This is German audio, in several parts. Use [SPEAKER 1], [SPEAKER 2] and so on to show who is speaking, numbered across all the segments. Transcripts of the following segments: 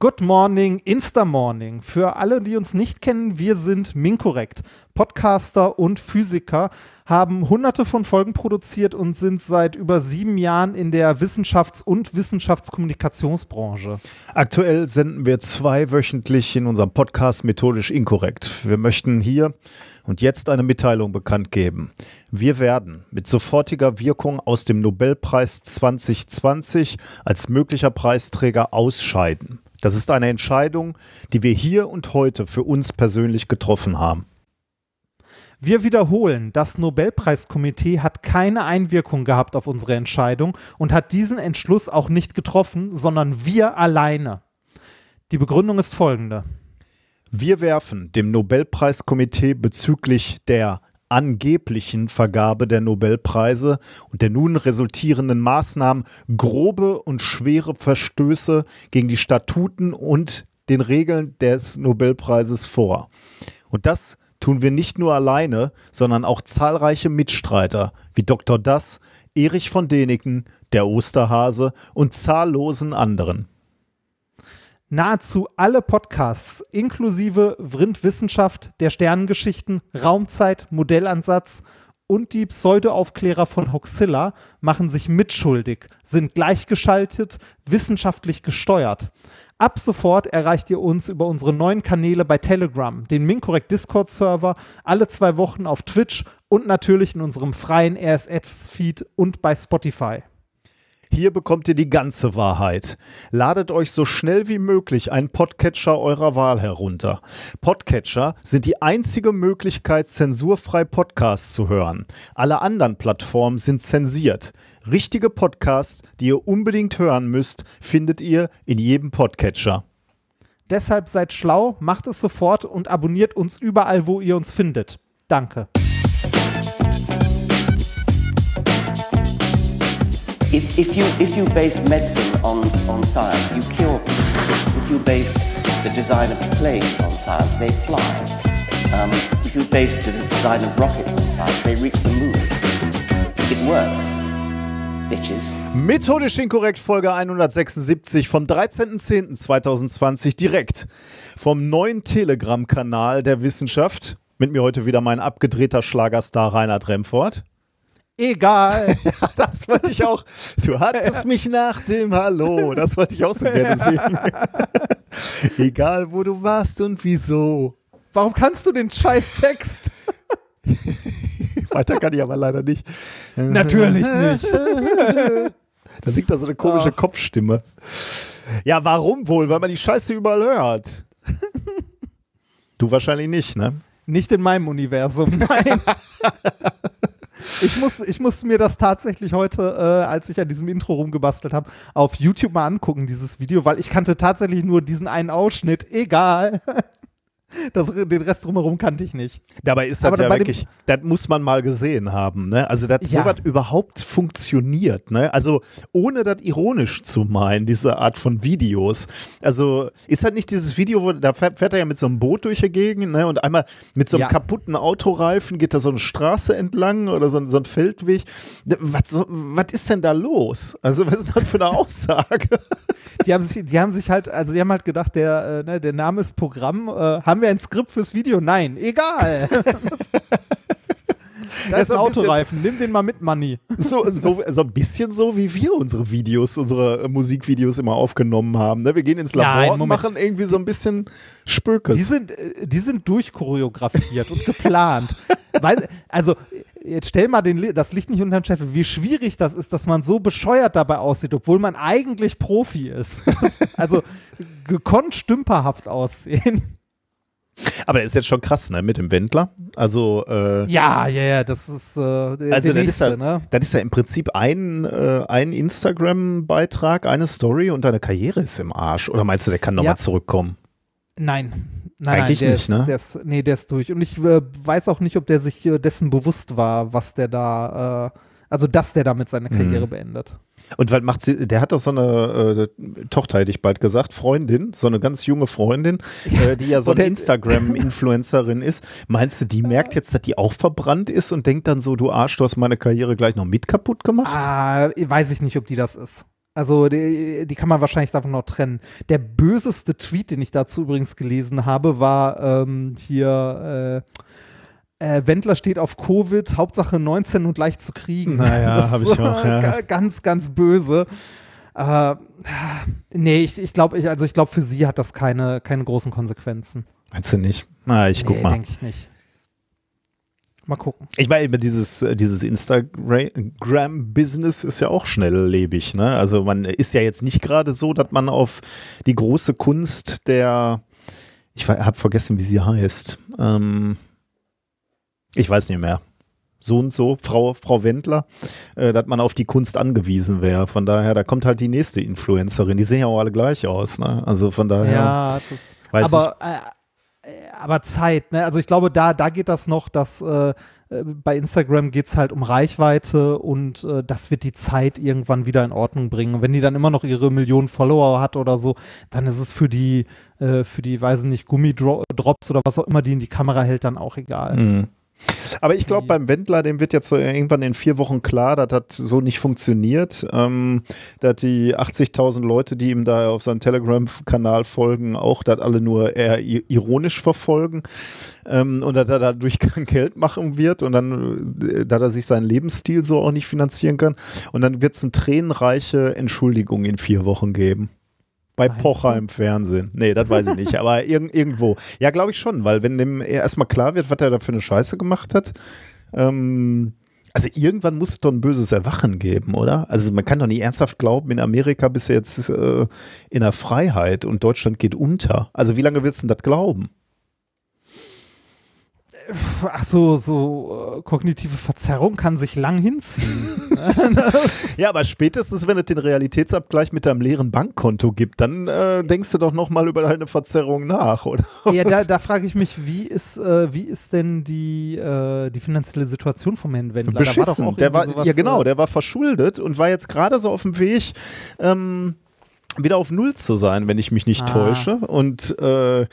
[SPEAKER 1] Good Morning, Insta Morning. Für alle, die uns nicht kennen, wir sind Minkorrekt. Podcaster und Physiker, haben hunderte von Folgen produziert und sind seit über sieben Jahren in der Wissenschafts- und Wissenschaftskommunikationsbranche.
[SPEAKER 2] Aktuell senden wir zwei wöchentlich in unserem Podcast Methodisch Inkorrekt. Wir möchten hier und jetzt eine Mitteilung bekannt geben. Wir werden mit sofortiger Wirkung aus dem Nobelpreis 2020 als möglicher Preisträger ausscheiden. Das ist eine Entscheidung, die wir hier und heute für uns persönlich getroffen haben.
[SPEAKER 1] Wir wiederholen, das Nobelpreiskomitee hat keine Einwirkung gehabt auf unsere Entscheidung und hat diesen Entschluss auch nicht getroffen, sondern wir alleine. Die Begründung ist folgende.
[SPEAKER 2] Wir werfen dem Nobelpreiskomitee bezüglich der angeblichen Vergabe der Nobelpreise und der nun resultierenden Maßnahmen grobe und schwere Verstöße gegen die Statuten und den Regeln des Nobelpreises vor. Und das tun wir nicht nur alleine, sondern auch zahlreiche Mitstreiter wie Dr. Dass, Erich von Däniken, der Osterhase und zahllosen anderen.
[SPEAKER 1] Nahezu alle Podcasts, inklusive Vrind Wissenschaft, der Sternengeschichten, Raumzeit, Modellansatz und die Pseudoaufklärer von Hoxilla machen sich mitschuldig, sind gleichgeschaltet, wissenschaftlich gesteuert. Ab sofort erreicht ihr uns über unsere neuen Kanäle bei Telegram, den Minkorrekt Discord-Server, alle zwei Wochen auf Twitch und natürlich in unserem freien RSS-Feed und bei Spotify.
[SPEAKER 2] Hier bekommt ihr die ganze Wahrheit. Ladet euch so schnell wie möglich einen Podcatcher eurer Wahl herunter. Podcatcher sind die einzige Möglichkeit, zensurfrei Podcasts zu hören. Alle anderen Plattformen sind zensiert. Richtige Podcasts, die ihr unbedingt hören müsst, findet ihr in jedem Podcatcher.
[SPEAKER 1] Deshalb seid schlau, macht es sofort und abonniert uns überall, wo ihr uns findet. Danke.
[SPEAKER 3] If, if, you, if you base medicine on, on science, you cure people. If you base the design of planes on science, they fly. Um, if you base the design of rockets on science, they reach the moon. It works. Bitches.
[SPEAKER 2] Methodisch inkorrekt Folge 176 vom 13.10.2020 direkt vom neuen Telegram-Kanal der Wissenschaft. Mit mir heute wieder mein abgedrehter Schlagerstar Reinhard Remford.
[SPEAKER 1] Egal.
[SPEAKER 2] Ja, das wollte ich auch. Du hattest mich nach dem Hallo. Das wollte ich auch so gerne singen. Egal, wo du warst und wieso.
[SPEAKER 1] Warum kannst du den scheiß Text?
[SPEAKER 2] Weiter kann ich aber leider nicht.
[SPEAKER 1] Natürlich nicht.
[SPEAKER 2] Da singt da so eine komische
[SPEAKER 1] Ach.
[SPEAKER 2] Kopfstimme. Ja, warum wohl? Weil man die Scheiße überall hört. Du wahrscheinlich nicht, ne?
[SPEAKER 1] Nicht in meinem Universum, nein. Ich muss, ich musste mir das tatsächlich heute, äh, als ich an diesem Intro rumgebastelt habe, auf YouTube mal angucken, dieses Video, weil ich kannte tatsächlich nur diesen einen Ausschnitt. Egal. Das, den Rest drumherum kannte ich nicht.
[SPEAKER 2] Dabei ist das
[SPEAKER 1] Aber
[SPEAKER 2] ja wirklich, das muss man mal gesehen haben, ne? Also, dass
[SPEAKER 1] Ja.
[SPEAKER 2] sowas überhaupt funktioniert, ne? Also, ohne das ironisch zu meinen, diese Art von Videos. Also, ist halt nicht dieses Video, wo, da fährt, fährt er ja mit so einem Boot durch die Gegend, ne? Und einmal mit so einem
[SPEAKER 1] Ja.
[SPEAKER 2] kaputten Autoreifen geht da so eine Straße entlang oder so, ein- so ein Feldweg. Was, so, was ist denn da los? Also, was ist das für eine Aussage?
[SPEAKER 1] Die haben sich, die haben sich halt, also die haben halt gedacht, der, äh, ne, der Name ist Programm. Äh, haben wir ein Skript fürs Video? Nein, egal. da
[SPEAKER 2] ist
[SPEAKER 1] ist ein Autoreifen, nimm den mal mit, Money.
[SPEAKER 2] So, so, so ein bisschen so, wie wir unsere Videos, unsere äh, Musikvideos immer aufgenommen haben. Ne? Wir gehen ins Labor
[SPEAKER 1] Nein,
[SPEAKER 2] und
[SPEAKER 1] Moment.
[SPEAKER 2] machen irgendwie so ein bisschen Spökes.
[SPEAKER 1] Die sind, äh, die sind durchchoreografiert und geplant. Weil, also, jetzt stell mal den, das Licht nicht unter den Scheffel, wie schwierig das ist, dass man so bescheuert dabei aussieht, obwohl man eigentlich Profi ist. also, gekonnt stümperhaft aussehen.
[SPEAKER 2] Aber das ist jetzt schon krass, ne, mit dem Wendler. Also, äh,
[SPEAKER 1] Ja, ja, ja, das ist äh, der,
[SPEAKER 2] also das, ist
[SPEAKER 1] nächste,
[SPEAKER 2] ja,
[SPEAKER 1] ne?
[SPEAKER 2] das ist ja im Prinzip ein, äh, ein Instagram-Beitrag, eine Story und deine Karriere ist im Arsch. Oder meinst du, der kann nochmal
[SPEAKER 1] Ja.
[SPEAKER 2] zurückkommen?
[SPEAKER 1] Nein. Nein,
[SPEAKER 2] Eigentlich
[SPEAKER 1] nein,
[SPEAKER 2] nicht,
[SPEAKER 1] ist,
[SPEAKER 2] ne?
[SPEAKER 1] Der ist, nee, der ist durch. Und ich äh, weiß auch nicht, ob der sich äh, dessen bewusst war, was der da, äh, also dass der damit seine Karriere
[SPEAKER 2] Mhm.
[SPEAKER 1] beendet.
[SPEAKER 2] Und was macht sie? Der hat doch so eine äh, Tochter, hätte ich bald gesagt, Freundin, so eine ganz junge Freundin, äh, die ja so eine Instagram-Influencerin ist. Meinst du, die merkt jetzt, dass die auch verbrannt ist und denkt dann so, du Arsch, du hast meine Karriere gleich noch mit kaputt gemacht?
[SPEAKER 1] Ah, weiß ich nicht, ob die das ist. Also die, die kann man wahrscheinlich davon noch trennen. Der böseste Tweet, den ich dazu übrigens gelesen habe, war ähm, hier äh, äh, Wendler steht auf Covid, Hauptsache 19 und leicht zu kriegen.
[SPEAKER 2] Naja, habe ich auch, ja.
[SPEAKER 1] Ganz, ganz böse. Äh, nee, ich, ich glaube, ich, also ich glaube, für sie hat das keine, keine großen Konsequenzen.
[SPEAKER 2] Meinst du nicht? Na, ich guck
[SPEAKER 1] nee,
[SPEAKER 2] mal.
[SPEAKER 1] denke ich nicht. Mal gucken.
[SPEAKER 2] Ich meine, dieses, äh, dieses Instagram-Business ist ja auch schnelllebig. Ne? Also man ist ja jetzt nicht gerade so, dass man auf die große Kunst der, ich habe vergessen, wie sie heißt. Ähm, ich weiß nicht mehr. So und so, Frau, Frau Wendler, äh, dass man auf die Kunst angewiesen wäre. Von daher, da kommt halt die nächste Influencerin. Die sehen ja auch alle gleich aus. Ne? Also von daher.
[SPEAKER 1] Ja, das, aber, äh, aber Zeit, ne? Also ich glaube, da, da geht das noch, dass äh, äh bei Instagram geht es halt um Reichweite und äh, das wird die Zeit irgendwann wieder in Ordnung bringen. Und wenn die dann immer noch ihre Millionen Follower hat oder so, dann ist es für die, äh, für die, weiß ich nicht, Gummidrops oder was auch immer die in die Kamera hält, dann auch egal.
[SPEAKER 2] Mhm. Aber ich glaube, beim Wendler, dem wird jetzt so irgendwann in vier Wochen klar, dass das so nicht funktioniert. Ähm, dass die 80.000 Leute, die ihm da auf seinem Telegram-Kanal folgen, auch das alle nur eher ironisch verfolgen. Ähm, und dass er dadurch kein Geld machen wird und dann, äh, dass er sich seinen Lebensstil so auch nicht finanzieren kann. Und dann wird es eine tränenreiche Entschuldigung in vier Wochen geben. Bei Meinst Pocher du? im Fernsehen. Nee, das weiß ich nicht, aber irg irgendwo. Ja, glaube ich schon, weil wenn dem erstmal klar wird, was er da für eine Scheiße gemacht hat, ähm, also irgendwann muss es doch ein böses Erwachen geben, oder? Also man kann doch nicht ernsthaft glauben, in Amerika bist du jetzt äh, in der Freiheit und Deutschland geht unter. Also wie lange willst du denn das glauben?
[SPEAKER 1] Ach so, so äh, kognitive Verzerrung kann sich lang hinziehen.
[SPEAKER 2] ja, aber spätestens, wenn es den Realitätsabgleich mit deinem leeren Bankkonto gibt, dann äh, denkst du doch nochmal über deine Verzerrung nach, oder?
[SPEAKER 1] Ja, da, da frage ich mich, wie ist, äh, wie ist denn die, äh, die finanzielle Situation vom Herrn Wendler?
[SPEAKER 2] Beschissen.
[SPEAKER 1] War
[SPEAKER 2] der war,
[SPEAKER 1] sowas,
[SPEAKER 2] ja, genau,
[SPEAKER 1] äh,
[SPEAKER 2] der war verschuldet und war jetzt gerade so auf dem Weg, ähm, wieder auf Null zu sein, wenn ich mich nicht
[SPEAKER 1] Ah.
[SPEAKER 2] täusche. Und äh,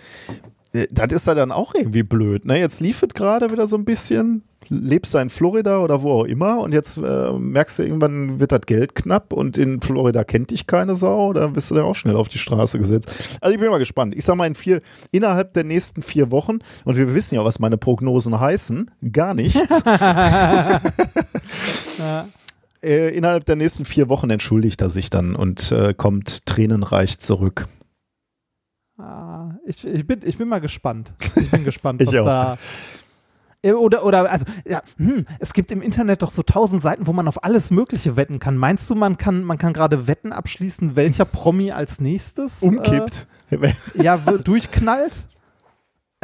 [SPEAKER 2] das ist ja dann auch irgendwie blöd. Ne? Jetzt lief es gerade wieder so ein bisschen. Lebst du in Florida oder wo auch immer und jetzt äh, merkst du irgendwann wird das Geld knapp und in Florida kennt dich keine Sau, da bist du da auch schnell auf die Straße gesetzt. Also ich bin mal gespannt. Ich sag mal in vier, innerhalb der nächsten vier Wochen und wir wissen ja, was meine Prognosen heißen, gar nichts. äh, innerhalb der nächsten vier Wochen entschuldigt er sich dann und äh, kommt tränenreich zurück.
[SPEAKER 1] Ah, ich, ich, bin, ich bin mal gespannt. Ich bin gespannt, was da. Äh, Oder, oder, also, ja, hm, es gibt im Internet doch so tausend Seiten, wo man auf alles Mögliche wetten kann. Meinst du, man kann, man kann gerade Wetten abschließen, welcher Promi als nächstes
[SPEAKER 2] Umkippt.
[SPEAKER 1] Äh, ja, durchknallt?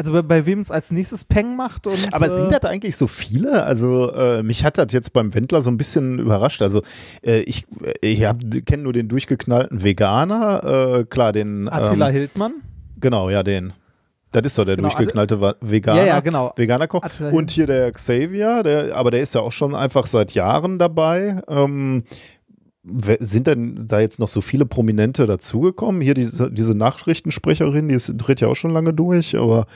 [SPEAKER 1] Also bei, bei wem es als nächstes Peng macht und.
[SPEAKER 2] Aber
[SPEAKER 1] äh,
[SPEAKER 2] sind das eigentlich so viele? Also äh, mich hat das jetzt beim Wendler so ein bisschen überrascht. Also äh, ich, ich kenne nur den durchgeknallten Veganer, äh, klar den
[SPEAKER 1] Attila
[SPEAKER 2] ähm,
[SPEAKER 1] Hildmann?
[SPEAKER 2] genau, ja den. Das ist doch der
[SPEAKER 1] Genau,
[SPEAKER 2] durchgeknallte Wa- Veganer.
[SPEAKER 1] Ja, ja, genau.
[SPEAKER 2] Veganer Koch. Und hier der Xavier, der, aber der ist ja auch schon einfach seit Jahren dabei. Ähm, sind denn da jetzt noch so viele Prominente dazugekommen? Hier diese, diese Nachrichtensprecherin, die ist, dreht ja auch schon lange durch, aber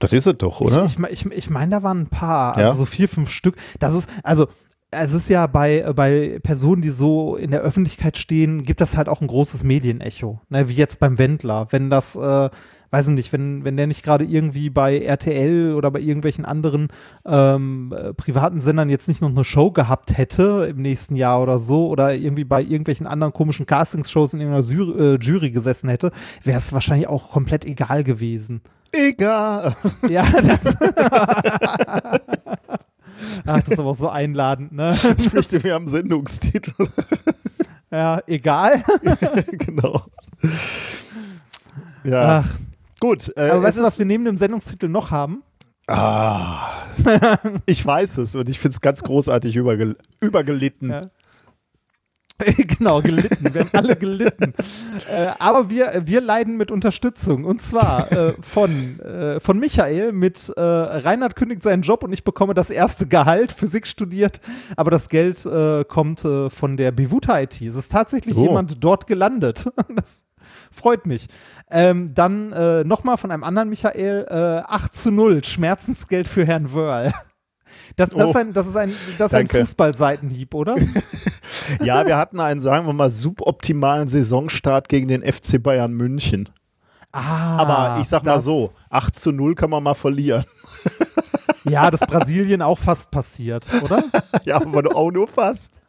[SPEAKER 2] das ist es doch, oder?
[SPEAKER 1] Ich, ich, ich, ich meine, da waren ein paar, also
[SPEAKER 2] Ja?
[SPEAKER 1] so vier, fünf Stück. Das ist, also es ist ja bei, bei Personen, die so in der Öffentlichkeit stehen, gibt das halt auch ein großes Medienecho. Ne? Wie jetzt beim Wendler. Wenn das, äh, weiß ich nicht, wenn, wenn der nicht gerade irgendwie bei RTL oder bei irgendwelchen anderen ähm, äh, privaten Sendern jetzt nicht noch eine Show gehabt hätte im nächsten Jahr oder so oder irgendwie bei irgendwelchen anderen komischen Castingshows in irgendeiner Syr äh, Jury gesessen hätte, wäre es wahrscheinlich auch komplett egal gewesen.
[SPEAKER 2] Egal.
[SPEAKER 1] Ja, das. Ach, das ist aber auch so einladend, ne?
[SPEAKER 2] Ich möchte, wir haben Sendungstitel.
[SPEAKER 1] Ja, egal.
[SPEAKER 2] genau. Ja,
[SPEAKER 1] Ach,
[SPEAKER 2] gut. Äh,
[SPEAKER 1] aber weißt du, was wir neben dem Sendungstitel noch haben?
[SPEAKER 2] ah, ich weiß es und ich finde es ganz großartig übergel übergelitten.
[SPEAKER 1] Ja. genau, gelitten. Wir haben alle gelitten. äh, aber wir, wir leiden mit Unterstützung. Und zwar äh, von, äh, von Michael mit äh, Reinhard kündigt seinen Job und ich bekomme das erste Gehalt, Physik studiert, aber das Geld äh, kommt äh, von der Bivuta IT. Es ist tatsächlich
[SPEAKER 2] Oh.
[SPEAKER 1] jemand dort gelandet. das freut mich. Ähm, dann äh, nochmal von einem anderen Michael, äh, 8 zu 0, Schmerzensgeld für Herrn Wörl. Das, das,
[SPEAKER 2] Oh.
[SPEAKER 1] ist ein, das ist ein, das ist ein. Fußballseitenhieb, oder?
[SPEAKER 2] Ja, wir hatten einen, sagen wir mal, suboptimalen Saisonstart gegen den FC Bayern München.
[SPEAKER 1] Ah,
[SPEAKER 2] Aber ich sag mal so, 8 zu 0 kann man mal verlieren.
[SPEAKER 1] Ja, das Brasilien auch fast passiert, oder?
[SPEAKER 2] ja, aber auch nur fast.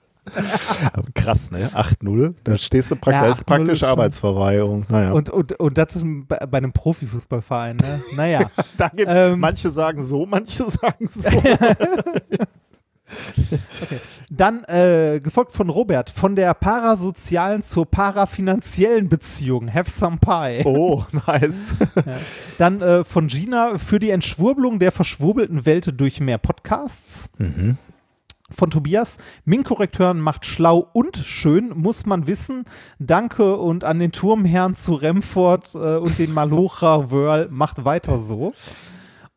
[SPEAKER 2] Krass, ne? 8-0. Da stehst du praktisch,
[SPEAKER 1] Ja,
[SPEAKER 2] ist
[SPEAKER 1] 8-0 ist
[SPEAKER 2] praktisch Arbeitsverweigerung. Naja.
[SPEAKER 1] Und, und, und das ist bei einem Profifußballverein, ne? Naja.
[SPEAKER 2] da gibt,
[SPEAKER 1] ähm,
[SPEAKER 2] manche sagen so, manche sagen so.
[SPEAKER 1] Dann äh, gefolgt von Robert, von der parasozialen zur parafinanziellen Beziehung. Have some pie.
[SPEAKER 2] oh, nice.
[SPEAKER 1] Dann äh, von Gina für die Entschwurbelung der verschwurbelten Welt durch mehr Podcasts. Von Tobias, Min-Korrekteuren macht schlau und schön, muss man wissen. Danke und an den Turmherrn zu Remford äh, und den Malocha Wörl, macht weiter so.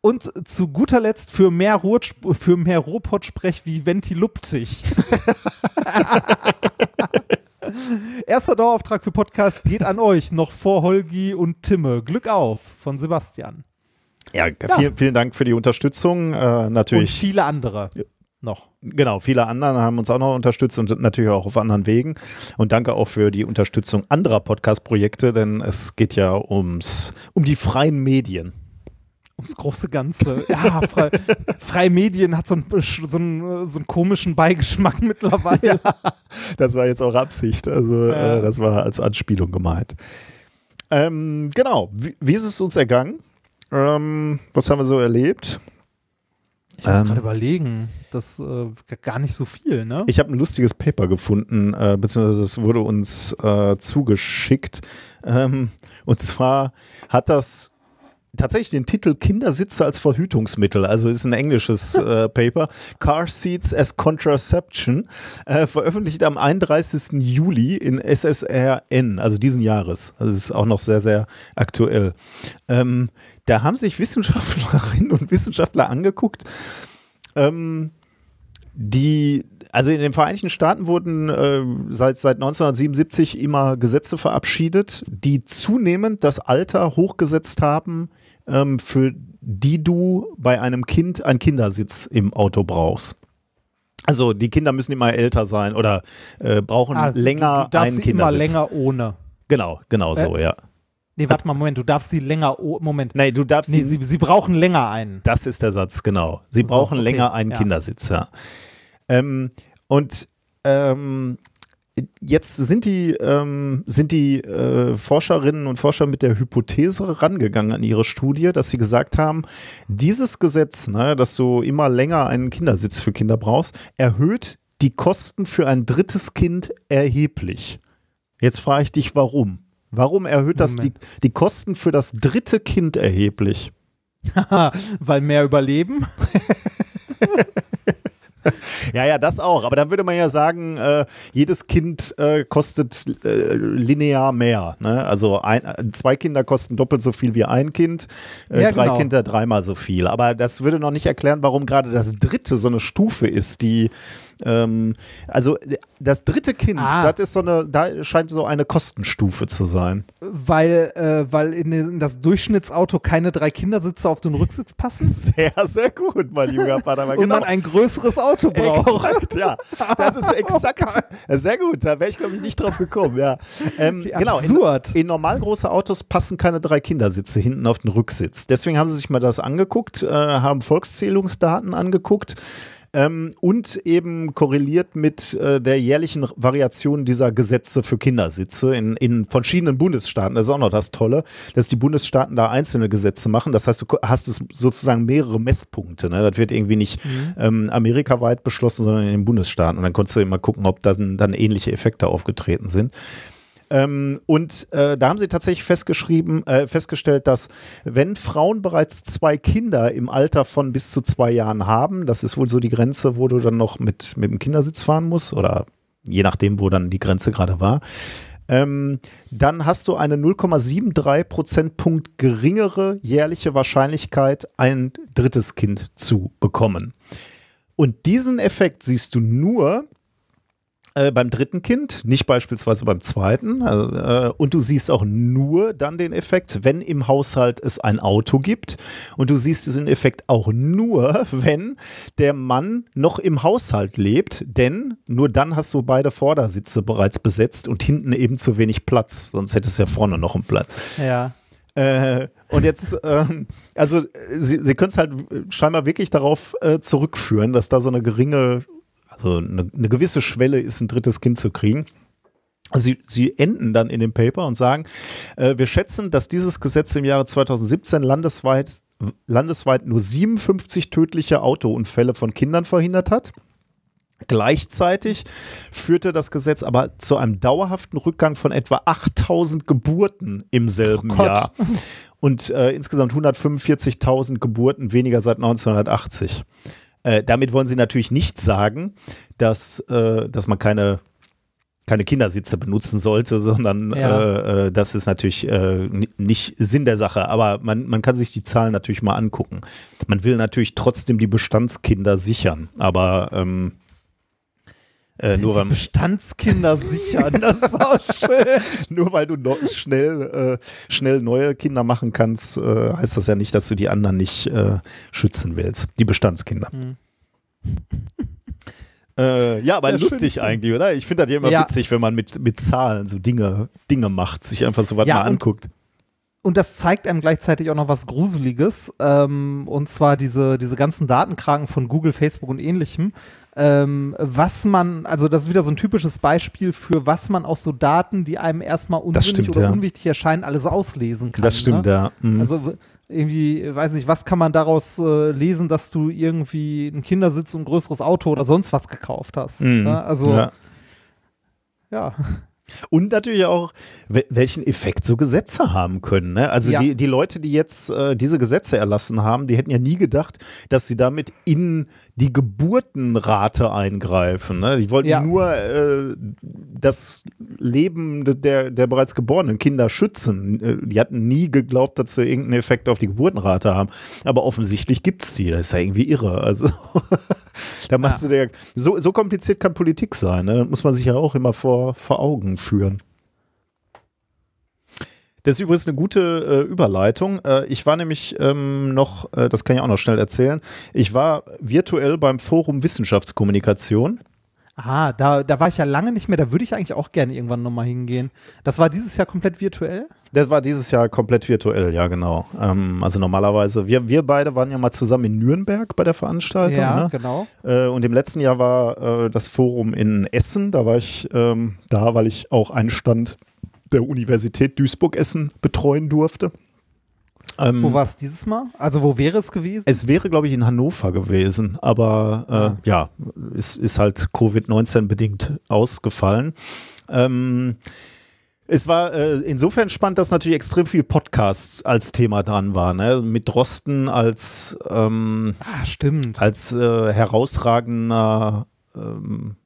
[SPEAKER 1] Und zu guter Letzt für mehr, Ruhr, für mehr Ruhrpott-Sprech wie Ventiluptig. Erster Dauerauftrag für Podcast geht an euch, noch vor Holgi und Timme. Glück auf von Sebastian.
[SPEAKER 2] Ja, Vielen, vielen Dank für die Unterstützung. Äh,
[SPEAKER 1] Und
[SPEAKER 2] natürlich,
[SPEAKER 1] viele andere noch.
[SPEAKER 2] genau, viele andere haben uns auch noch unterstützt und natürlich auch auf anderen Wegen. Und danke auch für die Unterstützung anderer Podcast-Projekte, denn es geht ja ums, um die freien Medien.
[SPEAKER 1] Ums große Ganze. Ja, frei, freie Medien hat so einen, so, einen, so einen komischen Beigeschmack mittlerweile.
[SPEAKER 2] Das war jetzt auch Absicht. Also,
[SPEAKER 1] Ja.
[SPEAKER 2] äh, das war als Anspielung gemeint. Ähm, genau. Wie, wie ist es uns ergangen? Ähm, was haben wir so erlebt?
[SPEAKER 1] Ich muss
[SPEAKER 2] Ähm.
[SPEAKER 1] gerade überlegen, das äh, gar nicht so viel, ne?
[SPEAKER 2] Ich habe ein lustiges Paper gefunden, äh, beziehungsweise es wurde uns äh, zugeschickt. Ähm, und zwar hat das tatsächlich den Titel Kindersitze als Verhütungsmittel, also ist ein englisches äh, Paper, Car Seats as Contraception, äh, veröffentlicht am 31. Juli in SSRN, also diesen Jahres. Also ist auch noch sehr, sehr aktuell. Ähm, da haben sich Wissenschaftlerinnen und Wissenschaftler angeguckt, ähm, die, also in den Vereinigten Staaten wurden äh, seit, seit 1977 immer Gesetze verabschiedet, die zunehmend das Alter hochgesetzt haben, ähm, für die du bei einem Kind einen Kindersitz im Auto brauchst. Also die Kinder müssen immer älter sein oder äh, brauchen
[SPEAKER 1] Also,
[SPEAKER 2] länger
[SPEAKER 1] du, du
[SPEAKER 2] einen
[SPEAKER 1] sie immer
[SPEAKER 2] Kindersitz.
[SPEAKER 1] länger ohne.
[SPEAKER 2] Genau, genau so, ja.
[SPEAKER 1] Nee, warte mal, Moment, du darfst sie länger, oh, Moment.
[SPEAKER 2] Nein, du darfst
[SPEAKER 1] Nee,
[SPEAKER 2] sie
[SPEAKER 1] sie, sie brauchen länger einen.
[SPEAKER 2] Das ist der Satz, genau. Sie
[SPEAKER 1] So,
[SPEAKER 2] brauchen
[SPEAKER 1] okay,
[SPEAKER 2] länger einen
[SPEAKER 1] ja.
[SPEAKER 2] Kindersitz, ja. Ähm, und ähm, jetzt sind die, ähm, sind die äh, Forscherinnen und Forscher mit der Hypothese rangegangen an ihre Studie, dass sie gesagt haben, dieses Gesetz, ne, dass du immer länger einen Kindersitz für Kinder brauchst, erhöht die Kosten für ein drittes Kind erheblich. Jetzt frage ich dich, warum? Warum erhöht das die, die Kosten für das dritte Kind erheblich?
[SPEAKER 1] Weil mehr überleben.
[SPEAKER 2] Ja, ja, das auch. Aber dann würde man ja sagen, äh, jedes Kind äh, kostet äh, linear mehr. Ne? Also ein, zwei Kinder kosten doppelt so viel wie ein Kind, äh,
[SPEAKER 1] Ja,
[SPEAKER 2] drei
[SPEAKER 1] genau.
[SPEAKER 2] Kinder dreimal so viel. Aber das würde noch nicht erklären, warum gerade das dritte so eine Stufe ist, die ähm, also das dritte Kind,
[SPEAKER 1] Ah.
[SPEAKER 2] das ist so eine, da scheint so eine Kostenstufe zu sein.
[SPEAKER 1] Weil, äh, weil in, in das Durchschnittsauto keine drei Kindersitze auf den Rücksitz passen
[SPEAKER 2] Sehr, sehr gut, mein junger Vater.
[SPEAKER 1] Und
[SPEAKER 2] genau.
[SPEAKER 1] man ein größeres Auto braucht.
[SPEAKER 2] Exakt, ja. Das ist exakt. Sehr gut, da wäre ich, glaube ich, nicht drauf gekommen, ja. Ähm, genau,
[SPEAKER 1] absurd.
[SPEAKER 2] in, in normal große Autos passen keine drei Kindersitze hinten auf den Rücksitz. Deswegen haben sie sich mal das angeguckt, äh, haben Volkszählungsdaten angeguckt. Ähm, und eben korreliert mit äh, der jährlichen Variation dieser Gesetze für Kindersitze in, in verschiedenen Bundesstaaten. Das ist auch noch das Tolle, dass die Bundesstaaten da einzelne Gesetze machen. Das heißt, du hast es sozusagen mehrere Messpunkte. Ne? Das wird irgendwie nicht ähm, amerikaweit beschlossen, sondern in den Bundesstaaten. Und dann konntest du immer gucken, ob dann, dann ähnliche Effekte aufgetreten sind. Ähm, und äh, da haben sie tatsächlich festgeschrieben, äh, festgestellt, dass wenn Frauen bereits zwei Kinder im Alter von bis zu zwei Jahren haben, das ist wohl so die Grenze, wo du dann noch mit, mit dem Kindersitz fahren musst oder je nachdem, wo dann die Grenze gerade war, ähm, dann hast du eine 0,73 Prozentpunkt geringere jährliche Wahrscheinlichkeit, ein drittes Kind zu bekommen. Und diesen Effekt siehst du nur, äh, beim dritten Kind, nicht beispielsweise beim zweiten. Also, äh, und du siehst auch nur dann den Effekt, wenn im Haushalt es ein Auto gibt. Und du siehst diesen Effekt auch nur, wenn der Mann noch im Haushalt lebt. Denn nur dann hast du beide Vordersitze bereits besetzt und hinten eben zu wenig Platz. Sonst hättest du ja vorne noch einen Platz.
[SPEAKER 1] Ja.
[SPEAKER 2] Äh, und jetzt, ähm, also sie, sie können es halt scheinbar wirklich darauf äh, zurückführen, dass da so eine geringe also eine, eine gewisse Schwelle ist, ein drittes Kind zu kriegen. Sie, sie enden dann in dem Paper und sagen, äh, wir schätzen, dass dieses Gesetz im Jahre 2017 landesweit, landesweit nur 57 tödliche Autounfälle von Kindern verhindert hat. Gleichzeitig führte das Gesetz aber zu einem dauerhaften Rückgang von etwa 8000 Geburten im selben oh Jahr und äh, insgesamt 145.000 Geburten weniger seit 1980. Äh, damit wollen sie natürlich nicht sagen, dass, äh, dass man keine keine Kindersitze benutzen sollte, sondern ja. äh, äh das ist natürlich äh, nicht Sinn der Sache. Aber man, man kann sich die Zahlen natürlich mal angucken. Man will natürlich trotzdem die Bestandskinder sichern, aber ähm,
[SPEAKER 1] äh, nur weil Bestandskinder sichern, das ist auch schön.
[SPEAKER 2] nur weil du no schnell, äh, schnell neue Kinder machen kannst, äh, heißt das ja nicht, dass du die anderen nicht äh, schützen willst. Die Bestandskinder. Hm. Äh, ja, aber ja, lustig schön. eigentlich, oder? Ich finde das ja immer ja. witzig, wenn man mit, mit Zahlen so Dinge, Dinge macht, sich einfach so was ja, mal anguckt.
[SPEAKER 1] Und das zeigt einem gleichzeitig auch noch was Gruseliges. Ähm, und zwar diese, diese ganzen Datenkragen von Google, Facebook und ähnlichem ähm, was man, also das ist wieder so ein typisches Beispiel für was man aus so Daten, die einem erstmal unsinnig
[SPEAKER 2] stimmt,
[SPEAKER 1] oder
[SPEAKER 2] ja.
[SPEAKER 1] unwichtig erscheinen, alles auslesen kann.
[SPEAKER 2] Das stimmt,
[SPEAKER 1] ne?
[SPEAKER 2] ja.
[SPEAKER 1] Mhm. Also irgendwie, weiß nicht, was kann man daraus äh, lesen, dass du irgendwie einen Kindersitz und ein größeres Auto oder sonst was gekauft hast. Mhm. Ne? Also ja. ja.
[SPEAKER 2] Und natürlich auch, welchen Effekt so Gesetze haben können. Ne? Also ja. die, die Leute, die jetzt äh, diese Gesetze erlassen haben, die hätten ja nie gedacht, dass sie damit in die Geburtenrate eingreifen. Ne? Die wollten ja. nur äh, das Leben der, der bereits geborenen Kinder schützen. Äh, die hatten nie geglaubt, dass sie irgendeinen Effekt auf die Geburtenrate haben. Aber offensichtlich gibt es die. Das ist ja irgendwie irre. Also da machst ja. du dir, so, so kompliziert kann Politik sein. Ne? Das muss man sich ja auch immer vor, vor Augen führen. Das ist übrigens eine gute äh, Überleitung. Äh, ich war nämlich ähm, noch, äh, das kann ich auch noch schnell erzählen, ich war virtuell beim Forum Wissenschaftskommunikation.
[SPEAKER 1] Ah, da, da war ich ja lange nicht mehr. Da würde ich eigentlich auch gerne irgendwann nochmal hingehen. Das war dieses Jahr komplett virtuell?
[SPEAKER 2] Das war dieses Jahr komplett virtuell, ja, genau. Ähm, also normalerweise, wir, wir beide waren ja mal zusammen in Nürnberg bei der Veranstaltung.
[SPEAKER 1] Ja,
[SPEAKER 2] ne?
[SPEAKER 1] genau.
[SPEAKER 2] Äh, und im letzten Jahr war äh, das Forum in Essen. Da war ich ähm, da, weil ich auch einen Stand der Universität Duisburg-Essen betreuen durfte.
[SPEAKER 1] Ähm, wo war es dieses Mal? Also wo wäre es gewesen?
[SPEAKER 2] Es wäre, glaube ich, in Hannover gewesen, aber äh, ah. ja, es ist halt Covid-19 bedingt ausgefallen. Ähm, es war äh, insofern spannend, dass natürlich extrem viel Podcasts als Thema dran war, ne? Mit Drosten als ähm,
[SPEAKER 1] ah, stimmt.
[SPEAKER 2] als äh, herausragender ähm,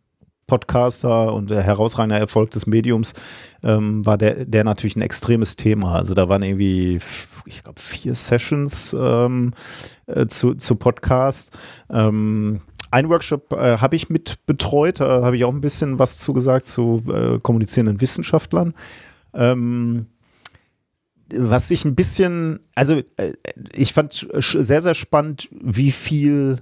[SPEAKER 2] Podcaster und der herausragende Erfolg des Mediums ähm, war der, der natürlich ein extremes Thema. Also da waren irgendwie, ich glaube, vier Sessions ähm, äh, zu, zu Podcast. Ähm, ein Workshop äh, habe ich mit betreut, da habe ich auch ein bisschen was zugesagt zu äh, kommunizierenden Wissenschaftlern. Ähm, was ich ein bisschen, also äh, ich fand sehr, sehr spannend, wie viel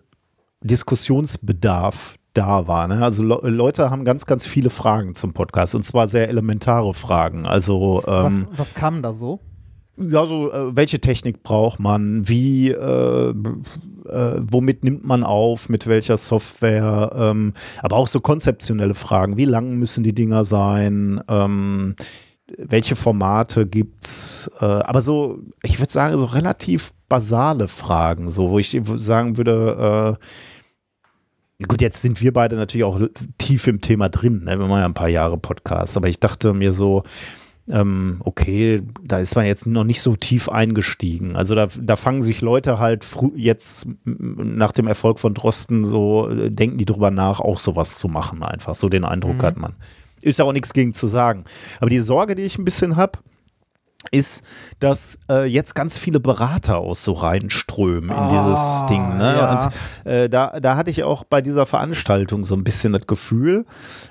[SPEAKER 2] Diskussionsbedarf da war. Ne? Also Le Leute haben ganz, ganz viele Fragen zum Podcast und zwar sehr elementare Fragen. Also
[SPEAKER 1] ähm, was, was kam da so?
[SPEAKER 2] Ja, so äh, welche Technik braucht man? Wie, äh, äh, womit nimmt man auf? Mit welcher Software? Ähm, aber auch so konzeptionelle Fragen. Wie lang müssen die Dinger sein? Ähm, welche Formate gibt's? Äh, aber so, ich würde sagen, so relativ basale Fragen, so wo ich sagen würde, äh, Gut, jetzt sind wir beide natürlich auch tief im Thema drin, ne? wir machen ja ein paar Jahre Podcasts, aber ich dachte mir so, ähm, okay, da ist man jetzt noch nicht so tief eingestiegen. Also da, da fangen sich Leute halt jetzt nach dem Erfolg von Drosten so, äh, denken die drüber nach, auch sowas zu machen einfach. So den Eindruck mhm. hat man. Ist ja auch nichts gegen zu sagen. Aber die Sorge, die ich ein bisschen habe, ist, dass äh, jetzt ganz viele Berater aus so reinströmen in
[SPEAKER 1] Ah,
[SPEAKER 2] dieses Ding. Ne?
[SPEAKER 1] ja.
[SPEAKER 2] Und äh, da, da hatte ich auch bei dieser Veranstaltung so ein bisschen das Gefühl,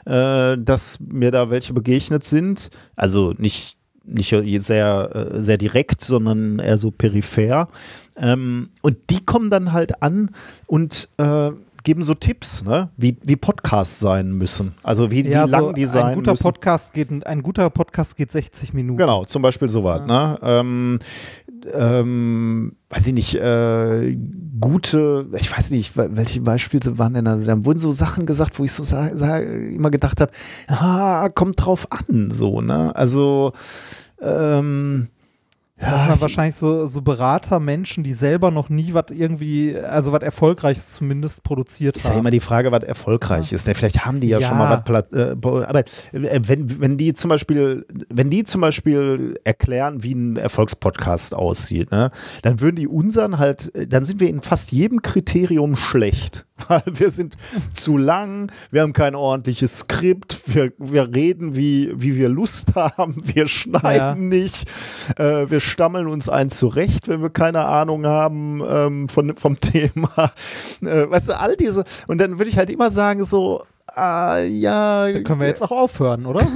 [SPEAKER 2] äh, dass mir da welche begegnet sind. Also nicht, nicht sehr, äh, sehr direkt, sondern eher so peripher. Ähm, und die kommen dann halt an und äh, geben so Tipps, ne? wie, wie Podcasts sein müssen. Also wie,
[SPEAKER 1] Ja,
[SPEAKER 2] wie lang
[SPEAKER 1] so
[SPEAKER 2] die sein
[SPEAKER 1] ein guter
[SPEAKER 2] müssen.
[SPEAKER 1] Podcast geht ein guter Podcast geht 60 Minuten.
[SPEAKER 2] Genau, zum Beispiel sowas. Ne? Ähm, ähm, weiß ich nicht, äh, gute, ich weiß nicht, wel- welche Beispiele waren denn da? Da wurden so Sachen gesagt, wo ich so immer gedacht habe, ah, kommt drauf an, so, ne? Also, ähm,
[SPEAKER 1] Das
[SPEAKER 2] ja,
[SPEAKER 1] sind dann
[SPEAKER 2] ich-
[SPEAKER 1] wahrscheinlich so, so Berater, Menschen, die selber noch nie was irgendwie, also was Erfolgreiches zumindest produziert
[SPEAKER 2] Ist ja
[SPEAKER 1] haben.
[SPEAKER 2] immer die Frage, was erfolgreich ist. Ne? Vielleicht haben die ja,
[SPEAKER 1] Ja.
[SPEAKER 2] schon mal was. Äh, aber äh, wenn, wenn die zum Beispiel, wenn die zum Beispiel erklären, wie ein Erfolgspodcast aussieht, ne, dann würden die unseren halt, dann sind wir in fast jedem Kriterium schlecht. Weil wir sind zu lang, wir haben kein ordentliches Skript, wir, wir reden, wie, wie wir Lust haben, wir schneiden
[SPEAKER 1] Ja.
[SPEAKER 2] nicht, äh, wir stammeln uns ein zurecht, wenn wir keine Ahnung haben ähm, von, vom Thema. Äh, weißt du, all diese, und dann würde ich halt immer sagen, so, ah, ja,
[SPEAKER 1] Können wir jetzt auch aufhören, oder?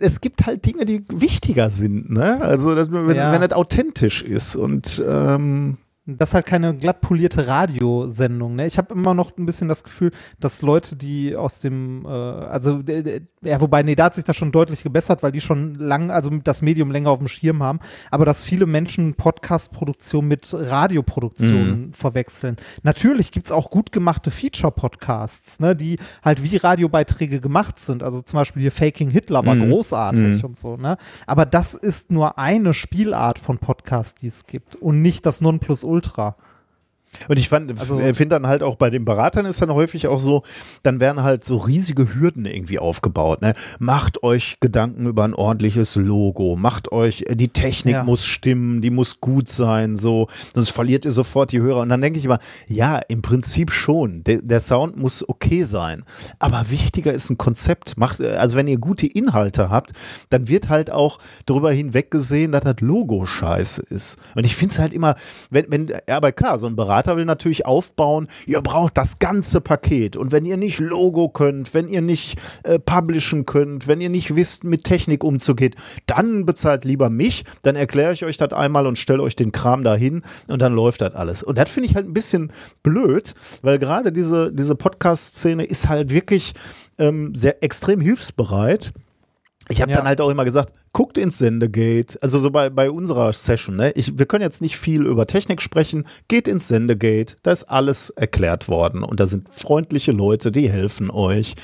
[SPEAKER 2] es gibt halt Dinge, die wichtiger sind, ne? Also, dass, wenn,
[SPEAKER 1] Ja.
[SPEAKER 2] wenn das authentisch ist und ähm,
[SPEAKER 1] Das ist halt keine glatt polierte Radiosendung. Ne? Ich habe immer noch ein bisschen das Gefühl, dass Leute, die aus dem, äh, also, ja, wobei, nee, da hat sich das schon deutlich gebessert, weil die schon lang, also das Medium länger auf dem Schirm haben, aber dass viele Menschen Podcast-Produktion mit Radioproduktion verwechseln. Natürlich gibt's auch gut gemachte Feature-Podcasts, ne, die halt wie Radiobeiträge gemacht sind. Also zum Beispiel hier Faking Hitler war
[SPEAKER 2] Mhm.
[SPEAKER 1] großartig und so, ne? Aber das ist nur eine Spielart von Podcasts, die es gibt und nicht das Nonplusultra. Ultra.
[SPEAKER 2] Und ich fand,
[SPEAKER 1] Also-
[SPEAKER 2] f- finde dann halt auch bei den Beratern ist dann häufig auch so, dann werden halt so riesige Hürden irgendwie aufgebaut. Ne? Macht euch Gedanken über ein ordentliches Logo, macht euch, äh, die Technik
[SPEAKER 1] Ja.
[SPEAKER 2] muss stimmen, die muss gut sein, so, sonst verliert ihr sofort die Hörer. Und dann denke ich immer, ja, im Prinzip schon. Der, der Sound muss okay sein. Aber wichtiger ist ein Konzept. Macht, äh, also wenn ihr gute Inhalte habt, dann wird halt auch darüber hinweggesehen, dass das Logo scheiße ist. Und ich finde es halt immer, wenn, wenn, ja, aber klar, so ein Berater will natürlich aufbauen, ihr braucht das ganze Paket. Und wenn ihr nicht Logo könnt, wenn ihr nicht äh, publishen könnt, wenn ihr nicht wisst, mit Technik umzugehen, dann bezahlt lieber mich, dann erkläre ich euch das einmal und stelle euch den Kram dahin und dann läuft das alles. Und das finde ich halt ein bisschen blöd, weil gerade diese, diese Podcast-Szene ist halt wirklich ähm, sehr extrem hilfsbereit. Ich habe
[SPEAKER 1] Ja.
[SPEAKER 2] dann halt auch immer gesagt, guckt ins Sendegate. Also so bei, bei unserer Session, ne? Ich, wir können jetzt nicht viel über Technik sprechen. Geht ins Sendegate. Da ist alles erklärt worden. Und da sind freundliche Leute, die helfen euch.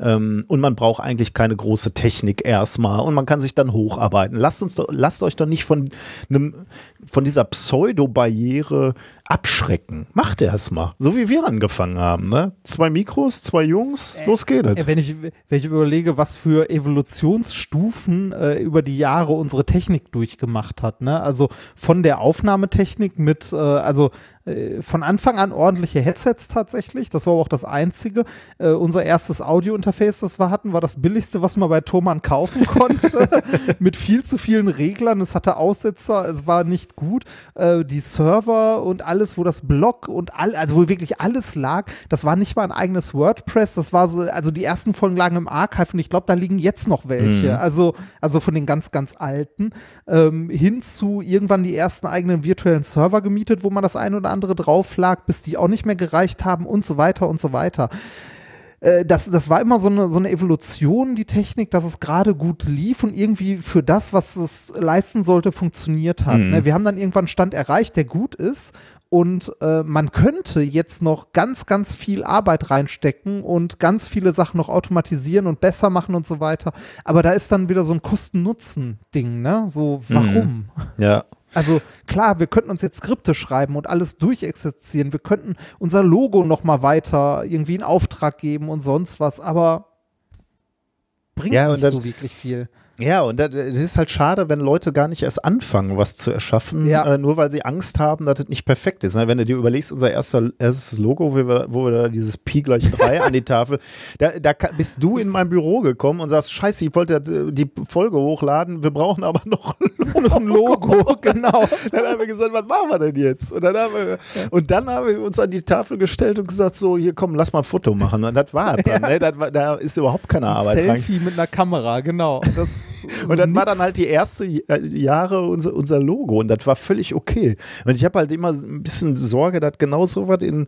[SPEAKER 2] Ähm, und man braucht eigentlich keine große Technik erstmal. Und man kann sich dann hocharbeiten. Lasst uns lasst euch doch nicht von einem, von dieser Pseudo-Barriere abschrecken. Macht erst mal. So wie wir angefangen haben, ne? Zwei Mikros, zwei Jungs, los geht es.
[SPEAKER 1] Ey, wenn, ich, wenn ich überlege, was für Evolutionsstufen äh, über die Jahre unsere Technik durchgemacht hat. Ne? Also von der Aufnahmetechnik mit, äh, also äh, von Anfang an ordentliche Headsets tatsächlich. Das war aber auch das Einzige. Äh, unser erstes Audio-Interface, das wir hatten, war das billigste, was man bei Thomann kaufen konnte. mit viel zu vielen Reglern. Es hatte Aussetzer, es war nicht gut. Äh, die Server und alles, wo das Blog und all, also wo wirklich alles lag, das war nicht mal ein eigenes WordPress. Das war so, also die ersten Folgen lagen im Archive und ich glaube, da liegen jetzt noch welche. Also, also von den ganz, ganz alten. Ähm, hin zu irgendwann die ersten eigenen virtuellen Server gemietet, wo man das ein oder andere drauf lag, bis die auch nicht mehr gereicht haben und so weiter und so weiter äh, das, das war immer so eine, so eine Evolution, die Technik, dass es gerade gut lief und irgendwie für das, was es leisten sollte, funktioniert hat. Ne? Wir haben dann irgendwann einen Stand erreicht, der gut ist. Und äh, man könnte jetzt noch ganz, ganz viel Arbeit reinstecken und ganz viele Sachen noch automatisieren und besser machen und so weiter. Aber da ist dann wieder so ein Kosten-Nutzen-Ding, ne? So, warum?
[SPEAKER 2] Ja.
[SPEAKER 1] Also klar, wir könnten uns jetzt Skripte schreiben und alles durchexerzieren. Wir könnten unser Logo noch mal weiter irgendwie in Auftrag geben und sonst was, aber bringt
[SPEAKER 2] Ja,
[SPEAKER 1] nicht
[SPEAKER 2] das-
[SPEAKER 1] so wirklich viel.
[SPEAKER 2] Ja, und das ist halt schade, wenn Leute gar nicht erst anfangen, was zu erschaffen,
[SPEAKER 1] Ja.
[SPEAKER 2] äh, nur weil sie Angst haben, dass das nicht perfekt ist. Ne? Wenn du dir überlegst, unser erster, erstes Logo, wo wir, wo wir da dieses Pi gleich 3 an die Tafel, da, da bist du in mein Büro gekommen und sagst, scheiße, ich wollte äh, die Folge hochladen, wir brauchen aber noch
[SPEAKER 1] Noch ein Logo, genau.
[SPEAKER 2] dann haben wir gesagt, was machen wir denn jetzt? Und dann haben wir, und dann haben wir uns an die Tafel gestellt und gesagt, so, hier komm, lass mal ein Foto machen. Und das war es dann. Ne? Das war, da ist überhaupt keine Arbeit rein.
[SPEAKER 1] Selfie mit einer Kamera, genau. Das,
[SPEAKER 2] Und dann war dann halt die erste äh, Jahre unser, unser Logo und das war völlig okay. Und ich habe halt immer ein bisschen Sorge, dass genau so was in,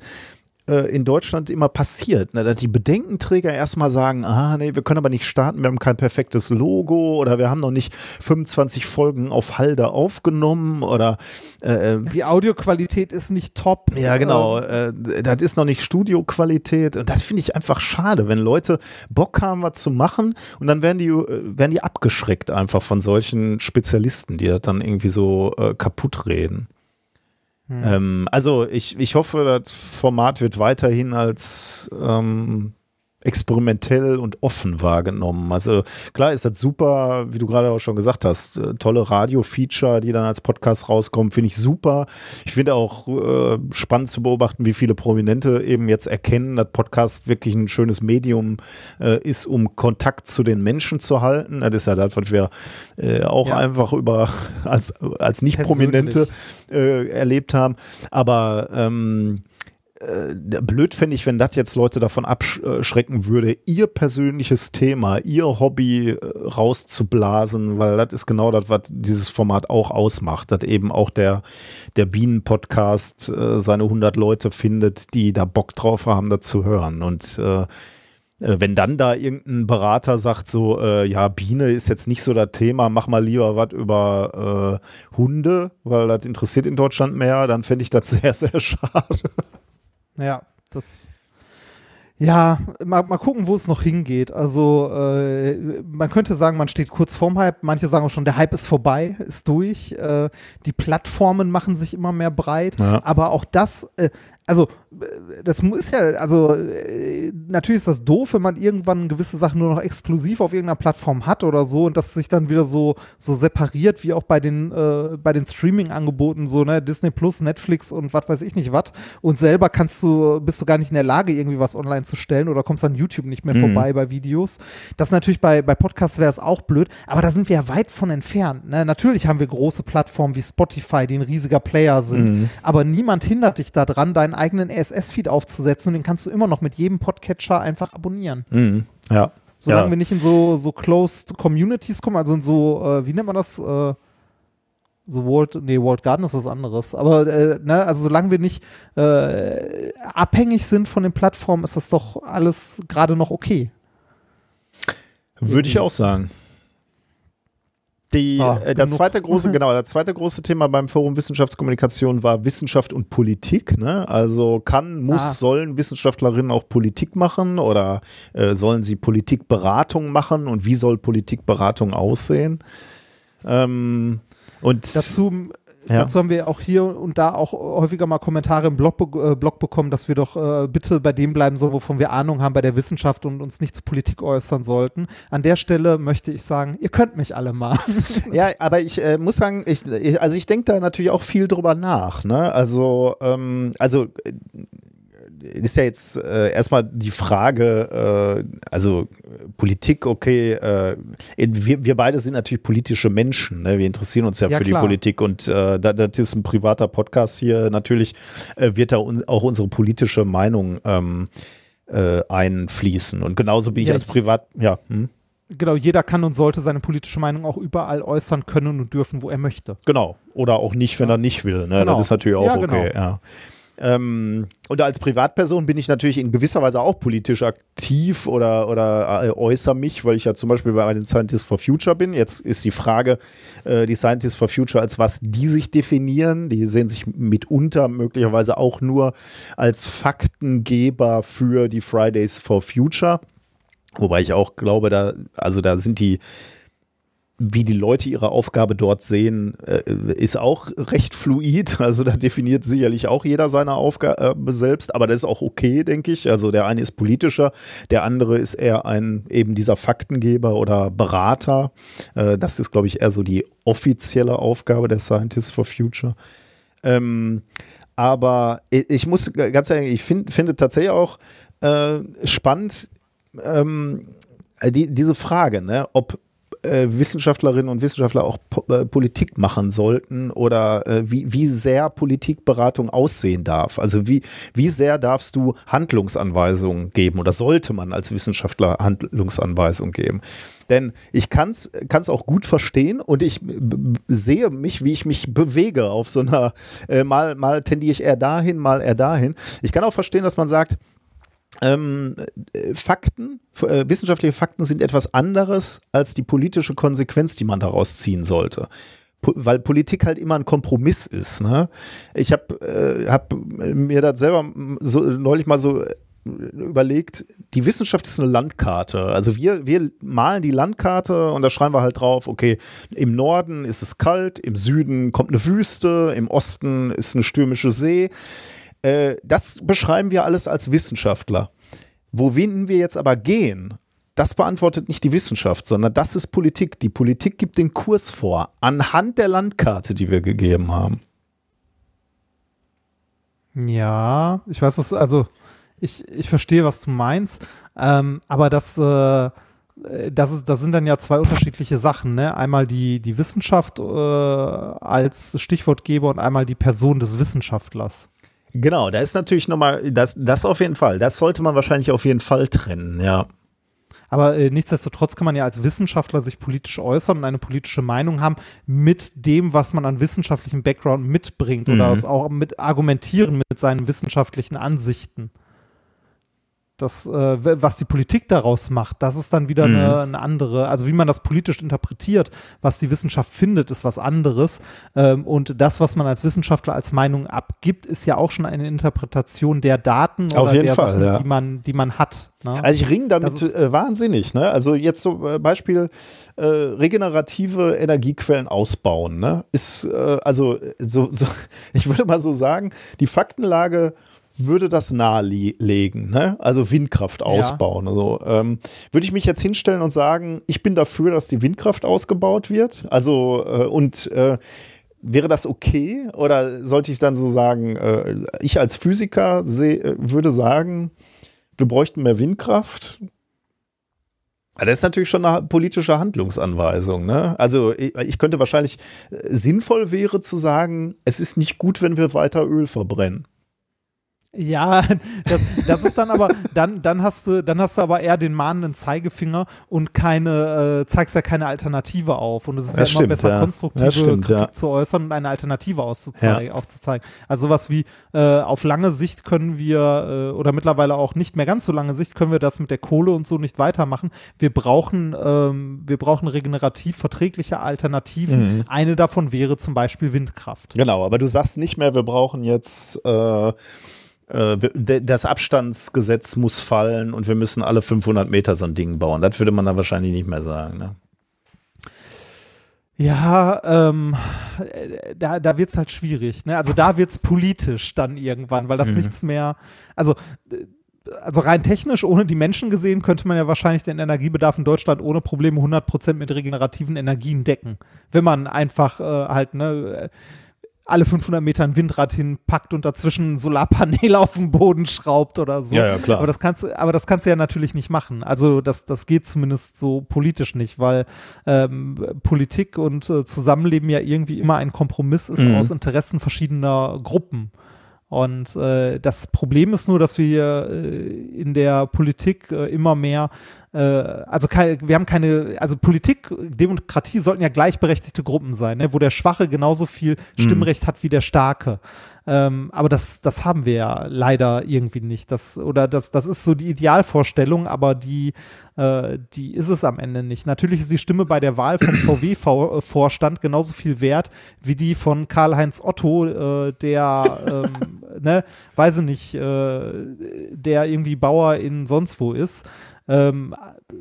[SPEAKER 2] äh, in Deutschland immer passiert. Ne? Dass die Bedenkenträger erstmal sagen, ah nee, wir können aber nicht starten, wir haben kein perfektes Logo oder wir haben noch nicht 25 Folgen auf Halde aufgenommen oder äh,
[SPEAKER 1] die Audioqualität ist nicht top.
[SPEAKER 2] ja, genau.
[SPEAKER 1] Ähm,
[SPEAKER 2] Äh, das ist noch nicht Studioqualität. Und das finde ich einfach schade, wenn Leute Bock haben, was zu machen und dann werden die, äh, werden die abgeschreckt einfach von solchen Spezialisten, die das dann irgendwie so äh, kaputt reden. Ähm, also ich, ich hoffe, das Format wird weiterhin als ähm, experimentell und offen wahrgenommen. Also klar ist das super, wie du gerade auch schon gesagt hast, äh, tolle Radio-Feature, die dann als Podcast rauskommen, finde ich super. Ich finde auch äh, spannend zu beobachten, wie viele Prominente eben jetzt erkennen, dass Podcast wirklich ein schönes Medium äh, ist, um Kontakt zu den Menschen zu halten. Das ist ja das, was wir äh, auch
[SPEAKER 1] Ja.
[SPEAKER 2] einfach über als, als Nicht-Prominente äh, erlebt haben. Aber ähm, äh, blöd fände ich, wenn das jetzt Leute davon abschrecken würde, ihr persönliches Thema, ihr Hobby äh, rauszublasen, weil das ist genau das, was dieses Format auch ausmacht, dass eben auch der, der Bienen-Podcast äh, seine 100 Leute findet, die da Bock drauf haben, das zu hören. Und äh, äh, wenn dann da irgendein Berater sagt, so, äh, ja, Biene ist jetzt nicht so das Thema, mach mal lieber was über äh, Hunde, weil das interessiert in Deutschland mehr, dann fände ich das sehr, sehr schade.
[SPEAKER 1] Ja, das. Ja, mal, mal gucken, wo es noch hingeht. Also, äh, man könnte sagen, man steht kurz vorm Hype. Manche sagen auch schon, der Hype ist vorbei, ist durch. Äh, die Plattformen machen sich immer mehr breit.
[SPEAKER 2] Ja.
[SPEAKER 1] Aber auch das, äh, also, äh, das muss ja, also, äh, natürlich ist das doof, wenn man irgendwann gewisse Sachen nur noch exklusiv auf irgendeiner Plattform hat oder so und das sich dann wieder so, so separiert, wie auch bei den, äh, bei den Streaming-Angeboten, so, ne, Disney Plus, Netflix und was weiß ich nicht was. Und selber kannst du, bist du gar nicht in der Lage, irgendwie was online zu stellen oder kommst an YouTube nicht mehr vorbei bei Videos. Das natürlich bei, bei Podcasts wäre es auch blöd, aber da sind wir ja weit von entfernt. Ne? Natürlich haben wir große Plattformen wie Spotify, die ein riesiger Player sind, aber niemand hindert dich daran, deinen eigenen RSS-Feed aufzusetzen und den kannst du immer noch mit jedem Podcatcher einfach abonnieren.
[SPEAKER 2] Mhm. Ja.
[SPEAKER 1] Solange
[SPEAKER 2] ja.
[SPEAKER 1] wir nicht in so, so closed Communities kommen, also in so, äh, wie nennt man das? Äh, so Walled, nee, Walled Garden ist was anderes. Aber, äh, ne, also solange wir nicht äh, abhängig sind von den Plattformen, ist das doch alles gerade noch okay.
[SPEAKER 2] Würde ich auch sagen. Die,
[SPEAKER 1] So,
[SPEAKER 2] äh, das zweite große, genau, das zweite große Thema beim Forum Wissenschaftskommunikation war Wissenschaft und Politik. Ne? Also kann, muss,
[SPEAKER 1] Ah.
[SPEAKER 2] sollen Wissenschaftlerinnen auch Politik machen oder äh, sollen sie Politikberatung machen und wie soll Politikberatung aussehen? Ähm, und
[SPEAKER 1] Dazu,
[SPEAKER 2] Ja.
[SPEAKER 1] dazu haben wir auch hier und da auch häufiger mal Kommentare im Blog, äh, Blog bekommen, dass wir doch äh, bitte bei dem bleiben sollen, wovon wir Ahnung haben bei der Wissenschaft und uns nicht zur Politik äußern sollten. An der Stelle möchte ich sagen, ihr könnt mich alle mal.
[SPEAKER 2] Ja, aber ich äh, muss sagen, ich, ich, also ich denke da natürlich auch viel drüber nach. Ne? Also, ähm, also äh, ist ja jetzt äh, erstmal die Frage, äh, also Politik, okay, äh, wir, wir beide sind natürlich politische Menschen, ne? wir interessieren uns ja,
[SPEAKER 1] Ja,
[SPEAKER 2] für
[SPEAKER 1] klar.
[SPEAKER 2] die Politik und äh, da- das ist ein privater Podcast hier, natürlich äh, wird da un auch unsere politische Meinung ähm, äh, einfließen und genauso bin ich
[SPEAKER 1] Ja,
[SPEAKER 2] als Privat, ja, hm?
[SPEAKER 1] genau, jeder kann und sollte seine politische Meinung auch überall äußern können und dürfen, wo er möchte.
[SPEAKER 2] Genau. Oder auch nicht, wenn er nicht will. Ne?
[SPEAKER 1] Genau.
[SPEAKER 2] Das ist natürlich auch
[SPEAKER 1] Ja,
[SPEAKER 2] okay.
[SPEAKER 1] genau.
[SPEAKER 2] Ja. Ähm, und als Privatperson bin ich natürlich in gewisser Weise auch politisch aktiv oder, oder äh, äußere mich, weil ich ja zum Beispiel bei den Scientists for Future bin. Jetzt ist die Frage, äh, die Scientists for Future, als was die sich definieren. Die sehen sich mitunter möglicherweise auch nur als Faktengeber für die Fridays for Future. Wobei ich auch glaube, da, also da sind die wie die Leute ihre Aufgabe dort sehen, äh, ist auch recht fluid. Also da definiert sicherlich auch jeder seine Aufgabe selbst, aber das ist auch okay, denke ich. Also der eine ist politischer, der andere ist eher ein eben dieser Faktengeber oder Berater. Äh, das ist, glaube ich, eher so die offizielle Aufgabe der Scientists for Future. Ähm, aber ich muss ganz ehrlich, ich find, finde tatsächlich auch äh, spannend ähm, die, diese Frage, ne, ob äh, Wissenschaftlerinnen und Wissenschaftler auch po äh, Politik machen sollten oder äh, wie, wie sehr Politikberatung aussehen darf. Also wie, wie sehr darfst du Handlungsanweisungen geben oder sollte man als Wissenschaftler Handlungsanweisungen geben? Denn ich kann es auch gut verstehen und ich sehe mich, wie ich mich bewege auf so einer, äh, mal, mal tendiere ich eher dahin, mal eher dahin. Ich kann auch verstehen, dass man sagt, ähm, äh, Fakten, äh, wissenschaftliche Fakten sind etwas anderes als die politische Konsequenz, die man daraus ziehen sollte. Po weil Politik halt immer ein Kompromiss ist. Ne? Ich habe äh, hab mir das selber so, neulich mal so äh, überlegt, die Wissenschaft ist eine Landkarte. Also wir, wir malen die Landkarte und da schreiben wir halt drauf, okay, im Norden ist es kalt, im Süden kommt eine Wüste, im Osten ist eine stürmische See. Äh, das beschreiben wir alles als Wissenschaftler. Wohin wir jetzt aber gehen, das beantwortet nicht die Wissenschaft, sondern das ist Politik. Die Politik gibt den Kurs vor, anhand der Landkarte, die wir gegeben haben.
[SPEAKER 1] Ja, ich weiß was, also ich, ich verstehe, was du meinst, ähm, aber das, äh, das, ist, das sind dann ja zwei unterschiedliche Sachen. Ne? Einmal die, die Wissenschaft äh, als Stichwortgeber und einmal die Person des Wissenschaftlers.
[SPEAKER 2] Genau, da ist natürlich nochmal, das, das auf jeden Fall, das sollte man wahrscheinlich auf jeden Fall trennen, ja.
[SPEAKER 1] Aber äh, nichtsdestotrotz kann man ja als Wissenschaftler sich politisch äußern und eine politische Meinung haben mit dem, was man an wissenschaftlichem Background mitbringt mhm. oder auch mit argumentieren mit seinen wissenschaftlichen Ansichten das, äh, was die Politik daraus macht, das ist dann wieder mhm. eine, eine, andere, also wie man das politisch interpretiert, was die Wissenschaft findet, ist was anderes. Ähm, und das, was man als Wissenschaftler als Meinung abgibt, ist ja auch schon eine Interpretation der Daten
[SPEAKER 2] Auf oder der Fall, Sachen,
[SPEAKER 1] ja. die, man, die man hat.
[SPEAKER 2] Ne? Also ich ringe damit äh, wahnsinnig. Ne? Also jetzt so äh, Beispiel äh, regenerative Energiequellen ausbauen. Ne? Ist äh, also so, so, ich würde mal so sagen, die Faktenlage würde das nahelegen, ne? also Windkraft ausbauen. Ja. Also ähm, würde ich mich jetzt hinstellen und sagen, ich bin dafür, dass die Windkraft ausgebaut wird. Also äh, und äh, wäre das okay oder sollte ich dann so sagen, äh, ich als Physiker äh, würde sagen, wir bräuchten mehr Windkraft? Das ist natürlich schon eine politische Handlungsanweisung. Ne? Also ich, ich könnte wahrscheinlich äh, sinnvoll wäre zu sagen, es ist nicht gut, wenn wir weiter Öl verbrennen.
[SPEAKER 1] Ja, das, das ist dann aber, dann, dann hast du, dann hast du aber eher den mahnenden Zeigefinger und keine, äh, zeigst ja keine Alternative auf. Und es ist ja, ja immer besser, ja. konstruktive stimmt, Kritik ja. zu äußern und eine Alternative auszuzeigen, aufzuzeigen. Also sowas wie äh, auf lange Sicht können wir, äh, oder mittlerweile auch nicht mehr ganz so lange Sicht, können wir das mit der Kohle und so nicht weitermachen. Wir brauchen, ähm, wir brauchen regenerativ verträgliche Alternativen. Mhm. Eine davon wäre zum Beispiel Windkraft.
[SPEAKER 2] Genau, aber du sagst nicht mehr, wir brauchen jetzt äh, das Abstandsgesetz muss fallen und wir müssen alle 500 Meter so ein Ding bauen. Das würde man dann wahrscheinlich nicht mehr sagen. Ne?
[SPEAKER 1] Ja, ähm, da, da wird es halt schwierig. Ne? Also da wird es politisch dann irgendwann, weil das mhm. nichts mehr, also also rein technisch, ohne die Menschen gesehen, könnte man ja wahrscheinlich den Energiebedarf in Deutschland ohne Probleme 100% mit regenerativen Energien decken. Wenn man einfach äh, halt, ne, alle 500 Meter ein Windrad hinpackt und dazwischen Solarpaneele auf den Boden schraubt oder so.
[SPEAKER 2] Ja, ja, klar.
[SPEAKER 1] Aber das kannst, aber das kannst du ja natürlich nicht machen. Also das, das geht zumindest so politisch nicht, weil ähm, Politik und äh, Zusammenleben ja irgendwie immer ein Kompromiss ist mhm. aus Interessen verschiedener Gruppen. Und äh, das Problem ist nur, dass wir äh, in der Politik äh, immer mehr, äh, also keine, wir haben keine, also Politik, Demokratie sollten ja gleichberechtigte Gruppen sein, ne, wo der Schwache genauso viel mhm. Stimmrecht hat wie der Starke. Ähm, aber das, das haben wir ja leider irgendwie nicht. Das, oder das, das ist so die Idealvorstellung, aber die, äh, die ist es am Ende nicht. Natürlich ist die Stimme bei der Wahl vom VW-Vorstand genauso viel wert wie die von Karl-Heinz Otto, äh, der, ähm, ne, weiß ich nicht, äh, der irgendwie Bauer in sonst wo ist. Ähm,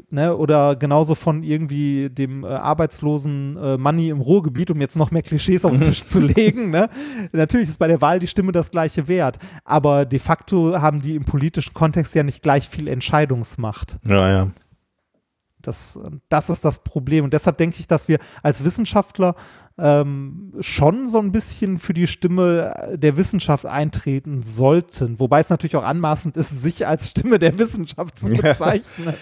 [SPEAKER 1] ne, oder genauso von irgendwie dem äh, arbeitslosen äh, Money im Ruhrgebiet, um jetzt noch mehr Klischees auf den Tisch zu legen. Ne? Natürlich ist bei der Wahl die Stimme das gleiche wert, aber de facto haben die im politischen Kontext ja nicht gleich viel Entscheidungsmacht.
[SPEAKER 2] Ja, ja.
[SPEAKER 1] Das, das ist das Problem. Und deshalb denke ich, dass wir als Wissenschaftler ähm, schon so ein bisschen für die Stimme der Wissenschaft eintreten sollten. Wobei es natürlich auch anmaßend ist, sich als Stimme der Wissenschaft zu bezeichnen.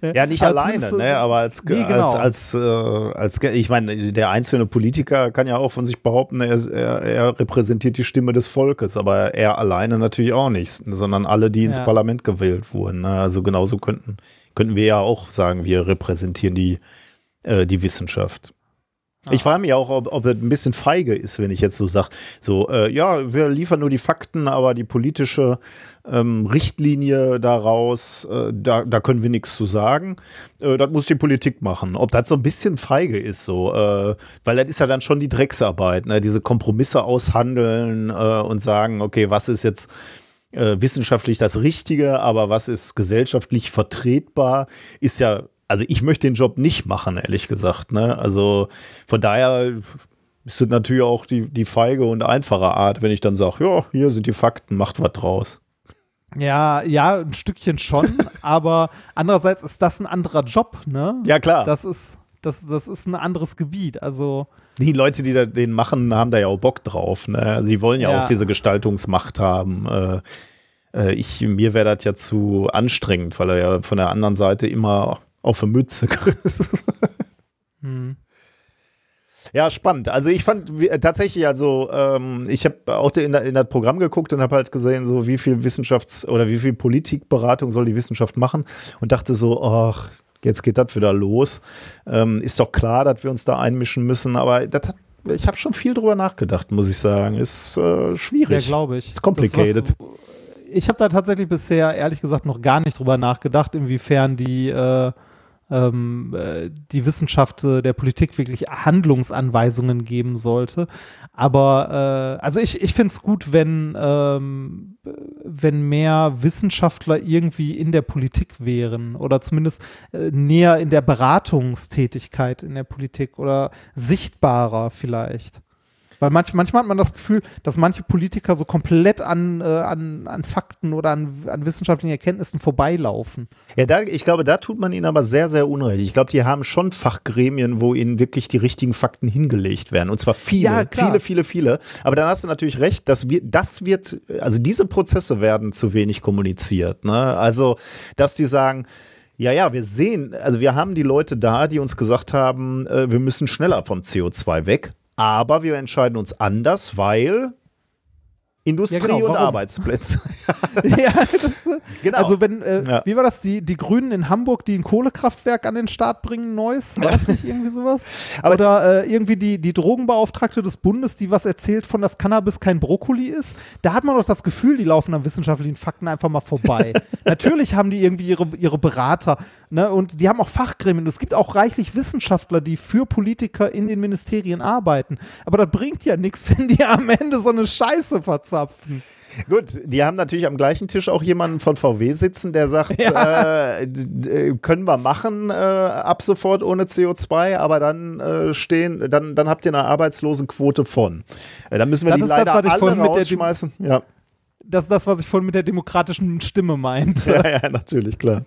[SPEAKER 2] ja, nicht aber alleine, ne? aber als, nee, genau. als, als, äh, als, ich meine, der einzelne Politiker kann ja auch von sich behaupten, er, er, er, repräsentiert die Stimme des Volkes, aber er alleine natürlich auch nicht, sondern alle, die ins ja. Parlament gewählt wurden. Ne? Also genauso könnten, könnten wir ja auch sagen, wir repräsentieren die, äh, die Wissenschaft. Ich frage mich auch, ob, ob es ein bisschen feige ist, wenn ich jetzt so sage, so, äh, ja, wir liefern nur die Fakten, aber die politische ähm, Richtlinie daraus, äh, da, da können wir nichts zu sagen. Äh, das muss die Politik machen. Ob das so ein bisschen feige ist, so, äh, weil das ist ja dann schon die Drecksarbeit, ne? diese Kompromisse aushandeln äh, und sagen, okay, was ist jetzt äh, wissenschaftlich das Richtige, aber was ist gesellschaftlich vertretbar, ist ja also ich möchte den Job nicht machen, ehrlich gesagt. Ne? Also von daher ist es natürlich auch die, die feige und einfache Art, wenn ich dann sage, ja, hier sind die Fakten, macht was draus.
[SPEAKER 1] Ja, ja, ein Stückchen schon, aber andererseits ist das ein anderer Job, ne?
[SPEAKER 2] Ja, klar.
[SPEAKER 1] Das ist, das, das ist ein anderes Gebiet. Also
[SPEAKER 2] die Leute, die da den machen, haben da ja auch Bock drauf. Ne? Also die wollen ja, ja. auch diese Gestaltungsmacht haben. Äh, äh ich, mir wäre das ja zu anstrengend, weil er ja von der anderen Seite immer auf eine Mütze kriegst. hm. Ja, spannend. Also ich fand tatsächlich, also ähm, ich habe auch in, in, das Programm geguckt und habe halt gesehen, so wie viel Wissenschafts- oder wie viel Politikberatung soll die Wissenschaft machen und dachte so, ach, jetzt geht das wieder los. Ähm, ist doch klar, dass wir uns da einmischen müssen, aber das hat ich habe schon viel drüber nachgedacht, muss ich sagen. Ist äh, schwierig.
[SPEAKER 1] Ja, glaube ich.
[SPEAKER 2] Ist complicated.
[SPEAKER 1] ich habe da tatsächlich bisher ehrlich gesagt noch gar nicht drüber nachgedacht, inwiefern die äh, ähm, äh, die Wissenschaft äh, der Politik wirklich Handlungsanweisungen geben sollte. Aber äh, also ich, ich finde es gut, wenn, ähm, wenn mehr Wissenschaftler irgendwie in der Politik wären oder zumindest äh, näher in der Beratungstätigkeit in der Politik oder sichtbarer vielleicht. Weil manch, manchmal hat man das Gefühl, dass manche Politiker so komplett an, äh, an, an Fakten oder an, an wissenschaftlichen Erkenntnissen vorbeilaufen.
[SPEAKER 2] Ja, da, ich glaube, da tut man ihnen aber sehr, sehr unrecht. Ich glaube, die haben schon Fachgremien, wo ihnen wirklich die richtigen Fakten hingelegt werden. Und zwar viele, ja, viele, viele, viele. Aber dann hast du natürlich recht, dass wir, das wird, also diese Prozesse werden zu wenig kommuniziert. Ne? Also, dass die sagen, ja, ja, wir sehen, also wir haben die Leute da, die uns gesagt haben, äh, wir müssen schneller vom CO2 weg aber wir entscheiden uns anders, weil Industrie ja, genau, und Arbeitsplätze.
[SPEAKER 1] ja, das, genau. Also wenn, äh, ja. wie war das, die, die Grünen in Hamburg, die ein Kohlekraftwerk an den Start bringen, neues? War das nicht irgendwie sowas? Aber Oder äh, irgendwie die, die Drogenbeauftragte des Bundes, die was erzählt von, dass Cannabis kein Brokkoli ist? Da hat man doch das Gefühl, die laufen an wissenschaftlichen Fakten einfach mal vorbei. Natürlich haben die irgendwie ihre, ihre Berater ne? und die haben auch Fachgremien. Es gibt auch reichlich Wissenschaftler, die für Politiker in den Ministerien arbeiten. Aber das bringt ja nichts, wenn die am Ende so eine Scheiße verzeihen abzapfen.
[SPEAKER 2] Gut, die haben natürlich am gleichen Tisch auch jemanden von VW sitzen, der sagt, ja. äh, äh, können wir machen äh, ab sofort ohne CO2, aber dann äh, stehen, dann, dann habt ihr eine Arbeitslosenquote von. Äh, dann müssen wir das die leider das, alle rausschmeißen. Ja.
[SPEAKER 1] Das ist das, was ich vorhin mit der demokratischen Stimme meinte.
[SPEAKER 2] Ja, ja, natürlich, klar.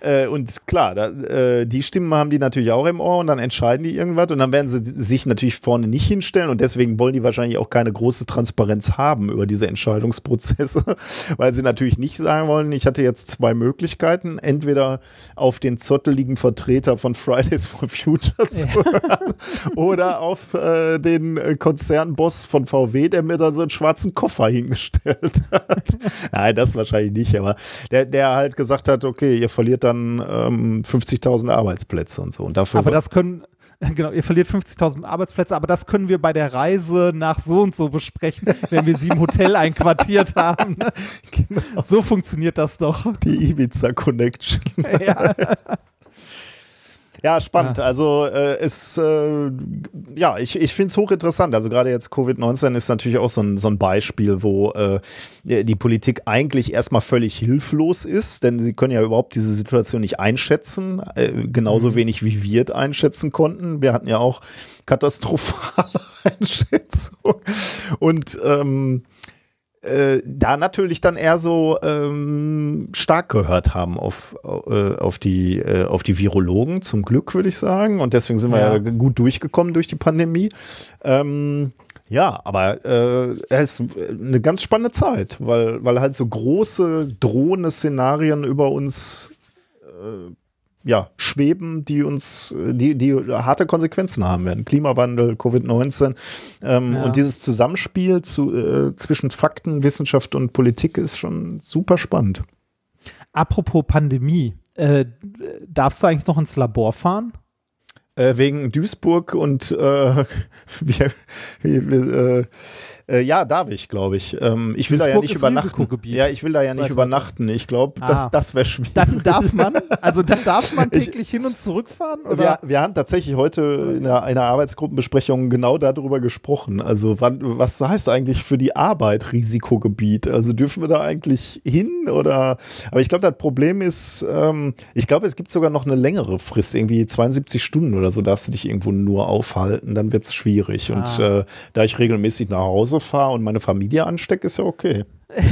[SPEAKER 2] Äh, und klar, da, äh, die Stimmen haben die natürlich auch im Ohr und dann entscheiden die irgendwas und dann werden sie sich natürlich vorne nicht hinstellen und deswegen wollen die wahrscheinlich auch keine große Transparenz haben über diese Entscheidungsprozesse, weil sie natürlich nicht sagen wollen, ich hatte jetzt zwei Möglichkeiten, entweder auf den zotteligen Vertreter von Fridays for Future zu hören oder auf äh, den Konzernboss von VW, der mir da so einen schwarzen Koffer hingestellt hat. Nein, das wahrscheinlich nicht, aber der, der halt gesagt hat, okay, ihr verliert da dann ähm, 50.000 Arbeitsplätze und so. Und dafür
[SPEAKER 1] aber das können, genau, ihr verliert 50.000 Arbeitsplätze, aber das können wir bei der Reise nach so und so besprechen, wenn wir sie im Hotel einquartiert haben. Genau. So funktioniert das doch.
[SPEAKER 2] Die Ibiza Connection. Ja. Ja, spannend. Ja. Also äh, es, äh, ja, ich, ich finde es hochinteressant. Also gerade jetzt Covid-19 ist natürlich auch so ein, so ein Beispiel, wo äh, die Politik eigentlich erstmal völlig hilflos ist, denn sie können ja überhaupt diese Situation nicht einschätzen, äh, genauso mhm. wenig wie wir es einschätzen konnten. Wir hatten ja auch katastrophale Einschätzung. Und ähm, äh, da natürlich dann eher so ähm, stark gehört haben auf, äh, auf, die, äh, auf die Virologen, zum Glück würde ich sagen. Und deswegen sind ja. wir ja gut durchgekommen durch die Pandemie. Ähm, ja, aber äh, es ist eine ganz spannende Zeit, weil, weil halt so große drohende Szenarien über uns äh, ja, schweben, die uns, die, die harte Konsequenzen haben werden. Klimawandel, Covid-19 ähm, ja. und dieses Zusammenspiel zu, äh, zwischen Fakten, Wissenschaft und Politik ist schon super spannend.
[SPEAKER 1] Apropos Pandemie, äh, darfst du eigentlich noch ins Labor fahren?
[SPEAKER 2] Äh, wegen Duisburg und äh, wir, wir, äh, ja, darf ich, glaube ich. Ähm, ich will Duisburg da ja nicht übernachten. Ja, ich will da ja nicht übernachten. Ich glaube, das, ah. das wäre schwierig.
[SPEAKER 1] Dann darf man, also dann darf man täglich ich, hin und zurück fahren? Oder?
[SPEAKER 2] Wir, wir haben tatsächlich heute in einer, einer, Arbeitsgruppenbesprechung genau darüber gesprochen. Also wann, was heißt eigentlich für die Arbeit Risikogebiet? Also dürfen wir da eigentlich hin oder? Aber ich glaube, das Problem ist, ähm, ich glaube, es gibt sogar noch eine längere Frist, irgendwie 72 Stunden oder so darfst du dich irgendwo nur aufhalten. Dann wird es schwierig. Ah. Und äh, da ich regelmäßig nach Hause Hause fahre und meine Familie anstecke, ist ja okay.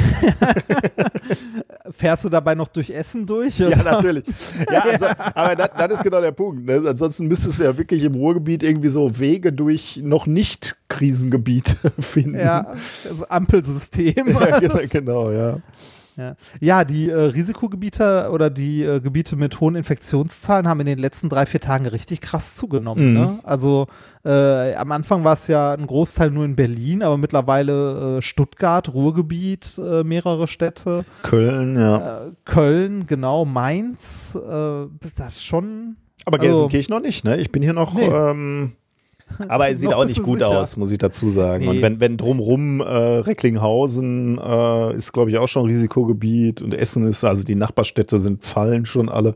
[SPEAKER 1] Fährst du dabei noch durch Essen durch?
[SPEAKER 2] Oder? Ja, natürlich. Ja, also, aber das, das, ist genau der Punkt. Ne? Ansonsten müsstest du ja wirklich im Ruhrgebiet irgendwie so Wege durch noch nicht Krisengebiete finden.
[SPEAKER 1] Ja, also Ampelsystem.
[SPEAKER 2] ja, genau, ja.
[SPEAKER 1] Ja, ja die äh, Risikogebiete oder die äh, Gebiete mit hohen Infektionszahlen haben in den letzten drei, vier Tagen richtig krass zugenommen. Mhm. Ne? Also äh, am Anfang war es ja ein Großteil nur in Berlin, aber mittlerweile äh, Stuttgart, Ruhrgebiet, äh, mehrere Städte.
[SPEAKER 2] Köln, ja.
[SPEAKER 1] Äh, Köln, genau, Mainz, das ist schon.
[SPEAKER 2] Aber Gelsenkirchen also, noch nicht, ne? Ich bin hier noch. Nee. Ähm aber es sieht auch nicht gut sicher. aus, muss ich dazu sagen. Nee. Und wenn, wenn drumrum äh, Recklinghausen äh, ist, glaube ich, auch schon Risikogebiet und Essen ist, also die Nachbarstädte sind fallen schon alle.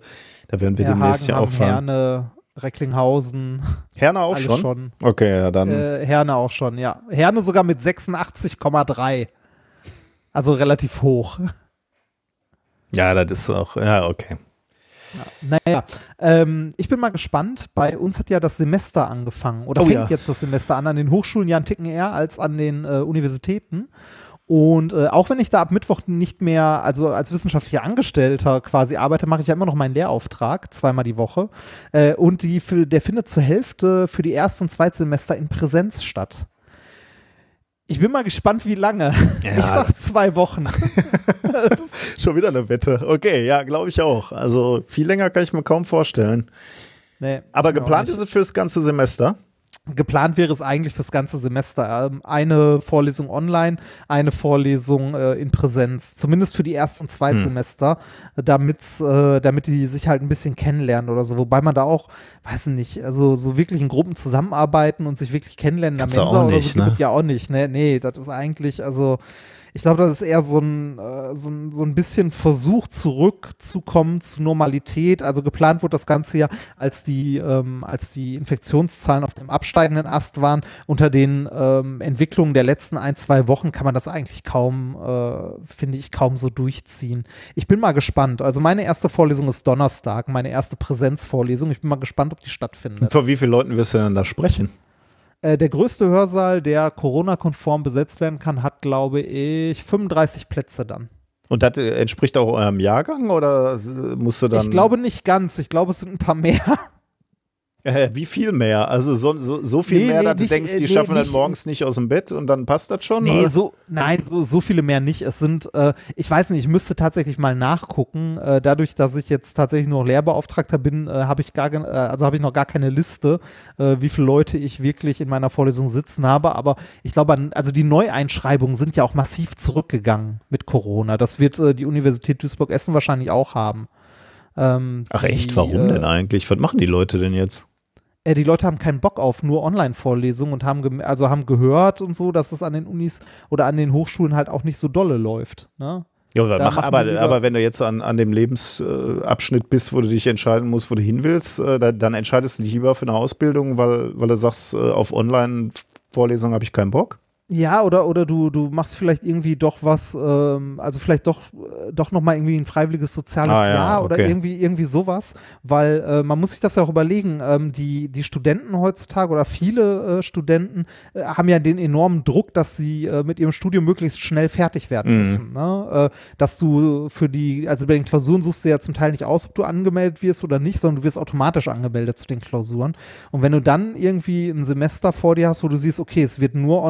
[SPEAKER 2] Da werden wir ja, demnächst ja auch fahren.
[SPEAKER 1] Herne, Recklinghausen.
[SPEAKER 2] Herne auch schon? schon? Okay, ja, dann.
[SPEAKER 1] Äh, Herne auch schon, ja. Herne sogar mit 86,3. Also relativ hoch.
[SPEAKER 2] Ja, das ist auch, ja, okay.
[SPEAKER 1] Ja, naja, ähm, ich bin mal gespannt. Bei uns hat ja das Semester angefangen oder oh, fängt ja. jetzt das Semester an, an den Hochschulen ja ein Ticken eher als an den äh, Universitäten. Und äh, auch wenn ich da ab Mittwoch nicht mehr, also als wissenschaftlicher Angestellter quasi arbeite, mache ich ja immer noch meinen Lehrauftrag, zweimal die Woche. Äh, und die für, der findet zur Hälfte für die Erst- und Zweitsemester in Präsenz statt. Ich bin mal gespannt, wie lange. Ja, ich sag zwei Wochen.
[SPEAKER 2] Schon wieder eine Wette. Okay, ja, glaube ich auch. Also viel länger kann ich mir kaum vorstellen. Nee, Aber geplant ist es fürs ganze Semester?
[SPEAKER 1] Geplant wäre es eigentlich fürs ganze Semester. Ähm, eine Vorlesung online, eine Vorlesung äh, in Präsenz, zumindest für die ersten zwei hm. Semester, damit's, äh, damit die sich halt ein bisschen kennenlernen oder so. Wobei man da auch, weiß ich nicht, also so wirklich in Gruppen zusammenarbeiten und sich wirklich kennenlernen
[SPEAKER 2] der Mensa oder
[SPEAKER 1] so
[SPEAKER 2] ne?
[SPEAKER 1] ja auch nicht. Ne? Nee, das ist eigentlich, also ich glaube, das ist eher so ein, äh, so, ein, so ein bisschen Versuch zurückzukommen zu Normalität. Also geplant wurde das Ganze ja, als die, ähm, als die Infektionszahlen auf dem absteigenden Ast waren. Unter den ähm, Entwicklungen der letzten ein, zwei Wochen kann man das eigentlich kaum, äh, finde ich, kaum so durchziehen. Ich bin mal gespannt. Also meine erste Vorlesung ist Donnerstag, meine erste Präsenzvorlesung. Ich bin mal gespannt, ob die stattfindet. Und
[SPEAKER 2] vor wie vielen Leuten wirst du denn da sprechen?
[SPEAKER 1] Äh, der größte Hörsaal, der Corona-konform besetzt werden kann, hat, glaube ich, 35 Plätze dann.
[SPEAKER 2] Und das äh, entspricht auch eurem Jahrgang oder musst du dann.
[SPEAKER 1] Ich glaube nicht ganz. Ich glaube, es sind ein paar mehr.
[SPEAKER 2] Äh, wie viel mehr? Also so, so, so viel nee, mehr, nee, dass du nicht, denkst, die nee, schaffen nicht, dann morgens nicht aus dem Bett und dann passt das schon?
[SPEAKER 1] Nee, so, nein, so, so viele mehr nicht. Es sind, äh, ich weiß nicht, ich müsste tatsächlich mal nachgucken. Äh, dadurch, dass ich jetzt tatsächlich nur Lehrbeauftragter bin, äh, habe ich gar, äh, also habe ich noch gar keine Liste, äh, wie viele Leute ich wirklich in meiner Vorlesung sitzen habe. Aber ich glaube, also die Neueinschreibungen sind ja auch massiv zurückgegangen mit Corona. Das wird die Universität Duisburg-Essen wahrscheinlich auch haben.
[SPEAKER 2] Ähm, Ach echt, die, warum denn eigentlich? Was machen die Leute denn jetzt?
[SPEAKER 1] Äh, die Leute haben keinen Bock auf nur Online-Vorlesungen und haben, also haben gehört und so, dass es an den Unis oder an den Hochschulen halt auch nicht so dolle läuft. Ne?
[SPEAKER 2] Ja, aber,
[SPEAKER 1] Da
[SPEAKER 2] mach, aber, aber wenn du jetzt an, an dem Lebensabschnitt bist, wo du dich entscheiden musst, wo du hin willst, äh, da, dann entscheidest du dich lieber für eine Ausbildung, weil, weil du sagst, äh, auf Online-Vorlesungen habe ich keinen Bock.
[SPEAKER 1] Ja, oder, oder du, du machst vielleicht irgendwie doch was, ähm, also vielleicht doch, äh, doch nochmal irgendwie ein freiwilliges soziales
[SPEAKER 2] Ah, ja,
[SPEAKER 1] Jahr oder
[SPEAKER 2] okay.
[SPEAKER 1] irgendwie, irgendwie sowas, weil äh, man muss sich das ja auch überlegen, ähm, die, die Studenten heutzutage oder viele äh, Studenten äh, haben ja den enormen Druck, dass sie äh, mit ihrem Studium möglichst schnell fertig werden
[SPEAKER 2] Mhm.
[SPEAKER 1] müssen. Ne? Äh, dass du für die, also bei den Klausuren suchst du ja zum Teil nicht aus, ob du angemeldet wirst oder nicht, sondern du wirst automatisch angemeldet zu den Klausuren. Und wenn du dann irgendwie ein Semester vor dir hast, wo du siehst, okay, es wird nur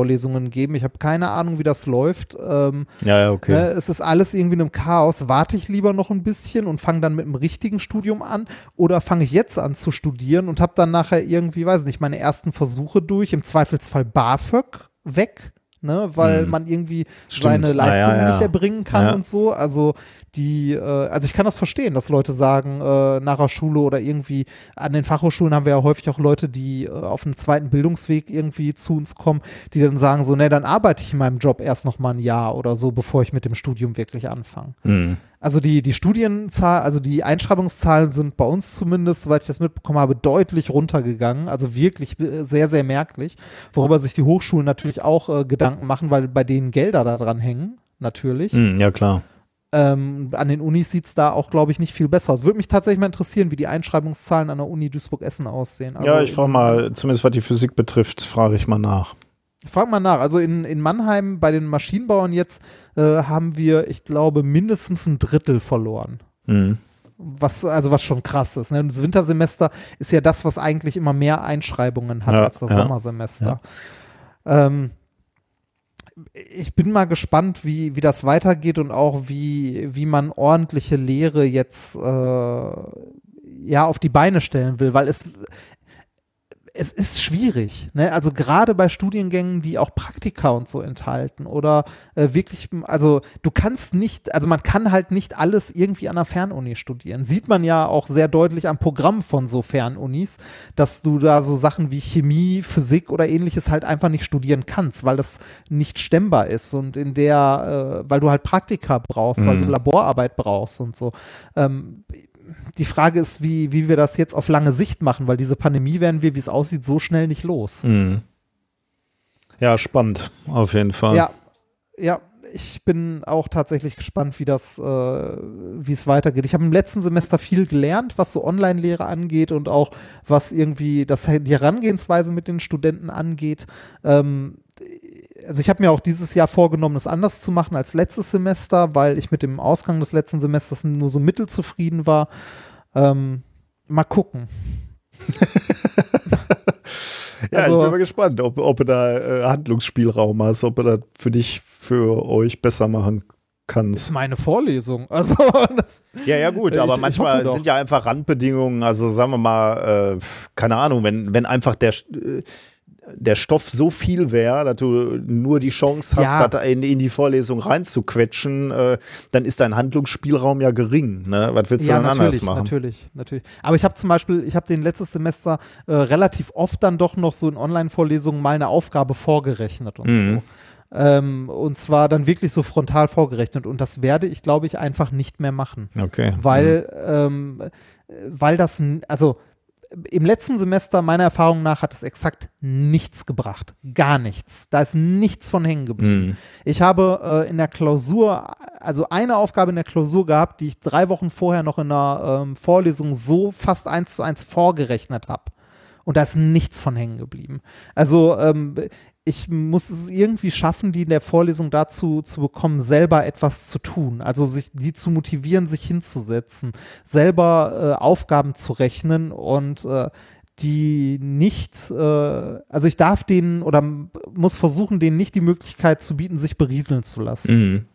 [SPEAKER 1] Online-Vorlesungen geben, ich habe keine Ahnung, wie das läuft, ähm,
[SPEAKER 2] Ja, ja, okay.
[SPEAKER 1] ne, es ist alles irgendwie in einem Chaos, warte ich lieber noch ein bisschen und fange dann mit einem richtigen Studium an oder fange ich jetzt an zu studieren und habe dann nachher irgendwie, weiß nicht, meine ersten Versuche durch, im Zweifelsfall BAföG weg. Ne, weil
[SPEAKER 2] Hm.
[SPEAKER 1] man irgendwie
[SPEAKER 2] Stimmt.
[SPEAKER 1] seine
[SPEAKER 2] Ah, ja, ja.
[SPEAKER 1] nicht erbringen kann und so. Also die, äh, also ich kann das verstehen, dass Leute sagen, äh, nach der Schule oder irgendwie an den Fachhochschulen haben wir ja häufig auch Leute, die äh, auf einem zweiten Bildungsweg irgendwie zu uns kommen, die dann sagen so, ne, dann arbeite ich in meinem Job erst noch mal ein Jahr oder so, bevor ich mit dem Studium wirklich anfange.
[SPEAKER 2] Hm.
[SPEAKER 1] Also die, die Studienzahl, also die Einschreibungszahlen sind bei uns zumindest, soweit ich das mitbekommen habe, deutlich runtergegangen. Also wirklich äh, sehr, sehr merklich. Worüber sich die Hochschulen natürlich auch äh, Gedanken machen, weil bei denen Gelder da dran hängen, natürlich.
[SPEAKER 2] Hm, ja, klar.
[SPEAKER 1] Ähm, an den Unis sieht es da auch, glaube ich, nicht viel besser aus. Würde mich tatsächlich mal interessieren, wie die Einschreibungszahlen an der Uni Duisburg-Essen aussehen. Also
[SPEAKER 2] ja, ich frage mal, zumindest was die Physik betrifft, frage ich mal nach.
[SPEAKER 1] Frag mal nach. Also in, in Mannheim bei den Maschinenbauern jetzt äh, haben wir, ich glaube, mindestens ein Drittel verloren.
[SPEAKER 2] Hm.
[SPEAKER 1] Was, also was schon krass ist. Ne? Das Wintersemester ist ja das, was eigentlich immer mehr Einschreibungen hat
[SPEAKER 2] Ja,
[SPEAKER 1] als das
[SPEAKER 2] ja,
[SPEAKER 1] Sommersemester. Ähm, ich bin mal gespannt, wie, wie das weitergeht und auch wie, wie man ordentliche Lehre jetzt äh, ja auf die Beine stellen will, weil es es ist schwierig, ne? Also gerade bei Studiengängen, die auch Praktika und so enthalten oder äh, wirklich, also du kannst nicht, also man kann halt nicht alles irgendwie an einer Fernuni studieren. Sieht man ja auch sehr deutlich am Programm von so Fernunis, dass du da so Sachen wie Chemie, Physik oder ähnliches halt einfach nicht studieren kannst, weil das nicht stemmbar ist und in der, äh, weil du halt Praktika brauchst, weil
[SPEAKER 2] Mhm.
[SPEAKER 1] du Laborarbeit brauchst und so. Ähm, die Frage ist, wie, wie wir das jetzt auf lange Sicht machen, weil diese Pandemie werden wir, wie es aussieht, so schnell nicht los.
[SPEAKER 2] Hm. Ja, spannend, auf jeden Fall.
[SPEAKER 1] Ja, ja, ich bin auch tatsächlich gespannt, wie das, äh, wie es weitergeht. Ich habe im letzten Semester viel gelernt, was so Online-Lehre angeht und auch was irgendwie das, die Herangehensweise mit den Studenten angeht. Ähm, also ich habe mir auch dieses Jahr vorgenommen, es anders zu machen als letztes Semester, weil ich mit dem Ausgang des letzten Semesters nur so mittelzufrieden war. Ähm, mal gucken.
[SPEAKER 2] Ja,
[SPEAKER 1] Also-
[SPEAKER 2] ich bin mal gespannt, ob, ob du da äh, Handlungsspielraum hast, ob du das für dich, für euch besser machen
[SPEAKER 1] Das ist
[SPEAKER 2] kannst.
[SPEAKER 1] meine Vorlesung. Also das,
[SPEAKER 2] Ja, ja, gut,
[SPEAKER 1] Ich-
[SPEAKER 2] aber
[SPEAKER 1] ich
[SPEAKER 2] manchmal
[SPEAKER 1] doch.
[SPEAKER 2] sind ja einfach Randbedingungen, also sagen wir mal, äh, keine Ahnung, wenn, wenn einfach der, äh, der Stoff so viel wäre, dass du nur die Chance hast,
[SPEAKER 1] Ja.
[SPEAKER 2] das in, in die Vorlesung reinzuquetschen, äh, dann ist dein Handlungsspielraum ja gering. Ne? Was willst du
[SPEAKER 1] ja,
[SPEAKER 2] dann anders machen?
[SPEAKER 1] natürlich, natürlich. Aber ich habe zum Beispiel, ich habe den letztes Semester äh, relativ oft dann doch noch so in Online-Vorlesungen mal eine Aufgabe vorgerechnet und
[SPEAKER 2] Mhm.
[SPEAKER 1] so. Ähm, und zwar dann wirklich so frontal vorgerechnet. Und das werde ich, glaube ich, einfach nicht mehr machen.
[SPEAKER 2] Okay.
[SPEAKER 1] Weil, ähm, äh, weil das, also im letzten Semester, meiner Erfahrung nach, hat es exakt nichts gebracht. Gar nichts. Da ist nichts von hängen geblieben.
[SPEAKER 2] Mhm.
[SPEAKER 1] Ich habe äh, in der Klausur, also eine Aufgabe in der Klausur gehabt, die ich drei Wochen vorher noch in einer ähm, Vorlesung so fast eins zu eins vorgerechnet habe. Und da ist nichts von hängen geblieben. Also ähm, ich muss es irgendwie schaffen, die in der Vorlesung dazu zu bekommen, selber etwas zu tun. Also sich die zu motivieren, sich hinzusetzen, selber äh, Aufgaben zu rechnen und äh, die nicht, äh, also ich darf denen oder muss versuchen, denen nicht die Möglichkeit zu bieten, sich berieseln zu lassen
[SPEAKER 2] Mhm.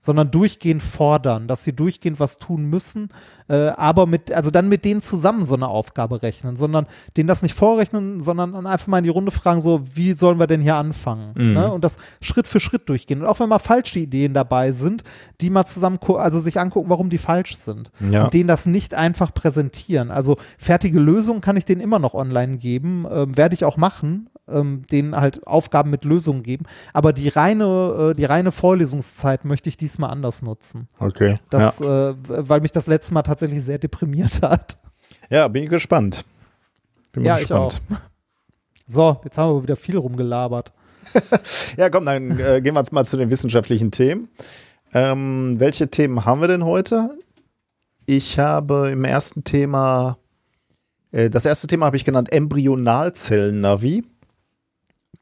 [SPEAKER 1] Sondern durchgehend fordern, dass sie durchgehend was tun müssen, äh, aber mit, also dann mit denen zusammen so eine Aufgabe rechnen, sondern denen das nicht vorrechnen, sondern dann einfach mal in die Runde fragen, so, wie sollen wir denn hier anfangen?
[SPEAKER 2] Mhm.
[SPEAKER 1] Ne? Und das Schritt für Schritt durchgehen. Und auch wenn mal falsche Ideen dabei sind, die mal zusammen, also sich angucken, warum die falsch sind.
[SPEAKER 2] Ja.
[SPEAKER 1] Und denen das nicht einfach präsentieren. Also fertige Lösungen kann ich denen immer noch online geben, ähm, werde ich auch machen. Ähm, denen halt Aufgaben mit Lösungen geben. Aber die reine, äh, die reine Vorlesungszeit möchte ich diesmal anders nutzen.
[SPEAKER 2] Okay.
[SPEAKER 1] Das, ja. äh, weil mich das letzte Mal tatsächlich sehr deprimiert hat.
[SPEAKER 2] Ja, bin ich gespannt.
[SPEAKER 1] Bin ja, gespannt. ich auch. So, jetzt haben wir wieder viel rumgelabert.
[SPEAKER 2] ja, komm, dann äh, gehen wir jetzt mal zu den wissenschaftlichen Themen. Ähm, welche Themen haben wir denn heute? Ich habe im ersten Thema, äh, das erste Thema habe ich genannt Embryonalzellen-Navi.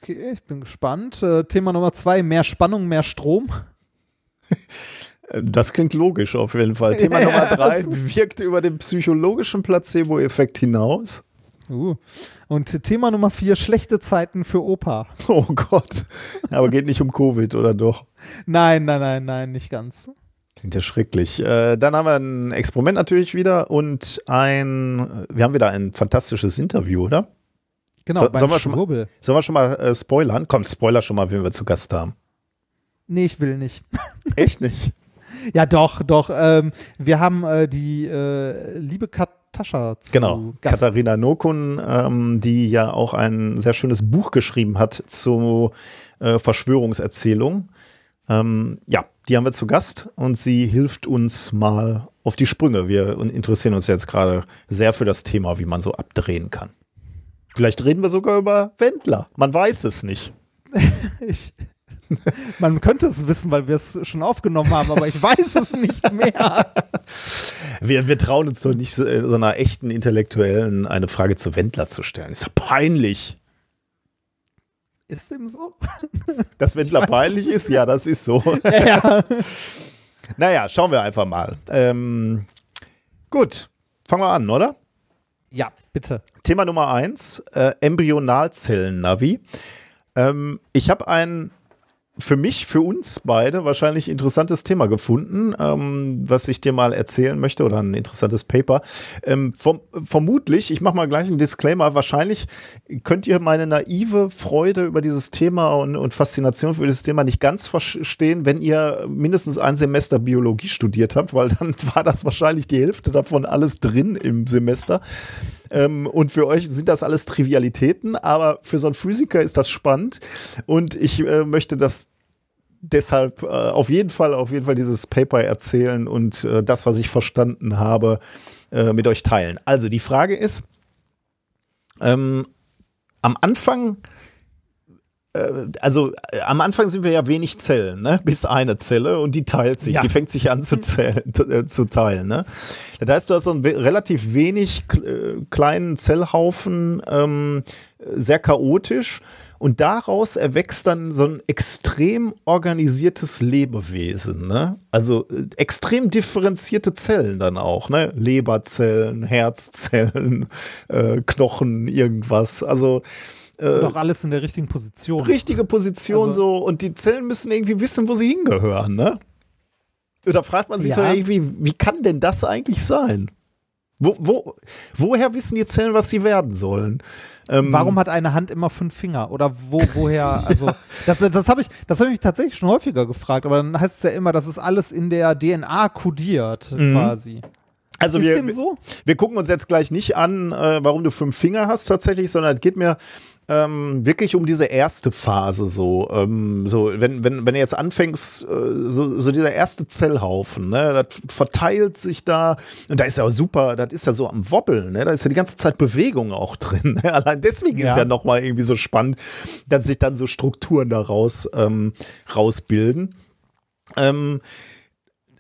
[SPEAKER 1] Okay, ich bin gespannt. Äh, Thema Nummer zwei, mehr Spannung, mehr Strom.
[SPEAKER 2] Das klingt logisch auf jeden Fall. Thema Nummer drei wirkt über den psychologischen Placebo-Effekt hinaus.
[SPEAKER 1] Uh. Und Thema Nummer vier, schlechte Zeiten für Opa.
[SPEAKER 2] Oh Gott. Aber geht nicht um Covid, oder doch?
[SPEAKER 1] Nein, nein, nein, nein, nicht ganz.
[SPEAKER 2] Klingt ja schrecklich. Äh, dann haben wir ein Experiment natürlich wieder und ein, wir haben wieder ein fantastisches Interview, oder?
[SPEAKER 1] Genau, so,
[SPEAKER 2] sollen, wir schon mal, sollen wir schon mal äh, spoilern? Komm, Spoiler schon mal, wen wir zu Gast haben.
[SPEAKER 1] Nee, ich will nicht.
[SPEAKER 2] Echt nicht?
[SPEAKER 1] ja, doch, doch. Ähm, wir haben äh, die äh, liebe Kat Tascha zu
[SPEAKER 2] Genau, Gast. Katharina Nokun, ähm, die ja auch ein sehr schönes Buch geschrieben hat zu äh, Verschwörungserzählungen. Ähm, ja, die haben wir zu Gast und sie hilft uns mal auf die Sprünge. Wir interessieren uns jetzt gerade sehr für das Thema, wie man so abdrehen kann. Vielleicht reden wir sogar über Wendler. Man weiß es nicht.
[SPEAKER 1] ich, man könnte es wissen, weil wir es schon aufgenommen haben, aber ich weiß es nicht mehr.
[SPEAKER 2] Wir, wir trauen uns doch nicht so, so einer echten Intellektuellen eine Frage zu Wendler zu stellen. Ist ja peinlich.
[SPEAKER 1] Ist dem so?
[SPEAKER 2] Dass Wendler peinlich ist? Ja, das ist so. Ja. naja, schauen wir einfach mal. Ähm, gut, fangen wir an, oder?
[SPEAKER 1] Ja, bitte.
[SPEAKER 2] Thema Nummer eins: äh, Embryonalzellen-Navi. Ähm, ich habe ein für mich, für uns beide wahrscheinlich interessantes Thema gefunden, ähm, was ich dir mal erzählen möchte oder ein interessantes Paper. Ähm, vom, vermutlich, ich mache mal gleich einen Disclaimer, wahrscheinlich könnt ihr meine naive Freude über dieses Thema und, und Faszination für dieses Thema nicht ganz verstehen, wenn ihr mindestens ein Semester Biologie studiert habt, weil dann war das wahrscheinlich die Hälfte davon alles drin im Semester. Ähm, und für euch sind das alles Trivialitäten, aber für so einen Physiker ist das spannend. Und ich äh, möchte das deshalb äh, auf jeden Fall, auf jeden Fall dieses Paper erzählen und äh, das, was ich verstanden habe, äh, mit euch teilen. Also die Frage ist, ähm, am Anfang also äh, am Anfang sind wir ja wenig Zellen, ne? bis eine Zelle und die teilt sich, ja. die fängt sich an zu, äh, zu teilen. Ne? Das heißt, du hast so einen relativ wenig kleinen Zellhaufen, ähm, sehr chaotisch und daraus erwächst dann so ein extrem organisiertes Lebewesen. Ne? Also extrem differenzierte Zellen dann auch. Ne? Leberzellen, Herzzellen, äh, Knochen, irgendwas. Also
[SPEAKER 1] äh, Doch alles in der richtigen Position.
[SPEAKER 2] Richtige Position also, so und die Zellen müssen irgendwie wissen, wo sie hingehören, ne? Oder fragt man sich ja. doch irgendwie, wie kann denn das eigentlich sein? Wo, wo, woher wissen die Zellen, was sie werden sollen?
[SPEAKER 1] Ähm, Warum hat eine Hand immer fünf Finger? Oder wo, woher? Also, ja. das, das habe ich, das hab ich tatsächlich schon häufiger gefragt, aber dann heißt es ja immer, das ist alles in der DNA kodiert, mhm. quasi.
[SPEAKER 2] Also wir, so? wir gucken uns jetzt gleich nicht an, äh, warum du fünf Finger hast tatsächlich, sondern es geht mir ähm, wirklich um diese erste Phase so. Ähm, so wenn, wenn, wenn du jetzt anfängst, äh, so, so dieser erste Zellhaufen, ne, das verteilt sich da und da ist ja super, das ist ja so am Wobbeln, ne, da ist ja die ganze Zeit Bewegung auch drin. Ne? Allein deswegen ja. ist ja nochmal irgendwie so spannend, dass sich dann so Strukturen daraus ähm, rausbilden. Ähm,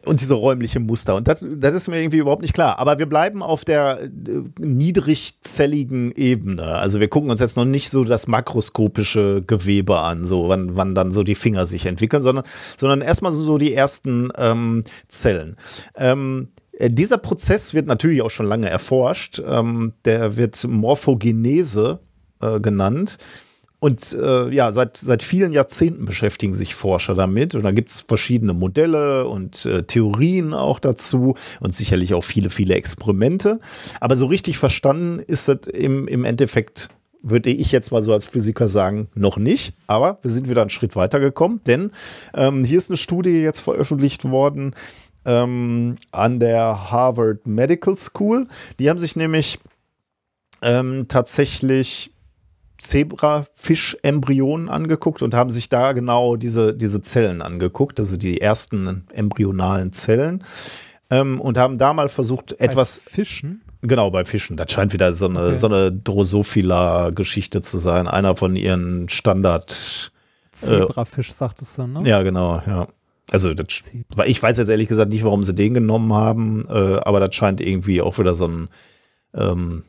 [SPEAKER 2] und diese räumliche Muster. Und das, das ist mir irgendwie überhaupt nicht klar. Aber wir bleiben auf der äh, niedrigzelligen Ebene. Also wir gucken uns jetzt noch nicht so das makroskopische Gewebe an, so wann, wann dann so die Finger sich entwickeln, sondern, sondern erstmal so die ersten ähm, Zellen. Ähm, äh, dieser Prozess wird natürlich auch schon lange erforscht. Ähm, der wird Morphogenese äh, genannt. Und äh, ja, seit, seit vielen Jahrzehnten beschäftigen sich Forscher damit. Und da gibt es verschiedene Modelle und äh, Theorien auch dazu und sicherlich auch viele, viele Experimente. Aber so richtig verstanden ist das im, im Endeffekt, würde ich jetzt mal so als Physiker sagen, noch nicht. Aber wir sind wieder einen Schritt weiter gekommen, denn ähm, hier ist eine Studie jetzt veröffentlicht worden ähm, an der Harvard Medical School. Die haben sich nämlich ähm, tatsächlich Zebrafisch-Embryonen angeguckt und haben sich da genau diese, diese Zellen angeguckt, also die ersten embryonalen Zellen. Ähm, und haben da mal versucht, etwas.
[SPEAKER 1] Fischen?
[SPEAKER 2] Genau, bei Fischen. Das scheint wieder so eine,
[SPEAKER 1] Okay.
[SPEAKER 2] so eine Drosophila-Geschichte zu sein. Einer von ihren Standard.
[SPEAKER 1] Zebrafisch, sagtest du, ne?
[SPEAKER 2] Ja, genau, ja. Also, das, ich weiß jetzt ehrlich gesagt nicht, warum sie den genommen haben, äh, aber das scheint irgendwie auch wieder so ein, ähm,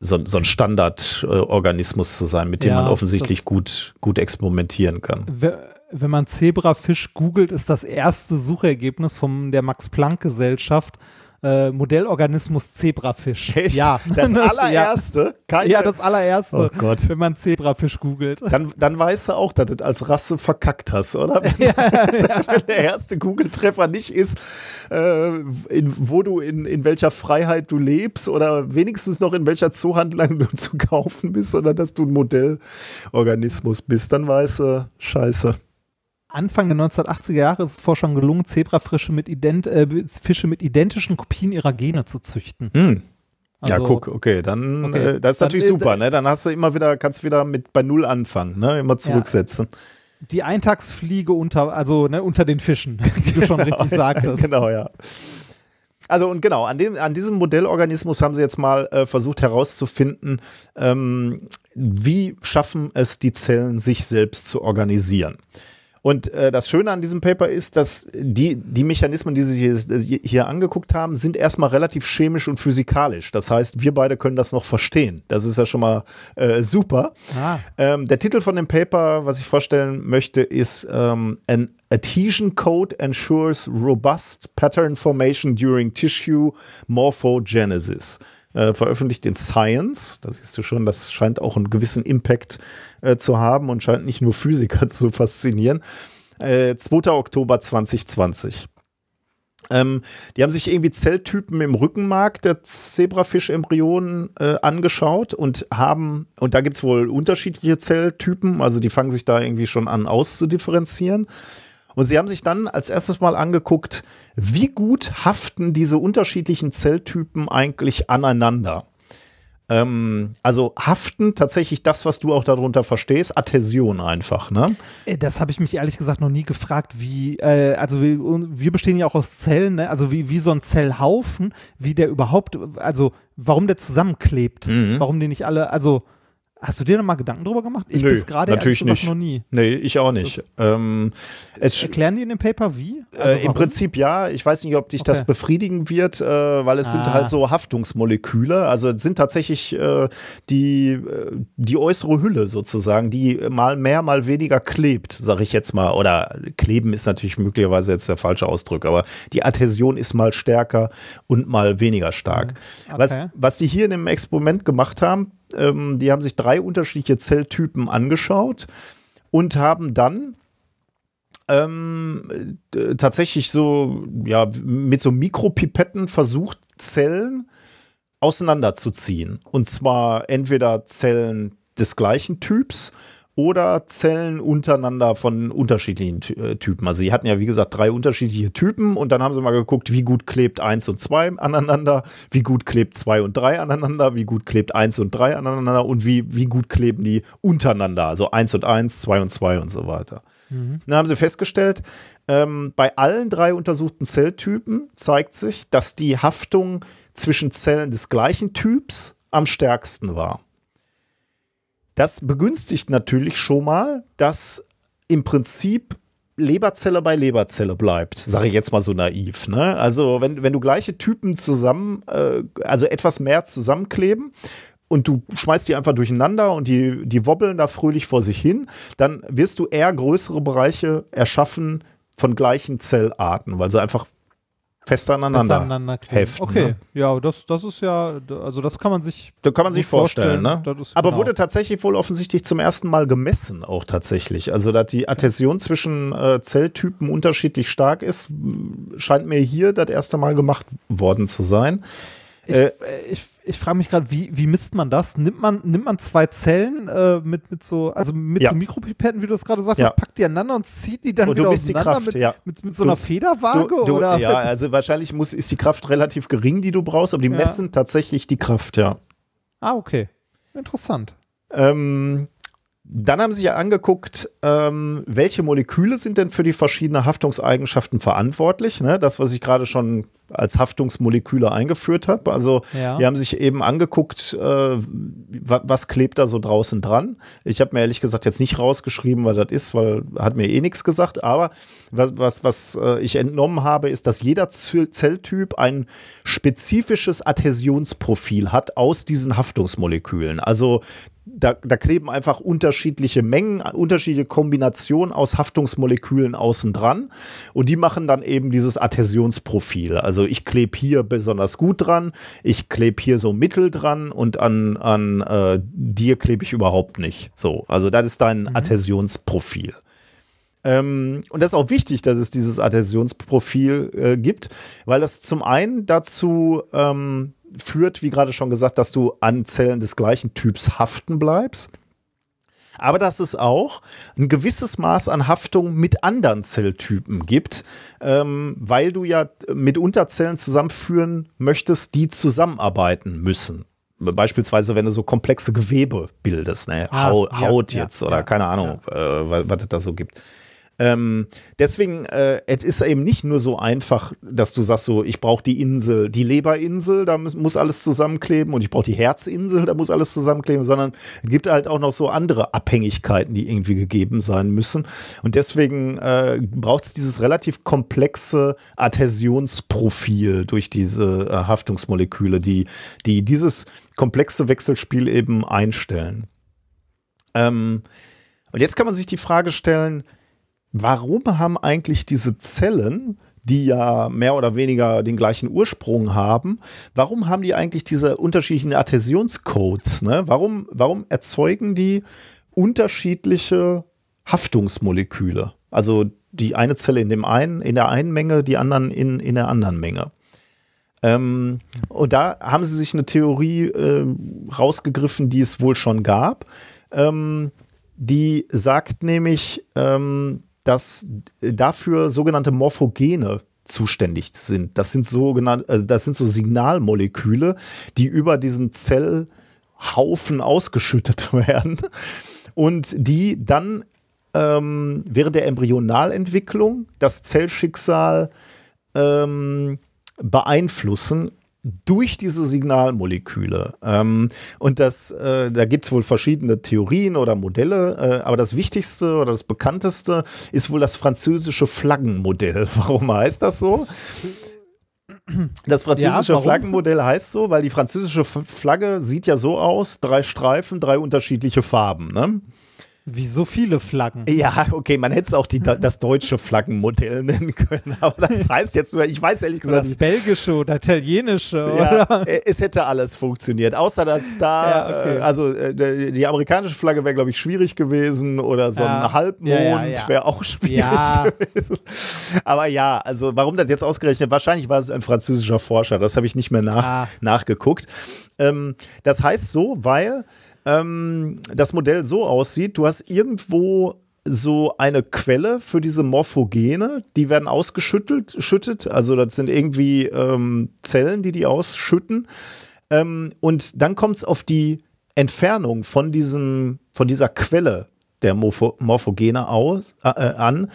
[SPEAKER 2] so, so ein Standardorganismus zu sein, mit dem
[SPEAKER 1] Ja,
[SPEAKER 2] man offensichtlich gut, gut experimentieren kann.
[SPEAKER 1] We- Wenn man Zebrafisch googelt, ist das erste Suchergebnis von der Max-Planck-Gesellschaft äh, Modellorganismus Zebrafisch. Ja,
[SPEAKER 2] das
[SPEAKER 1] ja.
[SPEAKER 2] allererste. Keine,
[SPEAKER 1] Ja, das allererste,
[SPEAKER 2] Oh Gott.
[SPEAKER 1] wenn man Zebrafisch googelt.
[SPEAKER 2] dann, dann weißt du auch, dass du das als Rasse verkackt hast, oder? Wenn der erste Google-Treffer nicht ist, äh, in, wo du in, in welcher Freiheit du lebst oder wenigstens noch in welcher Zoohandlung du zu kaufen bist, sondern dass du ein Modellorganismus bist, dann weißt du, scheiße.
[SPEAKER 1] Anfang der 1980er Jahre ist es Forschern gelungen, Zebrafische mit, ident äh, Fische mit identischen Kopien ihrer Gene zu züchten.
[SPEAKER 2] Hm. ja,
[SPEAKER 1] Also-
[SPEAKER 2] guck, okay, dann,
[SPEAKER 1] Okay.
[SPEAKER 2] Äh, das ist
[SPEAKER 1] Dann,
[SPEAKER 2] natürlich
[SPEAKER 1] äh,
[SPEAKER 2] super, ne? Dann hast du immer wieder, kannst wieder mit bei Null anfangen, ne? Immer zurücksetzen.
[SPEAKER 1] Die Eintagsfliege unter, also ne, unter den Fischen, wie du schon richtig sagtest.
[SPEAKER 2] Genau, ja. Also und genau, an, dem, an diesem Modellorganismus haben sie jetzt mal äh, versucht herauszufinden, ähm, wie schaffen es die Zellen, sich selbst zu organisieren. Und äh, das Schöne an diesem Paper ist, dass die, die Mechanismen, die sie hier, hier angeguckt haben, sind erstmal relativ chemisch und physikalisch. Das heißt, wir beide können das noch verstehen. Das ist ja schon mal äh, super.
[SPEAKER 1] Ah.
[SPEAKER 2] Ähm, der Titel von dem Paper, was ich vorstellen möchte, ist ähm, An Adhesion Code ensures robust pattern formation during tissue morphogenesis. Äh, veröffentlicht in Science. Da siehst du schon, das scheint auch einen gewissen Impact äh, zu haben und scheint nicht nur Physiker zu faszinieren. Äh, 2. Oktober 2020. Ähm, die haben sich irgendwie Zelltypen im Rückenmark der Zebrafisch-Embryonen äh, angeschaut und haben, und da gibt es wohl unterschiedliche Zelltypen, also die fangen sich da irgendwie schon an auszudifferenzieren. Und sie haben sich dann als erstes mal angeguckt, wie gut haften diese unterschiedlichen Zelltypen eigentlich aneinander. Ähm, also haften tatsächlich das, was du auch darunter verstehst, Adhäsion einfach, ne?
[SPEAKER 1] Äh, Das habe ich mich ehrlich gesagt noch nie gefragt, wie, äh, also wir, wir bestehen ja auch aus Zellen, ne? also wie, wie so ein Zellhaufen, wie der überhaupt, also warum der zusammenklebt,
[SPEAKER 2] Mhm.
[SPEAKER 1] warum die nicht alle, also hast du dir noch mal Gedanken drüber gemacht? Ich
[SPEAKER 2] Nö,
[SPEAKER 1] bis gerade
[SPEAKER 2] natürlich
[SPEAKER 1] ehrlich gesagt
[SPEAKER 2] nicht.
[SPEAKER 1] noch nie.
[SPEAKER 2] Nee, ich auch nicht. Ähm, es,
[SPEAKER 1] Erklären die in dem Paper wie? Also
[SPEAKER 2] äh, Im? Prinzip ja. Ich weiß nicht, ob dich das
[SPEAKER 1] Okay.
[SPEAKER 2] befriedigen wird, äh, weil es sind
[SPEAKER 1] Ah.
[SPEAKER 2] halt so Haftungsmoleküle. Also es sind tatsächlich äh, die, äh, die äußere Hülle sozusagen, die mal mehr, mal weniger klebt, sage ich jetzt mal. Oder kleben ist natürlich möglicherweise jetzt der falsche Ausdruck, aber die Adhäsion ist mal stärker und mal weniger stark.
[SPEAKER 1] Okay.
[SPEAKER 2] Was, was die hier in dem Experiment gemacht haben, ähm, die haben sich drei unterschiedliche Zelltypen angeschaut und haben dann ähm, äh, tatsächlich so, ja, mit so Mikropipetten versucht, Zellen auseinanderzuziehen. Und zwar entweder Zellen des gleichen Typs oder Zellen untereinander von unterschiedlichen Ty- äh, Typen. Also sie hatten ja, wie gesagt, drei unterschiedliche Typen und dann haben sie mal geguckt, wie gut klebt eins und zwei aneinander, wie gut klebt zwei und drei aneinander, wie gut klebt eins und drei aneinander und wie, wie gut kleben die untereinander. Also eins und eins, zwei und zwei und so weiter. Dann haben sie festgestellt, ähm, bei allen drei untersuchten Zelltypen zeigt sich, dass die Haftung zwischen Zellen des gleichen Typs am stärksten war. Das begünstigt natürlich schon mal, dass im Prinzip Leberzelle bei Leberzelle bleibt, sage ich jetzt mal so naiv. Ne? Also wenn, wenn du gleiche Typen zusammen, äh, also etwas mehr zusammenkleben und du schmeißt die einfach durcheinander und die, die wobbeln da fröhlich vor sich hin, dann wirst du eher größere Bereiche erschaffen von gleichen Zellarten, weil sie einfach fester aneinander,
[SPEAKER 1] Besser aneinander
[SPEAKER 2] heften.
[SPEAKER 1] Okay,
[SPEAKER 2] Ne?
[SPEAKER 1] ja, das, das ist ja, also das kann man sich
[SPEAKER 2] Da kann man sich
[SPEAKER 1] gut
[SPEAKER 2] vorstellen, ne?
[SPEAKER 1] Ist-
[SPEAKER 2] Aber
[SPEAKER 1] genau.
[SPEAKER 2] wurde tatsächlich wohl offensichtlich zum ersten Mal gemessen, auch tatsächlich. Also, dass die Adhäsion zwischen äh, Zelltypen unterschiedlich stark ist, scheint mir hier das erste Mal gemacht worden zu sein.
[SPEAKER 1] Ich,
[SPEAKER 2] Äh,
[SPEAKER 1] äh, ich, ich frage mich gerade, wie, wie misst man das? Nimmt man, nimmt man zwei Zellen äh, mit, mit so, also mit
[SPEAKER 2] Ja.
[SPEAKER 1] so Mikropipetten, wie du es gerade sagst,
[SPEAKER 2] Ja.
[SPEAKER 1] packt die aneinander und zieht die dann
[SPEAKER 2] Und du
[SPEAKER 1] wieder
[SPEAKER 2] misst die Kraft,
[SPEAKER 1] mit,
[SPEAKER 2] ja.
[SPEAKER 1] mit, mit so einer
[SPEAKER 2] Du-
[SPEAKER 1] Federwaage?
[SPEAKER 2] Du, du,
[SPEAKER 1] oder?
[SPEAKER 2] ja, also wahrscheinlich muss, ist die Kraft relativ gering, die du brauchst, aber die
[SPEAKER 1] Ja.
[SPEAKER 2] messen tatsächlich die Kraft, ja.
[SPEAKER 1] Ah, okay. Interessant.
[SPEAKER 2] Ähm, dann haben sie ja angeguckt, ähm, welche Moleküle sind denn für die verschiedenen Haftungseigenschaften verantwortlich. Ne? Das, was ich gerade schon als Haftungsmoleküle eingeführt habe. Also ja. die haben sich eben angeguckt, äh, was klebt da so draußen dran. Ich habe mir ehrlich gesagt jetzt nicht rausgeschrieben, was das ist, weil hat mir eh nichts gesagt. Aber was, was, was äh, ich entnommen habe, ist, dass jeder Zelltyp ein spezifisches Adhäsionsprofil hat aus diesen Haftungsmolekülen. Also da, da, kleben einfach unterschiedliche Mengen, unterschiedliche Kombinationen aus Haftungsmolekülen außen dran und die machen dann eben dieses Adhäsionsprofil. Also ich klebe hier besonders gut dran, ich klebe hier so mittel dran und an, an äh, dir klebe ich überhaupt nicht. So, also das ist dein mhm. Adhäsionsprofil. Ähm, und das ist auch wichtig, dass es dieses Adhäsionsprofil äh, gibt, weil das zum einen dazu ähm, führt, wie gerade schon gesagt, dass du an Zellen des gleichen Typs haften bleibst. Aber dass es auch ein gewisses Maß an Haftung mit anderen Zelltypen gibt, ähm, weil du ja mit Unterzellen zusammenführen möchtest, die zusammenarbeiten müssen. Beispielsweise, wenn du so komplexe Gewebe bildest, ne? Ah, Haut, ja, jetzt ja, oder ja, keine Ahnung, äh, was es da so gibt. Ähm, deswegen, äh, es ist eben nicht nur so einfach, dass du sagst so, ich brauche die Insel, die Leberinsel, da muss, muss alles zusammenkleben und ich brauche die Herzinsel, da muss alles zusammenkleben, sondern es gibt halt auch noch so andere Abhängigkeiten, die irgendwie gegeben sein müssen. Und deswegen äh, braucht es dieses relativ komplexe Adhäsionsprofil durch diese äh, Haftungsmoleküle, die, die dieses komplexe Wechselspiel eben einstellen. Ähm, und jetzt kann man sich die Frage stellen, warum haben eigentlich diese Zellen, die ja mehr oder weniger den gleichen Ursprung haben, warum haben die eigentlich diese unterschiedlichen Adhäsionscodes? Ne? Warum, warum erzeugen die unterschiedliche Haftungsmoleküle? Also die eine Zelle in dem einen, in der einen Menge, die anderen in, in der anderen Menge. Ähm, und da haben sie sich eine Theorie äh, rausgegriffen, die es wohl schon gab. Ähm, die sagt nämlich, ähm, dass dafür sogenannte Morphogene zuständig sind. Das sind sogenannte, also das sind so Signalmoleküle, die über diesen Zellhaufen ausgeschüttet werden und die dann ähm, während der Embryonalentwicklung das Zellschicksal ähm, beeinflussen durch diese Signalmoleküle. Ähm, und das, äh, da gibt es wohl verschiedene Theorien oder Modelle, äh, aber das wichtigste oder das bekannteste ist wohl das französische Flaggenmodell. Warum heißt das so? Das französische ja, Flaggenmodell heißt so, weil die französische Flagge sieht ja so aus: drei Streifen, drei unterschiedliche Farben. Ne?
[SPEAKER 1] Wie so viele Flaggen.
[SPEAKER 2] Ja, okay, man hätte es auch die, das deutsche Flaggenmodell nennen können. Aber das heißt jetzt nur, ich weiß ehrlich gesagt.
[SPEAKER 1] Oder das belgische oder italienische.
[SPEAKER 2] Ja, oder? es hätte alles funktioniert. Außer dass da, ja, okay. Äh, also äh, die amerikanische Flagge wäre, glaube ich, schwierig gewesen. Oder so ja. ein Halbmond ja, wäre auch schwierig gewesen. Aber ja, also warum das jetzt ausgerechnet? Wahrscheinlich war es ein französischer Forscher. Das habe ich nicht mehr nach, ah. nachgeguckt. Ähm, das heißt so, weil ähm, das Modell so aussieht, du hast irgendwo so eine Quelle für diese Morphogene, die werden ausgeschüttelt, schüttet, also das sind irgendwie ähm, Zellen, die die ausschütten. Ähm, und dann kommt es auf die Entfernung von diesem, von dieser Quelle der Morpho Morphogene aus, äh an,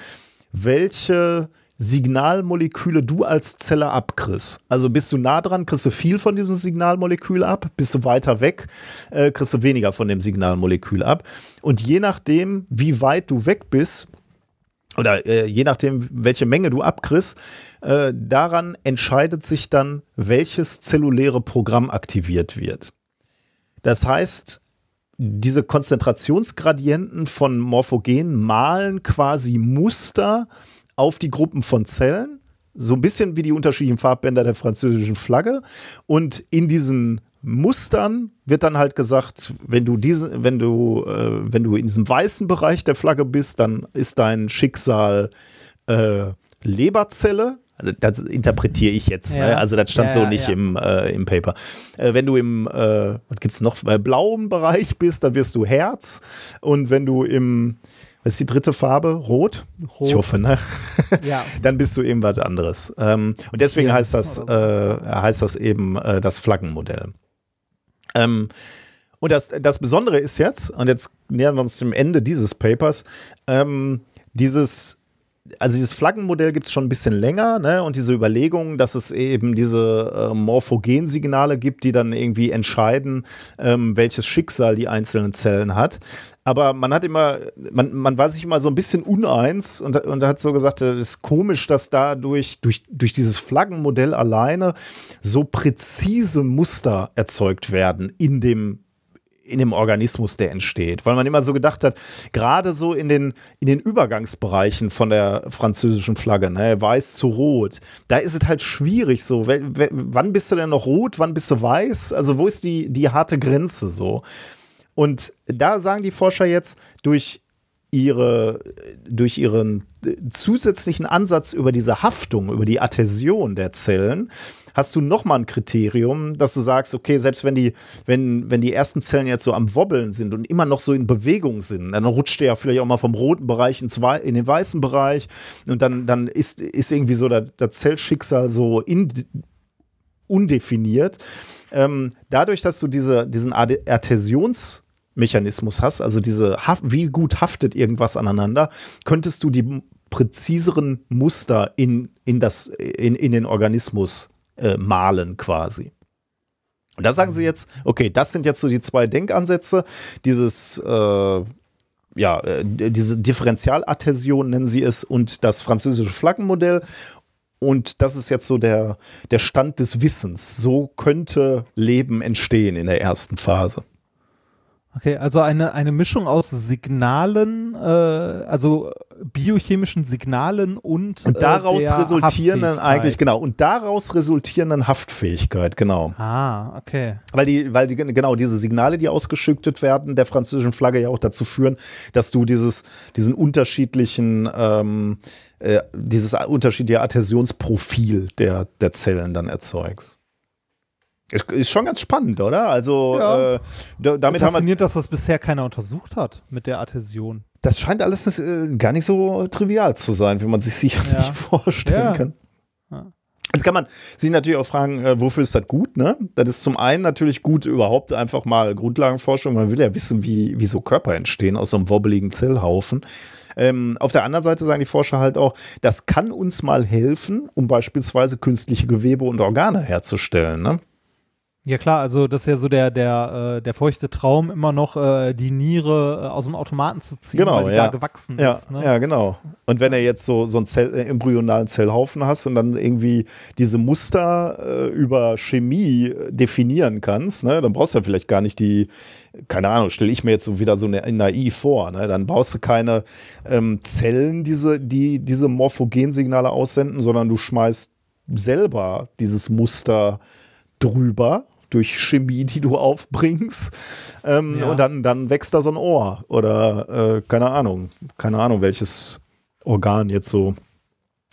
[SPEAKER 2] welche Signalmoleküle du als Zelle abkriegst. Also bist du nah dran, kriegst du viel von diesem Signalmolekül ab, bist du weiter weg, äh, kriegst du weniger von dem Signalmolekül ab. Und je nachdem, wie weit du weg bist, oder äh, je nachdem, welche Menge du abkriegst, äh, daran entscheidet sich dann, welches zelluläre Programm aktiviert wird. Das heißt, diese Konzentrationsgradienten von Morphogenen malen quasi Muster, auf die Gruppen von Zellen, so ein bisschen wie die unterschiedlichen Farbbänder der französischen Flagge. Und in diesen Mustern wird dann halt gesagt, wenn du diese, wenn du, äh, wenn du in diesem weißen Bereich der Flagge bist, dann ist dein Schicksal äh, Leberzelle. Das interpretiere ich jetzt. Ne? Ja. Ne? Also das stand ja, so nicht ja. im, äh, im Paper. Äh, wenn du im, äh, was gibt's noch, blauen Bereich bist, dann wirst du Herz. Und wenn du im was ist die dritte Farbe? Rot? Rot. Ich hoffe, ne? Ja. Dann bist du eben was anderes. Ähm, und deswegen heißt das, äh, heißt das eben äh, das Flaggenmodell. Ähm, Und das, das Besondere ist jetzt, und jetzt nähern wir uns dem Ende dieses Papers, ähm, dieses also dieses Flaggenmodell gibt es schon ein bisschen länger, ne? Und diese Überlegung, dass es eben diese äh, Morphogensignale gibt, die dann irgendwie entscheiden, ähm, welches Schicksal die einzelnen Zellen hat. Aber man hat immer, man, man war sich immer so ein bisschen uneins und, und hat so gesagt, es ist komisch, dass dadurch, durch, durch dieses Flaggenmodell alleine so präzise Muster erzeugt werden in dem in dem Organismus, der entsteht. Weil man immer so gedacht hat, gerade so in den, in den Übergangsbereichen von der französischen Flagge, ne, weiß zu rot, da ist es halt schwierig so. Wann bist du denn noch rot, wann bist du weiß? Also wo ist die, die harte Grenze so? Und da sagen die Forscher jetzt, durch ihre, durch ihren zusätzlichen Ansatz über diese Haftung, über die Adhäsion der Zellen, hast du nochmal ein Kriterium, dass du sagst, okay, selbst wenn die, wenn, wenn die ersten Zellen jetzt so am Wobbeln sind und immer noch so in Bewegung sind, dann rutscht der ja vielleicht auch mal vom roten Bereich ins in den weißen Bereich und dann, dann ist, ist irgendwie so das, das Zellschicksal so in, undefiniert. Ähm, dadurch, dass du diese, diesen Adhäsions- Mechanismus hast, also diese, wie gut haftet irgendwas aneinander, könntest du die präziseren Muster in, in, das, in, in den Organismus äh, malen quasi. Und da sagen sie jetzt, okay, das sind jetzt so die zwei Denkansätze, dieses äh, ja, äh, diese Differentialadhäsion nennen sie es und das französische Flaggenmodell. Und das ist jetzt so der, der Stand des Wissens. So könnte Leben entstehen in der ersten Phase.
[SPEAKER 1] Okay, also eine, eine Mischung aus Signalen, äh, also biochemischen Signalen und,
[SPEAKER 2] und daraus äh, resultierenden eigentlich genau und daraus resultierenden Haftfähigkeit genau.
[SPEAKER 1] Ah, okay.
[SPEAKER 2] Weil die, weil die genau diese Signale, die ausgeschüttet werden, der französischen Flagge ja auch dazu führen, dass du dieses diesen unterschiedlichen ähm, äh, dieses unterschiedliche Adhäsionsprofil der der Zellen dann erzeugst. Ist schon ganz spannend, oder? Also ja. äh,
[SPEAKER 1] damit Fasziniert, dass das bisher keiner untersucht hat mit der Adhäsion.
[SPEAKER 2] Das scheint alles äh, gar nicht so trivial zu sein, wie man sich sicherlich ja. vorstellen ja. kann. Ja. Jetzt kann man sich natürlich auch fragen, äh, wofür ist das gut? Ne? Das ist zum einen natürlich gut, überhaupt einfach mal Grundlagenforschung. Man will ja wissen, wie, wie so Körper entstehen aus so einem wobbeligen Zellhaufen. Ähm, auf der anderen Seite sagen die Forscher halt auch, das kann uns mal helfen, um beispielsweise künstliche Gewebe und Organe herzustellen. Ne?
[SPEAKER 1] Ja klar, also das ist ja so der, der, äh, der feuchte Traum, immer noch äh, die Niere äh, aus dem Automaten zu ziehen,
[SPEAKER 2] genau,
[SPEAKER 1] weil die
[SPEAKER 2] ja.
[SPEAKER 1] da gewachsen
[SPEAKER 2] ja,
[SPEAKER 1] ist. Ne?
[SPEAKER 2] Ja, genau. Und wenn er jetzt so, so einen Zell, äh, embryonalen Zellhaufen hast und dann irgendwie diese Muster über Chemie definieren kannst, ne, dann brauchst du ja vielleicht gar nicht die, keine Ahnung, stelle ich mir jetzt so wieder so eine naiv vor, ne? Dann brauchst du keine ähm, Zellen, diese, die diese Morphogensignale aussenden, sondern du schmeißt selber dieses Muster drüber durch Chemie, die du aufbringst. Ähm, ja. Und dann, dann wächst da so ein Ohr oder äh, keine Ahnung, keine Ahnung, welches Organ jetzt so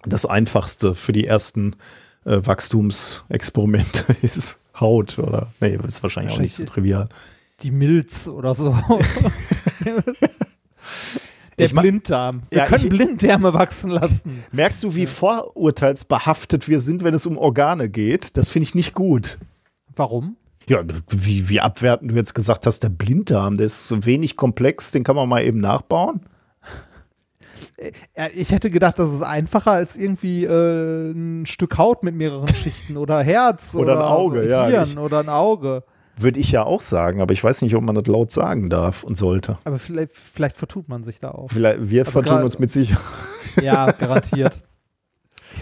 [SPEAKER 2] das einfachste für die ersten äh, Wachstumsexperimente ist. Haut oder, nee, ist wahrscheinlich auch nicht so trivial.
[SPEAKER 1] Die Milz oder so. Der ich Blinddarm. Wir ja, können ich, Blinddärme wachsen lassen.
[SPEAKER 2] Merkst du, wie vorurteilsbehaftet wir sind, wenn es um Organe geht? Das finde ich nicht gut.
[SPEAKER 1] Warum?
[SPEAKER 2] Ja, wie, wie abwertend du jetzt gesagt hast, der Blinddarm, der ist so wenig komplex, den kann man mal eben nachbauen.
[SPEAKER 1] Äh, ich hätte gedacht, das ist einfacher als irgendwie äh, ein Stück Haut mit mehreren Schichten oder Herz
[SPEAKER 2] oder, oder ein Auge, Hirn
[SPEAKER 1] ja. oder ein Auge.
[SPEAKER 2] Würde ich ja auch sagen, aber ich weiß nicht, ob man das laut sagen darf und sollte.
[SPEAKER 1] Aber vielleicht, vielleicht vertut man sich da auch.
[SPEAKER 2] Vielleicht, wir also vertun uns mit Sicherheit.
[SPEAKER 1] Ja, garantiert.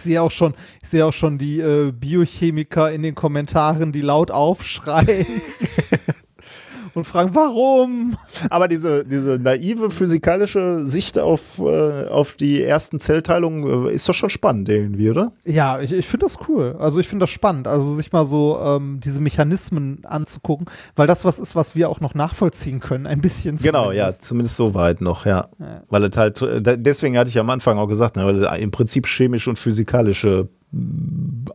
[SPEAKER 1] Ich sehe auch schon, ich sehe auch schon die äh, Biochemiker in den Kommentaren, die laut aufschreien. und fragen, warum?
[SPEAKER 2] Aber diese, diese naive physikalische Sicht auf, äh, auf die ersten Zellteilungen äh, ist doch schon spannend irgendwie, oder?
[SPEAKER 1] Ja, ich, ich finde das cool. Also ich finde das spannend, also sich mal so ähm, diese Mechanismen anzugucken, weil das was ist, was wir auch noch nachvollziehen können, ein bisschen.
[SPEAKER 2] Genau, zumindest. ja, zumindest so weit noch, ja. ja. Weil es halt, äh, deswegen hatte ich am Anfang auch gesagt, ne, weil es im Prinzip chemische und physikalische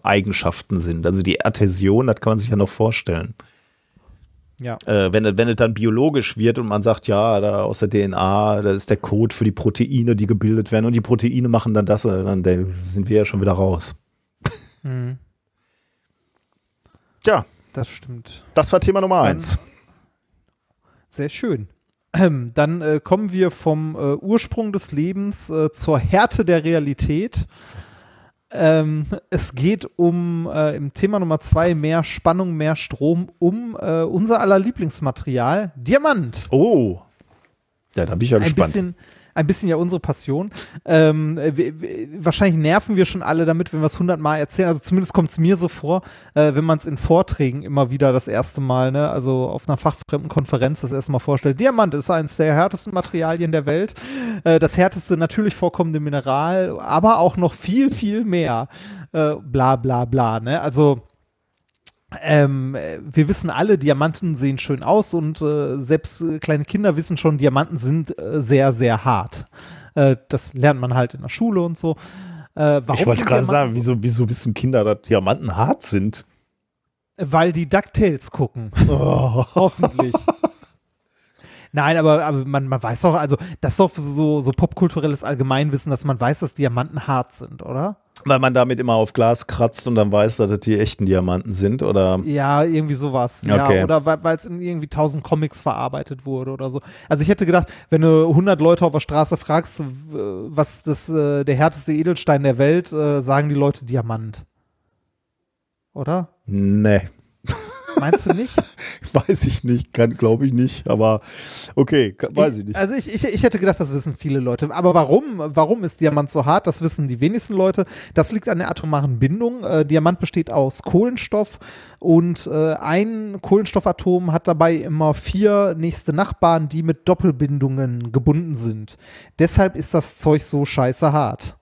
[SPEAKER 2] Eigenschaften sind. Also die Adhäsion, das kann man sich ja noch vorstellen.
[SPEAKER 1] Ja.
[SPEAKER 2] Äh, wenn, wenn es dann biologisch wird und man sagt, ja, da aus der DNA, da ist der Code für die Proteine, die gebildet werden und die Proteine machen dann das, äh, dann sind wir ja schon wieder raus. Mhm. Tja.
[SPEAKER 1] Das stimmt.
[SPEAKER 2] Das war Thema Nummer eins.
[SPEAKER 1] Sehr schön. Ähm, dann äh, kommen wir vom äh, Ursprung des Lebens äh, zur Härte der Realität. Ähm, es geht um äh, im Thema Nummer zwei mehr Spannung, mehr Strom, um äh, unser aller Lieblingsmaterial, Diamant.
[SPEAKER 2] Oh. Ja, da bin ich ja
[SPEAKER 1] Ein
[SPEAKER 2] gespannt.
[SPEAKER 1] bisschen, ein bisschen ja unsere Passion. Ähm, wir, wahrscheinlich nerven wir schon alle damit, wenn wir es hundertmal erzählen. Also zumindest kommt es mir so vor, äh, wenn man es in Vorträgen immer wieder das erste Mal, ne, also auf einer fachfremden Konferenz das erste Mal vorstellt. Diamant ist eines der härtesten Materialien der Welt. Äh, das härteste natürlich vorkommende Mineral, aber auch noch viel, viel mehr. Äh, bla bla bla. Ne? Also ähm, äh, wir wissen alle, Diamanten sehen schön aus und äh, selbst äh, kleine Kinder wissen schon, Diamanten sind äh, sehr, sehr hart. Äh, das lernt man halt in der Schule und so.
[SPEAKER 2] Ich wollte gerade sagen,
[SPEAKER 1] so-
[SPEAKER 2] wieso, wieso wissen Kinder, dass Diamanten hart sind?
[SPEAKER 1] Weil die DuckTales gucken.
[SPEAKER 2] Oh.
[SPEAKER 1] Hoffentlich. Nein, aber, aber man, man weiß doch, also das ist doch so, so popkulturelles Allgemeinwissen, dass man weiß, dass Diamanten hart sind, oder?
[SPEAKER 2] Weil man damit immer auf Glas kratzt und dann weiß, dass das die echten Diamanten sind, oder?
[SPEAKER 1] Ja, irgendwie sowas.
[SPEAKER 2] Okay.
[SPEAKER 1] Ja, oder weil es in irgendwie tausend Comics verarbeitet wurde oder so. Also ich hätte gedacht, wenn du 100 Leute auf der Straße fragst, was das äh, der härteste Edelstein der Welt, äh, sagen die Leute Diamant. Oder?
[SPEAKER 2] Nee,
[SPEAKER 1] Meinst du nicht?
[SPEAKER 2] weiß ich nicht, glaube ich nicht, aber okay, ka- weiß ich nicht.
[SPEAKER 1] Also ich, ich, ich hätte gedacht, das wissen viele Leute. Aber warum? Warum ist Diamant so hart? Das wissen die wenigsten Leute. Das liegt an der atomaren Bindung. Äh, Diamant besteht aus Kohlenstoff und äh, ein Kohlenstoffatom hat dabei immer vier nächste Nachbarn, die mit Doppelbindungen gebunden sind. Deshalb ist das Zeug so scheiße hart.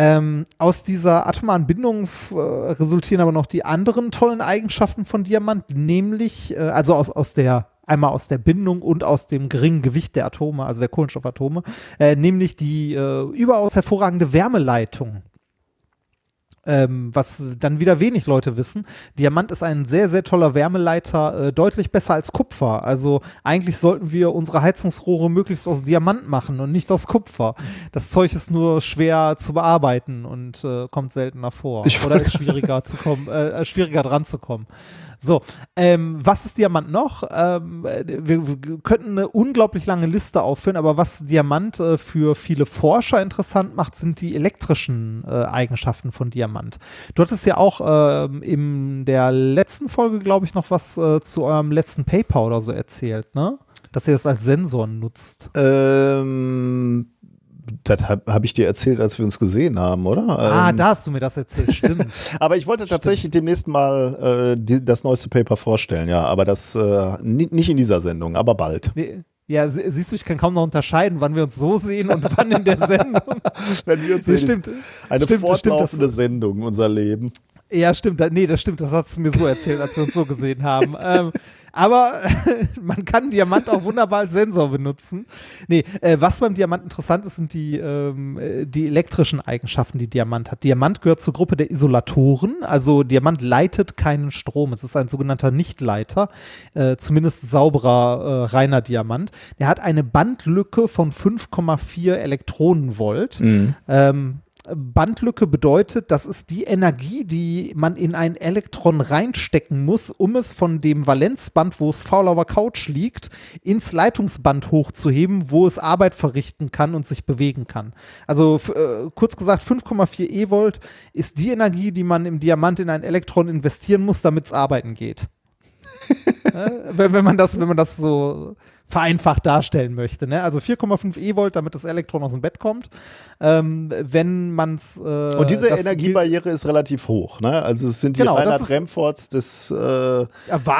[SPEAKER 1] Ähm, aus dieser atomaren Bindung äh, resultieren aber noch die anderen tollen Eigenschaften von Diamant, nämlich, äh, also aus, aus der, einmal aus der Bindung und aus dem geringen Gewicht der Atome, also der Kohlenstoffatome, äh, nämlich die äh, überaus hervorragende Wärmeleitung. Ähm, was dann wieder wenig Leute wissen. Diamant ist ein sehr, sehr toller Wärmeleiter, äh, deutlich besser als Kupfer. Also eigentlich sollten wir unsere Heizungsrohre möglichst aus Diamant machen und nicht aus Kupfer. Das Zeug ist nur schwer zu bearbeiten und äh, kommt seltener vor.
[SPEAKER 2] Ich
[SPEAKER 1] Oder ist schwieriger zu kommen, äh, schwieriger dran zu kommen. So, ähm, was ist Diamant noch? Ähm, äh, wir, wir könnten eine unglaublich lange Liste aufführen, aber was Diamant äh, für viele Forscher interessant macht, sind die elektrischen äh, Eigenschaften von Diamant. Du hattest ja auch ähm, in der letzten Folge, glaube ich, noch was äh, zu eurem letzten Paper oder so erzählt, ne? Dass ihr das als Sensor nutzt.
[SPEAKER 2] Ähm, das habe hab ich dir erzählt, als wir uns gesehen haben, oder?
[SPEAKER 1] ah,
[SPEAKER 2] Ähm,
[SPEAKER 1] da hast du mir das erzählt, stimmt.
[SPEAKER 2] Aber ich wollte tatsächlich demnächst mal äh, die, das neueste Paper vorstellen, ja. Aber das äh, ni- nicht in dieser Sendung, aber bald.
[SPEAKER 1] Nee, ja, sie- siehst du, ich kann kaum noch unterscheiden, wann wir uns so sehen und wann in der Sendung.
[SPEAKER 2] Wenn wir uns sehen,
[SPEAKER 1] stimmt.
[SPEAKER 2] Eine
[SPEAKER 1] Stimmt,
[SPEAKER 2] fortlaufende
[SPEAKER 1] das-
[SPEAKER 2] Sendung, unser Leben.
[SPEAKER 1] Ja, stimmt. Nee, das stimmt. Das hast du mir so erzählt, als wir uns so gesehen haben. Ähm, aber man kann Diamant auch wunderbar als Sensor benutzen. Nee, äh, was beim Diamant interessant ist, sind die, ähm, äh, die elektrischen Eigenschaften, die Diamant hat. Diamant gehört zur Gruppe der Isolatoren. Also Diamant leitet keinen Strom. Es ist ein sogenannter Nichtleiter, äh, zumindest sauberer, äh, reiner Diamant. Der hat eine Bandlücke von 5,4 Elektronenvolt. Ähm, Bandlücke bedeutet, das ist die Energie, die man in ein Elektron reinstecken muss, um es von dem Valenzband, wo es faul auf der Couch liegt, ins Leitungsband hochzuheben, wo es Arbeit verrichten kann und sich bewegen kann. Also äh, kurz gesagt, 5,4 E-Volt ist die Energie, die man im Diamant in ein Elektron investieren muss, damit es arbeiten geht. Äh, wenn, wenn, man das, wenn man das so vereinfacht darstellen möchte. Ne? Also 4,5 E-Volt, damit das Elektron aus dem Bett kommt. Ähm, wenn man es. Äh,
[SPEAKER 2] Und diese Energiebarriere ist relativ hoch, ne? Also es sind die
[SPEAKER 1] Genau,
[SPEAKER 2] Reinhard Remfords des äh,
[SPEAKER 1] Ja,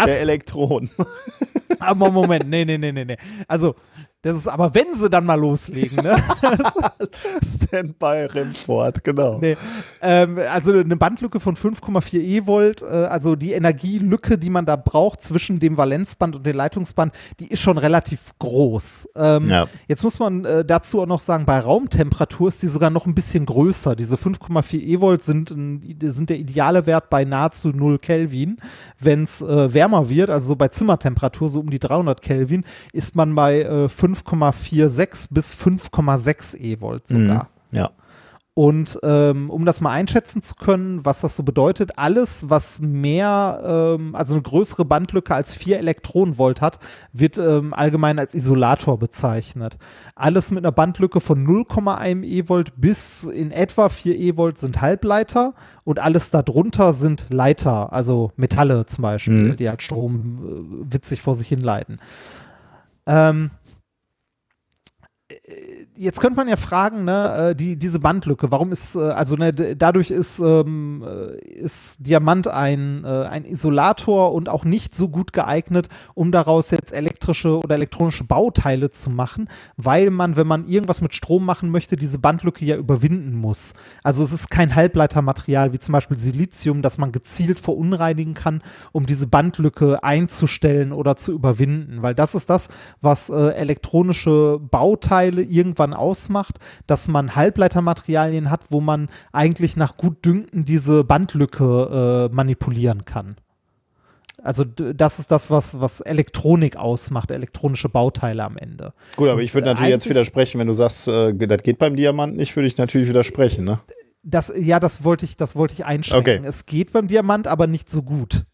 [SPEAKER 2] der Elektronen.
[SPEAKER 1] aber Moment, nee, nee, nee, nee, nee. Also, das ist, aber wenn sie dann mal loslegen, ne?
[SPEAKER 2] Standby Remford, genau.
[SPEAKER 1] Nee. Ähm, also eine Bandlücke von 5,4 E-Volt, äh, also die Energielücke, die man da braucht zwischen dem Valenzband und dem Leitungsband, die ist schon relativ groß. Ähm,
[SPEAKER 2] Ja.
[SPEAKER 1] Jetzt muss man äh, dazu auch noch sagen, bei Raumtemperatur ist die sogar noch ein bisschen größer. Diese 5,4 E-Volt sind, sind der ideale Wert bei nahezu 0 Kelvin. Wenn es äh, wärmer wird, also so bei Zimmertemperatur, so um die 300 Kelvin, ist man bei äh, 5,46 bis 5,6 E-Volt sogar.
[SPEAKER 2] Ja.
[SPEAKER 1] Und ähm, um das mal einschätzen zu können, was das so bedeutet, alles, was mehr, ähm, also eine größere Bandlücke als 4 Elektronenvolt hat, wird ähm, allgemein als Isolator bezeichnet. Alles mit einer Bandlücke von 0,1 E-Volt bis in etwa 4 E-Volt sind Halbleiter und alles darunter sind Leiter, also Metalle zum Beispiel,
[SPEAKER 2] Mhm.
[SPEAKER 1] die halt Strom äh, witzig vor sich hin leiten. Ähm, jetzt könnte man ja fragen, ne, äh, die, diese Bandlücke, warum ist, äh, also ne, dadurch ist, ähm, äh, ist Diamant ein, ein Isolator und auch nicht so gut geeignet, um daraus jetzt elektrische oder elektronische Bauteile zu machen, weil man, wenn man irgendwas mit Strom machen möchte, diese Bandlücke ja überwinden muss. Also es ist kein Halbleitermaterial wie zum Beispiel Silizium, das man gezielt verunreinigen kann, um diese Bandlücke einzustellen oder zu überwinden, weil das ist das, was äh, elektronische Bauteile irgendwann ausmacht, dass man Halbleitermaterialien hat, wo man eigentlich nach gut Dünken diese Bandlücke äh, manipulieren kann. Also das ist das, was, was Elektronik ausmacht, elektronische Bauteile am Ende.
[SPEAKER 2] Gut, aber ich würde
[SPEAKER 1] äh,
[SPEAKER 2] natürlich jetzt widersprechen, wenn du sagst, äh, das geht beim Diamant nicht, würde ich natürlich widersprechen, ne?
[SPEAKER 1] Das, ja, das wollte ich, das wollte ich einschränken.
[SPEAKER 2] Okay.
[SPEAKER 1] Es geht beim Diamant, aber nicht so gut.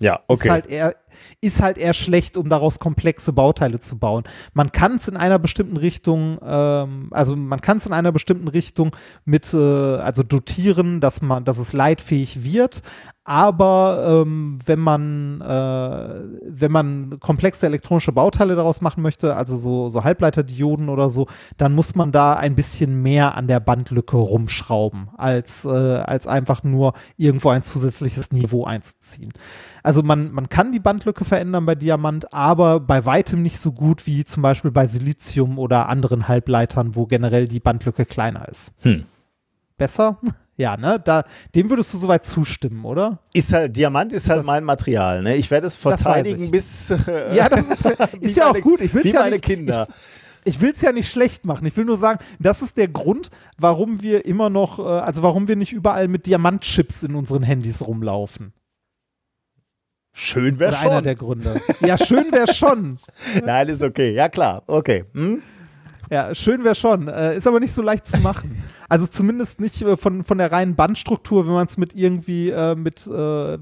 [SPEAKER 2] Ja,
[SPEAKER 1] Ist
[SPEAKER 2] okay.
[SPEAKER 1] halt eher, ist halt eher schlecht, um daraus komplexe Bauteile zu bauen. Man kann es in einer bestimmten Richtung, ähm, also man kann es in einer bestimmten Richtung mit, äh, also dotieren, dass man, dass es leitfähig wird. Aber ähm, wenn man, äh, wenn man komplexe elektronische Bauteile daraus machen möchte, also so, so Halbleiterdioden oder so, dann muss man da ein bisschen mehr an der Bandlücke rumschrauben, als, äh, als einfach nur irgendwo ein zusätzliches Niveau einzuziehen. Also man, man kann die Bandlücke verändern bei Diamant, aber bei weitem nicht so gut wie zum Beispiel bei Silizium oder anderen Halbleitern, wo generell die Bandlücke kleiner ist.
[SPEAKER 2] Hm.
[SPEAKER 1] Besser? Ja, ne? Da, dem würdest du soweit zustimmen, oder?
[SPEAKER 2] Ist halt, Diamant ist halt
[SPEAKER 1] Das-
[SPEAKER 2] mein Material, ne? Ich werde es verteidigen bis. Äh,
[SPEAKER 1] Ja, das ist, ist ja auch
[SPEAKER 2] meine-
[SPEAKER 1] gut. Ich will's
[SPEAKER 2] Wie
[SPEAKER 1] ja
[SPEAKER 2] meine
[SPEAKER 1] nicht,
[SPEAKER 2] Kinder.
[SPEAKER 1] Ich, ich will es ja nicht schlecht machen. Ich will nur sagen, das ist der Grund, warum wir immer noch, äh, also warum wir nicht überall mit Diamantchips in unseren Handys rumlaufen.
[SPEAKER 2] Schön wäre
[SPEAKER 1] Oder einer
[SPEAKER 2] schon.
[SPEAKER 1] der Gründe. Ja, schön wäre schon.
[SPEAKER 2] Nein, ist okay. Ja, klar. Okay. Hm?
[SPEAKER 1] Ja, schön wäre schon. Äh, ist aber nicht so leicht zu machen. Also zumindest nicht äh, von, von der reinen Bandstruktur, wenn man es mit irgendwie, äh, mit, äh,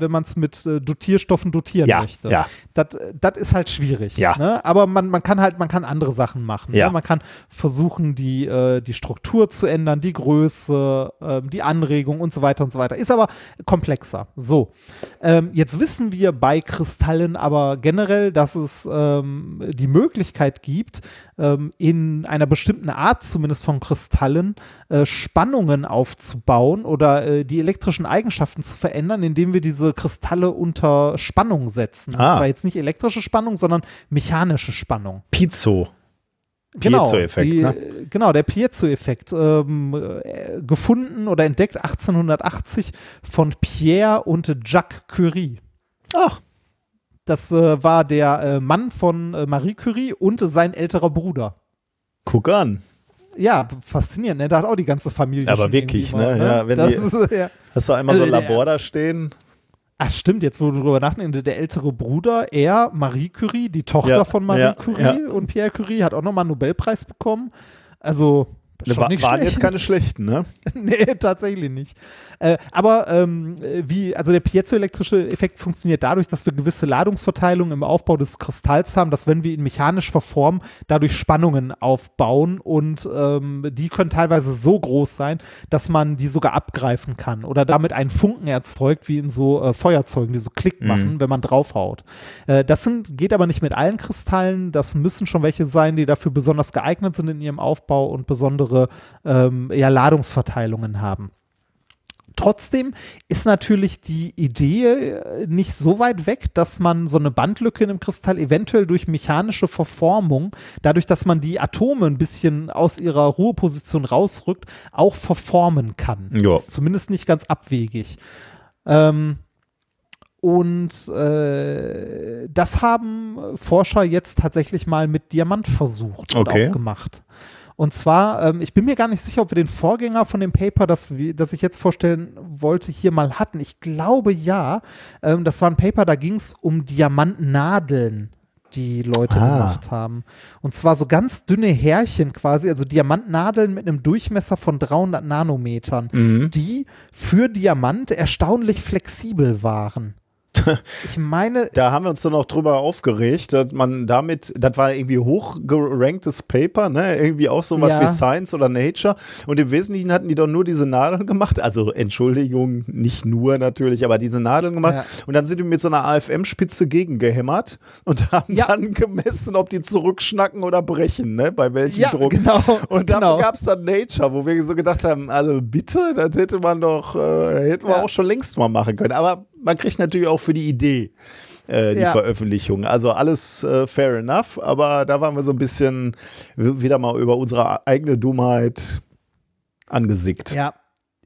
[SPEAKER 1] wenn man es mit äh, Dotierstoffen dotieren
[SPEAKER 2] Ja,
[SPEAKER 1] möchte.
[SPEAKER 2] ja.
[SPEAKER 1] Das ist halt schwierig.
[SPEAKER 2] Ja.
[SPEAKER 1] Ne? Aber man, man kann halt, man kann andere Sachen machen.
[SPEAKER 2] Ja.
[SPEAKER 1] Ne? Man kann versuchen, die, äh, die Struktur zu ändern, die Größe, ähm, die Anregung und so weiter und so weiter. Ist aber komplexer. So. Ähm, jetzt wissen wir bei Kristallen aber generell, dass es ähm, die Möglichkeit gibt, ähm, in einer bestimmten Art zumindest von Kristallen äh, Spannungen aufzubauen oder äh, die elektrischen Eigenschaften zu verändern, indem wir diese Kristalle unter Spannung setzen. Und
[SPEAKER 2] Ah.
[SPEAKER 1] zwar jetzt nicht elektrische Spannung, sondern mechanische Spannung.
[SPEAKER 2] Piezo.
[SPEAKER 1] Genau,
[SPEAKER 2] Piezo-Effekt,
[SPEAKER 1] die,
[SPEAKER 2] ne?
[SPEAKER 1] genau, der Piezo-Effekt, ähm, äh, gefunden oder entdeckt 1880 von Pierre und Jacques Curie.
[SPEAKER 2] Ach,
[SPEAKER 1] Das äh, war der äh, Mann von äh, Marie Curie und sein älterer Bruder.
[SPEAKER 2] guck an.
[SPEAKER 1] Ja, faszinierend, ne? Da hat auch die ganze Familie.
[SPEAKER 2] Aber wirklich, ne?
[SPEAKER 1] mal,
[SPEAKER 2] Ja, wenn
[SPEAKER 1] das
[SPEAKER 2] die-
[SPEAKER 1] ist, ja.
[SPEAKER 2] Hast du einmal so ein
[SPEAKER 1] Also der-
[SPEAKER 2] Labor da stehen?
[SPEAKER 1] Ach, stimmt, jetzt wo du drüber nachdenkst, der ältere Bruder, er, Marie Curie, die Tochter
[SPEAKER 2] Ja,
[SPEAKER 1] von Marie
[SPEAKER 2] ja,
[SPEAKER 1] Curie und Pierre Curie, hat auch nochmal einen Nobelpreis bekommen. Also, schon
[SPEAKER 2] War, waren jetzt keine schlechten, ne?
[SPEAKER 1] nee, tatsächlich nicht. Äh, aber ähm, äh, wie, also der piezoelektrische Effekt funktioniert dadurch, dass wir gewisse Ladungsverteilungen im Aufbau des Kristalls haben, dass wenn wir ihn mechanisch verformen, dadurch Spannungen aufbauen und ähm, die können teilweise so groß sein, dass man die sogar abgreifen kann oder damit einen Funken erzeugt, wie in so äh, Feuerzeugen, die so Klick machen, wenn man draufhaut. Äh, das sind, geht aber nicht mit allen Kristallen, das müssen schon welche sein, die dafür besonders geeignet sind in ihrem Aufbau und besondere ähm, ja, Ladungsverteilungen haben. Trotzdem ist natürlich die Idee äh, nicht so weit weg, dass man so eine Bandlücke in einem Kristall eventuell durch mechanische Verformung, dadurch, dass man die Atome ein bisschen aus ihrer Ruheposition rausrückt, auch verformen kann.
[SPEAKER 2] Ja.
[SPEAKER 1] Ist zumindest nicht ganz abwegig. Ähm, und äh, das haben Forscher jetzt tatsächlich mal mit Diamant versucht und
[SPEAKER 2] Okay.
[SPEAKER 1] auch gemacht. Und zwar, ähm, ich bin mir gar nicht sicher, ob wir den Vorgänger von dem Paper, das, das ich jetzt vorstellen wollte, hier mal hatten. Ich glaube ja. Ähm, das war ein Paper, da ging es um Diamantnadeln, die Leute
[SPEAKER 2] Ah.
[SPEAKER 1] gemacht haben. Und zwar so ganz dünne Härchen quasi, also Diamantnadeln mit einem Durchmesser von 300 Nanometern,
[SPEAKER 2] Mhm.
[SPEAKER 1] die für Diamant erstaunlich flexibel waren. Ich meine,
[SPEAKER 2] Da haben wir uns doch noch drüber aufgeregt, dass man damit, das war irgendwie hochgeranktes Paper, ne? Irgendwie auch sowas
[SPEAKER 1] Ja.
[SPEAKER 2] wie Science oder Nature. Und im Wesentlichen hatten die doch nur diese Nadeln gemacht. Also Entschuldigung, nicht nur natürlich, aber diese Nadeln gemacht.
[SPEAKER 1] Ja.
[SPEAKER 2] Und dann sind die mit so einer AFM-Spitze gegengehämmert und haben
[SPEAKER 1] Ja.
[SPEAKER 2] dann gemessen, ob die zurückschnacken oder brechen, ne? Bei welchem
[SPEAKER 1] Ja,
[SPEAKER 2] Druck.
[SPEAKER 1] genau,
[SPEAKER 2] Und dafür
[SPEAKER 1] genau.
[SPEAKER 2] gab es dann Nature, wo wir so gedacht haben, also bitte, das hätte man doch, äh, hätten wir auch schon längst mal machen können. Aber man kriegt natürlich auch für die Idee äh, die
[SPEAKER 1] Ja.
[SPEAKER 2] Veröffentlichung. Also alles äh, fair enough, aber da waren wir so ein bisschen wieder mal über unsere eigene Dummheit angesickt.
[SPEAKER 1] ja.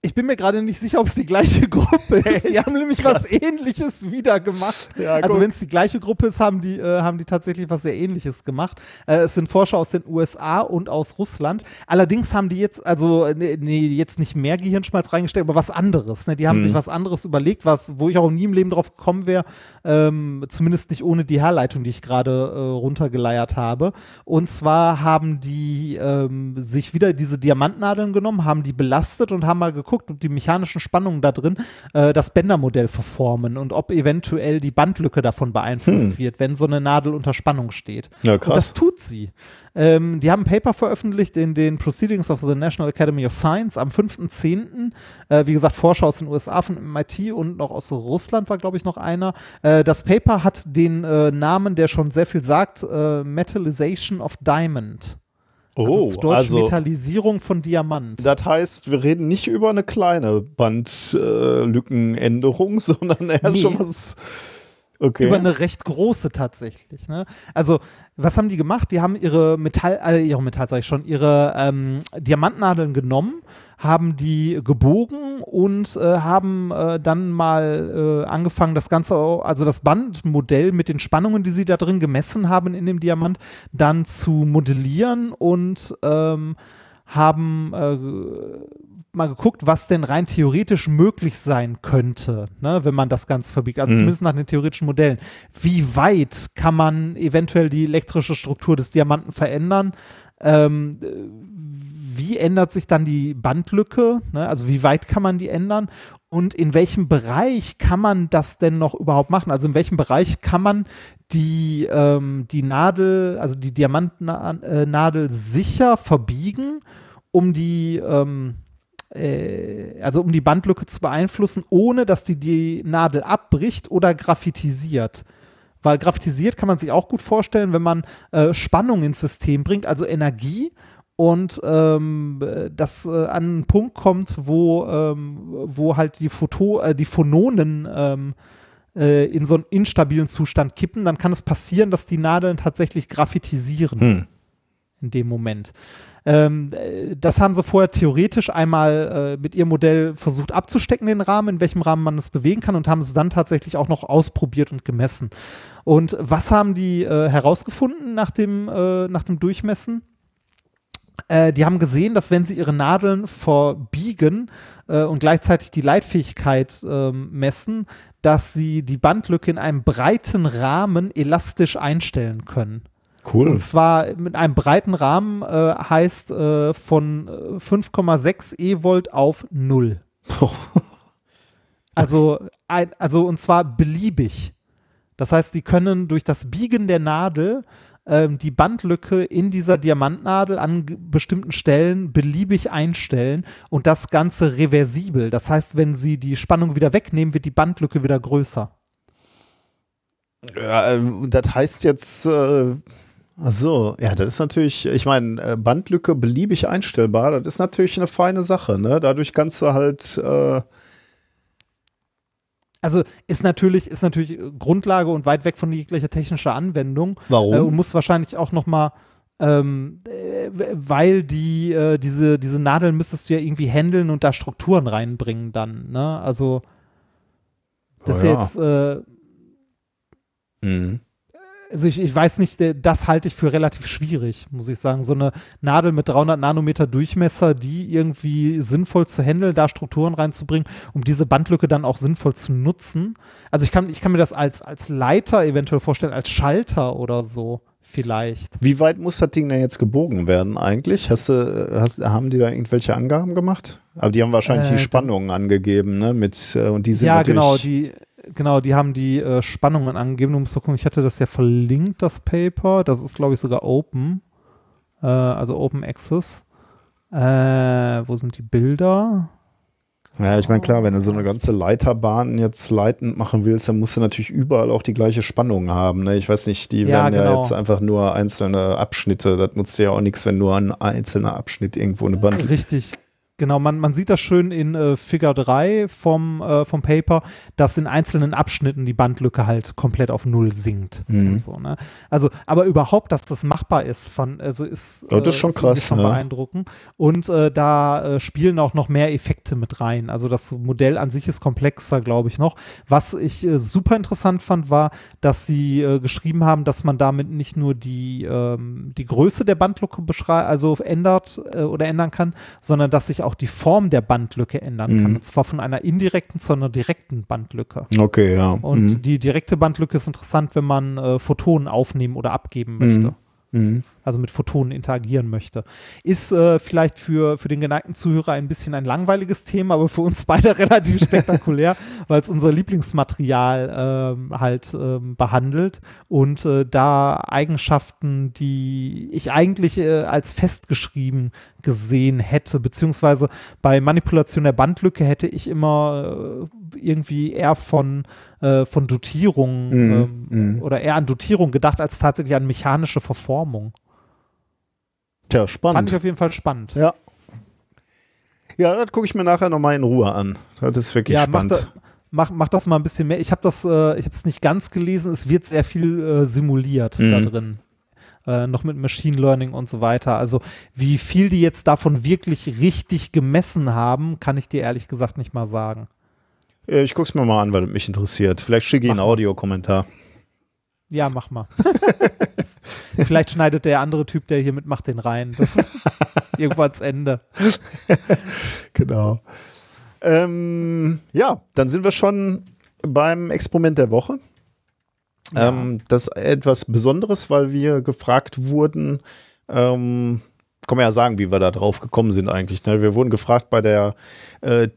[SPEAKER 1] Ich bin mir gerade nicht sicher, ob es die gleiche Gruppe ist. Die haben nämlich was ähnliches wieder gemacht.
[SPEAKER 2] Ja,
[SPEAKER 1] also wenn es die gleiche Gruppe ist, haben die, äh, haben die tatsächlich was sehr ähnliches gemacht. Äh, es sind Forscher aus den USA und aus Russland. Allerdings haben die jetzt, also nee, nee, jetzt nicht mehr Gehirnschmalz reingestellt, aber was anderes. Ne? Die haben
[SPEAKER 2] Mhm.
[SPEAKER 1] sich was anderes überlegt, was, wo ich auch nie im Leben drauf gekommen wäre, ähm, zumindest nicht ohne die Herleitung, die ich gerade äh, runtergeleiert habe. Und zwar haben die ähm, sich wieder diese Diamantnadeln genommen, haben die belastet und haben mal geguckt, ob die mechanischen Spannungen da drin äh, das Bändermodell verformen und ob eventuell die Bandlücke davon beeinflusst wird, wenn so eine Nadel unter Spannung steht.
[SPEAKER 2] Ja,
[SPEAKER 1] Und das tut sie. Ähm, die haben ein Paper veröffentlicht in den Proceedings of the National Academy of Science am 5.10. Äh, wie gesagt, Forscher aus den USA von MIT und noch aus Russland war, glaube ich, noch einer. Äh, das Paper hat den äh, Namen, der schon sehr viel sagt, äh, Metallization of Diamond. Also
[SPEAKER 2] Oh,
[SPEAKER 1] zu Deutsch
[SPEAKER 2] also
[SPEAKER 1] Metallisierung von Diamant.
[SPEAKER 2] das heißt, wir reden nicht über eine kleine Bandlückenänderung, sondern eher
[SPEAKER 1] Nee.
[SPEAKER 2] schon was. Okay.
[SPEAKER 1] Über eine recht große tatsächlich. Ne? Also, was haben die gemacht? Die haben ihre Metall, äh, ihre Metall sag ich schon, ihre ähm, Diamantnadeln genommen, haben die gebogen und äh, haben äh, dann mal äh, angefangen, das Ganze, also das Bandmodell mit den Spannungen, die sie da drin gemessen haben in dem Diamant, dann zu modellieren und ähm, haben äh, mal geguckt, was denn rein theoretisch möglich sein könnte, ne, wenn man das Ganze verbiegt. Also
[SPEAKER 2] Mhm.
[SPEAKER 1] zumindest nach den theoretischen Modellen. Wie weit kann man eventuell die elektrische Struktur des Diamanten verändern? Ähm, äh, wie ändert sich dann die Bandlücke? Ne? Also wie weit kann man die ändern? Und in welchem Bereich kann man das denn noch überhaupt machen? Also in welchem Bereich kann man die, ähm, die Nadel, also die Diamantnadel sicher verbiegen, um die, ähm, äh, also um die Bandlücke zu beeinflussen, ohne dass die die Nadel abbricht oder graphitisiert. Weil graphitisiert kann man sich auch gut vorstellen, wenn man äh, Spannung ins System bringt, also Energie und ähm, äh, das äh, an einen Punkt kommt, wo, ähm, wo halt die, Photo, äh, die Phononen ähm, äh, in so einen instabilen Zustand kippen, dann kann es passieren, dass die Nadeln tatsächlich graphitisieren
[SPEAKER 2] Hm.
[SPEAKER 1] in dem Moment. Ähm, äh, das haben sie vorher theoretisch einmal äh, mit ihrem Modell versucht abzustecken, den Rahmen, in welchem Rahmen man es bewegen kann und haben es dann tatsächlich auch noch ausprobiert und gemessen. Und was haben die äh, herausgefunden nach dem, äh, nach dem Durchmessen? Äh, die haben gesehen, dass wenn sie ihre Nadeln verbiegen äh, und gleichzeitig die Leitfähigkeit ähm, messen, dass sie die Bandlücke in einem breiten Rahmen elastisch einstellen können.
[SPEAKER 2] Cool.
[SPEAKER 1] Und zwar mit einem breiten Rahmen äh, heißt äh, von äh, 5,6 E-Volt auf 0. Also, ein, also und zwar beliebig. Das heißt, sie können durch das Biegen der Nadel ähm, die Bandlücke in dieser Diamantnadel an bestimmten Stellen beliebig einstellen und das Ganze reversibel. Das heißt, wenn sie die Spannung wieder wegnehmen, wird die Bandlücke wieder größer.
[SPEAKER 2] Ja, ähm, das heißt jetzt, äh, ach so, ja, das ist natürlich, ich meine, äh, Bandlücke beliebig einstellbar, das ist natürlich eine feine Sache, ne? Dadurch kannst du halt, äh,
[SPEAKER 1] Also ist natürlich, ist natürlich Grundlage und weit weg von jeglicher technischer Anwendung.
[SPEAKER 2] warum?
[SPEAKER 1] Äh, und muss wahrscheinlich auch noch mal, ähm, äh, weil die, äh, diese, diese Nadeln müsstest du ja irgendwie handeln und da Strukturen reinbringen dann, ne? Also das
[SPEAKER 2] Oh
[SPEAKER 1] ist
[SPEAKER 2] ja.
[SPEAKER 1] jetzt, äh,
[SPEAKER 2] Mhm.
[SPEAKER 1] Also ich, ich weiß nicht, das halte ich für relativ schwierig, muss ich sagen. So eine Nadel mit 300 Nanometer Durchmesser, die irgendwie sinnvoll zu handeln, da Strukturen reinzubringen, um diese Bandlücke dann auch sinnvoll zu nutzen. Also ich kann, ich kann mir das als, als Leiter eventuell vorstellen, als Schalter oder so vielleicht.
[SPEAKER 2] Wie weit muss das Ding denn jetzt gebogen werden eigentlich? Hast du, hast, haben die da irgendwelche Angaben gemacht? Aber die haben wahrscheinlich
[SPEAKER 1] Äh,
[SPEAKER 2] die Spannungen angegeben, ne? Mit, äh, und die sind
[SPEAKER 1] Ja,
[SPEAKER 2] natürlich,
[SPEAKER 1] genau, die, genau, die haben die äh, Spannungen angegeben. Du musst doch gucken, ich hatte das ja verlinkt, das Paper. Das ist, glaube ich, sogar Open. Äh, also Open Access. Äh, wo sind die Bilder?
[SPEAKER 2] Ja, ich meine, klar, wenn du so eine ganze Leiterbahn jetzt leitend machen willst, dann musst du natürlich überall auch die gleiche Spannung haben. Ne? Ich weiß nicht, die
[SPEAKER 1] Ja,
[SPEAKER 2] werden ja
[SPEAKER 1] genau.
[SPEAKER 2] jetzt einfach nur einzelne Abschnitte. Das nutzt ja auch nichts, wenn nur ein einzelner Abschnitt irgendwo eine Band
[SPEAKER 1] Richtig. Genau, man, man sieht das schön in äh, Figure 3 vom, äh, vom Paper, dass in einzelnen Abschnitten die Bandlücke halt komplett auf Null sinkt.
[SPEAKER 2] Mhm.
[SPEAKER 1] So, ne? Also, aber überhaupt, dass das machbar ist, von, also ist,
[SPEAKER 2] Ja, das ist schon
[SPEAKER 1] irgendwie
[SPEAKER 2] krass,
[SPEAKER 1] schon
[SPEAKER 2] ja.
[SPEAKER 1] beeindruckend. Und äh, da äh, spielen auch noch mehr Effekte mit rein. Also das Modell an sich ist komplexer, glaube ich, noch. Was ich äh, super interessant fand, war, dass sie äh, geschrieben haben, dass man damit nicht nur die, ähm, die Größe der Bandlücke beschrei also ändert äh, oder ändern kann, sondern dass sich auch die Form der Bandlücke ändern kann.
[SPEAKER 2] Mhm.
[SPEAKER 1] Und zwar von einer indirekten zu einer direkten Bandlücke.
[SPEAKER 2] Okay, ja.
[SPEAKER 1] Und
[SPEAKER 2] Mhm.
[SPEAKER 1] die direkte Bandlücke ist interessant, wenn man äh, Photonen aufnehmen oder abgeben möchte.
[SPEAKER 2] Mhm.
[SPEAKER 1] Also mit Photonen interagieren möchte. Ist äh, vielleicht für, für den geneigten Zuhörer ein bisschen ein langweiliges Thema, aber für uns beide relativ spektakulär, weil es unser Lieblingsmaterial ähm, halt ähm, behandelt und äh, da Eigenschaften, die ich eigentlich äh, als festgeschrieben gesehen hätte, beziehungsweise bei Manipulation der Bandlücke hätte ich immer äh, irgendwie eher von, äh, von Dotierung
[SPEAKER 2] Mhm,
[SPEAKER 1] ähm,
[SPEAKER 2] mhm.
[SPEAKER 1] oder eher an Dotierung gedacht, als tatsächlich an mechanische Verformung.
[SPEAKER 2] Tja,
[SPEAKER 1] Fand
[SPEAKER 2] spannend.
[SPEAKER 1] ich auf jeden Fall spannend.
[SPEAKER 2] Ja. Ja, das gucke ich mir nachher nochmal in Ruhe an. Das ist wirklich
[SPEAKER 1] Ja, mach,
[SPEAKER 2] spannend.
[SPEAKER 1] da, mach, mach das mal ein bisschen mehr. Ich habe das, äh, ich habe es nicht ganz gelesen. Es wird sehr viel äh, simuliert
[SPEAKER 2] Mhm.
[SPEAKER 1] da drin. Äh, noch mit Machine Learning und so weiter. Also wie viel die jetzt davon wirklich richtig gemessen haben, kann ich dir ehrlich gesagt nicht mal sagen.
[SPEAKER 2] Äh, Ich gucke es mir mal an, weil es mich interessiert. Vielleicht schicke ich einen. Audiokommentar.
[SPEAKER 1] Ja, mach mal. Vielleicht schneidet der andere Typ, der hier mitmacht, den rein. Das ist irgendwo ans Ende.
[SPEAKER 2] Genau. Ähm, ja, dann sind wir schon beim Experiment der Woche.
[SPEAKER 1] Ja.
[SPEAKER 2] Ähm, das ist etwas Besonderes, weil wir gefragt wurden, ähm, kann man ja sagen, wie wir da drauf gekommen sind eigentlich. Ne? Wir wurden gefragt bei der, äh,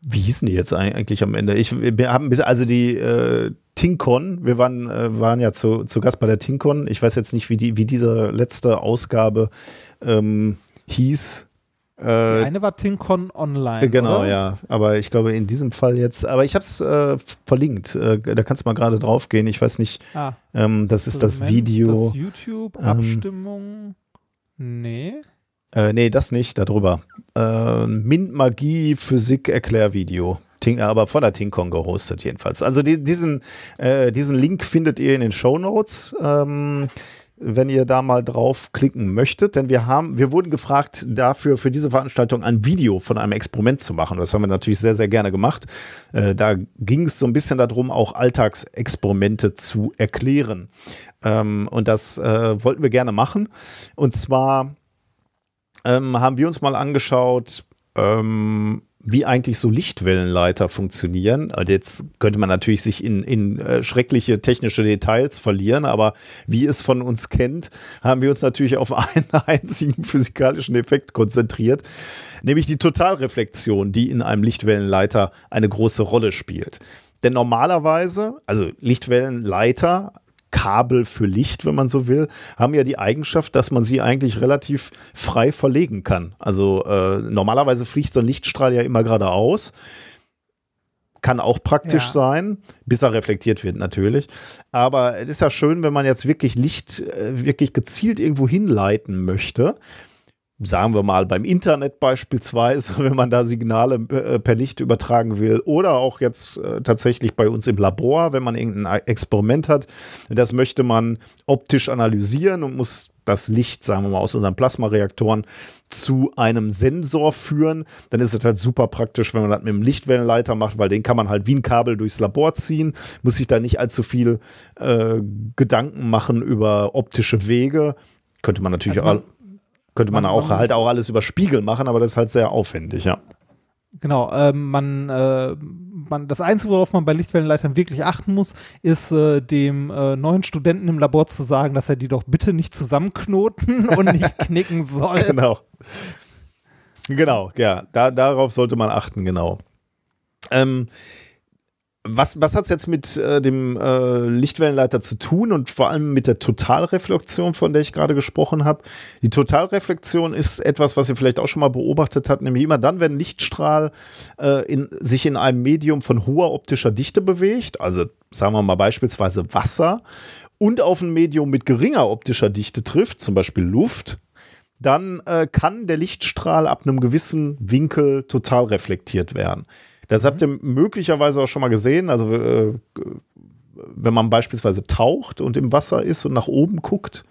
[SPEAKER 2] wie hießen die jetzt eigentlich am Ende? Ich, wir haben bis, also die äh, Tincon, wir waren, äh, waren ja zu, zu Gast bei der Tincon. Ich weiß jetzt nicht, wie, die, wie diese letzte Ausgabe ähm, hieß.
[SPEAKER 1] Die
[SPEAKER 2] Äh,
[SPEAKER 1] eine war Tincon Online.
[SPEAKER 2] Genau,
[SPEAKER 1] oder?
[SPEAKER 2] ja. Aber ich glaube, in diesem Fall jetzt, aber ich habe es äh, verlinkt. Äh, da kannst du mal gerade drauf gehen. Ich weiß nicht,
[SPEAKER 1] Ah,
[SPEAKER 2] ähm, das ist das
[SPEAKER 1] Moment,
[SPEAKER 2] Video.
[SPEAKER 1] Das YouTube,
[SPEAKER 2] ähm,
[SPEAKER 1] Abstimmung. nee.
[SPEAKER 2] Äh, nee, das nicht, darüber. Äh, Mint Magie Physik Erklärvideo. Ting, aber von der Tinkon gehostet jedenfalls. Also die, diesen, äh, diesen Link findet ihr in den Show Notes. Ähm, wenn ihr da mal drauf klicken möchtet, denn wir haben, wir wurden gefragt, dafür für diese Veranstaltung ein Video von einem Experiment zu machen. Das haben wir natürlich sehr, sehr gerne gemacht. Äh, da ging es so ein bisschen darum, auch Alltagsexperimente zu erklären. Ähm, und das äh, wollten wir gerne machen. Und zwar ähm, haben wir uns mal angeschaut, ähm, wie eigentlich so Lichtwellenleiter funktionieren. Und jetzt könnte man natürlich sich in, in äh, schreckliche technische Details verlieren, aber wie es von uns kennt, haben wir uns natürlich auf einen einzigen physikalischen Effekt konzentriert, nämlich die Totalreflexion, die in einem Lichtwellenleiter eine große Rolle spielt. Denn normalerweise, also Lichtwellenleiter, Kabel für Licht, wenn man so will, haben ja die Eigenschaft, dass man sie eigentlich relativ frei verlegen kann. Also äh, normalerweise fliegt so ein Lichtstrahl ja immer geradeaus. Kann auch praktisch
[SPEAKER 1] Ja.
[SPEAKER 2] sein, bis er reflektiert wird natürlich. Aber es ist ja schön, wenn man jetzt wirklich Licht äh, wirklich gezielt irgendwo hinleiten möchte. Sagen wir mal beim Internet beispielsweise, wenn man da Signale äh, per Licht übertragen will. Oder auch jetzt äh, tatsächlich bei uns im Labor, wenn man irgendein Experiment hat. Das möchte man optisch analysieren und muss das Licht, sagen wir mal, aus unseren Plasmareaktoren zu einem Sensor führen, dann ist es halt super praktisch, wenn man das mit einem Lichtwellenleiter macht, weil den kann man halt wie ein Kabel durchs Labor ziehen, muss sich da nicht allzu viel äh, Gedanken machen über optische Wege. Könnte man natürlich also man, auch, könnte man, man auch man halt auch alles über Spiegel machen, aber das ist halt sehr aufwendig, ja.
[SPEAKER 1] Genau, äh, man, äh, man, das Einzige, worauf man bei Lichtwellenleitern wirklich achten muss, ist äh, dem äh, neuen Studenten im Labor zu sagen, dass er die doch bitte nicht zusammenknoten und nicht knicken soll.
[SPEAKER 2] Genau. Genau, ja, da, darauf sollte man achten, genau. Ähm, was, was hat es jetzt mit äh, dem äh, Lichtwellenleiter zu tun und vor allem mit der Totalreflexion, von der ich gerade gesprochen habe? Die Totalreflexion ist etwas, was ihr vielleicht auch schon mal beobachtet habt, nämlich immer dann, wenn Lichtstrahl äh, in, sich in einem Medium von hoher optischer Dichte bewegt, also sagen wir mal beispielsweise Wasser, und auf ein Medium mit geringer optischer Dichte trifft, zum Beispiel Luft, dann äh, kann der Lichtstrahl ab einem gewissen Winkel total reflektiert werden. Das habt ihr möglicherweise auch schon mal gesehen. Also, äh, wenn man beispielsweise taucht und im Wasser ist und nach oben guckt,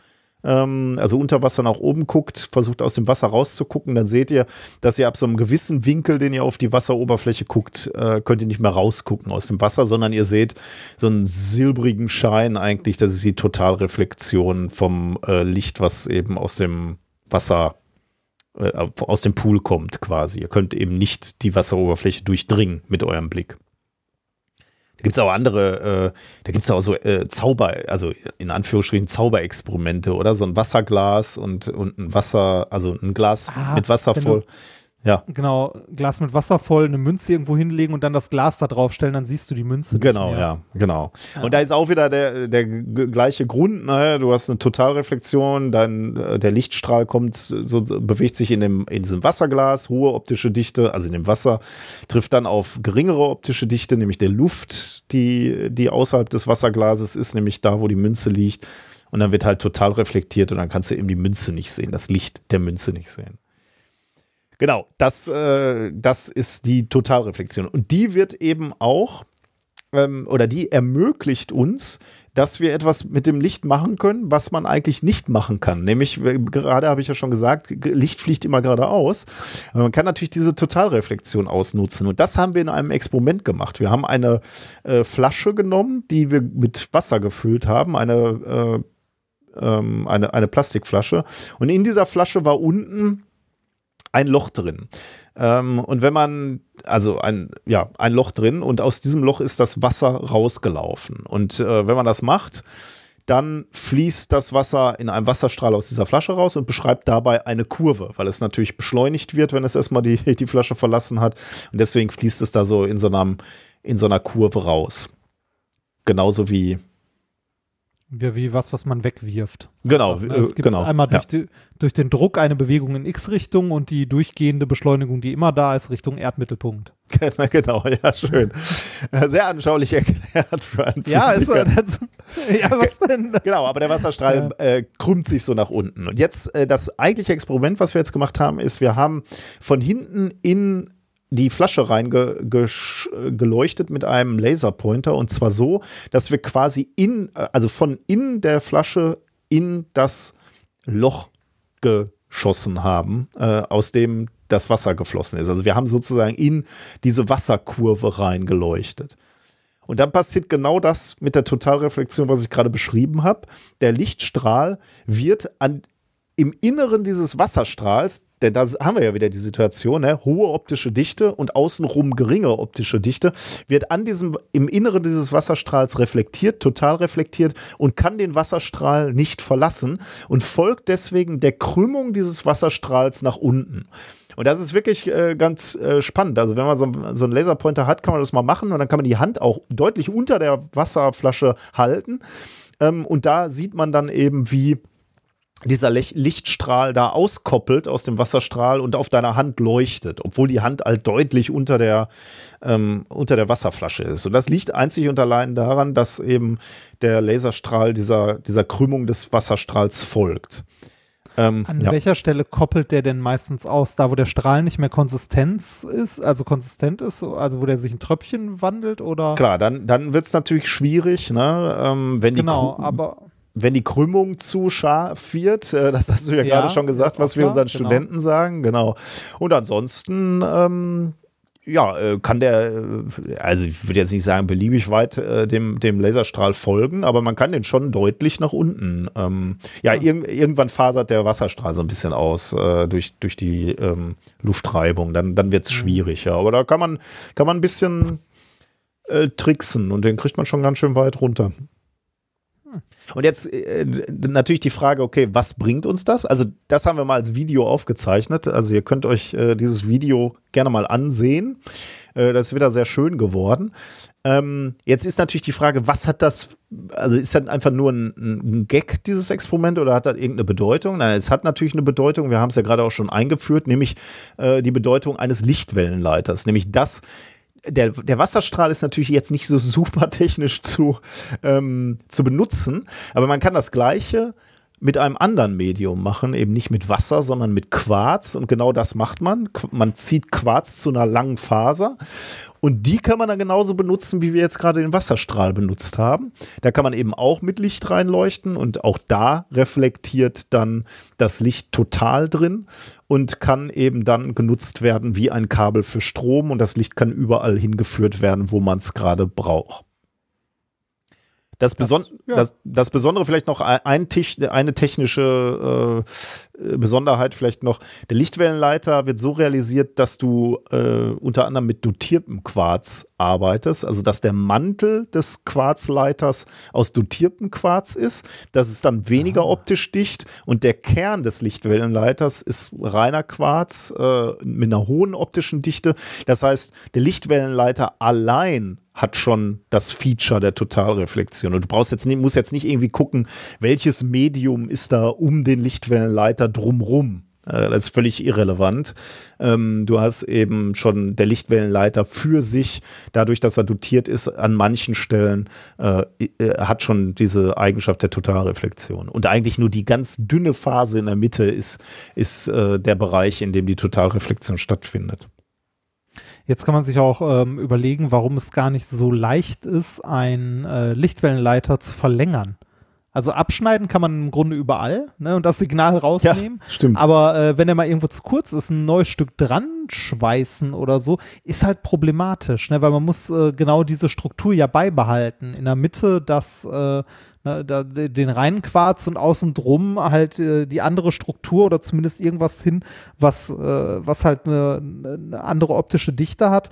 [SPEAKER 2] ähm, also unter Wasser nach oben guckt, versucht aus dem Wasser rauszugucken, dann seht ihr, dass ihr ab so einem gewissen Winkel, den ihr auf die Wasseroberfläche guckt, äh, könnt ihr nicht mehr rausgucken aus dem Wasser, sondern ihr seht so einen silbrigen Schein eigentlich. Das ist die Totalreflexion vom äh, Licht, was eben aus dem Wasser aus dem Pool kommt quasi. Ihr könnt eben nicht die Wasseroberfläche durchdringen mit eurem Blick. Da gibt es auch andere, äh, da gibt es auch so äh, Zauber, also in Anführungsstrichen Zauberexperimente, oder? So ein Wasserglas und, und ein Wasser, also ein Glas ah, mit Wasser voll.
[SPEAKER 1] Ja. Genau, Glas mit Wasser voll, eine Münze irgendwo hinlegen und dann das Glas da drauf stellen, dann siehst du die Münze.
[SPEAKER 2] Genau, ja, genau. Ja. Und da ist auch wieder der, der gleiche Grund, ne? du hast eine Totalreflexion, dann äh, der Lichtstrahl kommt, so, bewegt sich in, dem, in diesem Wasserglas, hohe optische Dichte, also in dem Wasser, trifft dann auf geringere optische Dichte, nämlich der Luft, die, die außerhalb des Wasserglases ist, nämlich da, wo die Münze liegt. Und dann wird halt total reflektiert und dann kannst du eben die Münze nicht sehen, das Licht der Münze nicht sehen. Genau, das, äh, das ist die Totalreflexion. Und die wird eben auch, ähm, oder die ermöglicht uns, dass wir etwas mit dem Licht machen können, was man eigentlich nicht machen kann. Nämlich, gerade habe ich ja schon gesagt, Licht fliegt immer geradeaus. Aber man kann natürlich diese Totalreflexion ausnutzen. Und das haben wir in einem Experiment gemacht. Wir haben eine äh, Flasche genommen, die wir mit Wasser gefüllt haben, eine, äh, ähm, eine, eine Plastikflasche. Und in dieser Flasche war unten ein Loch drin. Ähm, und wenn man, also ein, ja, ein Loch drin und aus diesem Loch ist das Wasser rausgelaufen. Und äh, wenn man das macht, dann fließt das Wasser in einem Wasserstrahl aus dieser Flasche raus und beschreibt dabei eine Kurve, weil es natürlich beschleunigt wird, wenn es erstmal die, die Flasche verlassen hat. Und deswegen fließt es da so in so, einem, in so einer Kurve raus. Genauso wie
[SPEAKER 1] wie, wie was, was man wegwirft.
[SPEAKER 2] Genau,
[SPEAKER 1] also, es gibt genau, einmal durch, ja. die, durch, den Druck eine Bewegung in X-Richtung und die durchgehende Beschleunigung, die immer da ist, Richtung Erdmittelpunkt.
[SPEAKER 2] genau, ja, schön. Sehr anschaulich erklärt für einen
[SPEAKER 1] ja, ist, das, ja, was denn?
[SPEAKER 2] Genau, aber der Wasserstrahl ja. äh, krümmt sich so nach unten. Und jetzt, äh, das eigentliche Experiment, was wir jetzt gemacht haben, ist, wir haben von hinten in die Flasche reingeleuchtet mit einem Laserpointer und zwar so, dass wir quasi in, also von in der Flasche in das Loch geschossen haben, äh, aus dem das Wasser geflossen ist. Also wir haben sozusagen in diese Wasserkurve reingeleuchtet. Und dann passiert genau das mit der Totalreflexion, was ich gerade beschrieben habe. Der Lichtstrahl wird an, im Inneren dieses Wasserstrahls, denn da haben wir ja wieder die Situation, ne? hohe optische Dichte und außenrum geringe optische Dichte, wird an diesem, im Inneren dieses Wasserstrahls reflektiert, total reflektiert und kann den Wasserstrahl nicht verlassen und folgt deswegen der Krümmung dieses Wasserstrahls nach unten. Und das ist wirklich äh, ganz äh, spannend. Also wenn man so, so einen Laserpointer hat, kann man das mal machen und dann kann man die Hand auch deutlich unter der Wasserflasche halten. Ähm, und da sieht man dann eben, wie dieser Lichtstrahl da auskoppelt aus dem Wasserstrahl und auf deiner Hand leuchtet, obwohl die Hand halt deutlich unter der, ähm, unter der Wasserflasche ist. Und das liegt einzig und allein daran, dass eben der Laserstrahl dieser, dieser Krümmung des Wasserstrahls folgt.
[SPEAKER 1] Ähm, An ja. welcher Stelle koppelt der denn meistens aus? Da, wo der Strahl nicht mehr Konsistenz ist, also konsistent ist, also wo der sich in Tröpfchen wandelt oder?
[SPEAKER 2] Klar, dann, dann wird es natürlich schwierig, ne? Ähm, wenn
[SPEAKER 1] genau, aber
[SPEAKER 2] wenn die Krümmung zu scharf wird, äh, das hast du ja,
[SPEAKER 1] Ja,
[SPEAKER 2] gerade schon gesagt, was wir unseren
[SPEAKER 1] genau.
[SPEAKER 2] Studenten sagen, genau. Und ansonsten, ähm, ja, äh, kann der, äh, also ich würde jetzt nicht sagen, beliebig weit äh, dem, dem Laserstrahl folgen, aber man kann den schon deutlich nach unten. Ähm, ja, irg irgendwann fasert der Wasserstrahl so ein bisschen aus äh, durch, durch die ähm, Luftreibung. Dann, dann wird es
[SPEAKER 1] Mhm.
[SPEAKER 2] schwierig, ja. Aber da kann man, kann man ein bisschen äh, tricksen und den kriegt man schon ganz schön weit runter. Und jetzt äh, natürlich die Frage, okay, was bringt uns das? Also das haben wir mal als Video aufgezeichnet. Also ihr könnt euch äh, dieses Video gerne mal ansehen. Äh, das ist wieder sehr schön geworden. Ähm, jetzt ist natürlich die Frage, was hat das, also ist das einfach nur ein, ein Gag, dieses Experiment, oder hat das irgendeine Bedeutung? Nein, es hat natürlich eine Bedeutung, wir haben es ja gerade auch schon eingeführt, nämlich äh, die Bedeutung eines Lichtwellenleiters, nämlich das, der, der Wasserstrahl ist natürlich jetzt nicht so super technisch zu, ähm, zu benutzen, aber man kann das Gleiche mit einem anderen Medium machen, eben nicht mit Wasser, sondern mit Quarz. Und genau das macht man. Man zieht Quarz zu einer langen Faser. Und die kann man dann genauso benutzen, wie wir jetzt gerade den Wasserstrahl benutzt haben. Da kann man eben auch mit Licht reinleuchten und auch da reflektiert dann das Licht total drin und kann eben dann genutzt werden wie ein Kabel für Strom und das Licht kann überall hingeführt werden, wo man es gerade braucht. Das, Beson
[SPEAKER 1] ja.
[SPEAKER 2] das, das Besondere vielleicht noch ein, eine technische äh, Besonderheit vielleicht noch. Der Lichtwellenleiter wird so realisiert, dass du äh, unter anderem mit dotiertem Quarz arbeitest, also dass der Mantel des Quarzleiters aus dotiertem Quarz ist. Das ist dann weniger optisch dicht und der Kern des Lichtwellenleiters ist reiner Quarz äh, mit einer hohen optischen Dichte. Das heißt, der Lichtwellenleiter allein hat schon das Feature der Totalreflexion. Und du brauchst jetzt nicht, musst jetzt nicht irgendwie gucken, welches Medium ist da um den Lichtwellenleiter drumrum. Äh, Das ist völlig irrelevant. Ähm, du hast eben schon der Lichtwellenleiter für sich, dadurch, dass er dotiert ist, an manchen Stellen äh, äh, hat schon diese Eigenschaft der Totalreflexion. Und eigentlich nur die ganz dünne Phase in der Mitte ist, ist der Bereich, in dem die Totalreflexion stattfindet.
[SPEAKER 1] Jetzt kann man sich auch ähm, überlegen, warum es gar nicht so leicht ist, einen äh, Lichtwellenleiter zu verlängern. Also abschneiden kann man im Grunde überall ne, und das Signal rausnehmen.
[SPEAKER 2] stimmt.
[SPEAKER 1] Aber äh, wenn er mal irgendwo zu kurz ist, ein neues Stück dran schweißen oder so, ist halt problematisch, ne, weil man muss äh, genau diese Struktur ja beibehalten. In der Mitte das äh, ne, da, den reinen Quarz und außen drum halt äh, die andere Struktur oder zumindest irgendwas hin, was, äh, was halt eine, eine andere optische Dichte hat.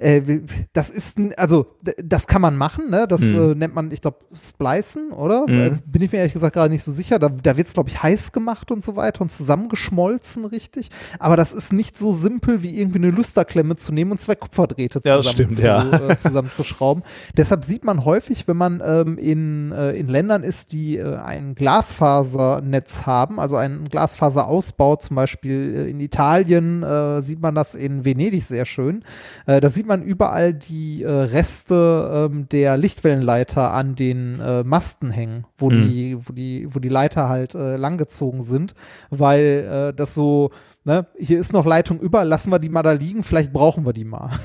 [SPEAKER 1] Äh, das ist, ein, also das kann man machen, ne? Das
[SPEAKER 2] Mhm.
[SPEAKER 1] äh, nennt man, ich glaube, Splicen, oder?
[SPEAKER 2] Mhm.
[SPEAKER 1] Bin ich mir ehrlich gesagt gerade nicht so sicher. Da, da wird es, glaube ich, heiß gemacht und so weiter und zusammengeschmolzen, richtig. Aber das ist nicht so simpel, wie irgendwie eine Lüsterklemme zu nehmen und zwei Kupferdrähte
[SPEAKER 2] Ja,
[SPEAKER 1] zusammen,
[SPEAKER 2] stimmt,
[SPEAKER 1] zu,
[SPEAKER 2] ja.
[SPEAKER 1] äh, zusammenzuschrauben. Deshalb sieht man häufig, wenn man ähm, in, äh, in Ländern ist, die äh, ein Glasfasernetz haben, also einen Glasfaserausbau, zum Beispiel äh, in Italien sieht man das in Venedig sehr schön. Da sieht man überall die äh, Reste ähm, der Lichtwellenleiter an den äh, Masten hängen, wo,
[SPEAKER 2] Mhm.
[SPEAKER 1] die, wo, die, wo die Leiter halt äh, langgezogen sind, weil äh, das so, ne, hier ist noch Leitung über, lassen wir die mal da liegen, vielleicht brauchen wir die mal.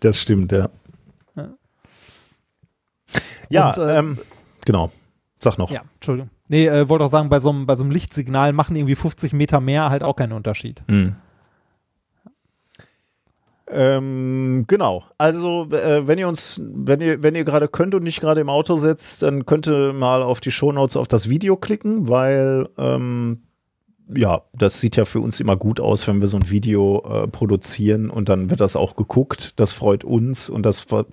[SPEAKER 2] Das stimmt, ja. Ja,
[SPEAKER 1] Und, äh,
[SPEAKER 2] ähm, genau. Sag noch.
[SPEAKER 1] Ja, Entschuldigung. Nee, äh, wollte auch sagen, bei so einem Lichtsignal machen irgendwie 50 Meter mehr halt auch keinen Unterschied.
[SPEAKER 2] Hm. Ähm, genau. Also, äh, wenn ihr uns, wenn ihr, wenn ihr gerade könnt und nicht gerade im Auto sitzt, dann könnt ihr mal auf die Shownotes auf das Video klicken, weil ähm, ja, das sieht ja für uns immer gut aus, wenn wir so ein Video äh, produzieren und dann wird das auch geguckt. Das freut uns und das äh,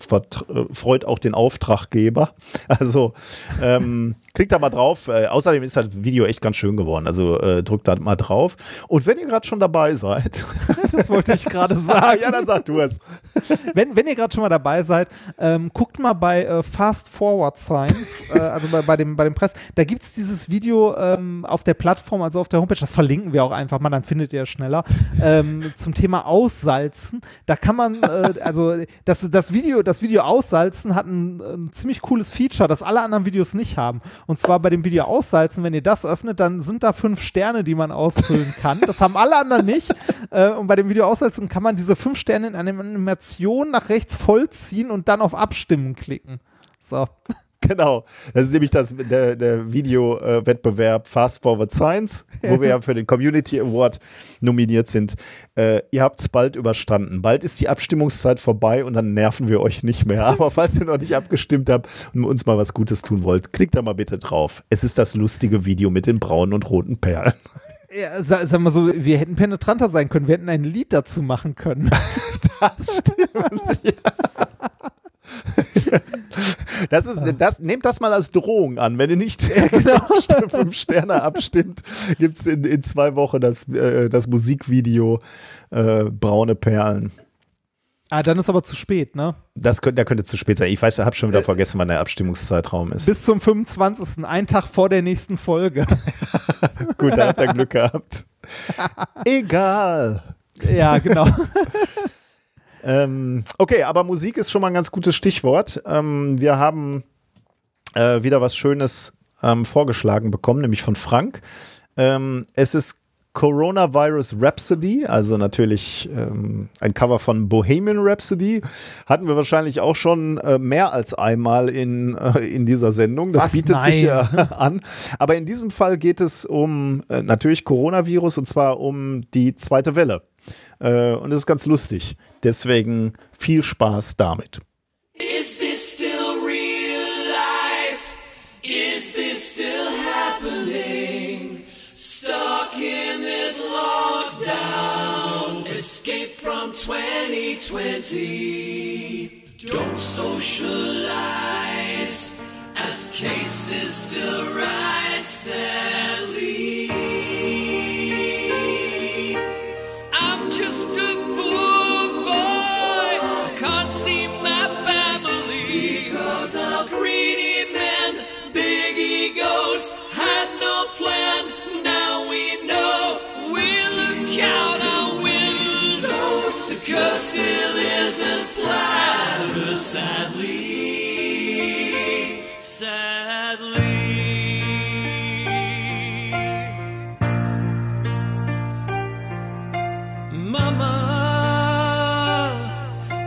[SPEAKER 2] freut auch den Auftraggeber. Also ähm, klickt da mal drauf. Äh, außerdem ist das Video echt ganz schön geworden. Also äh, drückt da mal drauf. Und wenn ihr gerade schon dabei seid,
[SPEAKER 1] Das wollte ich gerade
[SPEAKER 2] ah,
[SPEAKER 1] sagen.
[SPEAKER 2] ja, dann sag du es.
[SPEAKER 1] wenn, wenn ihr gerade schon mal dabei seid, ähm, guckt mal bei äh, Fast Forward Science, äh, also bei, bei, dem, bei dem Press, da gibt es dieses Video ähm, auf der Plattform, also auf der Homepage, das verlinken wir auch einfach mal, dann findet ihr es schneller, ähm, zum Thema Aussalzen. Da kann man, äh, also das, das, Video, das Video Aussalzen hat ein, ein ziemlich cooles Feature, das alle anderen Videos nicht haben. Und zwar bei dem Video Aussalzen, wenn ihr das öffnet, dann sind da fünf Sterne, die man ausfüllen kann. Das haben alle anderen nicht. Äh, und bei dem Video Aussalzen kann man diese fünf Sterne in einer Animation nach rechts vollziehen und dann auf Abstimmen klicken. So.
[SPEAKER 2] Genau. Das ist nämlich das, der, der Videowettbewerb Fast Forward Science, wo wir ja für den Community Award nominiert sind. Äh, ihr habt es bald überstanden. Bald ist die Abstimmungszeit vorbei und dann nerven wir euch nicht mehr. Aber falls ihr noch nicht abgestimmt habt und uns mal was Gutes tun wollt, klickt da mal bitte drauf. Es ist das lustige Video mit den braunen und roten Perlen.
[SPEAKER 1] Ja, sag, sag mal so, wir hätten penetranter sein können, wir hätten ein Lied dazu machen können.
[SPEAKER 2] Das stimmt. ja. Das ist, das, nehmt das mal als Drohung an. Wenn ihr nicht genau. fünf Sterne abstimmt, gibt es in, in zwei Wochen das, äh, das Musikvideo äh, Braune Perlen.
[SPEAKER 1] Ah, dann ist aber zu spät, ne?
[SPEAKER 2] Das könnte, der könnte zu spät sein. Ich weiß, ich habe schon wieder äh, vergessen, wann der Abstimmungszeitraum ist.
[SPEAKER 1] Bis zum 25. Ein Tag vor der nächsten Folge.
[SPEAKER 2] Gut, da habt ihr Glück gehabt. Egal.
[SPEAKER 1] Ja, genau.
[SPEAKER 2] Ähm, okay, aber Musik ist schon mal ein ganz gutes Stichwort. Ähm, wir haben äh, wieder was Schönes ähm, vorgeschlagen bekommen, nämlich von Frank. Ähm, es ist Coronavirus Rhapsody, also natürlich ähm, ein Cover von Bohemian Rhapsody, hatten wir wahrscheinlich auch schon äh, mehr als einmal in, äh, in dieser Sendung. Das
[SPEAKER 1] Was?
[SPEAKER 2] bietet
[SPEAKER 1] Nein.
[SPEAKER 2] sich ja an. Aber in diesem Fall geht es um äh, natürlich Coronavirus und zwar um die zweite Welle. Äh, und es ist ganz lustig. Deswegen viel Spaß damit.
[SPEAKER 4] Is this still real life? Is this still happening? Stuck in this lockdown, escape from 2020. Don't socialize as cases still rise sadly. Sadly. Sadly. Mama,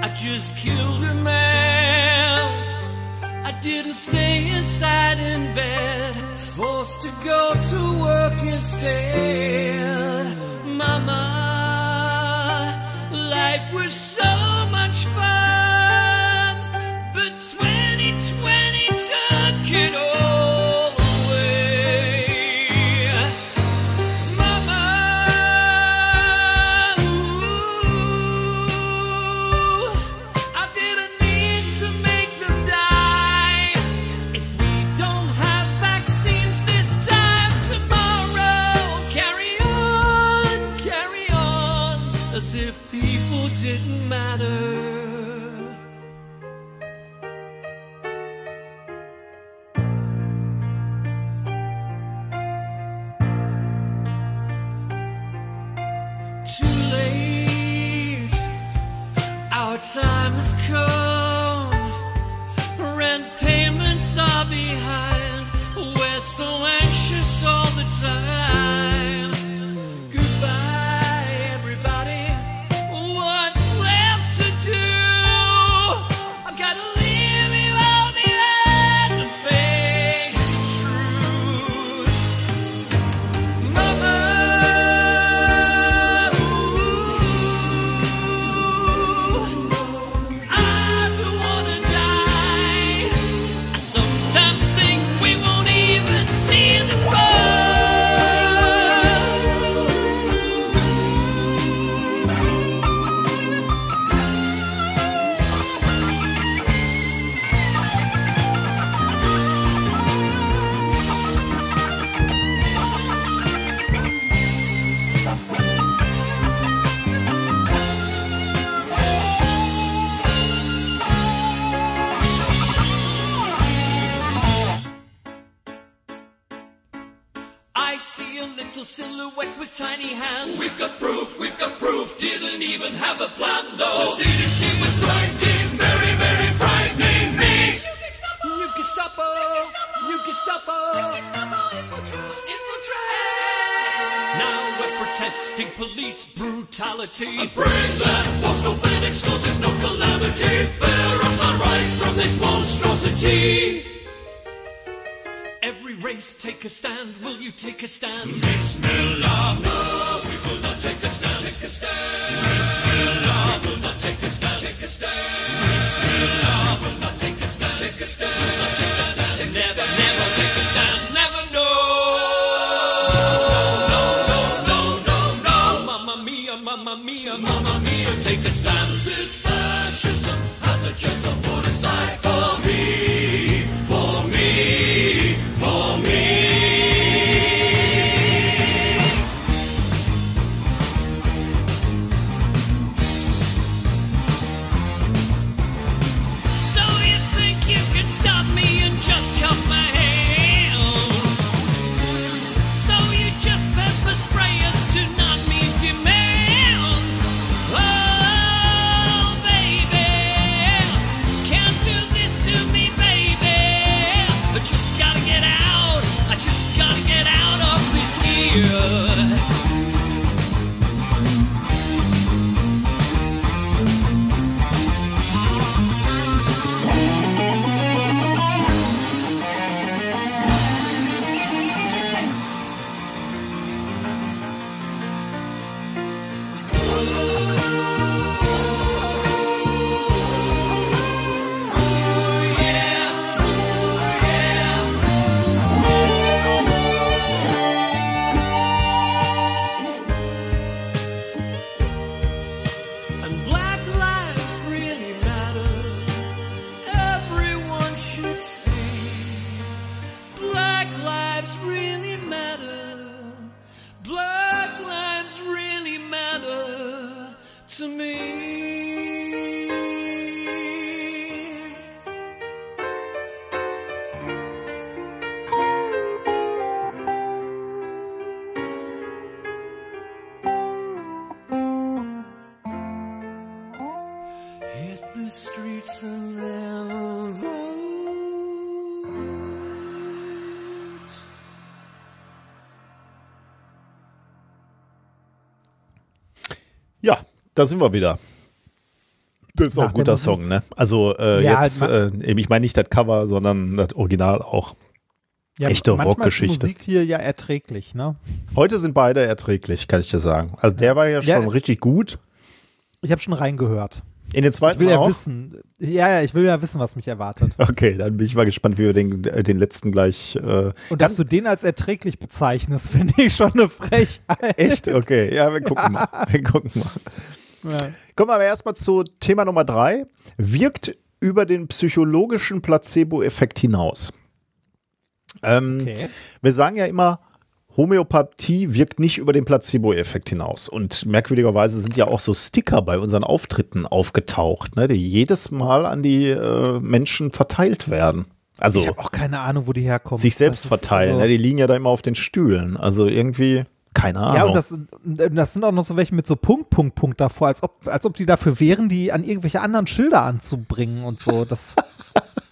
[SPEAKER 4] I just killed a man. I didn't stay inside in bed, forced to go to work instead. Mama, life was so
[SPEAKER 2] da sind wir wieder. Das ist auch
[SPEAKER 1] Nach
[SPEAKER 2] ein
[SPEAKER 1] der
[SPEAKER 2] guter. Song, ne? Also äh,
[SPEAKER 1] Ja,
[SPEAKER 2] jetzt, äh, eben, ich meine nicht das Cover, sondern das Original auch. Echte
[SPEAKER 1] manchmal
[SPEAKER 2] Rockgeschichte.
[SPEAKER 1] Ist die Musik hier ja erträglich, ne?
[SPEAKER 2] Heute sind beide erträglich, kann ich dir sagen. Also der war ja
[SPEAKER 1] Ja.
[SPEAKER 2] schon richtig gut.
[SPEAKER 1] Ich habe schon reingehört.
[SPEAKER 2] In den
[SPEAKER 1] Ich
[SPEAKER 2] zweiten
[SPEAKER 1] will ja
[SPEAKER 2] auch.
[SPEAKER 1] wissen. Ja, ja, ich will ja wissen, was mich erwartet.
[SPEAKER 2] Okay, dann bin ich mal gespannt, wie wir den, äh, den letzten gleich. Äh,
[SPEAKER 1] Und dass du den als erträglich bezeichnest, finde ich schon eine Frechheit.
[SPEAKER 2] echt? Okay, ja, wir gucken mal. Wir gucken mal.
[SPEAKER 1] Ja.
[SPEAKER 2] Kommen wir aber erstmal zu Thema Nummer drei. Wirkt über den psychologischen Placebo-Effekt hinaus. Ähm,
[SPEAKER 1] Okay.
[SPEAKER 2] Wir sagen ja immer, Homöopathie wirkt nicht über den Placebo-Effekt hinaus. Und merkwürdigerweise sind ja auch so Sticker bei unseren Auftritten aufgetaucht, ne, die jedes Mal an die äh, Menschen verteilt werden. Also
[SPEAKER 1] Ich habe auch keine Ahnung, wo die herkommen.
[SPEAKER 2] sich selbst verteilen.
[SPEAKER 1] also-
[SPEAKER 2] ne, die liegen ja da immer auf den Stühlen. Also irgendwie, keine Ahnung.
[SPEAKER 1] Ja, und das, das sind auch noch so welche mit so Punkt, Punkt, Punkt davor, als ob, als ob die dafür wären, die an irgendwelche anderen Schilder anzubringen und so. Das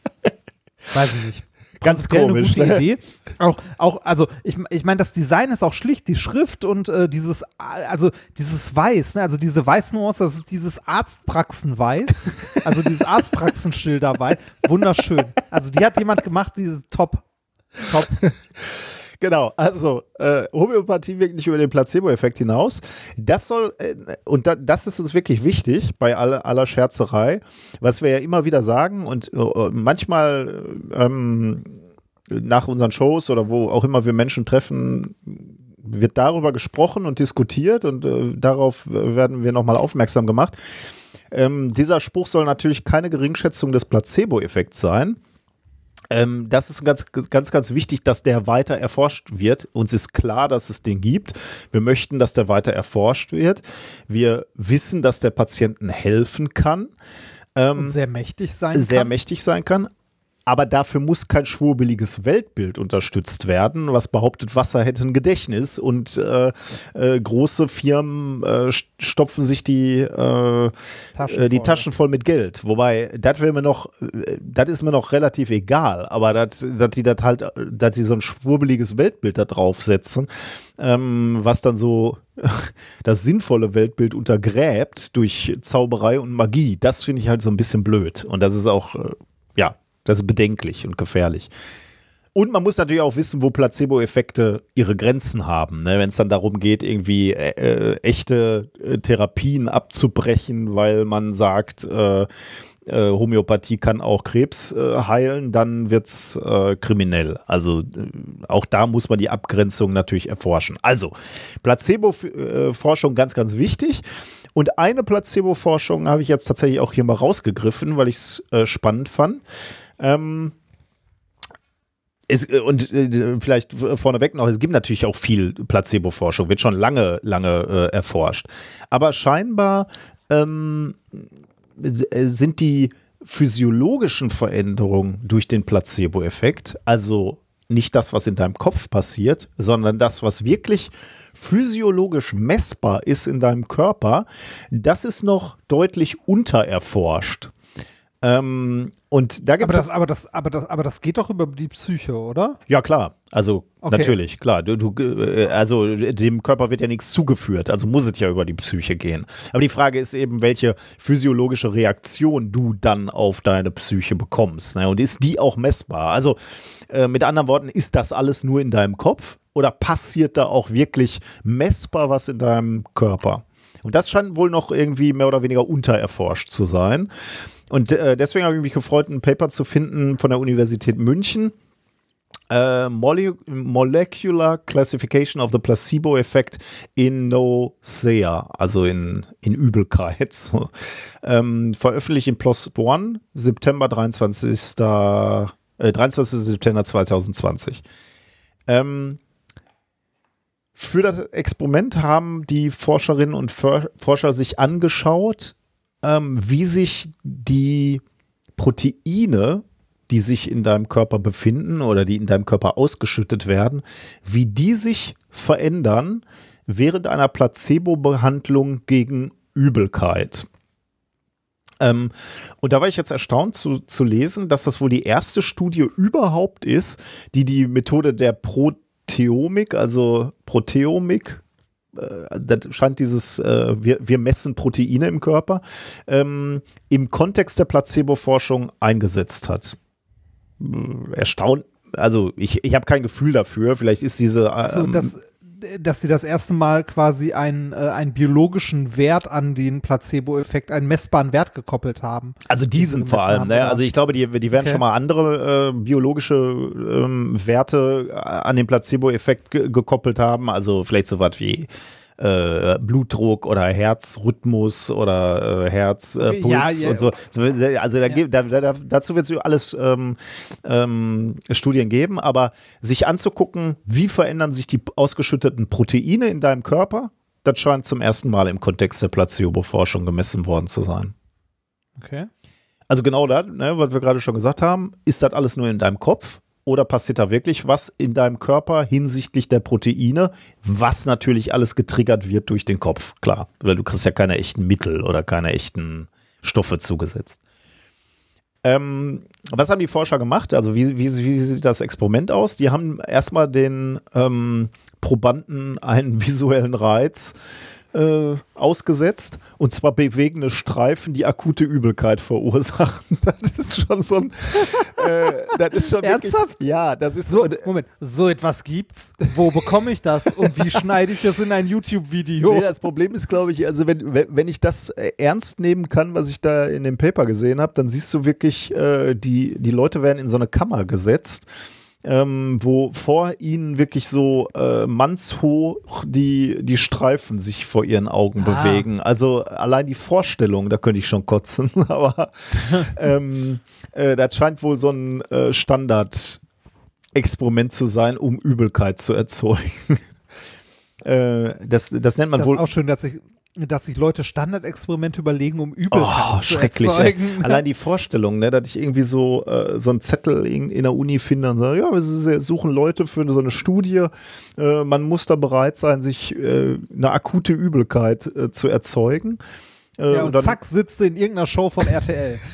[SPEAKER 1] weiß ich nicht.
[SPEAKER 2] Ganz komisch,
[SPEAKER 1] Eine gute
[SPEAKER 2] ne?
[SPEAKER 1] Idee. Auch, auch, also ich, ich meine, das Design ist auch schlicht, die Schrift und äh, dieses, also dieses Weiß, ne? also diese Weißnuance, das ist dieses Arztpraxenweiß, also dieses Arztpraxenschilderweiß, wunderschön. Also die hat jemand gemacht, dieses Top, Top.
[SPEAKER 2] Genau, also äh, Homöopathie wirkt nicht über den Placebo-Effekt hinaus. Das soll, äh, und da, das ist uns wirklich wichtig bei aller, aller Scherzerei, was wir ja immer wieder sagen und äh, manchmal ähm, nach unseren Shows oder wo auch immer wir Menschen treffen, wird darüber gesprochen und diskutiert und äh, darauf werden wir nochmal aufmerksam gemacht. Ähm, dieser Spruch soll natürlich keine Geringschätzung des Placebo-Effekts sein. Ähm, das ist ganz, ganz, ganz wichtig, dass der weiter erforscht wird. Uns ist klar, dass es den gibt. Wir möchten, dass der weiter erforscht wird. Wir wissen, dass der Patienten helfen kann,
[SPEAKER 1] und sehr mächtig sein
[SPEAKER 2] sehr
[SPEAKER 1] kann.
[SPEAKER 2] mächtig sein kann. Aber dafür muss kein schwurbeliges Weltbild unterstützt werden, was behauptet, Wasser hätte ein Gedächtnis und äh, äh, große Firmen äh, st- stopfen sich die, äh,
[SPEAKER 1] Taschen
[SPEAKER 2] äh, die
[SPEAKER 1] voll.
[SPEAKER 2] Taschen voll mit Geld. Wobei, das wäre mir noch, das ist mir noch relativ egal, aber dass dass die das halt, dass sie so ein schwurbeliges Weltbild da draufsetzen, ähm, was dann so das sinnvolle Weltbild untergräbt durch Zauberei und Magie, das finde ich halt so ein bisschen blöd. Und das ist auch, äh, ja, das ist bedenklich und gefährlich. Und man muss natürlich auch wissen, wo Placebo-Effekte ihre Grenzen haben. Ne? Wenn es dann darum geht, irgendwie äh, äh, echte äh, Therapien abzubrechen, weil man sagt, äh, äh, Homöopathie kann auch Krebs äh, heilen, dann wird's äh, kriminell. Also auch da muss man die Abgrenzung natürlich erforschen. Also Placebo-Forschung ganz, ganz wichtig. Und eine Placebo-Forschung habe ich jetzt tatsächlich auch hier mal rausgegriffen, weil ich es spannend fand. Ähm, es, äh, und äh, vielleicht vorneweg noch, es gibt natürlich auch viel Placebo-Forschung, wird schon lange, lange äh, erforscht. Aber scheinbar ähm, äh, sind die physiologischen Veränderungen durch den Placebo-Effekt, also nicht das, was in deinem Kopf passiert, sondern das, was wirklich physiologisch messbar ist in deinem Körper, das ist noch deutlich untererforscht. Ähm, und da gibt
[SPEAKER 1] Aber das, aber, das, aber, das, aber das geht doch über die Psyche, oder?
[SPEAKER 2] Ja, klar. Also
[SPEAKER 1] Okay.
[SPEAKER 2] natürlich, klar. Du, du, äh, also dem Körper wird ja nichts zugeführt, also muss es ja über die Psyche gehen. Aber die Frage ist eben, welche physiologische Reaktion du dann auf deine Psyche bekommst. Ne? Und ist die auch messbar? Also äh, mit anderen Worten, ist das alles nur in deinem Kopf oder passiert da auch wirklich messbar was in deinem Körper? Und das scheint wohl noch irgendwie mehr oder weniger untererforscht zu sein. Und äh, deswegen habe ich mich gefreut, ein Paper zu finden von der Universität München. Mole Molecular Classification of the Placebo Effect in Nausea, also in, in Übelkeit. So. Ähm, veröffentlicht in PLOS One, September 23. Äh, 23. September 2020. Ähm, für das Experiment haben die Forscherinnen und For Forscher sich angeschaut, ähm, wie sich die Proteine, die sich in deinem Körper befinden oder die in deinem Körper ausgeschüttet werden, wie die sich verändern während einer Placebo-Behandlung gegen Übelkeit. Ähm, und da war ich jetzt erstaunt zu, zu lesen, dass das wohl die erste Studie überhaupt ist, die die Methode der Proteomik, also Proteomik, äh, das scheint dieses, äh, wir, wir messen Proteine im Körper, ähm, im Kontext der Placebo-Forschung eingesetzt hat. Äh, Erstaunt, also ich, ich habe kein Gefühl dafür, vielleicht ist diese.
[SPEAKER 1] Also,
[SPEAKER 2] ähm,
[SPEAKER 1] dass, sie das erste Mal quasi einen, äh, einen biologischen Wert an den Placebo-Effekt, einen messbaren Wert gekoppelt haben.
[SPEAKER 2] Also diesen
[SPEAKER 1] gemessen
[SPEAKER 2] vor allem, ne? Also ich glaube, die, die werden
[SPEAKER 1] Okay.
[SPEAKER 2] schon mal andere äh, biologische ähm, Werte an den Placebo-Effekt ge gekoppelt haben. Also vielleicht so was wie äh, Blutdruck oder Herzrhythmus oder äh, Herzpuls äh,
[SPEAKER 1] Ja, ja.
[SPEAKER 2] und so. Also da, gibt- da, da, dazu wird es alles ähm, ähm, Studien geben, aber sich anzugucken, wie verändern sich die ausgeschütteten Proteine in deinem Körper, das scheint zum ersten Mal im Kontext der Placebo-Forschung gemessen worden zu sein.
[SPEAKER 1] Okay.
[SPEAKER 2] Also genau das, ne, was wir gerade schon gesagt haben, ist das alles nur in deinem Kopf oder passiert da wirklich was in deinem Körper hinsichtlich der Proteine, was natürlich alles getriggert wird durch den Kopf, klar, weil du kriegst ja keine echten Mittel oder keine echten Stoffe zugesetzt. Ähm, was haben die Forscher gemacht? Also wie, wie, wie sieht das Experiment aus? Die haben erstmal den ähm, Probanden einen visuellen Reiz äh, ausgesetzt und zwar bewegende Streifen, die akute Übelkeit verursachen. Das ist schon so ein. Äh, das ist schon wirklich-
[SPEAKER 1] Ernsthaft?
[SPEAKER 2] Ja, das ist
[SPEAKER 1] So, Moment, so etwas gibt's. Wo bekomme ich das und wie schneide ich das in ein YouTube-Video?
[SPEAKER 2] Nee, das Problem ist, glaube ich, also wenn, wenn wenn ich das äh, ernst nehmen kann, was ich da in dem Paper gesehen habe, dann siehst du wirklich, äh, die, die Leute werden in so eine Kammer gesetzt, ähm, wo vor ihnen wirklich so äh, mannshoch die, die Streifen sich vor ihren Augen
[SPEAKER 1] Ah.
[SPEAKER 2] bewegen. Also allein die Vorstellung, da könnte ich schon kotzen, aber ähm, äh, das scheint wohl so ein äh, Standard-Experiment zu sein, um Übelkeit zu erzeugen. Äh, das, das nennt man
[SPEAKER 1] Das
[SPEAKER 2] wohl.
[SPEAKER 1] ist auch schön, dass sich, dass sich Leute Standardexperimente überlegen, um Übelkeit
[SPEAKER 2] Oh,
[SPEAKER 1] zu
[SPEAKER 2] schrecklich. Ey.
[SPEAKER 1] erzeugen.
[SPEAKER 2] Allein die Vorstellung, ne, dass ich irgendwie so, äh, so einen Zettel in, in der Uni finde und sage, ja, wir suchen Leute für so eine Studie. Äh, man muss da bereit sein, sich äh, eine akute Übelkeit äh, zu erzeugen. Äh,
[SPEAKER 1] Ja, und,
[SPEAKER 2] dann-
[SPEAKER 1] zack, sitzt in irgendeiner Show von RTL.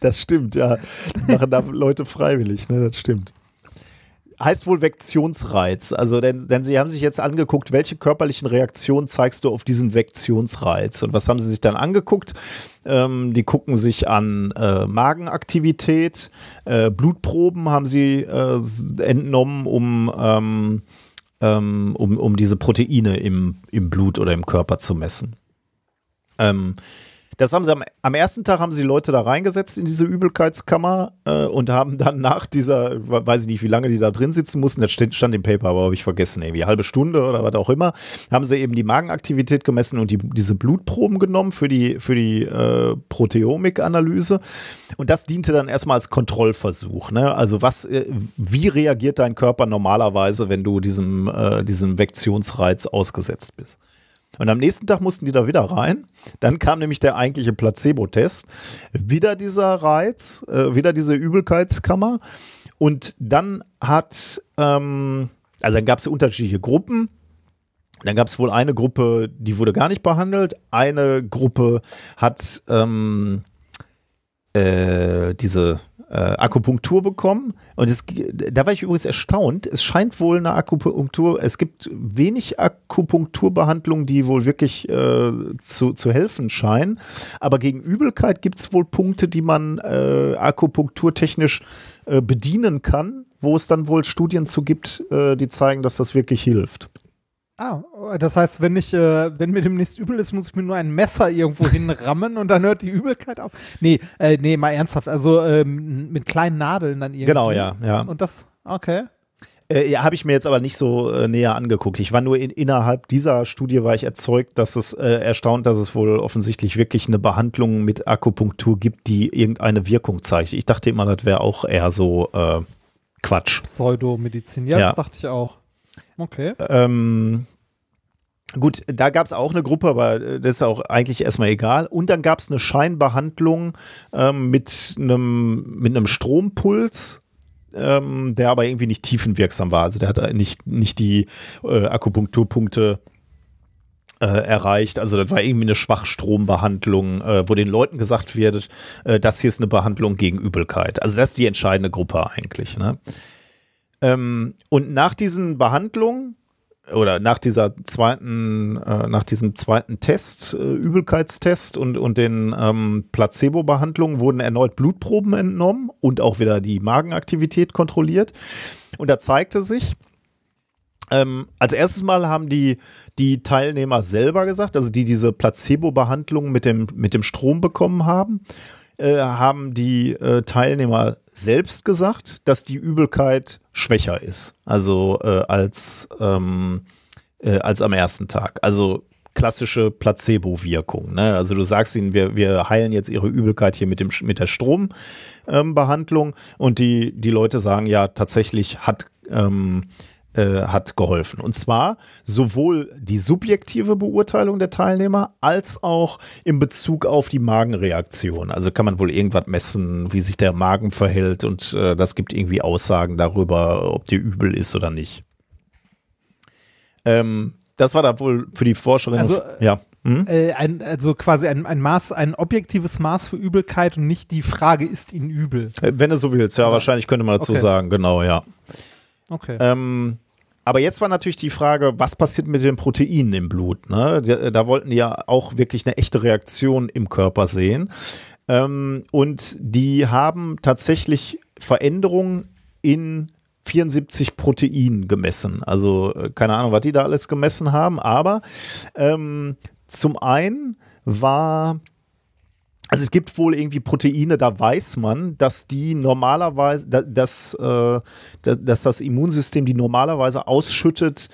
[SPEAKER 2] Das stimmt, ja. Die machen da Leute freiwillig, ne, das stimmt. Heißt wohl Vektionsreiz. Also, denn, denn sie haben sich jetzt angeguckt, welche körperlichen Reaktionen zeigst du auf diesen Vektionsreiz. Und was haben sie sich dann angeguckt? Ähm, die gucken sich an äh, Magenaktivität, äh, Blutproben haben sie äh, entnommen, um, ähm, ähm, um, um diese Proteine im, im Blut oder im Körper zu messen. Ähm, das haben sie am, am ersten Tag haben sie Leute da reingesetzt in diese Übelkeitskammer äh, und haben dann nach dieser, weiß ich nicht, wie lange die da drin sitzen mussten, das stand, stand im Paper, aber habe ich vergessen, irgendwie halbe Stunde oder was auch immer, haben sie eben die Magenaktivität gemessen und die, diese Blutproben genommen für die, für die äh, Proteomik-Analyse. Und das diente dann erstmal als Kontrollversuch. Ne? Also was, äh, wie reagiert dein Körper normalerweise, wenn du diesem, äh, diesem Vektionsreiz ausgesetzt bist? Und am nächsten Tag mussten die da wieder rein. Dann kam nämlich der eigentliche Placebo-Test. Wieder dieser Reiz, äh, wieder diese Übelkeitskammer. Und dann hat, ähm, also dann gab es unterschiedliche Gruppen. Dann gab es wohl eine Gruppe, die wurde gar nicht behandelt. Eine Gruppe hat ähm, äh, diese äh, Akupunktur bekommen. Und es, da war ich übrigens erstaunt. Es scheint wohl eine Akupunktur, es gibt wenig Akupunkturbehandlungen, die wohl wirklich äh, zu, zu helfen scheinen. Aber gegen Übelkeit gibt es wohl Punkte, die man äh, akupunkturtechnisch äh, bedienen kann, wo es dann wohl Studien zu gibt, äh, die zeigen, dass das wirklich hilft.
[SPEAKER 1] Ah, das heißt, wenn ich, äh, wenn mir demnächst übel ist, muss ich mir nur ein Messer irgendwo hinrammen und dann hört die Übelkeit auf. Nee, äh, nee, mal ernsthaft. Also ähm, mit kleinen Nadeln dann irgendwie.
[SPEAKER 2] Genau, ja, ja.
[SPEAKER 1] Und das, okay.
[SPEAKER 2] Äh, ja, habe ich mir jetzt aber nicht so äh, näher angeguckt. Ich war nur in, innerhalb dieser Studie war ich erzeugt, dass es äh, erstaunt, dass es wohl offensichtlich wirklich eine Behandlung mit Akupunktur gibt, die irgendeine Wirkung zeigt. Ich dachte immer, das wäre auch eher so äh, Quatsch.
[SPEAKER 1] Pseudomedizin. Ja,
[SPEAKER 2] Ja.
[SPEAKER 1] das dachte ich auch. Okay.
[SPEAKER 2] Ähm, gut, da gab es auch eine Gruppe, aber äh, das ist auch eigentlich erstmal egal. Und dann gab es eine Scheinbehandlung ähm, mit einem mit einem Strompuls. Ähm, der aber irgendwie nicht tiefenwirksam war. Also der hat nicht, nicht die äh, Akupunkturpunkte äh, erreicht. Also das war irgendwie eine Schwachstrombehandlung, äh, wo den Leuten gesagt wird, äh, das hier ist eine Behandlung gegen Übelkeit. Also das ist die entscheidende Gruppe eigentlich. Ne? Ähm, und nach diesen Behandlungen oder nach dieser zweiten, äh, nach diesem zweiten Test, äh, Übelkeitstest und, und den ähm, Placebo-Behandlungen wurden erneut Blutproben entnommen und auch wieder die Magenaktivität kontrolliert. Und da zeigte sich, ähm, als erstes Mal haben die, die Teilnehmer selber gesagt, also die diese Placebo-Behandlung mit dem, mit dem Strom bekommen haben, äh, haben die äh, Teilnehmer selbst gesagt, dass die Übelkeit schwächer ist, also äh, als, ähm, äh, als am ersten Tag. Also klassische Placebo-Wirkung. Ne? Also du sagst ihnen, wir, wir heilen jetzt ihre Übelkeit hier mit, dem, mit der Strombehandlung und die, die Leute sagen, ja, tatsächlich hat ähm, äh, hat geholfen. Und zwar sowohl die subjektive Beurteilung der Teilnehmer als auch in Bezug auf die Magenreaktion. Also kann man wohl irgendwas messen, wie sich der Magen verhält und äh, das gibt irgendwie Aussagen darüber, ob dir übel ist oder nicht. Ähm, das war da wohl für die Forscherin.
[SPEAKER 1] Also,
[SPEAKER 2] ja. Hm?
[SPEAKER 1] Äh, ein, also quasi ein, ein Maß, ein objektives Maß für Übelkeit und nicht die Frage, ist Ihnen übel?
[SPEAKER 2] Wenn du so willst, ja, wahrscheinlich könnte man dazu
[SPEAKER 1] Okay.
[SPEAKER 2] sagen, genau, ja.
[SPEAKER 1] Okay.
[SPEAKER 2] Ähm, aber jetzt war natürlich die Frage, was passiert mit den Proteinen im Blut? Ne? Da, wollten die ja auch wirklich eine echte Reaktion im Körper sehen. Ähm, und die haben tatsächlich Veränderungen in 74 Proteinen gemessen. Also äh, keine Ahnung, was die da alles gemessen haben, aber ähm, zum einen war also es gibt wohl irgendwie Proteine, da weiß man, dass die normalerweise, da- dass, äh, da- dass das Immunsystem die normalerweise ausschüttet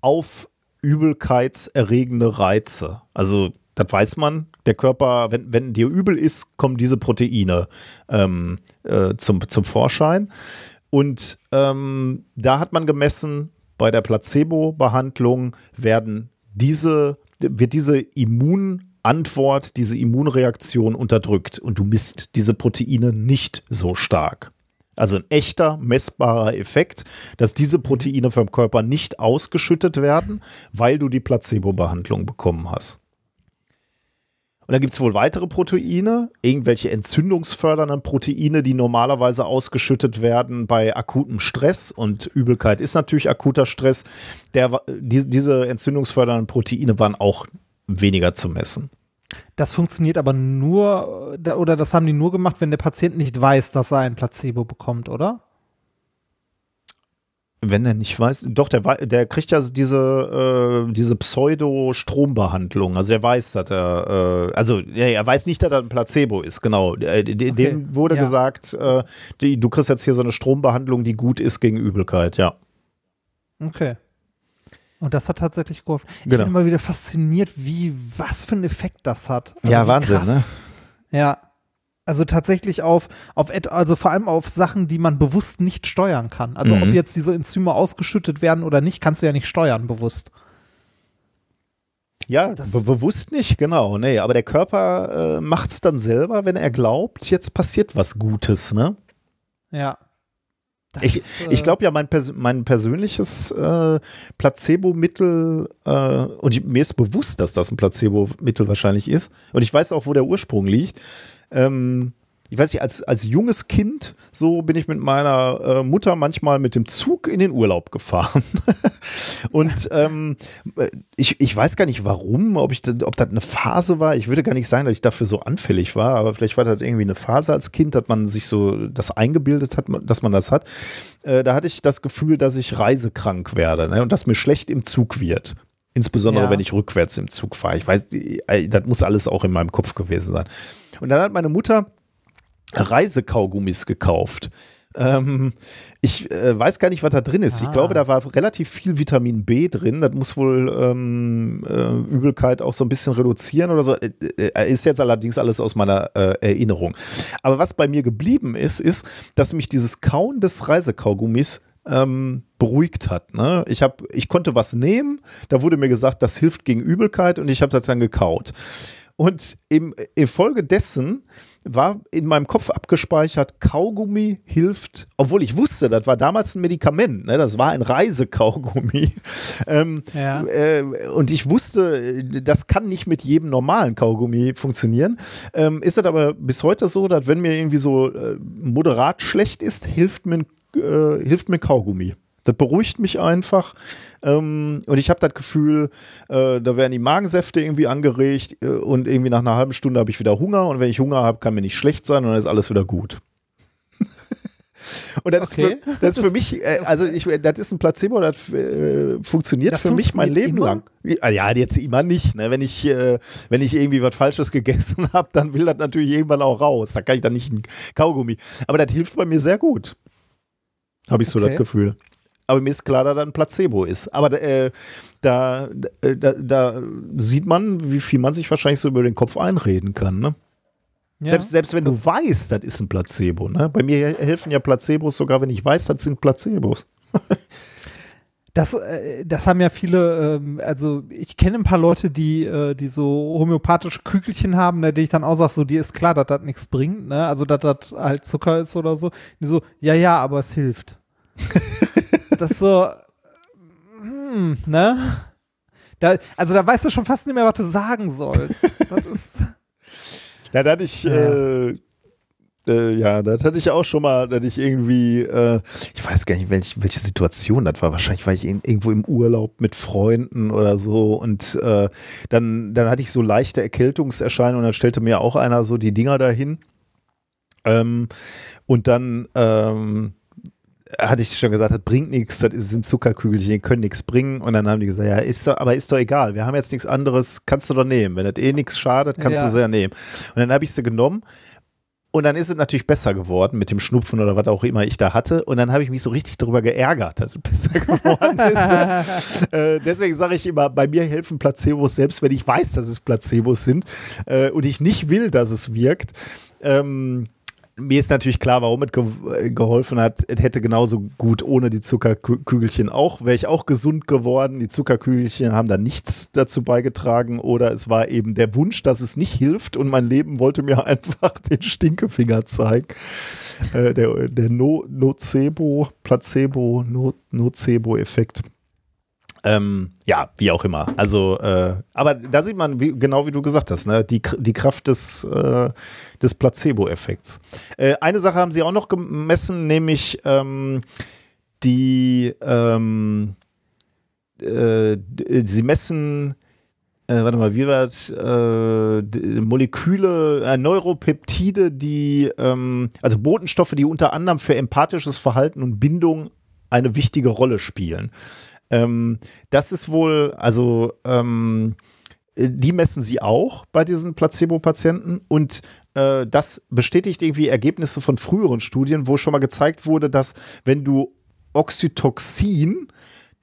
[SPEAKER 2] auf übelkeitserregende Reize. Also das weiß man, der Körper, wenn, wenn dir übel ist, kommen diese Proteine ähm, äh, zum, zum Vorschein. Und ähm, da hat man gemessen, bei der Placebo-Behandlung werden diese, wird diese Immunantwort, diese Immunreaktion unterdrückt und du misst diese Proteine nicht so stark. Also ein echter, messbarer Effekt, dass diese Proteine vom Körper nicht ausgeschüttet werden, weil du die Placebo-Behandlung bekommen hast. Und dann gibt es wohl weitere Proteine, irgendwelche entzündungsfördernden Proteine, die normalerweise ausgeschüttet werden bei akutem Stress. Und Übelkeit ist natürlich akuter Stress. Der, die, diese entzündungsfördernden Proteine waren auch weniger zu messen.
[SPEAKER 1] Das funktioniert aber nur, oder das haben die nur gemacht, wenn der Patient nicht weiß, dass er ein Placebo bekommt, oder?
[SPEAKER 2] Wenn er nicht weiß, doch, der, der kriegt ja diese, äh, diese Pseudo-Strombehandlung. Also er weiß, dass er, äh, also ja, er weiß nicht, dass er ein Placebo ist, genau. Äh, de- Dem wurde
[SPEAKER 1] ja.
[SPEAKER 2] gesagt, äh, die, du kriegst jetzt hier so eine Strombehandlung, die gut ist gegen Übelkeit, ja.
[SPEAKER 1] Okay. Und das hat tatsächlich geholfen. Ich
[SPEAKER 2] Genau.
[SPEAKER 1] bin immer wieder fasziniert, wie, was für einen Effekt das hat. Also
[SPEAKER 2] Ja, Wahnsinn, ne?
[SPEAKER 1] Ja. Also tatsächlich auf, auf, also vor allem auf Sachen, die man bewusst nicht steuern kann. Also ob
[SPEAKER 2] Mhm.
[SPEAKER 1] jetzt diese Enzyme ausgeschüttet werden oder nicht, kannst du ja nicht steuern bewusst.
[SPEAKER 2] Ja,
[SPEAKER 1] Das-
[SPEAKER 2] be bewusst nicht, genau. Nee, aber der Körper äh, macht es dann selber, wenn er glaubt, jetzt passiert was Gutes, ne?
[SPEAKER 1] Ja. Das
[SPEAKER 2] Ich,
[SPEAKER 1] ist, äh,
[SPEAKER 2] ich glaube ja, mein, pers mein persönliches äh, Placebo-Mittel, äh, und ich, mir ist bewusst, dass das ein Placebo-Mittel wahrscheinlich ist, und ich weiß auch, wo der Ursprung liegt. Ähm, ich weiß nicht, als, als junges Kind, so bin ich mit meiner äh, Mutter manchmal mit dem Zug in den Urlaub gefahren. und ähm, äh, ich, ich weiß gar nicht warum, ob, ich, ob das eine Phase war. Ich würde gar nicht sagen, dass ich dafür so anfällig war, aber vielleicht war das irgendwie eine Phase als Kind, dass man sich so das eingebildet hat, dass man das hat. Äh, da hatte ich das Gefühl, dass ich reisekrank werde ne, und dass mir schlecht im Zug wird. Insbesondere,
[SPEAKER 1] Ja.
[SPEAKER 2] wenn ich rückwärts im Zug fahre. Ich weiß, äh, das muss alles auch in meinem Kopf gewesen sein. Und dann hat meine Mutter Reisekaugummis gekauft. Ähm, ich äh, weiß gar nicht, was da drin ist. Ich
[SPEAKER 1] Ah.
[SPEAKER 2] glaube, da war relativ viel Vitamin B drin. Das muss wohl ähm, äh, Übelkeit auch so ein bisschen reduzieren oder so. Äh, äh, ist jetzt allerdings alles aus meiner äh, Erinnerung. Aber was bei mir geblieben ist, ist, dass mich dieses Kauen des Reisekaugummis ähm, beruhigt hat. Ne? Ich, hab, ich konnte was nehmen, da wurde mir gesagt, das hilft gegen Übelkeit und ich habe das dann gekaut. Und im, infolgedessen war in meinem Kopf abgespeichert, Kaugummi hilft, obwohl ich wusste, das war damals ein Medikament, ne? das war ein Reisekaugummi. Ähm,
[SPEAKER 1] Ja.
[SPEAKER 2] äh, und ich wusste, das kann nicht mit jedem normalen Kaugummi funktionieren. Ähm, ist es aber bis heute so, dass wenn mir irgendwie so äh, moderat schlecht ist, hilft mir, äh, hilft mir Kaugummi. Das beruhigt mich einfach. Ähm, und ich habe das Gefühl, äh, da werden die Magensäfte irgendwie angeregt äh, und irgendwie nach einer halben Stunde habe ich wieder Hunger. Und wenn ich Hunger habe, kann mir nicht schlecht sein und dann ist alles wieder gut. und das,
[SPEAKER 1] Okay.
[SPEAKER 2] ist, für, das ist für mich, äh, also ich, das ist ein Placebo, das äh, funktioniert
[SPEAKER 1] Das
[SPEAKER 2] für mich mein Leben
[SPEAKER 1] immer?
[SPEAKER 2] lang. Ah, Ja, jetzt immer nicht. Ne? Wenn, ich, äh, wenn ich irgendwie was Falsches gegessen habe, dann will das natürlich irgendwann auch raus. Da kann ich dann nicht ein Kaugummi. Aber das hilft bei mir sehr gut. Habe ich so
[SPEAKER 1] Okay.
[SPEAKER 2] das Gefühl. Aber mir ist klar, dass das ein Placebo ist. Aber äh, da, da, da sieht man, wie viel man sich wahrscheinlich so über den Kopf einreden kann. Ne?
[SPEAKER 1] ja.
[SPEAKER 2] Selbst, selbst wenn du weißt, das ist ein Placebo. Ne? Bei mir helfen ja Placebos sogar, wenn ich weiß, das sind Placebos.
[SPEAKER 1] Das, äh, das haben ja viele, ähm, also ich kenne ein paar Leute, die, äh, die so homöopathische Kügelchen haben, ne, die ich dann auch sage, so, dir ist klar, dass das nichts bringt, ne? Also, dass das halt Zucker ist oder so. Die so, ja, ja, aber es hilft. das ist so, hm, ne? Da, also da weißt du schon fast nicht mehr, was du sagen sollst. Das ist,
[SPEAKER 2] Ja, da hatte ich,
[SPEAKER 1] Ja.
[SPEAKER 2] Äh, äh, ja, das hatte ich auch schon mal, dass ich irgendwie, äh, ich weiß gar nicht, welch, welche Situation das war. Wahrscheinlich war ich in, irgendwo im Urlaub mit Freunden oder so und äh, dann, dann hatte ich so leichte Erkältungserscheinungen und dann stellte mir auch einer so die Dinger dahin. Ähm, und dann ähm, hatte ich schon gesagt, das bringt nichts, das sind Zuckerkügelchen, die können nichts bringen. Und dann haben die gesagt, ja, ist doch, aber ist doch egal, wir haben jetzt nichts anderes, kannst du doch nehmen. Wenn das eh nichts schadet, kannst
[SPEAKER 1] Ja.
[SPEAKER 2] du sie ja nehmen. Und dann habe ich sie genommen. Und dann ist es natürlich besser geworden mit dem Schnupfen oder was auch immer ich da hatte. Und dann habe ich mich so richtig darüber geärgert, dass es besser geworden ist. äh, deswegen sage ich immer, bei mir helfen Placebos, selbst wenn ich weiß, dass es Placebos sind äh, und ich nicht will, dass es wirkt. Ähm, mir ist natürlich klar, warum es ge äh, geholfen hat. Es hätte genauso gut ohne die Zuckerkügelchen auch, wäre ich auch gesund geworden. Die Zuckerkügelchen haben da nichts dazu beigetragen oder es war eben der Wunsch, dass es nicht hilft und mein Leben wollte mir einfach den Stinkefinger zeigen. Äh, der der no Nocebo, Placebo, no Nocebo-Effekt. Ähm, ja, wie auch immer. Also, äh, aber da sieht man, wie, genau wie du gesagt hast, ne? die, die Kraft des, äh, des Placebo-Effekts. Äh, eine Sache haben sie auch noch gemessen, nämlich ähm, die, ähm, äh, sie messen, äh, warte mal, wie war das? Äh, Moleküle, Neuropeptide, die, ähm, also Botenstoffe, die unter anderem für empathisches Verhalten und Bindung eine wichtige Rolle spielen. Ähm, das ist wohl, also ähm, äh, die messen sie auch bei diesen Placebo-Patienten und äh, das bestätigt irgendwie Ergebnisse von früheren Studien, wo schon mal gezeigt wurde, dass wenn du Oxytocin,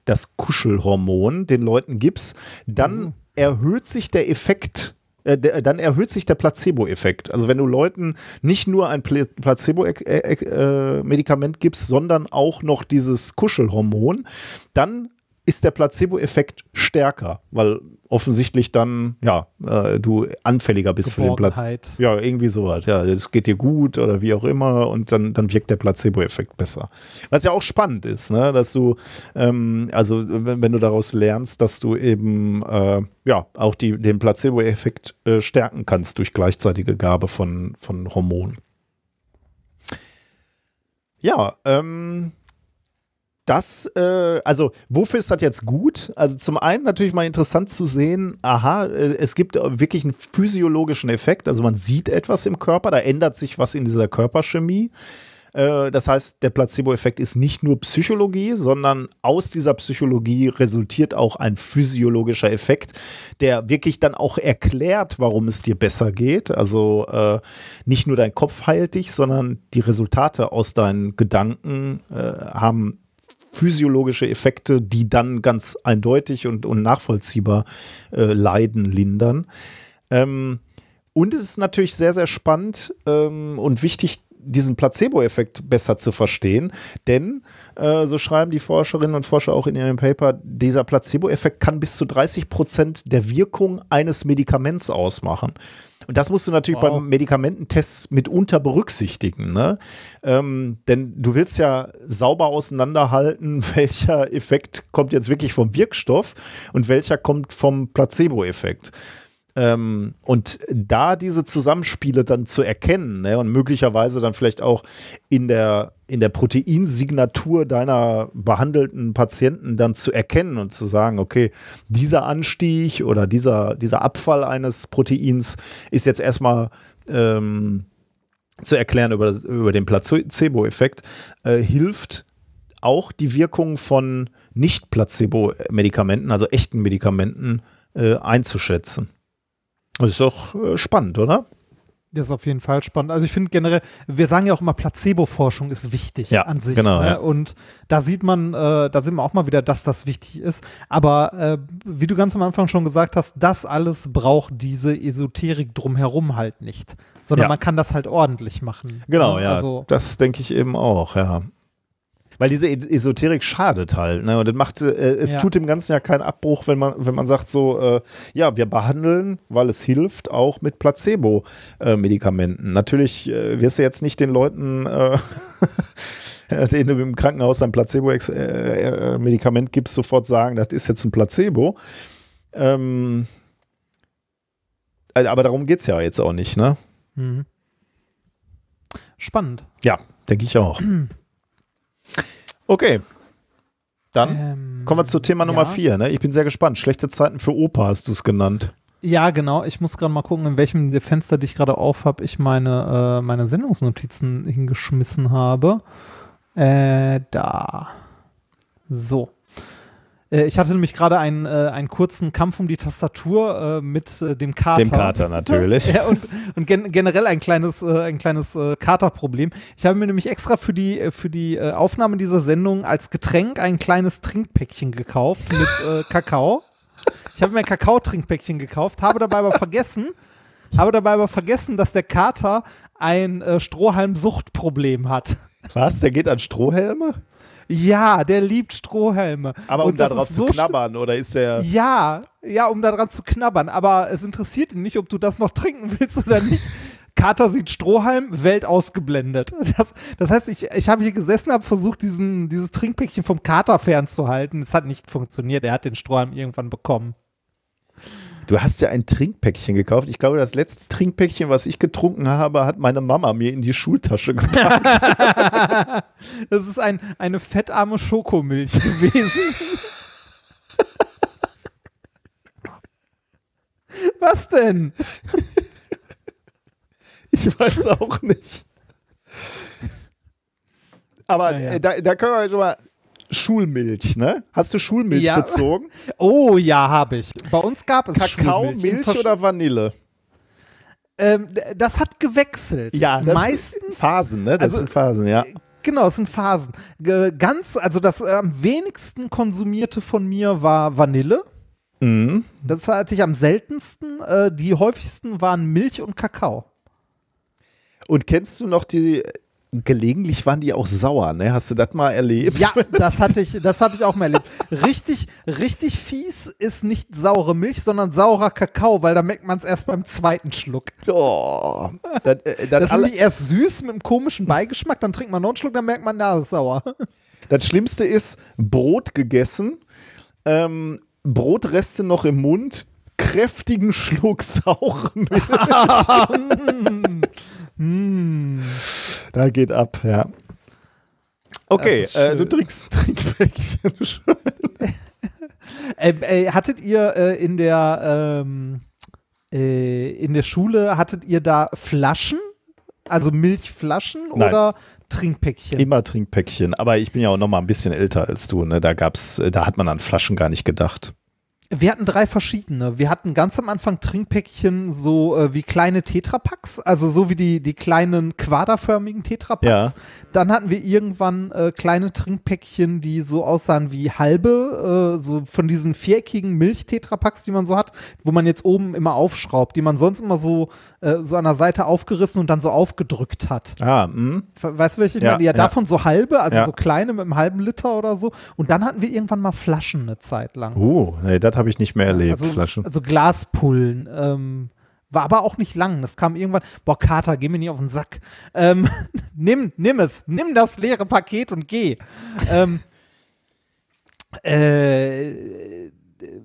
[SPEAKER 2] das Kuschelhormon, den Leuten gibst, dann erhöht sich der Effekt. äh, der- Dann erhöht sich der Placebo-Effekt. Also wenn du Leuten nicht nur ein Pla- Placebo-Medikament gibst, sondern auch noch dieses Kuschelhormon, dann ist der Placebo-Effekt stärker, weil offensichtlich dann, ja, äh, du anfälliger bist für den Platz. Ja, irgendwie sowas. Ja, es geht dir gut oder wie auch immer und dann, dann wirkt der Placebo-Effekt besser. Was ja auch spannend ist, ne, dass du, ähm, also wenn, wenn du daraus lernst, dass du eben, äh, ja, auch die, den Placebo-Effekt äh, stärken kannst durch gleichzeitige Gabe von, von Hormonen. Ja, ähm, das, äh, also wofür ist das jetzt gut? Also zum einen natürlich mal interessant zu sehen, aha, äh, es gibt wirklich einen physiologischen Effekt, also man sieht etwas im Körper, da ändert sich was in dieser Körperchemie. Äh, Das heißt, der Placebo-Effekt ist nicht nur Psychologie, sondern aus dieser Psychologie resultiert auch ein physiologischer Effekt, der wirklich dann auch erklärt, warum es dir besser geht. Also äh, nicht nur dein Kopf heilt dich, sondern die Resultate aus deinen Gedanken äh, haben physiologische Effekte, die dann ganz eindeutig und, und nachvollziehbar äh, Leiden lindern. Ähm, und es ist natürlich sehr, sehr spannend ähm, und wichtig, diesen Placebo-Effekt besser zu verstehen. Denn, äh, so schreiben die Forscherinnen und Forscher auch in ihrem Paper, dieser Placebo-Effekt kann bis zu 30 Prozent der Wirkung eines Medikaments ausmachen. Und das musst du natürlich
[SPEAKER 1] Wow.
[SPEAKER 2] beim Medikamententests mitunter berücksichtigen. Ne? Ähm, denn du willst ja sauber auseinanderhalten, welcher Effekt kommt jetzt wirklich vom Wirkstoff und welcher kommt vom Placebo-Effekt. Ähm, und da diese Zusammenspiele dann zu erkennen ne, und möglicherweise dann vielleicht auch in der, in der Proteinsignatur deiner behandelten Patienten dann zu erkennen und zu sagen, okay, dieser Anstieg oder dieser, dieser Abfall eines Proteins ist jetzt erstmal ähm, zu erklären über, über den Placebo-Effekt, äh, hilft auch die Wirkung von Nicht-Placebo-Medikamenten, also echten Medikamenten, äh, einzuschätzen. Das ist doch äh, spannend, oder?
[SPEAKER 1] Das ist auf jeden Fall spannend. Also ich finde generell, wir sagen ja auch immer, Placebo-Forschung ist wichtig
[SPEAKER 2] Ja,
[SPEAKER 1] an sich.
[SPEAKER 2] genau,
[SPEAKER 1] ne?
[SPEAKER 2] ja.
[SPEAKER 1] Und da sieht man, äh, da sehen wir auch mal wieder, dass das wichtig ist. Aber äh, wie du ganz am Anfang schon gesagt hast, das alles braucht diese Esoterik drumherum halt nicht. Sondern
[SPEAKER 2] Ja.
[SPEAKER 1] man kann das halt ordentlich machen.
[SPEAKER 2] Genau,
[SPEAKER 1] Ne?
[SPEAKER 2] ja.
[SPEAKER 1] Also,
[SPEAKER 2] das denke ich eben auch, ja. Weil diese E- Esoterik schadet halt, ne? Und das macht, äh, es
[SPEAKER 1] Ja.
[SPEAKER 2] tut dem Ganzen ja keinen Abbruch, wenn man, wenn man sagt so, äh, ja, wir behandeln, weil es hilft, auch mit Placebo-Medikamenten. Natürlich äh, wirst du jetzt nicht den Leuten, äh, denen du im Krankenhaus ein Placebo-Medikament gibst, sofort sagen, das ist jetzt ein Placebo. Ähm, äh, aber darum geht es ja jetzt auch nicht, ne?
[SPEAKER 1] mhm. Spannend.
[SPEAKER 2] Ja, denke ich auch. Okay. Dann
[SPEAKER 1] Ähm,
[SPEAKER 2] kommen wir zu Thema Nummer
[SPEAKER 1] ja.
[SPEAKER 2] 4. Ne? Ich bin sehr gespannt. Schlechte Zeiten für Opa hast du es genannt.
[SPEAKER 1] Ja, genau. Ich muss gerade mal gucken, in welchem Fenster, die ich gerade auf habe, ich meine, äh, meine Sendungsnotizen hingeschmissen habe. Äh, da. So. Äh, ich hatte nämlich gerade einen, äh, einen kurzen Kampf um die Tastatur äh, mit äh, dem Kater.
[SPEAKER 2] Dem Kater natürlich.
[SPEAKER 1] Ja, und, und gen generell ein kleines, äh, ein kleines äh, Katerproblem. Ich habe mir nämlich extra für die, für die Aufnahme dieser Sendung als Getränk ein kleines Trinkpäckchen gekauft mit Kakao. Ich habe mir ein Kakao-Trinkpäckchen gekauft, habe dabei aber vergessen, habe dabei aber vergessen, dass der Kater ein Strohhalm-Suchtproblem hat.
[SPEAKER 2] Was? Der geht an Strohhelme?
[SPEAKER 1] Ja, der liebt Strohhalme.
[SPEAKER 2] Aber um da
[SPEAKER 1] das
[SPEAKER 2] drauf
[SPEAKER 1] ist
[SPEAKER 2] zu
[SPEAKER 1] so
[SPEAKER 2] knabbern, oder ist der.
[SPEAKER 1] Ja, ja, um daran zu knabbern. Aber es interessiert ihn nicht, ob du das noch trinken willst oder nicht. Kater sieht Strohhalm, Welt ausgeblendet. Das, das heißt, ich, ich habe hier gesessen, habe versucht, diesen, dieses Trinkpäckchen vom Kater fernzuhalten. Es hat nicht funktioniert. Er hat den Strohhalm irgendwann bekommen.
[SPEAKER 2] Du hast ja ein Trinkpäckchen gekauft. Ich glaube, das letzte Trinkpäckchen, was ich getrunken habe, hat meine Mama mir in die Schultasche gepackt.
[SPEAKER 1] Das ist ein, eine fettarme Schokomilch gewesen. Was denn?
[SPEAKER 2] Ich weiß auch nicht. Aber
[SPEAKER 1] Naja.
[SPEAKER 2] äh, da, da können wir schon mal Schulmilch, ne? Hast du Schulmilch
[SPEAKER 1] Ja.
[SPEAKER 2] bezogen?
[SPEAKER 1] Oh ja, habe ich. Bei uns gab es
[SPEAKER 2] Kakao,
[SPEAKER 1] Schulmilch
[SPEAKER 2] Milch oder Vanille?
[SPEAKER 1] Ähm, das hat gewechselt.
[SPEAKER 2] das
[SPEAKER 1] meistens.
[SPEAKER 2] Phasen, ne? Das
[SPEAKER 1] also-
[SPEAKER 2] sind Phasen, ja.
[SPEAKER 1] Genau, es sind Phasen. Ganz, also das äh, am wenigsten konsumierte von mir war Vanille.
[SPEAKER 2] Mhm.
[SPEAKER 1] Das hatte ich am seltensten. Äh, die häufigsten waren Milch und Kakao.
[SPEAKER 2] Und kennst du noch die, gelegentlich waren die auch sauer, ne? Hast du das mal erlebt?
[SPEAKER 1] Ja, das hatte ich, das habe ich auch mal erlebt. Richtig, richtig fies ist nicht saure Milch, sondern saurer Kakao, weil da merkt man es erst beim zweiten Schluck.
[SPEAKER 2] Oh, das, äh, das,
[SPEAKER 1] Das ist erst süß mit einem komischen Beigeschmack, dann trinkt man noch einen Schluck, dann merkt man, na, das ist sauer.
[SPEAKER 2] das Schlimmste ist Brot gegessen, ähm, Brotreste noch im Mund, kräftigen Schluck saure Milch. Da geht ab, ja. Okay, äh, du trinkst ein Trinkpäckchen.
[SPEAKER 1] Äh, äh, hattet ihr äh, in der ähm, äh, in der Schule hattet ihr da Flaschen, also Milchflaschen
[SPEAKER 2] Nein.
[SPEAKER 1] oder Trinkpäckchen?
[SPEAKER 2] Immer Trinkpäckchen. Aber ich bin ja auch noch mal ein bisschen älter als du. Ne? Da gab's, äh, da hat man an Flaschen gar nicht gedacht.
[SPEAKER 1] Wir hatten drei verschiedene. Wir hatten ganz am Anfang Trinkpäckchen so äh, wie kleine Tetrapacks, also so wie die, die kleinen quaderförmigen Tetrapacks.
[SPEAKER 2] Ja.
[SPEAKER 1] Dann hatten wir irgendwann äh, kleine Trinkpäckchen, die so aussahen wie halbe, äh, so von diesen viereckigen Milch-Tetrapacks, die man so hat, wo man jetzt oben immer aufschraubt, die man sonst immer so, äh, so an der Seite aufgerissen und dann so aufgedrückt hat.
[SPEAKER 2] Ah, mh.
[SPEAKER 1] Weißt du, welche ich
[SPEAKER 2] Ja,
[SPEAKER 1] meine? Ja,
[SPEAKER 2] ja.
[SPEAKER 1] davon so halbe, also so kleine mit einem halben Liter oder so. Und dann hatten wir irgendwann mal Flaschen eine Zeit lang.
[SPEAKER 2] Uh, nee, das habe ich nicht mehr erlebt.
[SPEAKER 1] Also,
[SPEAKER 2] Flaschen.
[SPEAKER 1] also Glaspullen. Ähm, war aber auch nicht lang. Das kam irgendwann. Boah, Kater, geh mir nicht auf den Sack. Ähm, nimm, nimm es. Nimm das leere Paket und geh. ähm, äh,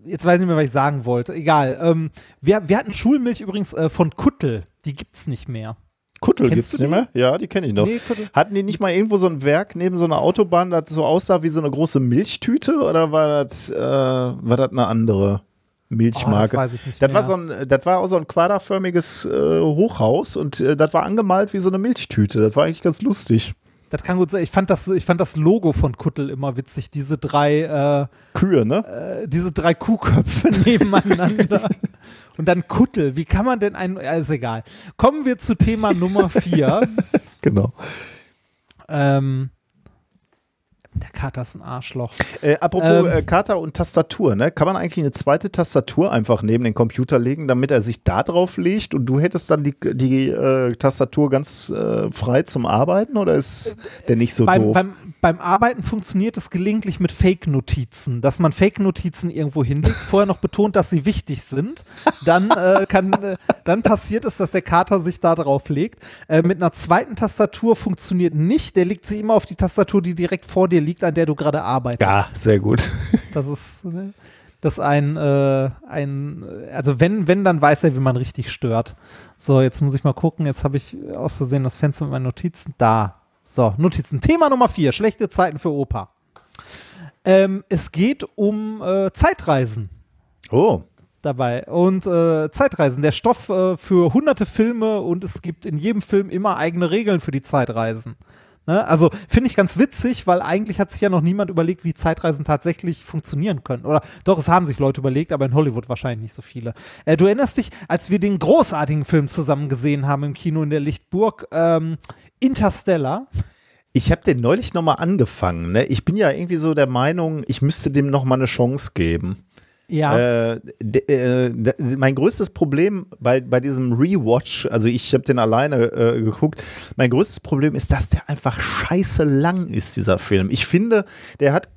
[SPEAKER 1] jetzt weiß ich nicht mehr, was ich sagen wollte. Egal. Ähm, wir, wir hatten Schulmilch übrigens äh, von Kuttel. Die gibt's nicht mehr.
[SPEAKER 2] Kuttel
[SPEAKER 1] Kennst
[SPEAKER 2] gibt's
[SPEAKER 1] du
[SPEAKER 2] nicht mehr? Ja, die kenne ich noch.
[SPEAKER 1] Nee.
[SPEAKER 2] Hatten die nicht mal irgendwo so ein Werk neben so einer Autobahn, das so aussah wie so eine große Milchtüte? Oder war das, äh, war das eine andere Milchmarke?
[SPEAKER 1] Oh, das weiß ich nicht
[SPEAKER 2] Das war, so ein, das war auch so ein quaderförmiges äh, Hochhaus und äh, das war angemalt wie so eine Milchtüte. Das war eigentlich ganz lustig.
[SPEAKER 1] Das kann gut sein. Ich fand das, ich fand das Logo von Kuttel immer witzig. Diese drei, äh,
[SPEAKER 2] Kühe, ne?
[SPEAKER 1] äh, diese drei Kuhköpfe nebeneinander. Und dann Kuttel. Wie kann man denn ein. Ja, ist egal. Kommen wir zu Thema Nummer vier.
[SPEAKER 2] Genau.
[SPEAKER 1] ähm, der Kater ist ein Arschloch.
[SPEAKER 2] Äh, apropos
[SPEAKER 1] Ähm.
[SPEAKER 2] äh, Kater und Tastatur, ne? Kann man eigentlich eine zweite Tastatur einfach neben den Computer legen, damit er sich da drauf legt und du hättest dann die, die äh, Tastatur ganz äh, frei zum Arbeiten oder ist der nicht so
[SPEAKER 1] Beim,
[SPEAKER 2] doof?
[SPEAKER 1] beim, beim Arbeiten funktioniert es gelegentlich mit Fake-Notizen, dass man Fake-Notizen irgendwo hinlegt, vorher noch betont, dass sie wichtig sind. Dann, äh, kann, äh, dann passiert es, dass der Kater sich da drauf legt. Mit einer zweiten Tastatur funktioniert nicht. Der legt sich immer auf die Tastatur, die direkt vor dir liegt, an der du gerade arbeitest.
[SPEAKER 2] ja, sehr gut.
[SPEAKER 1] Das ist, ne, das ist ein, äh, ein, also wenn, wenn, dann weiß er, wie man richtig stört. So, jetzt muss ich mal gucken. Jetzt habe ich aus Versehen das Fenster mit meinen Notizen. Da. So, Notizen. Thema Nummer vier. Schlechte Zeiten für Opa. Ähm, es geht um äh, Zeitreisen
[SPEAKER 2] Oh,
[SPEAKER 1] dabei. Und äh, Zeitreisen, der Stoff äh, für hunderte Filme und es gibt in jedem Film immer eigene Regeln für die Zeitreisen. Ne? Also finde ich ganz witzig, weil eigentlich hat sich ja noch niemand überlegt, wie Zeitreisen tatsächlich funktionieren können. Oder doch, es haben sich Leute überlegt, aber in Hollywood wahrscheinlich nicht so viele. Äh, du erinnerst dich, als wir den großartigen Film zusammen gesehen haben im Kino in der Lichtburg, ähm, Interstellar.
[SPEAKER 2] ich habe den neulich nochmal angefangen. Ne? Ich bin ja irgendwie so der Meinung, ich müsste dem nochmal eine Chance geben.
[SPEAKER 1] Ja.
[SPEAKER 2] Äh, äh, mein größtes Problem bei, bei diesem Rewatch, also ich habe den alleine äh, geguckt, mein größtes Problem ist, dass der einfach scheiße lang ist, dieser Film. Ich finde, der hat,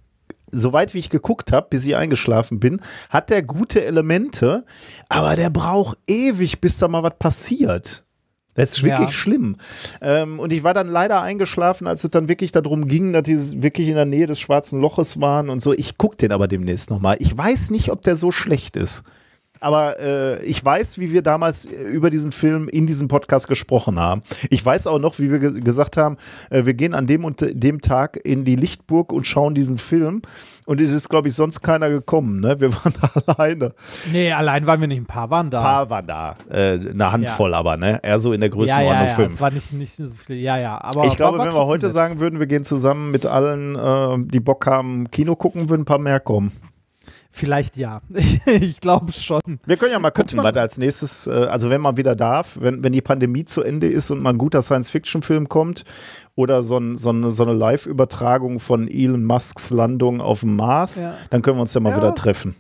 [SPEAKER 2] soweit wie ich geguckt habe, bis ich eingeschlafen bin, hat der gute Elemente, aber der braucht ewig, bis da mal was passiert. Das ist wirklich
[SPEAKER 1] Ja.
[SPEAKER 2] schlimm. Ähm, und ich war dann leider eingeschlafen, als es dann wirklich darum ging, dass die wirklich in der Nähe des schwarzen Loches waren und so. Ich gucke den aber demnächst nochmal. Ich weiß nicht, ob der so schlecht ist. Aber äh, ich weiß, wie wir damals äh, über diesen Film in diesem Podcast gesprochen haben. Ich weiß auch noch, wie wir ge gesagt haben, äh, wir gehen an dem und dem Tag in die Lichtburg und schauen diesen Film. Und es ist, glaube ich, sonst keiner gekommen. Ne? Wir waren alleine.
[SPEAKER 1] Nee, allein waren wir nicht, ein paar waren da.
[SPEAKER 2] Ein paar waren da. Äh, eine Handvoll aber, ne? Eher so in der
[SPEAKER 1] ja,
[SPEAKER 2] Größenordnung
[SPEAKER 1] ja, ja,
[SPEAKER 2] fünf.
[SPEAKER 1] es war nicht, nicht so viel. Ja, ja, aber
[SPEAKER 2] Ich glaube, wenn wir heute
[SPEAKER 1] nett.
[SPEAKER 2] sagen würden, wir gehen zusammen mit allen, äh, die Bock haben, Kino gucken, würden ein paar mehr kommen.
[SPEAKER 1] Vielleicht ja. ich glaube schon.
[SPEAKER 2] Wir können ja mal gucken, was als nächstes, äh, also wenn man wieder darf, wenn, wenn die Pandemie zu Ende ist und mal ein guter Science-Fiction-Film kommt oder so, ein, so eine, so eine Live-Übertragung von Elon Musks Landung auf dem Mars,
[SPEAKER 1] Ja.
[SPEAKER 2] dann können wir uns ja mal
[SPEAKER 1] Ja.
[SPEAKER 2] wieder treffen.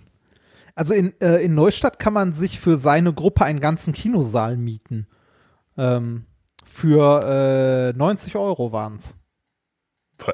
[SPEAKER 1] Also in, äh, in Neustadt kann man sich für seine Gruppe einen ganzen Kinosaal mieten. Ähm, für äh, 90 Euro waren es.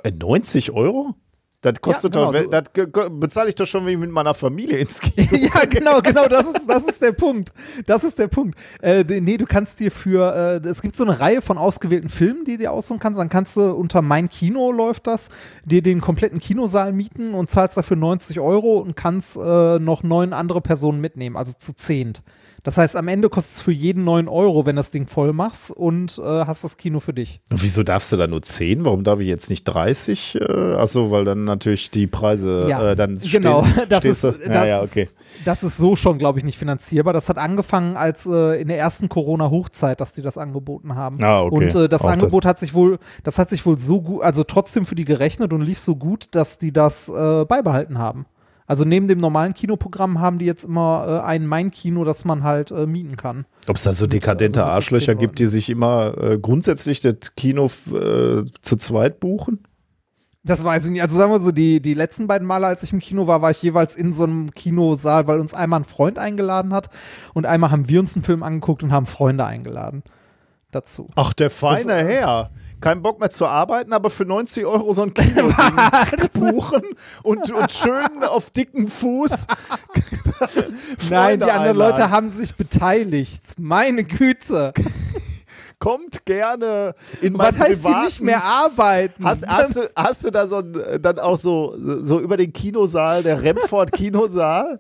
[SPEAKER 2] Äh, 90 Euro? Das kostet
[SPEAKER 1] genau,
[SPEAKER 2] doch, das bezahle ich doch schon, wenn ich mit meiner Familie ins Kino
[SPEAKER 1] ja, genau, genau, das ist, das ist der Punkt. Das ist der Punkt. Äh, nee, du kannst dir für, äh, es gibt so eine Reihe von ausgewählten Filmen, die du dir aussuchen kannst. Dann kannst du unter Mein Kino läuft das, dir den kompletten Kinosaal mieten und zahlst dafür 90 Euro und kannst äh, noch neun andere Personen mitnehmen, also zu zehnt. Das heißt, am Ende kostet es für jeden 9 Euro, wenn das Ding voll machst und äh, hast das Kino für dich.
[SPEAKER 2] Und Wieso darfst du da nur 10? Warum darf ich jetzt nicht 30? Äh, achso, weil dann natürlich die Preise äh, dann
[SPEAKER 1] genau.
[SPEAKER 2] stehen.
[SPEAKER 1] Das
[SPEAKER 2] stehst
[SPEAKER 1] ist, das,
[SPEAKER 2] ja, ja, okay.
[SPEAKER 1] das ist so schon, glaube ich, nicht finanzierbar. Das hat angefangen als äh, in der ersten Corona-Hochzeit, dass die das angeboten haben.
[SPEAKER 2] Ah, okay.
[SPEAKER 1] Und äh, das
[SPEAKER 2] Auch
[SPEAKER 1] Angebot hat sich wohl, das hat sich wohl so gut, also trotzdem für die gerechnet und lief so gut, dass die das äh, beibehalten haben. Also neben dem normalen Kinoprogramm haben die jetzt immer äh, ein Mein-Kino, das man halt äh, mieten kann.
[SPEAKER 2] Ob es da so dekadente
[SPEAKER 1] also
[SPEAKER 2] Arschlöcher gibt, die sich immer äh, grundsätzlich das Kino äh, zu zweit buchen?
[SPEAKER 1] Das weiß ich nicht. Also sagen wir so, die, die letzten beiden Male, als ich im Kino war, war ich jeweils in so einem Kinosaal, weil uns einmal ein Freund eingeladen hat und einmal haben wir uns einen Film angeguckt und haben Freunde eingeladen dazu.
[SPEAKER 2] Ach, der feine
[SPEAKER 1] Das-
[SPEAKER 2] Herr. Kein Bock mehr zu arbeiten, aber für 90 Euro so ein Kino buchen und, und schön auf dicken Fuß.
[SPEAKER 1] Nein, die anderen. Leute haben sich beteiligt. Meine Güte.
[SPEAKER 2] Kommt gerne in
[SPEAKER 1] Was heißt
[SPEAKER 2] privaten
[SPEAKER 1] nicht mehr arbeiten?
[SPEAKER 2] Hast, hast, du, hast du da so dann auch so, so über den Kinosaal, der Remford Kinosaal?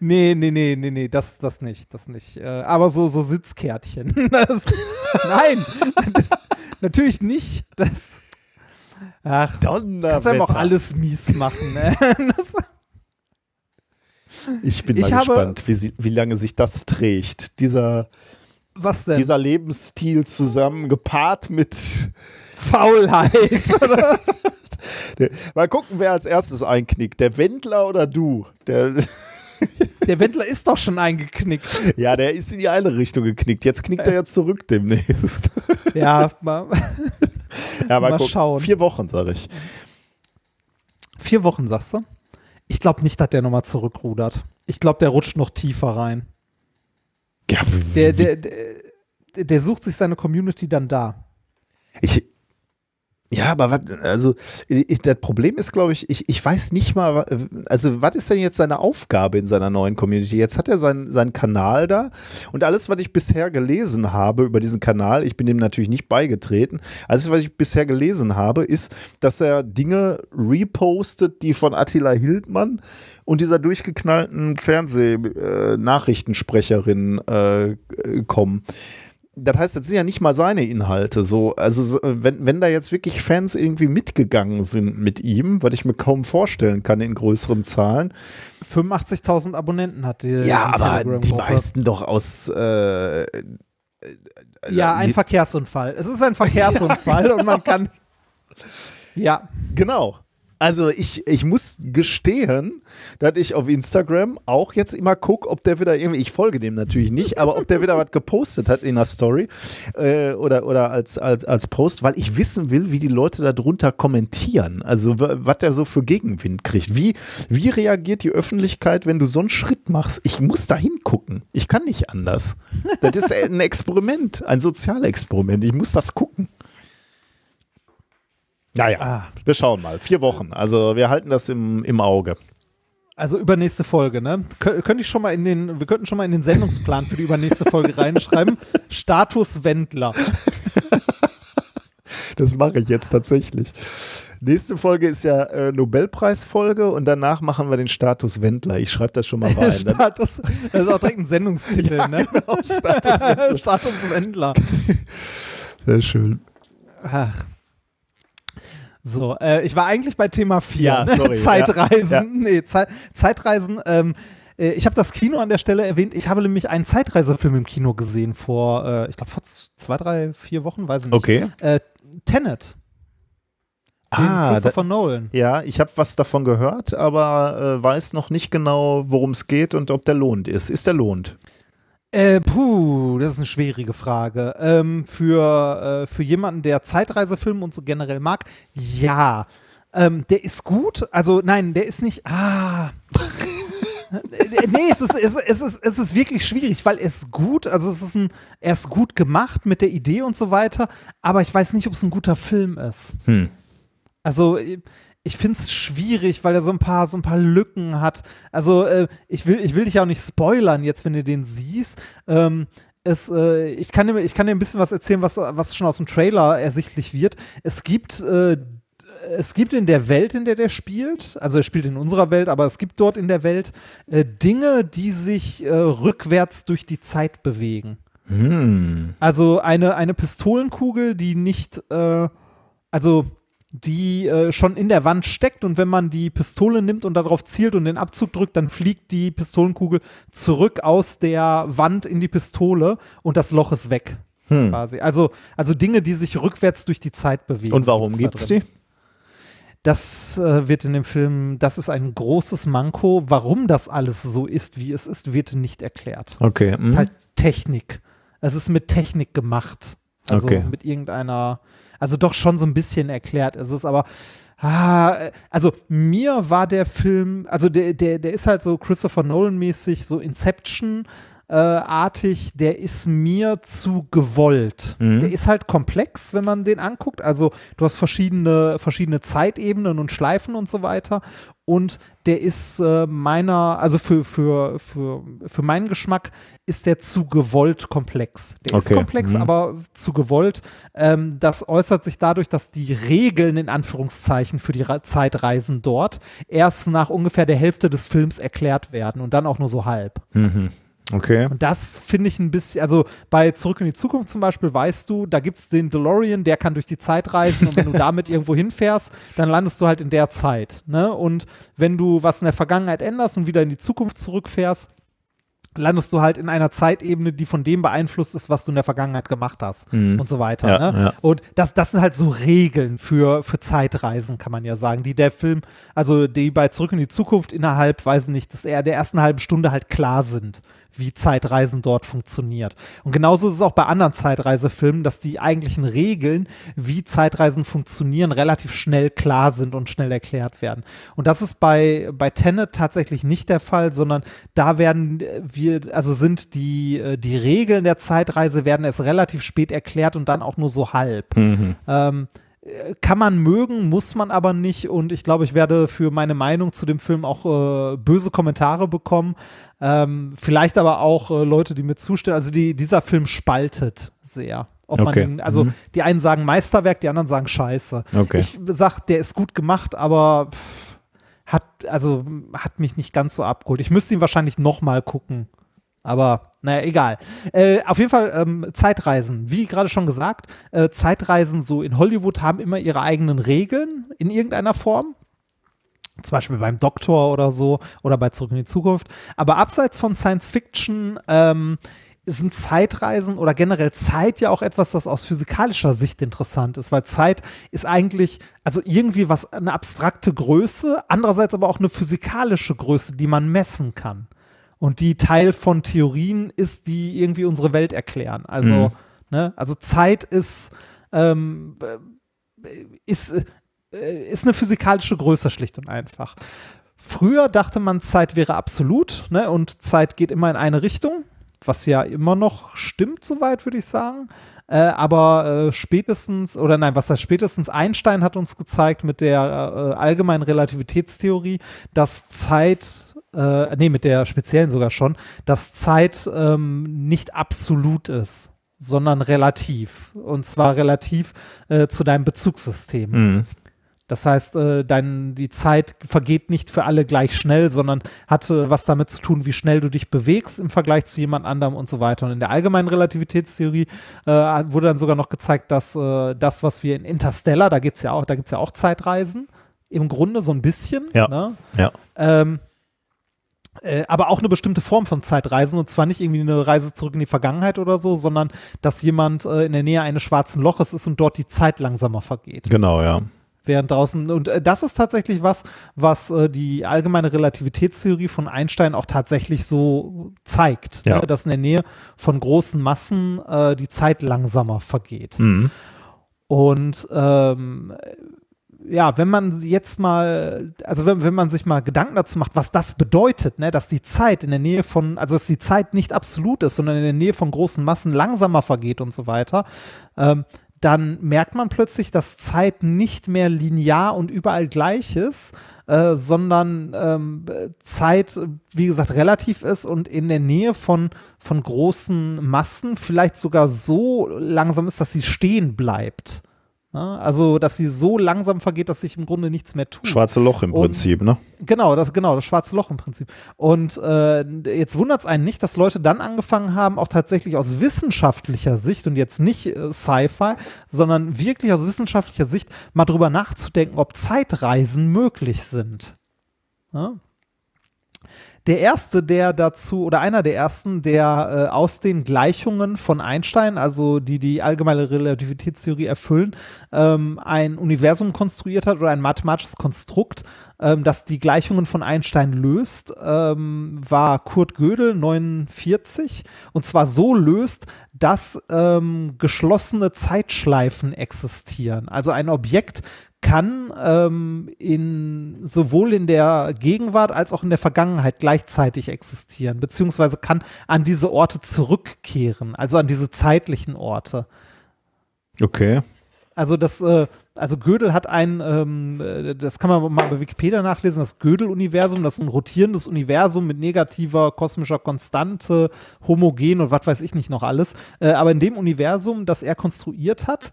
[SPEAKER 1] Nee, nee, nee, nee, nee, das, das nicht, das nicht. Äh, aber so, so Sitzkärtchen. Das, nein, natürlich nicht. Das, ach, kannst einem auch alles mies machen. Ne? Das,
[SPEAKER 2] Ich bin
[SPEAKER 1] Ich
[SPEAKER 2] mal gespannt, wie, wie lange sich das trägt. Dieser, dieser Lebensstil zusammen gepaart mit.
[SPEAKER 1] Faulheit. Oder was?
[SPEAKER 2] Mal gucken, wer als erstes einknickt. Der Wendler oder du? Der,
[SPEAKER 1] Der Wendler ist doch schon eingeknickt.
[SPEAKER 2] ja, der ist in die eine Richtung geknickt. Jetzt knickt er jetzt zurück demnächst.
[SPEAKER 1] Ja, mal,
[SPEAKER 2] Ja,
[SPEAKER 1] Mal
[SPEAKER 2] gucken.
[SPEAKER 1] schauen.
[SPEAKER 2] Vier Wochen, sag ich.
[SPEAKER 1] vier Wochen, sagst du? Ich glaube nicht, dass der nochmal zurückrudert. Ich glaube, der rutscht noch tiefer rein.
[SPEAKER 2] Ja,
[SPEAKER 1] Der, der, der, der sucht sich seine Community dann da.
[SPEAKER 2] Ich, ja, aber was, also ich, das Problem ist, glaube ich, ich, ich weiß nicht mal, also was ist denn jetzt seine Aufgabe in seiner neuen Community? Jetzt hat er seinen, seinen Kanal da und alles, was ich bisher gelesen habe über diesen Kanal, ich bin dem natürlich nicht beigetreten, alles, was ich bisher gelesen habe, ist, dass er Dinge repostet, die von Attila Hildmann und dieser durchgeknallten Fernseh-Nachrichtensprecherin äh, äh, kommen das heißt, das sind ja nicht mal seine Inhalte. So, also so, wenn, wenn da jetzt wirklich Fans irgendwie mitgegangen sind mit ihm, was ich mir kaum vorstellen kann in größeren Zahlen.
[SPEAKER 1] 85.000 Abonnenten hat die.
[SPEAKER 2] Ja, aber die meisten doch aus äh,
[SPEAKER 1] Ja, ein
[SPEAKER 2] die-
[SPEAKER 1] Verkehrsunfall. Es ist ein Verkehrsunfall und man kann. Ja,
[SPEAKER 2] Genau. Also ich, ich muss gestehen, dass ich auf Instagram auch jetzt immer gucke, ob der wieder irgendwie, ich folge dem natürlich nicht, aber ob der wieder was gepostet hat in der Story äh, oder, oder als, als, als Post, weil ich wissen will, wie die Leute darunter kommentieren. Also wa- was der so für Gegenwind kriegt. Wie, wie reagiert die Öffentlichkeit, wenn du so einen Schritt machst? Ich muss da hingucken. Ich kann nicht anders. Das ist ein Experiment, ein Sozialexperiment. Ich muss das gucken. Naja,
[SPEAKER 1] Ah.
[SPEAKER 2] wir schauen mal. Vier Wochen. Also wir halten das im, im Auge.
[SPEAKER 1] Also übernächste Folge, ne? Kö könnte ich schon mal in den, wir könnten schon mal in den Sendungsplan für die übernächste Folge reinschreiben. Status Wendler.
[SPEAKER 2] Das mache ich jetzt tatsächlich. Nächste Folge ist ja äh, Nobelpreisfolge und danach machen wir den Status Wendler. Ich schreibe das schon mal rein.
[SPEAKER 1] Status, das ist auch direkt ein Sendungstitel, ne?
[SPEAKER 2] Status Wendler.
[SPEAKER 1] Status Wendler.
[SPEAKER 2] Sehr schön.
[SPEAKER 1] Ach. So, äh, ich war eigentlich bei Thema 4.
[SPEAKER 2] Ja,
[SPEAKER 1] ne?
[SPEAKER 2] sorry,
[SPEAKER 1] Zeitreisen.
[SPEAKER 2] ja, ja.
[SPEAKER 1] Nee, Zei Zeitreisen. Ähm, äh, ich habe das Kino an der Stelle erwähnt. Ich habe nämlich einen Zeitreisefilm im Kino gesehen vor, äh, ich glaube, vor zwei, drei, vier Wochen, weiß ich nicht.
[SPEAKER 2] Okay.
[SPEAKER 1] Äh, Tenet.
[SPEAKER 2] Ah, da,
[SPEAKER 1] Christopher Nolan.
[SPEAKER 2] ja, ich habe was davon gehört, aber äh, weiß noch nicht genau, worum es geht und ob der lohnt ist. Ist der lohnt?
[SPEAKER 1] Äh, puh, das ist eine schwierige Frage. Ähm, für, äh, für jemanden, der Zeitreisefilme und so generell mag, ja. Ähm, der ist gut. Also, nein, der ist nicht. Ah. Äh, nee, es ist, es, es, ist, es ist wirklich schwierig, weil er ist gut, also es ist ein, er ist gut gemacht mit der Idee und so weiter, aber ich weiß nicht, ob es ein guter Film ist.
[SPEAKER 2] Hm.
[SPEAKER 1] Also ich finde es schwierig, weil er so ein paar so ein paar Lücken hat. Also äh, ich will ich will dich ja auch nicht spoilern jetzt, wenn du den siehst. Ähm, es, äh, ich, kann dir, ich kann dir ein bisschen was erzählen, was, was schon aus dem Trailer ersichtlich wird. Es gibt äh, es gibt in der Welt, in der der spielt, also er spielt in unserer Welt, aber es gibt dort in der Welt äh, Dinge, die sich äh, rückwärts durch die Zeit bewegen.
[SPEAKER 2] Hm.
[SPEAKER 1] Also eine, eine Pistolenkugel, die nicht, äh, also die äh, schon in der Wand steckt und wenn man die Pistole nimmt und darauf zielt und den Abzug drückt, dann fliegt die Pistolenkugel zurück aus der Wand in die Pistole und das Loch ist weg. Quasi. Also, also Dinge, die sich rückwärts durch die Zeit bewegen.
[SPEAKER 2] Und warum
[SPEAKER 1] gibt's
[SPEAKER 2] gibt's
[SPEAKER 1] da drin.
[SPEAKER 2] die?
[SPEAKER 1] Das äh, wird in dem Film, das ist ein großes Manko. Warum das alles so ist, wie es ist, wird nicht erklärt.
[SPEAKER 2] Okay.
[SPEAKER 1] Es
[SPEAKER 2] hm.
[SPEAKER 1] ist halt Technik. Es ist mit Technik gemacht. Also
[SPEAKER 2] Okay.
[SPEAKER 1] mit irgendeiner, also doch schon so ein bisschen erklärt. Es ist aber, ah, also mir war der Film, also der, der, der ist halt so Christopher Nolan-mäßig, so Inception. Äh, artig, der ist mir zu gewollt. Der ist halt komplex, wenn man den anguckt. Also du hast verschiedene, verschiedene Zeitebenen und Schleifen und so weiter. Und der ist äh, meiner, also für, für, für, für meinen Geschmack ist der zu gewollt komplex. Der ist
[SPEAKER 2] Okay.
[SPEAKER 1] komplex,
[SPEAKER 2] Mhm.
[SPEAKER 1] aber zu gewollt. Ähm, das äußert sich dadurch, dass die Regeln in Anführungszeichen für die Ra Zeitreisen dort erst nach ungefähr der Hälfte des Films erklärt werden und dann auch nur so halb.
[SPEAKER 2] Okay.
[SPEAKER 1] Und das finde ich ein bisschen, also bei Zurück in die Zukunft zum Beispiel weißt du, da gibt es den DeLorean, der kann durch die Zeit reisen und wenn du damit irgendwo hinfährst, dann landest du halt in der Zeit. Ne? Und wenn du was in der Vergangenheit änderst und wieder in die Zukunft zurückfährst, landest du halt in einer Zeitebene, die von dem beeinflusst ist, was du in der Vergangenheit gemacht hast und so weiter.
[SPEAKER 2] Ja,
[SPEAKER 1] ne?
[SPEAKER 2] ja.
[SPEAKER 1] Und das, das sind halt so Regeln für, für Zeitreisen, kann man ja sagen, die der Film, also die bei Zurück in die Zukunft innerhalb, weiß nicht, dass er der ersten halben Stunde halt klar sind wie Zeitreisen dort funktioniert. Und genauso ist es auch bei anderen Zeitreisefilmen, dass die eigentlichen Regeln, wie Zeitreisen funktionieren, relativ schnell klar sind und schnell erklärt werden. Und das ist bei, bei Tenet tatsächlich nicht der Fall, sondern da werden äh, wir, also sind die, äh, die Regeln der Zeitreise werden erst relativ spät erklärt und dann auch nur so halb. Ähm, äh, kann man mögen, muss man aber nicht. Und ich glaube, ich werde für meine Meinung zu dem Film auch äh, böse Kommentare bekommen. Ähm, vielleicht aber auch äh, Leute, die mir zustimmen. Also die, dieser Film spaltet sehr.
[SPEAKER 2] Okay.
[SPEAKER 1] ihn, also
[SPEAKER 2] Mhm.
[SPEAKER 1] die einen sagen Meisterwerk, die anderen sagen Scheiße.
[SPEAKER 2] Okay.
[SPEAKER 1] Ich sag, der ist gut gemacht, aber pff, hat, also, hat mich nicht ganz so abgeholt. Ich müsste ihn wahrscheinlich noch mal gucken. Aber naja, egal. Äh, auf jeden Fall ähm, Zeitreisen. Wie gerade schon gesagt, äh, Zeitreisen so in Hollywood haben immer ihre eigenen Regeln in irgendeiner Form. Zum Beispiel beim Doktor oder so oder bei Zurück in die Zukunft. Aber abseits von Science Fiction ähm, sind Zeitreisen oder generell Zeit ja auch etwas, das aus physikalischer Sicht interessant ist, weil Zeit ist eigentlich, also irgendwie was, eine abstrakte Größe, andererseits aber auch eine physikalische Größe, die man messen kann. Und die Teil von Theorien ist, die irgendwie unsere Welt erklären. Also, ne, also Zeit ist, ähm, äh, ist, äh, ist eine physikalische Größe schlicht und einfach. Früher dachte man, Zeit wäre absolut, ne, und Zeit geht immer in eine Richtung, was ja immer noch stimmt, soweit würde ich sagen. Äh, aber äh, spätestens, oder nein, was heißt spätestens Einstein hat uns gezeigt mit der äh, allgemeinen Relativitätstheorie, dass Zeit äh, nee, mit der speziellen sogar schon, dass Zeit ähm, nicht absolut ist, sondern relativ. Und zwar relativ äh, zu deinem Bezugssystem.
[SPEAKER 2] Mhm.
[SPEAKER 1] Das heißt, äh, dein, die Zeit vergeht nicht für alle gleich schnell, sondern hat äh, was damit zu tun, wie schnell du dich bewegst im Vergleich zu jemand anderem und so weiter. Und in der allgemeinen Relativitätstheorie äh, wurde dann sogar noch gezeigt, dass äh, das, was wir in Interstellar, da gibt's ja auch, da ja auch Zeitreisen, im Grunde so ein bisschen.
[SPEAKER 2] Ja.
[SPEAKER 1] Ne?
[SPEAKER 2] Ja.
[SPEAKER 1] Ähm, äh, aber auch eine bestimmte Form von Zeitreisen und zwar nicht irgendwie eine Reise zurück in die Vergangenheit oder so, sondern dass jemand äh, in der Nähe eines schwarzen Loches ist und dort die Zeit langsamer vergeht.
[SPEAKER 2] Genau, ja.
[SPEAKER 1] Während draußen, und äh, das ist tatsächlich was, was äh, die allgemeine Relativitätstheorie von Einstein auch tatsächlich so zeigt,
[SPEAKER 2] Ja.
[SPEAKER 1] ne? dass in der Nähe von großen Massen äh, die Zeit langsamer vergeht.
[SPEAKER 2] Mhm.
[SPEAKER 1] Und ähm, ja, wenn man jetzt mal, also wenn, wenn man sich mal Gedanken dazu macht, was das bedeutet, ne, dass die Zeit in der Nähe von, also dass die Zeit nicht absolut ist, sondern in der Nähe von großen Massen langsamer vergeht und so weiter, ähm, dann merkt man plötzlich, dass Zeit nicht mehr linear und überall gleich ist, äh, sondern ähm, Zeit, wie gesagt, relativ ist und in der Nähe von, von großen Massen vielleicht sogar so langsam ist, dass sie stehen bleibt. Ja, also, dass sie so langsam vergeht, dass sich im Grunde nichts mehr tut.
[SPEAKER 2] Schwarze Loch im
[SPEAKER 1] Und-
[SPEAKER 2] Prinzip, ne?
[SPEAKER 1] Genau, das genau, das schwarze Loch im Prinzip. Und äh, jetzt wundert es einen nicht, dass Leute dann angefangen haben, auch tatsächlich aus wissenschaftlicher Sicht und jetzt nicht äh, Sci-Fi, sondern wirklich aus wissenschaftlicher Sicht mal drüber nachzudenken, ob Zeitreisen möglich sind. Ja? Der erste, der dazu, oder einer der ersten, der äh, aus den Gleichungen von Einstein, also die die allgemeine Relativitätstheorie erfüllen, ähm, ein Universum konstruiert hat oder ein mathematisches Konstrukt, ähm, das die Gleichungen von Einstein löst, ähm, war Kurt Gödel 49 und zwar so löst, dass ähm, geschlossene Zeitschleifen existieren. Also ein Objekt kann ähm, in sowohl in der Gegenwart als auch in der Vergangenheit gleichzeitig existieren, beziehungsweise kann an diese Orte zurückkehren, also an diese zeitlichen Orte.
[SPEAKER 2] Okay.
[SPEAKER 1] Also das, äh, also Gödel hat ein, ähm, äh, das kann man mal bei Wikipedia nachlesen, das Gödel-Universum, das ist ein rotierendes Universum mit negativer kosmischer Konstante, homogen und was weiß ich nicht noch alles. Äh, aber in dem Universum, das er konstruiert hat,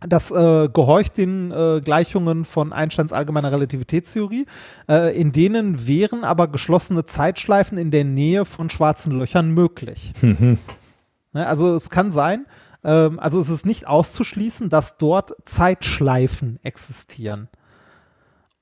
[SPEAKER 1] das äh, gehorcht den äh, Gleichungen von Einsteins allgemeiner Relativitätstheorie, äh, in denen wären aber geschlossene Zeitschleifen in der Nähe von schwarzen Löchern möglich. Ne, also es kann sein, ähm, also es ist nicht auszuschließen, dass dort Zeitschleifen existieren.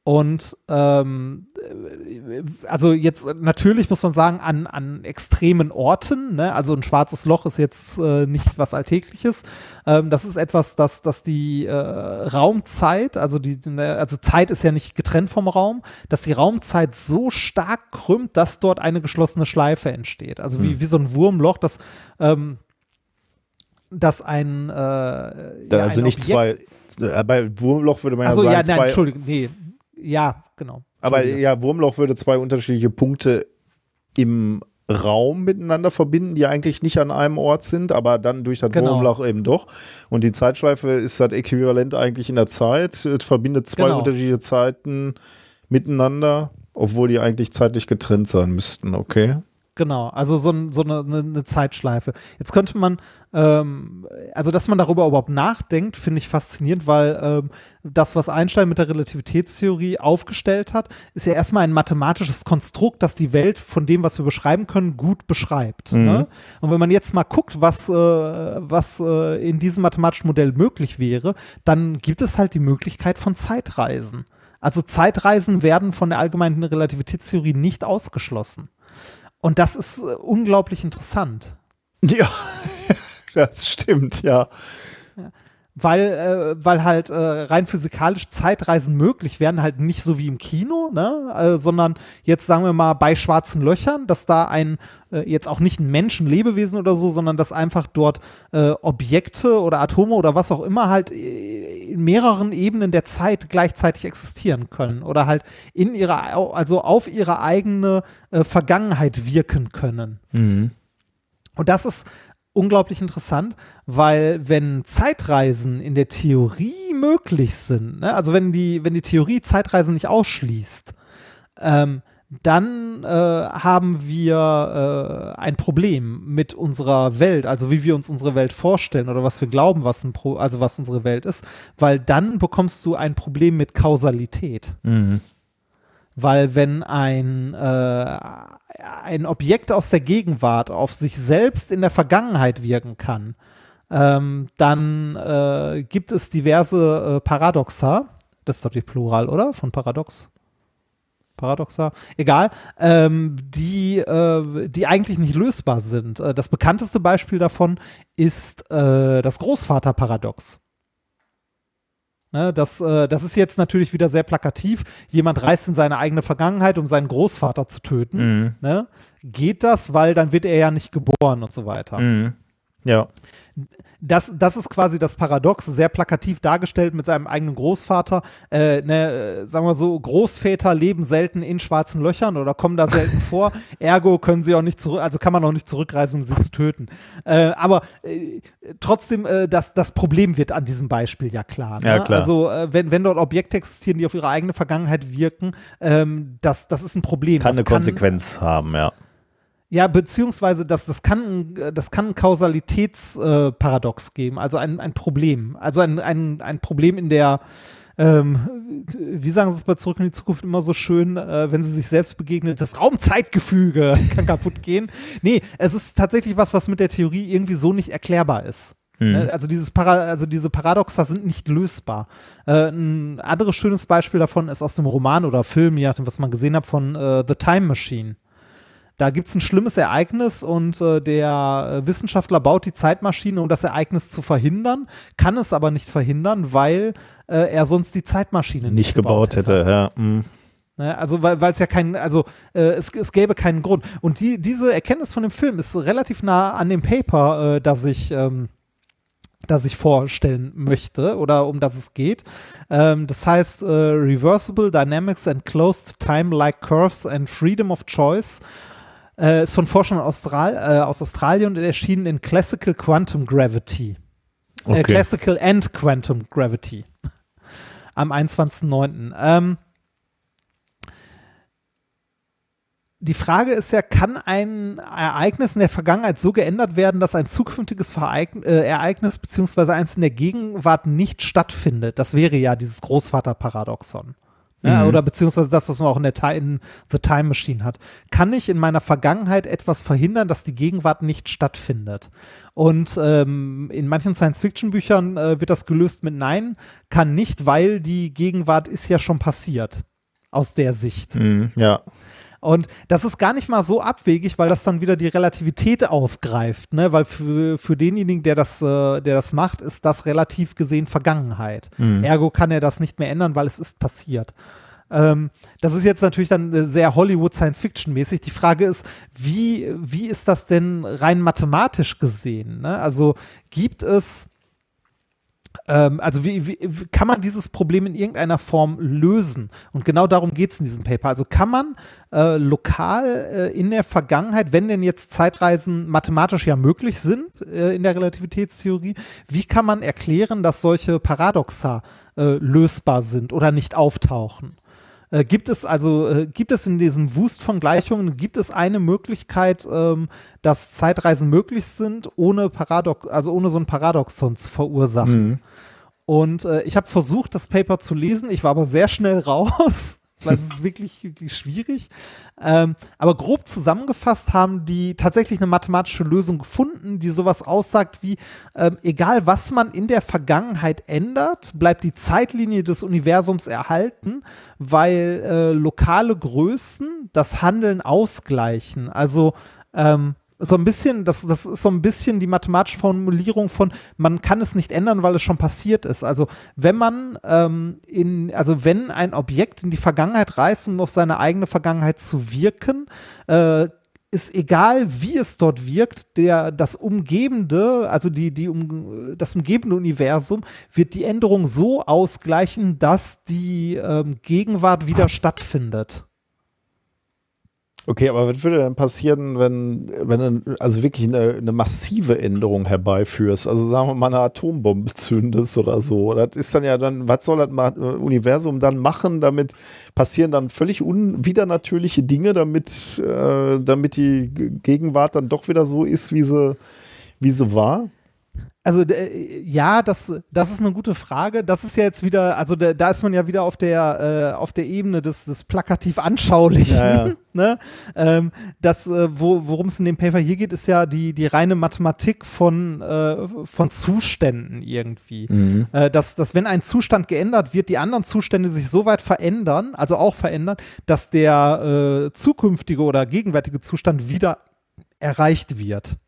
[SPEAKER 1] Und ähm, äh, also jetzt äh, natürlich muss man sagen, an, an extremen Orten, ne? also ein schwarzes Loch ist jetzt äh, nicht was Alltägliches. Ähm, das ist etwas, das, das die äh, Raumzeit, also die, ne, also Zeit ist ja nicht getrennt vom Raum, dass die Raumzeit so stark krümmt, dass dort eine geschlossene Schleife entsteht. Also wie, wie so ein Wurmloch, das ähm, dass ein äh, ja,
[SPEAKER 2] also
[SPEAKER 1] ein
[SPEAKER 2] nicht
[SPEAKER 1] Objekt-
[SPEAKER 2] zwei. äh, Bei Wurmloch würde man ja
[SPEAKER 1] Also
[SPEAKER 2] sagen,
[SPEAKER 1] ja, nein,
[SPEAKER 2] zwei.
[SPEAKER 1] Entschuldigung, nee. Ja, genau.
[SPEAKER 2] Aber ja, Wurmloch würde zwei unterschiedliche Punkte im Raum miteinander verbinden, die eigentlich nicht an einem Ort sind, aber dann durch das
[SPEAKER 1] Genau.
[SPEAKER 2] Wurmloch eben doch. Und die Zeitschleife ist das Äquivalent eigentlich in der Zeit. Es verbindet zwei
[SPEAKER 1] Genau.
[SPEAKER 2] unterschiedliche Zeiten miteinander, obwohl die eigentlich zeitlich getrennt sein müssten, okay?
[SPEAKER 1] Genau, also so, ein, so eine, eine, eine Zeitschleife. Jetzt könnte man, ähm, also dass man darüber überhaupt nachdenkt, finde ich faszinierend, weil ähm, das, was Einstein mit der Relativitätstheorie aufgestellt hat, ist ja erstmal ein mathematisches Konstrukt, das die Welt von dem, was wir beschreiben können, gut beschreibt. Ne? Und wenn man jetzt mal guckt, was, äh, was äh, in diesem mathematischen Modell möglich wäre, dann gibt es halt die Möglichkeit von Zeitreisen. Also Zeitreisen werden von der allgemeinen Relativitätstheorie nicht ausgeschlossen. Und das ist äh, unglaublich interessant,
[SPEAKER 2] Ja, das stimmt, ja.
[SPEAKER 1] Weil, äh, weil halt äh, rein physikalisch Zeitreisen möglich wären, halt nicht so wie im Kino, ne? äh, sondern jetzt sagen wir mal bei schwarzen Löchern, dass da ein, äh, jetzt auch nicht ein Menschen, Lebewesen oder so, sondern dass einfach dort äh, Objekte oder Atome oder was auch immer halt äh, in mehreren Ebenen der Zeit gleichzeitig existieren können oder halt in ihrer, also auf ihre eigene äh, Vergangenheit wirken können. Und das ist unglaublich interessant, weil wenn Zeitreisen in der Theorie möglich sind, ne, also wenn die, wenn die Theorie Zeitreisen nicht ausschließt, ähm, dann äh, haben wir äh, ein Problem mit unserer Welt, also wie wir uns unsere Welt vorstellen oder was wir glauben, was ein Pro also was unsere Welt ist, weil dann bekommst du ein Problem mit Kausalität. Weil wenn ein, äh, ein Objekt aus der Gegenwart auf sich selbst in der Vergangenheit wirken kann, ähm, dann äh, gibt es diverse äh, Paradoxa. Das ist doch die Plural, oder? Von Paradox. Paradoxa, egal, ähm, die, äh, die eigentlich nicht lösbar sind. Äh, das bekannteste Beispiel davon ist äh, das Großvaterparadox. Ne, das, äh, das ist jetzt natürlich wieder sehr plakativ. Jemand reist in seine eigene Vergangenheit, um seinen Großvater zu töten. Ne? Geht das, weil dann wird er ja nicht geboren und so weiter.
[SPEAKER 2] Mhm. Ja.
[SPEAKER 1] Das, das ist quasi das Paradox, sehr plakativ dargestellt mit seinem eigenen Großvater. Äh, ne, äh, sagen wir so, Großväter leben selten in schwarzen Löchern oder kommen da selten vor. Ergo können sie auch nicht zurück, also kann man auch nicht zurückreisen, um sie zu töten. Äh, aber äh, trotzdem, äh, das, das Problem wird an diesem Beispiel ja klar. Ne?
[SPEAKER 2] Ja, klar.
[SPEAKER 1] Also äh, wenn, wenn dort Objekte existieren, die auf ihre eigene Vergangenheit wirken, ähm, das, das ist ein Problem.
[SPEAKER 2] Kann
[SPEAKER 1] das
[SPEAKER 2] eine Konsequenz haben, ja.
[SPEAKER 1] Ja, beziehungsweise das, das kann, ein- das kann ein Kausalitätsparadox äh, Paradox geben, also ein, ein Problem. Also ein, ein, ein Problem in der, ähm, wie sagen Sie es bei Zurück in die Zukunft immer so schön, äh, wenn sie sich selbst begegnet, das Raumzeitgefüge kann kaputt gehen. Nee, es ist tatsächlich was, was mit der Theorie irgendwie so nicht erklärbar ist. Ne, Also, dieses Para also diese Paradoxa sind nicht lösbar. Äh, ein anderes schönes Beispiel davon ist aus dem Roman oder Film, je nachdem, was man gesehen hat, von äh, The Time Machine. Da gibt es ein schlimmes Ereignis und äh, der äh, Wissenschaftler baut die Zeitmaschine, um das Ereignis zu verhindern, kann es aber nicht verhindern, weil äh, er sonst die Zeitmaschine nicht,
[SPEAKER 2] Nicht gebaut hätte, ja. Mhm.
[SPEAKER 1] Ne? Also weil es ja keinen, also äh, es, es gäbe keinen Grund. Und die, diese Erkenntnis von dem Film ist relativ nah an dem Paper, äh, das ich ähm, das ich vorstellen möchte oder um das es geht. Ähm, das heißt äh, Reversible Dynamics and Closed Time-like Curves and Freedom of Choice. Äh, ist von Forschern aus, Austral äh, aus Australien und erschienen in Classical Quantum Gravity. Äh,
[SPEAKER 2] Okay.
[SPEAKER 1] Classical and Quantum Gravity. Am 21.09. Ähm, die Frage ist ja, kann ein Ereignis in der Vergangenheit so geändert werden, dass ein zukünftiges Vereign äh, Ereignis beziehungsweise eins in der Gegenwart nicht stattfindet? Das wäre ja dieses Großvaterparadoxon. Ja, oder beziehungsweise das, was man auch in der in The Time Machine hat. Kann ich in meiner Vergangenheit etwas verhindern, dass die Gegenwart nicht stattfindet? Und ähm, in manchen Science-Fiction-Büchern äh, wird das gelöst mit Nein, kann nicht, weil die Gegenwart ist ja schon passiert. Aus der Sicht.
[SPEAKER 2] Mhm. Ja.
[SPEAKER 1] Und das ist gar nicht mal so abwegig, weil das dann wieder die Relativität aufgreift, ne? Weil für, für denjenigen, der das, äh, der das macht, ist das relativ gesehen Vergangenheit. Ergo kann er das nicht mehr ändern, weil es ist passiert. Ähm, das ist jetzt natürlich dann äh, sehr Hollywood Science Fiction mäßig. Die Frage ist, wie, wie ist das denn rein mathematisch gesehen? Ne? Also gibt es ähm, also wie, wie, kann man dieses Problem in irgendeiner Form lösen? Und genau darum geht es in diesem Paper. Also kann man äh, lokal äh, in der Vergangenheit, wenn denn jetzt Zeitreisen mathematisch ja möglich sind äh, in der Relativitätstheorie, wie kann man erklären, dass solche Paradoxa äh, lösbar sind oder nicht auftauchen? Äh, gibt es also, äh, gibt es in diesem Wust von Gleichungen, gibt es eine Möglichkeit, ähm, dass Zeitreisen möglich sind, ohne Paradox, also ohne so ein Paradoxon zu verursachen? Und äh, ich habe versucht, das Paper zu lesen, ich war aber sehr schnell raus, es ist wirklich, wirklich schwierig. Ähm, aber grob zusammengefasst haben die tatsächlich eine mathematische Lösung gefunden, die sowas aussagt wie, ähm, egal was man in der Vergangenheit ändert, bleibt die Zeitlinie des Universums erhalten, weil äh, lokale Größen das Handeln ausgleichen. Also ähm, so ein bisschen, das, das ist so ein bisschen die mathematische Formulierung von, man kann es nicht ändern, weil es schon passiert ist. Also wenn man ähm, in, also wenn ein Objekt in die Vergangenheit reist, um auf seine eigene Vergangenheit zu wirken, äh, ist egal, wie es dort wirkt, der, das umgebende, also die, die um, das umgebende Universum wird die Änderung so ausgleichen, dass die ähm, Gegenwart wieder stattfindet.
[SPEAKER 2] Okay, aber was würde denn passieren, wenn, wenn du also wirklich eine, eine massive Änderung herbeiführst? Also sagen wir mal eine Atombombe zündest oder so. Das ist dann ja dann, was soll das Universum dann machen? Damit passieren dann völlig unwidernatürliche Dinge, damit, äh, damit die Gegenwart dann doch wieder so ist, wie sie, wie sie war?
[SPEAKER 1] Also äh, ja, das, das ist eine gute Frage. Das ist ja jetzt wieder, also da, da ist man ja wieder auf der, äh, auf der Ebene des, des plakativ Anschaulichen.
[SPEAKER 2] Ja, ja.
[SPEAKER 1] Ne? Ähm, das, äh, wo, worum es in dem Paper hier geht, ist ja die, die reine Mathematik von, äh, von Zuständen irgendwie. Äh, dass, dass wenn ein Zustand geändert wird, die anderen Zustände sich so weit verändern, also auch verändern, dass der äh, zukünftige oder gegenwärtige Zustand wieder erreicht wird.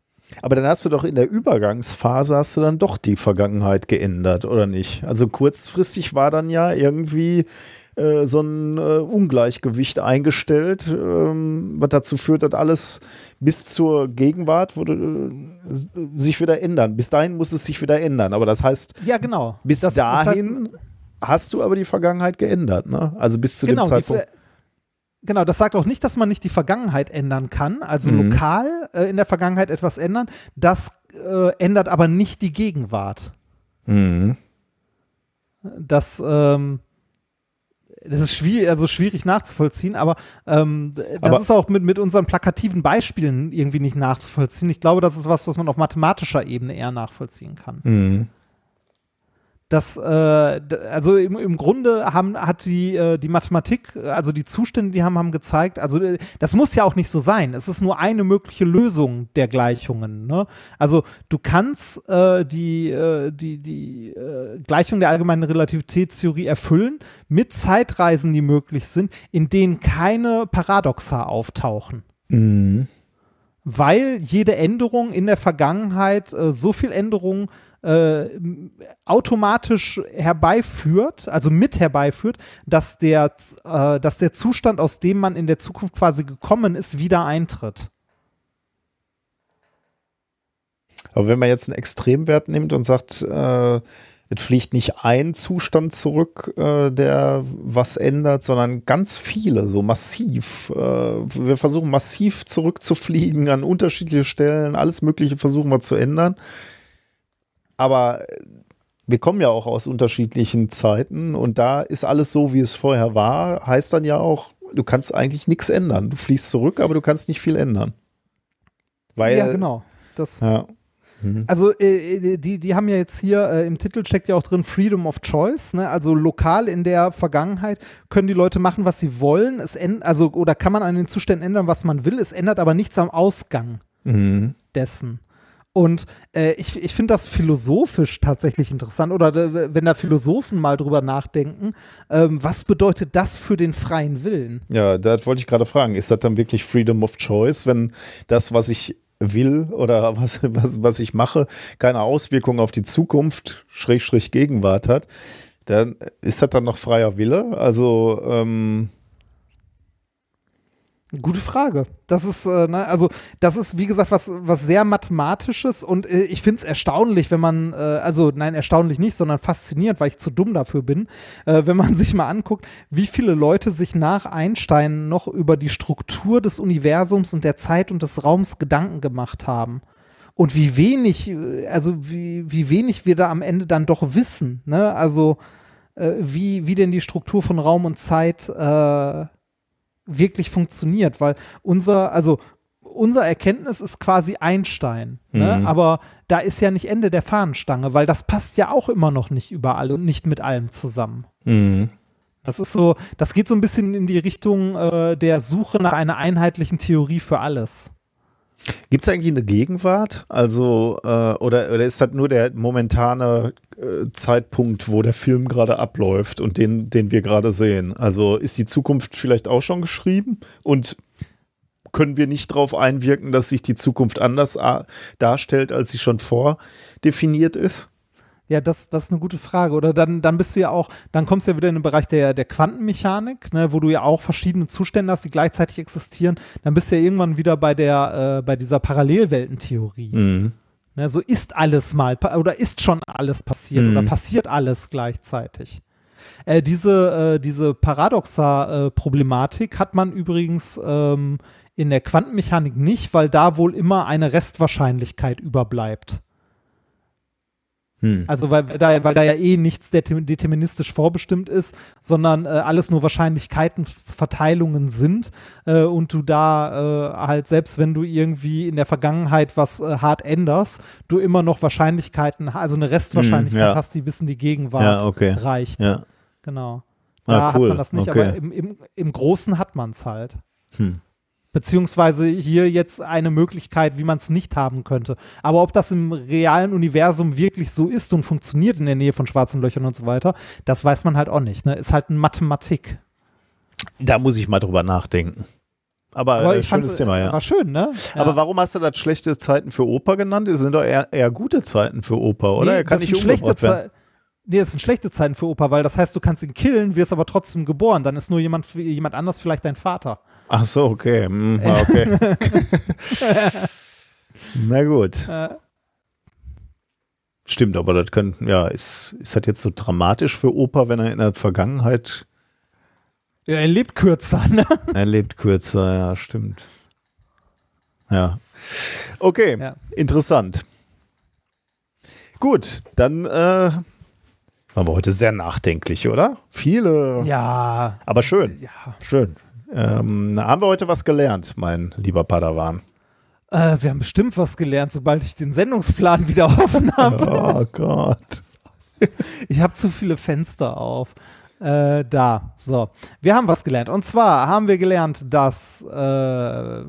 [SPEAKER 2] Aber dann hast du doch in der Übergangsphase hast du dann doch die Vergangenheit geändert, oder nicht? Also kurzfristig war dann ja irgendwie äh, so ein äh, Ungleichgewicht eingestellt, ähm, was dazu führt, dass alles bis zur Gegenwart würde, äh, sich wieder ändern. Bis dahin muss es sich wieder ändern. Aber das heißt,
[SPEAKER 1] Ja, genau.
[SPEAKER 2] bis
[SPEAKER 1] Das- das heißt-
[SPEAKER 2] dahin hast du aber die Vergangenheit geändert, ne? Also bis zu
[SPEAKER 1] genau,
[SPEAKER 2] dem Zeitpunkt.
[SPEAKER 1] Genau, das sagt auch nicht, dass man nicht die Vergangenheit ändern kann, also
[SPEAKER 2] Mhm.
[SPEAKER 1] lokal äh, in der Vergangenheit etwas ändern. Das äh, ändert aber nicht die Gegenwart.
[SPEAKER 2] Mhm.
[SPEAKER 1] Das, ähm, das ist schwierig, also schwierig nachzuvollziehen, aber ähm, das
[SPEAKER 2] Aber-
[SPEAKER 1] ist auch mit, mit unseren plakativen Beispielen irgendwie nicht nachzuvollziehen. Ich glaube, das ist was, was man auf mathematischer Ebene eher nachvollziehen kann.
[SPEAKER 2] Mhm.
[SPEAKER 1] Das, äh, also im, im Grunde haben, hat die, äh, die Mathematik, also die Zustände, die haben, haben gezeigt, also äh, das muss ja auch nicht so sein. Es ist nur eine mögliche Lösung der Gleichungen. Ne? Also du kannst äh, die, äh, die, die äh, Gleichung der allgemeinen Relativitätstheorie erfüllen mit Zeitreisen, die möglich sind, in denen keine Paradoxa auftauchen
[SPEAKER 2] Mhm.
[SPEAKER 1] weil jede Änderung in der Vergangenheit äh, so viel Änderung äh, m- automatisch herbeiführt, also mit herbeiführt, dass der, äh, dass der Zustand, aus dem man in der Zukunft quasi gekommen ist, wieder eintritt.
[SPEAKER 2] Aber wenn man jetzt einen Extremwert nimmt und sagt, äh, es fliegt nicht ein Zustand zurück, äh, der was ändert, sondern ganz viele, so massiv. Äh, wir versuchen massiv zurückzufliegen an unterschiedliche Stellen, alles Mögliche versuchen wir zu ändern. Aber wir kommen ja auch aus unterschiedlichen Zeiten und da ist alles so, wie es vorher war, heißt dann ja auch, du kannst eigentlich nichts ändern. Du fliegst zurück, aber du kannst nicht viel ändern. Weil,
[SPEAKER 1] ja, genau. Das,
[SPEAKER 2] Ja.
[SPEAKER 1] Also äh, die, die haben ja jetzt hier äh, im Titel steckt ja auch drin Freedom of Choice, ne? Also lokal in der Vergangenheit können die Leute machen, was sie wollen. Es änd also oder kann man an den Zuständen ändern, was man will. Es ändert aber nichts am Ausgang
[SPEAKER 2] Mhm.
[SPEAKER 1] dessen. Und äh, ich, ich finde das philosophisch tatsächlich interessant. Oder äh, wenn da Philosophen mal drüber nachdenken, ähm, was bedeutet das für den freien Willen?
[SPEAKER 2] Ja, das wollte ich gerade fragen. Ist das dann wirklich Freedom of Choice, wenn das, was ich will oder was, was, was ich mache, keine Auswirkung auf die Zukunft, Schrägstrich Gegenwart hat, dann ist das dann noch freier Wille? Also, ähm,
[SPEAKER 1] Gute Frage. Das ist, äh, ne, also das ist, wie gesagt, was, was sehr Mathematisches und äh, ich finde es erstaunlich, wenn man, äh, also nein, erstaunlich nicht, sondern faszinierend, weil ich zu dumm dafür bin, äh, wenn man sich mal anguckt, wie viele Leute sich nach Einstein noch über die Struktur des Universums und der Zeit und des Raums Gedanken gemacht haben. Und wie wenig, äh, also wie, wie wenig wir da am Ende dann doch wissen, ne? Also äh, wie, wie denn die Struktur von Raum und Zeit äh, wirklich funktioniert, weil unser, also unser Erkenntnis ist quasi Einstein, ne?
[SPEAKER 2] Mhm.
[SPEAKER 1] aber da ist ja nicht Ende der Fahnenstange, weil das passt ja auch immer noch nicht überall und nicht mit allem zusammen.
[SPEAKER 2] mhm.
[SPEAKER 1] Das ist so, das geht so ein bisschen in die Richtung äh, der Suche nach einer einheitlichen Theorie für alles.
[SPEAKER 2] Gibt es eigentlich eine Gegenwart? Also, äh, oder, oder ist das nur der momentane Zeitpunkt, wo der Film gerade abläuft und den, den wir gerade sehen? Also ist die Zukunft vielleicht auch schon geschrieben? Und können wir nicht darauf einwirken, dass sich die Zukunft anders a- darstellt, als sie schon vordefiniert ist?
[SPEAKER 1] Ja, das, das ist eine gute Frage. Oder dann, dann bist du ja auch, dann kommst du ja wieder in den Bereich der, der Quantenmechanik, ne, wo du ja auch verschiedene Zustände hast, die gleichzeitig existieren. Dann bist du ja irgendwann wieder bei der, äh, bei dieser Parallelweltentheorie.
[SPEAKER 2] Mhm.
[SPEAKER 1] Ne, so ist alles mal oder ist schon alles passiert
[SPEAKER 2] Mhm.
[SPEAKER 1] oder passiert alles gleichzeitig. Äh, diese, äh, diese Paradoxa-Problematik hat man übrigens ähm, In der Quantenmechanik nicht, weil da wohl immer eine Restwahrscheinlichkeit überbleibt.
[SPEAKER 2] Hm.
[SPEAKER 1] Also weil da, weil da ja eh nichts determin- deterministisch vorbestimmt ist, sondern äh, alles nur Wahrscheinlichkeitenverteilungen sind äh, und du da äh, halt selbst wenn du irgendwie in der Vergangenheit was äh, hart änderst, du immer noch Wahrscheinlichkeiten, also eine Restwahrscheinlichkeit
[SPEAKER 2] Hm, ja.
[SPEAKER 1] hast, die bis in die Gegenwart
[SPEAKER 2] Ja, okay.
[SPEAKER 1] reicht.
[SPEAKER 2] Ja.
[SPEAKER 1] Genau.
[SPEAKER 2] Ah,
[SPEAKER 1] Da
[SPEAKER 2] cool.
[SPEAKER 1] hat man das nicht,
[SPEAKER 2] Okay.
[SPEAKER 1] aber im, im, im Großen hat man es halt.
[SPEAKER 2] Hm.
[SPEAKER 1] Beziehungsweise hier jetzt eine Möglichkeit, wie man es nicht haben könnte. Aber ob das im realen Universum wirklich so ist und funktioniert in der Nähe von schwarzen Löchern und so weiter, das weiß man halt auch nicht. Ne? Ist halt eine Mathematik.
[SPEAKER 2] Da muss ich mal drüber nachdenken. Aber,
[SPEAKER 1] Aber
[SPEAKER 2] äh, schönes Thema, ja.
[SPEAKER 1] war schön, ne? Ja.
[SPEAKER 2] Aber warum hast du das schlechte Zeiten für Oper genannt? Es sind doch eher, eher gute Zeiten für Oper, oder?
[SPEAKER 1] Nee,
[SPEAKER 2] er kann nicht
[SPEAKER 1] sind schlechte
[SPEAKER 2] umgebracht werden.
[SPEAKER 1] Ze- Nee, das sind schlechte Zeiten für Opa, weil das heißt, du kannst ihn killen, wirst aber trotzdem geboren. Dann ist nur jemand, jemand anders vielleicht dein Vater.
[SPEAKER 2] Ach so, okay. Hm, okay. Na gut.
[SPEAKER 1] Äh.
[SPEAKER 2] Stimmt, aber das könnten, ja, ist, ist das jetzt so dramatisch für Opa, wenn er in der Vergangenheit
[SPEAKER 1] Ja, er lebt kürzer, ne?
[SPEAKER 2] er lebt kürzer, ja, stimmt. Ja. Okay,
[SPEAKER 1] Ja.
[SPEAKER 2] interessant. Gut, dann äh, waren wir heute sehr nachdenklich, oder? Viele,
[SPEAKER 1] Ja,
[SPEAKER 2] aber schön,
[SPEAKER 1] ja.
[SPEAKER 2] schön. Ähm, haben wir heute was gelernt, mein lieber Padawan?
[SPEAKER 1] Äh, wir haben bestimmt was gelernt, sobald ich den Sendungsplan wieder offen habe.
[SPEAKER 2] Oh Gott.
[SPEAKER 1] Ich habe zu viele Fenster auf. Äh, da, so. Wir haben was gelernt. Und zwar haben wir gelernt, dass äh,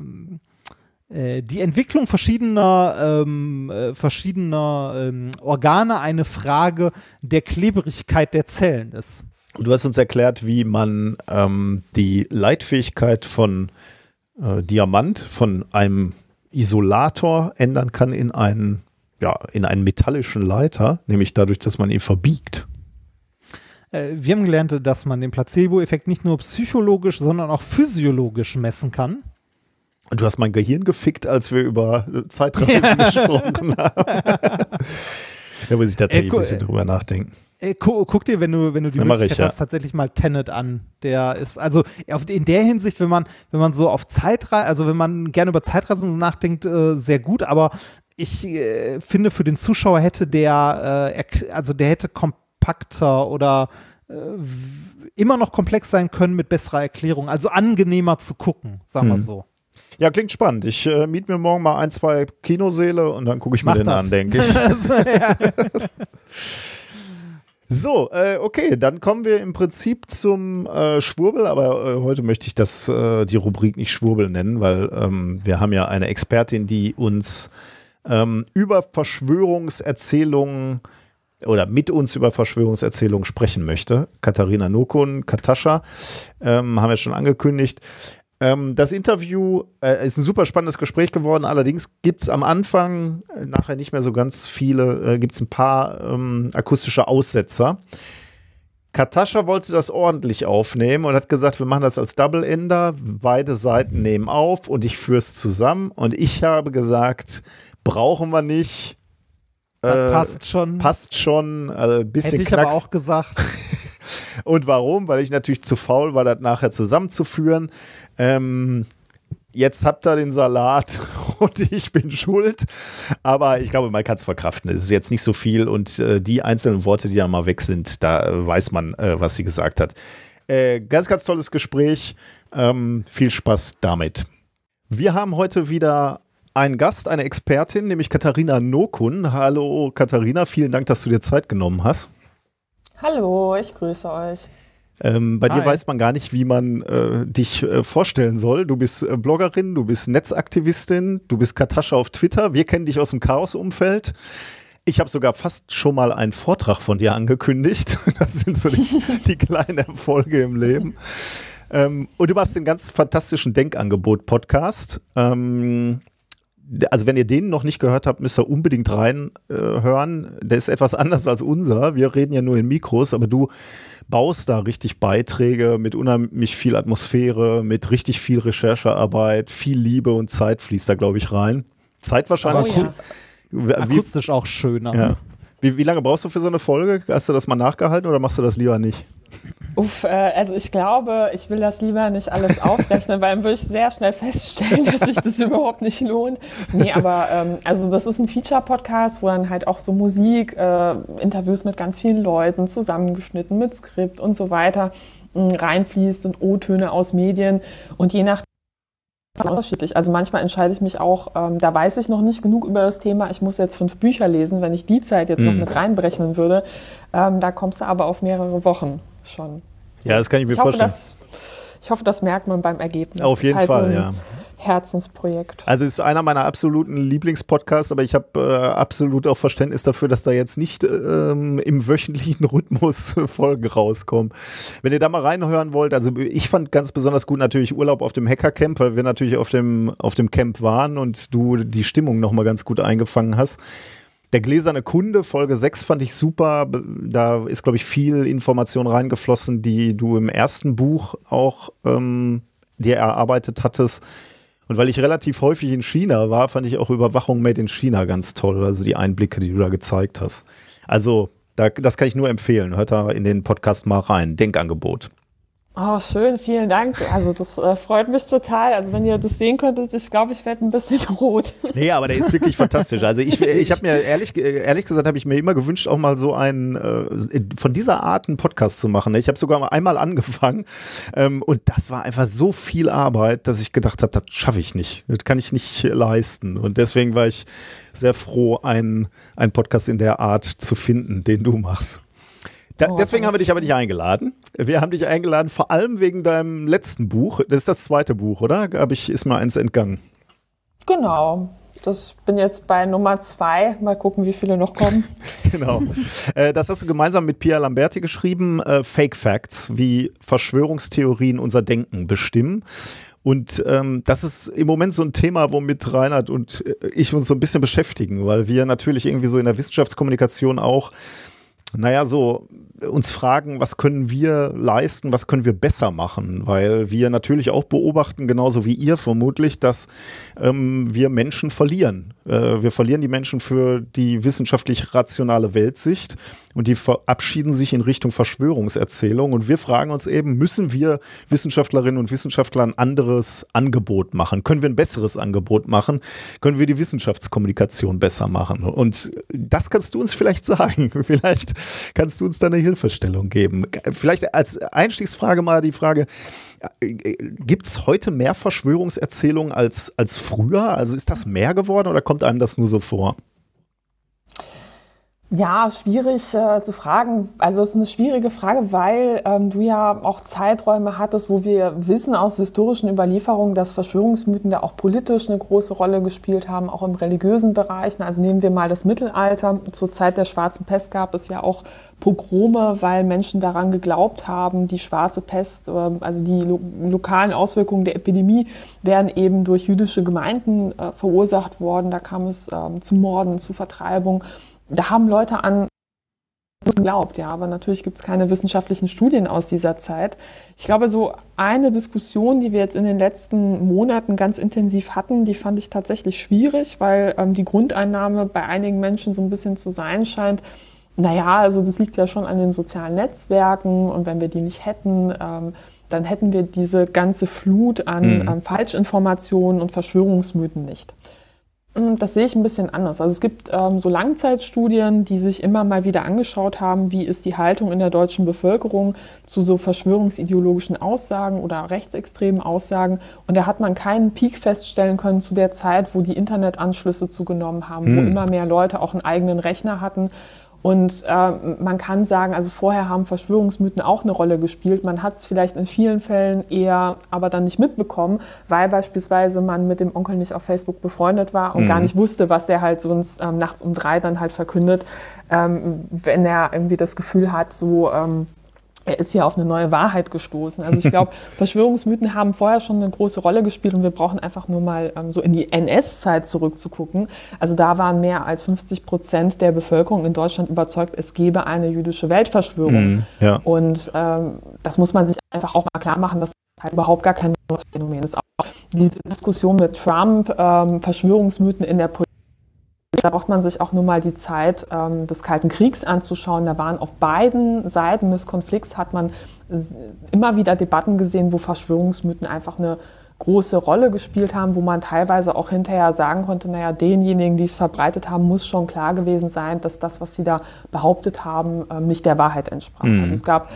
[SPEAKER 1] äh, die Entwicklung verschiedener, ähm, äh, verschiedener ähm, Organe eine Frage der Klebrigkeit der Zellen ist.
[SPEAKER 2] Du hast uns erklärt, wie man ähm, die Leitfähigkeit von äh, Diamant, von einem Isolator ändern kann in einen, ja, in einen metallischen Leiter, nämlich dadurch, dass man ihn verbiegt.
[SPEAKER 1] Äh, wir haben gelernt, dass man den Placebo-Effekt nicht nur psychologisch, sondern auch physiologisch messen kann.
[SPEAKER 2] Und du hast mein Gehirn gefickt, als wir über äh, Zeitreisen gesprochen haben. da muss ich tatsächlich
[SPEAKER 1] Äh,
[SPEAKER 2] ein bisschen drüber nachdenken.
[SPEAKER 1] Äh, gu guck dir, wenn du, wenn du die Möglichkeit
[SPEAKER 2] ich, ja.
[SPEAKER 1] hast, tatsächlich mal Tenet an. Der ist, also in der Hinsicht, wenn man, wenn man so auf Zeitreise, also wenn man gerne über Zeitreisen nachdenkt, äh, sehr gut, aber ich äh, finde, für den Zuschauer hätte der, äh, also der hätte kompakter oder äh, immer noch komplex sein können mit besserer Erklärung, also angenehmer zu gucken, sagen wir
[SPEAKER 2] Hm.
[SPEAKER 1] so.
[SPEAKER 2] Ja, klingt spannend. Ich äh, miete mir morgen mal ein, zwei Kinoseele und dann gucke ich mir
[SPEAKER 1] Mach
[SPEAKER 2] den
[SPEAKER 1] das.
[SPEAKER 2] an, denke ich.
[SPEAKER 1] Also.
[SPEAKER 2] So, äh, okay, dann kommen wir im Prinzip zum äh, Schwurbel, aber äh, heute möchte ich das, äh, die Rubrik nicht Schwurbel nennen, weil ähm, wir haben ja eine Expertin, die uns ähm, über Verschwörungserzählungen oder mit uns über Verschwörungserzählungen sprechen möchte. Katharina Nokun, Katascha, ähm, haben wir schon angekündigt. Ähm, das Interview äh, ist ein super spannendes Gespräch geworden. Allerdings gibt es am Anfang, äh, nachher nicht mehr so ganz viele, äh, gibt es ein paar ähm, akustische Aussetzer. Katascha wollte das ordentlich aufnehmen und hat gesagt, wir machen das als Double Ender. Beide Seiten nehmen auf und ich führe es zusammen. Und ich habe gesagt, brauchen wir nicht. Äh,
[SPEAKER 1] passt schon.
[SPEAKER 2] Passt schon, äh, bisschen
[SPEAKER 1] Hätte ich aber
[SPEAKER 2] Knacks.
[SPEAKER 1] auch gesagt.
[SPEAKER 2] Und warum? Weil ich natürlich zu faul war, das nachher zusammenzuführen. Ähm, jetzt habt ihr den Salat und ich bin schuld. Aber ich glaube, man kann es verkraften. Es ist jetzt nicht so viel und äh, die einzelnen Worte, die dann mal weg sind, da äh, weiß man, äh, was sie gesagt hat. Äh, ganz, ganz tolles Gespräch. Ähm, viel Spaß damit. Wir haben heute wieder einen Gast, eine Expertin, nämlich Katharina Nokun. Hallo Katharina, vielen Dank, dass du dir Zeit genommen hast.
[SPEAKER 5] Hallo, ich grüße euch.
[SPEAKER 2] Ähm, bei dir
[SPEAKER 1] Hi.
[SPEAKER 2] weiß man gar nicht, wie man äh, dich äh, vorstellen soll. Du bist äh, Bloggerin, du bist Netzaktivistin, du bist Katascha auf Twitter. Wir kennen dich aus dem Chaos-Umfeld. Ich habe sogar fast schon mal einen Vortrag von dir angekündigt. Das sind so die, die kleinen Erfolge im Leben. Ähm, und du machst den ganz fantastischen Denkangebot-Podcast. Ähm, also wenn ihr den noch nicht gehört habt, müsst ihr unbedingt reinhören. Äh. Der ist etwas anders als unser. Wir reden ja nur in Mikros, aber du baust da richtig Beiträge mit unheimlich viel Atmosphäre, mit richtig viel Recherchearbeit, viel Liebe und Zeit fließt da, glaube ich, rein. Zeit wahrscheinlich.
[SPEAKER 5] Oh ja.
[SPEAKER 1] Akustisch auch schöner.
[SPEAKER 2] ja. Wie, wie lange brauchst du für so eine Folge? Hast du das mal nachgehalten oder machst du das lieber nicht?
[SPEAKER 5] Uff, äh, also ich glaube, ich will das lieber nicht alles aufrechnen, weil dann würde ich sehr schnell feststellen, dass sich das überhaupt nicht lohnt. Nee, aber ähm, also das ist ein Feature-Podcast, wo dann halt auch so Musik, äh, Interviews mit ganz vielen Leuten zusammengeschnitten mit Skript und so weiter mh, reinfließt und O-Töne aus Medien und je nach unterschiedlich. Also manchmal entscheide ich mich auch, ähm, da weiß ich noch nicht genug über das Thema, ich muss jetzt fünf Bücher lesen, wenn ich die Zeit jetzt noch mit reinberechnen würde. Ähm, da kommst du aber auf mehrere Wochen schon.
[SPEAKER 2] Ja, das kann ich mir
[SPEAKER 5] Ich hoffe,
[SPEAKER 2] vorstellen.
[SPEAKER 5] das, ich hoffe, das merkt man beim Ergebnis.
[SPEAKER 2] Auf jeden
[SPEAKER 5] halt
[SPEAKER 2] Fall,
[SPEAKER 5] ein
[SPEAKER 2] ja.
[SPEAKER 5] Herzensprojekt.
[SPEAKER 2] Also es ist einer meiner absoluten Lieblingspodcasts, aber ich habe äh, absolut auch Verständnis dafür, dass da jetzt nicht ähm, im wöchentlichen Rhythmus Folgen rauskommen. Wenn ihr da mal reinhören wollt, also ich fand ganz besonders gut natürlich Urlaub auf dem Hackercamp, weil wir natürlich auf dem, auf dem Camp waren und du die Stimmung nochmal ganz gut eingefangen hast. Der gläserne Kunde, Folge 6 fand ich super. Da ist, glaube ich, viel Information reingeflossen, die du im ersten Buch auch ähm, dir erarbeitet hattest. Und weil ich relativ häufig in China war, fand ich auch Überwachung Made in China ganz toll. Also die Einblicke, die du da gezeigt hast. Also, da, das kann ich nur empfehlen. Hört da in den Podcast mal rein. Denkangebot.
[SPEAKER 5] Oh, schön, vielen Dank. Also das äh, freut mich total. Also wenn ihr das sehen könntet, ich glaube, ich werde ein bisschen rot.
[SPEAKER 2] Nee, aber der ist wirklich fantastisch. Also ich, ich habe mir ehrlich, ehrlich gesagt, habe ich mir immer gewünscht, auch mal so einen äh, von dieser Art einen Podcast zu machen. Ich habe sogar mal einmal angefangen ähm, und das war einfach so viel Arbeit, dass ich gedacht habe, das schaffe ich nicht. Das kann ich nicht leisten. Und deswegen war ich sehr froh, einen, einen Podcast in der Art zu finden, den du machst. Da,
[SPEAKER 5] Oh,
[SPEAKER 2] deswegen haben wir dich aber nicht eingeladen. Wir haben dich eingeladen, vor allem wegen deinem letzten Buch. Das ist das zweite Buch, oder? Hab ich, ist mir eins entgangen.
[SPEAKER 5] Genau. Das bin jetzt bei Nummer zwei. Mal gucken, wie viele noch kommen.
[SPEAKER 2] Genau. Äh, das hast du gemeinsam mit Pia Lamberti geschrieben. Äh, Fake Facts, wie Verschwörungstheorien unser Denken bestimmen. Und ähm, das ist im Moment so ein Thema, womit Reinhard und äh, ich uns so ein bisschen beschäftigen, weil wir natürlich irgendwie so in der Wissenschaftskommunikation auch, naja, so uns fragen, was können wir leisten, was können wir besser machen, weil wir natürlich auch beobachten, genauso wie ihr vermutlich, dass ähm, wir Menschen verlieren. Äh, wir verlieren die Menschen für die wissenschaftlich rationale Weltsicht und die verabschieden sich in Richtung Verschwörungserzählung und wir fragen uns eben, müssen wir Wissenschaftlerinnen und Wissenschaftler ein anderes Angebot machen? Können wir ein besseres Angebot machen? Können wir die Wissenschaftskommunikation besser machen? Und das kannst du uns vielleicht sagen. Vielleicht kannst du uns da eine Hilfestellung geben. Vielleicht als Einstiegsfrage mal die Frage, gibt es heute mehr Verschwörungserzählungen als, als früher? Also ist das mehr geworden oder kommt einem das nur so vor?
[SPEAKER 5] Ja, schwierig äh, zu fragen. Also es ist eine schwierige Frage, weil ähm, du ja auch Zeiträume hattest, wo wir wissen aus historischen Überlieferungen, dass Verschwörungsmythen da auch politisch eine große Rolle gespielt haben, auch im religiösen Bereich. Also nehmen wir mal das Mittelalter. Zur Zeit der Schwarzen Pest gab es ja auch Pogrome, weil Menschen daran geglaubt haben, die schwarze Pest, äh, also die lo lokalen Auswirkungen der Epidemie, wären eben durch jüdische Gemeinden äh, verursacht worden. Da kam es ähm, zu Morden, zu Vertreibung da haben Leute an geglaubt, ja, aber natürlich gibt es keine wissenschaftlichen Studien aus dieser Zeit. Ich glaube, so eine Diskussion, die wir jetzt in den letzten Monaten ganz intensiv hatten, die fand ich tatsächlich schwierig, weil ähm, die Grundeinnahme bei einigen Menschen so ein bisschen zu sein scheint. Naja, also das liegt ja schon an den sozialen Netzwerken und wenn wir die nicht hätten, ähm, dann hätten wir diese ganze Flut an
[SPEAKER 2] Mhm.
[SPEAKER 5] ähm, Falschinformationen und Verschwörungsmythen nicht. Mm, Das sehe ich ein bisschen anders. Also es gibt ähm, so Langzeitstudien, die sich immer mal wieder angeschaut haben, wie ist die Haltung in der deutschen Bevölkerung zu so verschwörungsideologischen Aussagen oder rechtsextremen Aussagen. Und da hat man keinen Peak feststellen können zu der Zeit, wo die Internetanschlüsse zugenommen haben, wo immer mehr Leute auch einen eigenen Rechner hatten. Und äh, man kann sagen, also vorher haben Verschwörungsmythen auch eine Rolle gespielt. Man hat es vielleicht in vielen Fällen eher aber dann nicht mitbekommen, weil beispielsweise man mit dem Onkel nicht auf Facebook befreundet war und gar nicht wusste, was er halt sonst ähm, nachts um drei dann halt verkündet, ähm, wenn er irgendwie das Gefühl hat, so ähm, er ist hier auf eine neue Wahrheit gestoßen. Also ich glaube, Verschwörungsmythen haben vorher schon eine große Rolle gespielt und wir brauchen einfach nur mal ähm, so in die NS-Zeit zurückzugucken. Also da waren mehr als 50 Prozent der Bevölkerung in Deutschland überzeugt, es gebe eine jüdische Weltverschwörung.
[SPEAKER 2] Mhm, ja.
[SPEAKER 5] Und ähm, das muss man sich einfach auch mal klar machen, dass das halt überhaupt gar kein Phänomen ist. Auch die Diskussion mit Trump, ähm, Verschwörungsmythen in der Politik, Da braucht man sich auch nur mal die Zeit ähm, des Kalten Kriegs anzuschauen. Da waren auf beiden Seiten des Konflikts hat man immer wieder Debatten gesehen, wo Verschwörungsmythen einfach eine große Rolle gespielt haben, wo man teilweise auch hinterher sagen konnte, naja, denjenigen, die es verbreitet haben, muss schon klar gewesen sein, dass das, was sie da behauptet haben, ähm, nicht der Wahrheit entsprach. Also es gab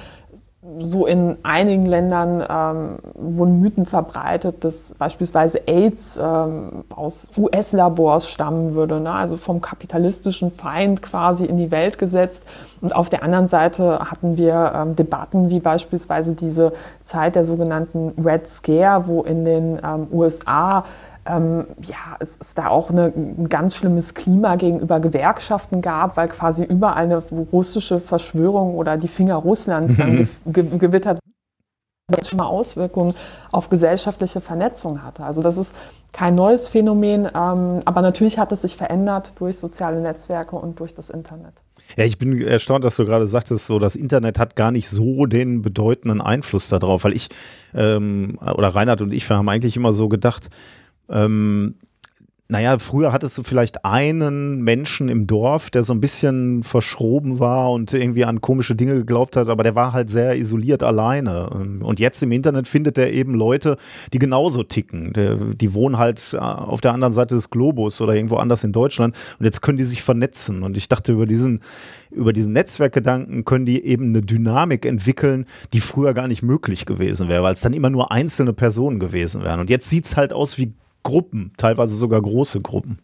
[SPEAKER 5] so in einigen Ländern ähm, wurden Mythen verbreitet, dass beispielsweise AIDS ähm, aus US-Labors stammen würde, ne? also vom kapitalistischen Feind quasi in die Welt gesetzt. Und auf der anderen Seite hatten wir ähm, Debatten wie beispielsweise diese Zeit der sogenannten Red Scare, wo in den ähm, USA ähm, ja, es, es da auch eine, ein ganz schlimmes Klima gegenüber Gewerkschaften gab, weil quasi überall eine russische Verschwörung oder die Finger Russlands dann ge ge gewittert das schon mal Auswirkungen auf gesellschaftliche Vernetzung hatte. Also das ist kein neues Phänomen, ähm, aber natürlich hat es sich verändert durch soziale Netzwerke und durch das Internet.
[SPEAKER 2] Ja, ich bin erstaunt, dass du gerade sagtest, so das Internet hat gar nicht so den bedeutenden Einfluss darauf, weil ich ähm, oder Reinhard und ich, wir haben eigentlich immer so gedacht, ähm, naja, früher hattest du vielleicht einen Menschen im Dorf, der so ein bisschen verschroben war und irgendwie an komische Dinge geglaubt hat, aber der war halt sehr isoliert alleine. Und jetzt im Internet findet er eben Leute, die genauso ticken. Der, die wohnen halt auf der anderen Seite des Globus oder irgendwo anders in Deutschland und jetzt können die sich vernetzen. Und ich dachte, über diesen, über diesen Netzwerkgedanken können die eben eine Dynamik entwickeln, die früher gar nicht möglich gewesen wäre, weil es dann immer nur einzelne Personen gewesen wären. Und jetzt sieht's halt aus wie Gruppen, teilweise sogar große Gruppen.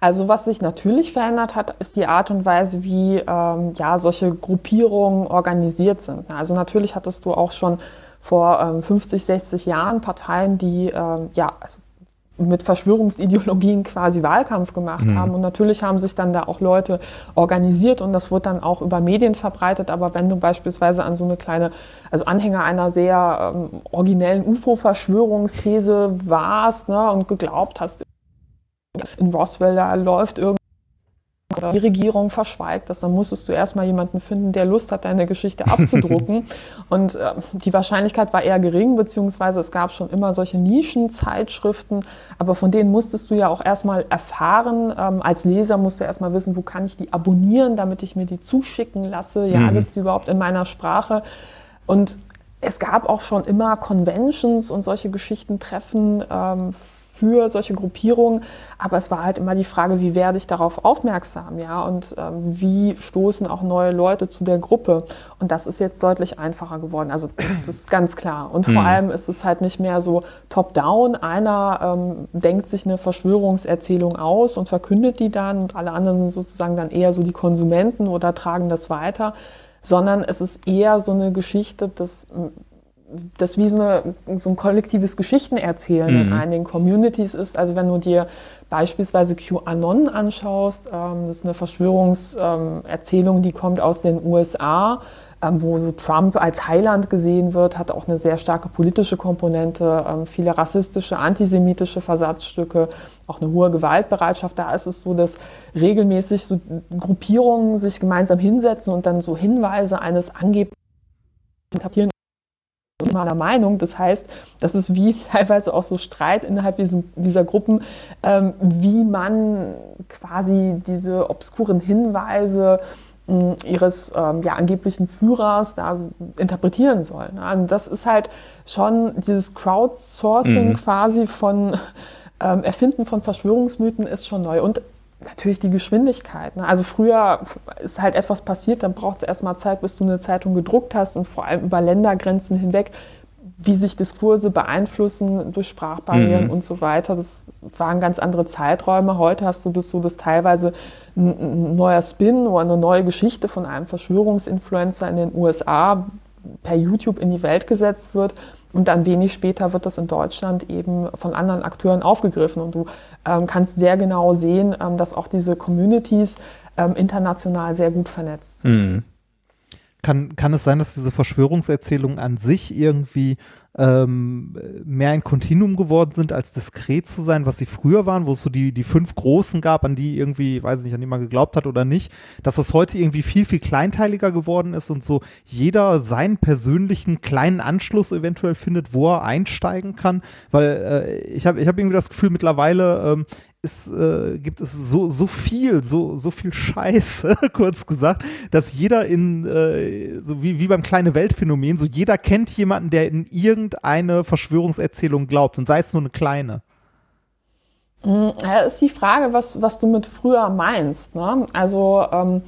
[SPEAKER 5] Also was sich natürlich verändert hat, ist die Art und Weise, wie ähm, ja, solche Gruppierungen organisiert sind. Also natürlich hattest du auch schon vor ähm, 50, 60 Jahren Parteien, die ähm, ja, also mit Verschwörungsideologien quasi Wahlkampf gemacht haben. Und natürlich haben sich dann da auch Leute organisiert und das wird dann auch über Medien verbreitet. Aber wenn du beispielsweise an so eine kleine, also Anhänger einer sehr ähm, originellen UFO-Verschwörungsthese warst ne, und geglaubt hast, in Roswell, da läuft irgendwas, die Regierung verschweigt das, dann musstest du erstmal jemanden finden, der Lust hat, deine Geschichte abzudrucken. und äh, die Wahrscheinlichkeit war eher gering, beziehungsweise es gab schon immer solche Nischenzeitschriften, aber von denen musstest du ja auch erstmal erfahren. Ähm, als Leser musst du erstmal wissen, wo kann ich die abonnieren, damit ich mir die zuschicken lasse. Ja, gibt es überhaupt in meiner Sprache? Und es gab auch schon immer Conventions und solche Geschichten, Treffen ähm, für solche Gruppierungen, aber es war halt immer die Frage, wie werde ich darauf aufmerksam, ja, und ähm, wie stoßen auch neue Leute zu der Gruppe. Und das ist jetzt deutlich einfacher geworden. Also das ist ganz klar. Und vor allem ist es halt nicht mehr so top-down. Einer ähm, denkt sich eine Verschwörungserzählung aus und verkündet die dann und alle anderen sind sozusagen dann eher so die Konsumenten oder tragen das weiter, sondern es ist eher so eine Geschichte, dass das wie so, eine, so ein kollektives Geschichtenerzählen in einigen Communities ist. Also wenn du dir beispielsweise QAnon anschaust, ähm, das ist eine Verschwörungserzählung, die kommt aus den USA, ähm, wo so Trump als Heiland gesehen wird, hat auch eine sehr starke politische Komponente, ähm, viele rassistische, antisemitische Versatzstücke, auch eine hohe Gewaltbereitschaft. Da ist es so, dass regelmäßig so Gruppierungen sich gemeinsam hinsetzen und dann so Hinweise eines angeblichen meiner Meinung. Das heißt, das ist wie teilweise auch so Streit innerhalb diesen, dieser Gruppen, ähm, wie man quasi diese obskuren Hinweise mh, ihres ähm, ja, angeblichen Führers da so interpretieren soll. Ne? Also das ist halt schon dieses Crowdsourcing quasi von ähm, Erfinden von Verschwörungsmythen ist schon neu. Und Natürlich die Geschwindigkeit. Ne? Also früher ist halt etwas passiert, dann braucht es erstmal Zeit, bis du eine Zeitung gedruckt hast und vor allem über Ländergrenzen hinweg, wie sich Diskurse beeinflussen durch Sprachbarrieren und so weiter. Das waren ganz andere Zeiträume. Heute hast du das so, dass teilweise ein, ein neuer Spin oder eine neue Geschichte von einem Verschwörungsinfluencer in den USA per YouTube in die Welt gesetzt wird. Und dann wenig später wird das in Deutschland eben von anderen Akteuren aufgegriffen. Und du ähm, kannst sehr genau sehen, ähm, dass auch diese Communities ähm, international sehr gut vernetzt sind.
[SPEAKER 1] Kann, kann es sein, dass diese Verschwörungserzählungen an sich irgendwie ähm, mehr ein Kontinuum geworden sind, als diskret zu sein, was sie früher waren, wo es so die, die fünf Großen gab, an die irgendwie, weiß nicht, an die man geglaubt hat oder nicht, dass das heute irgendwie viel, viel kleinteiliger geworden ist und so jeder seinen persönlichen kleinen Anschluss eventuell findet, wo er einsteigen kann, weil äh, ich habe ich hab irgendwie das Gefühl mittlerweile, ähm, ist, äh, gibt es so, so viel, so, so viel Scheiße, kurz gesagt, dass jeder in, äh, so wie, wie beim kleine Weltphänomen, so jeder kennt jemanden, der in irgendeine Verschwörungserzählung glaubt und sei es nur eine kleine.
[SPEAKER 5] Ja, ist die Frage, was, was du mit früher meinst. Ne? Also ähm,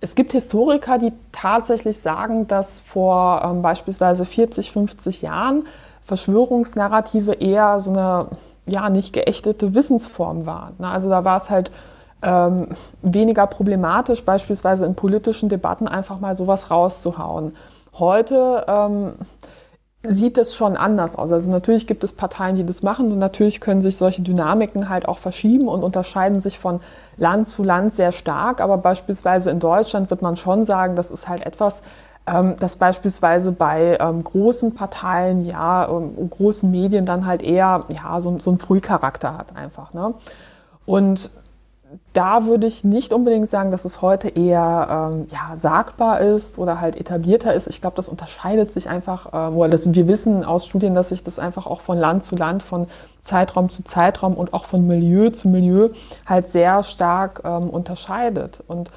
[SPEAKER 5] es gibt Historiker, die tatsächlich sagen, dass vor ähm, beispielsweise 40, 50 Jahren Verschwörungsnarrative eher so eine ja nicht geächtete Wissensform war. Ne? Also da war es halt ähm, weniger problematisch, beispielsweise in politischen Debatten einfach mal sowas rauszuhauen. Heute ähm, sieht es schon anders aus. Also natürlich gibt es Parteien, die das machen und natürlich können sich solche Dynamiken halt auch verschieben und unterscheiden sich von Land zu Land sehr stark. Aber beispielsweise in Deutschland wird man schon sagen, das ist halt etwas, dass beispielsweise bei ähm, großen Parteien, ja, ähm, großen Medien dann halt eher ja, so, so einen Frühcharakter hat einfach. Ne? Und da würde ich nicht unbedingt sagen, dass es heute eher ähm, ja, sagbar ist oder halt etablierter ist. Ich glaube, das unterscheidet sich einfach, ähm, oder das, wir wissen aus Studien, dass sich das einfach auch von Land zu Land, von Zeitraum zu Zeitraum und auch von Milieu zu Milieu halt sehr stark ähm, unterscheidet. Und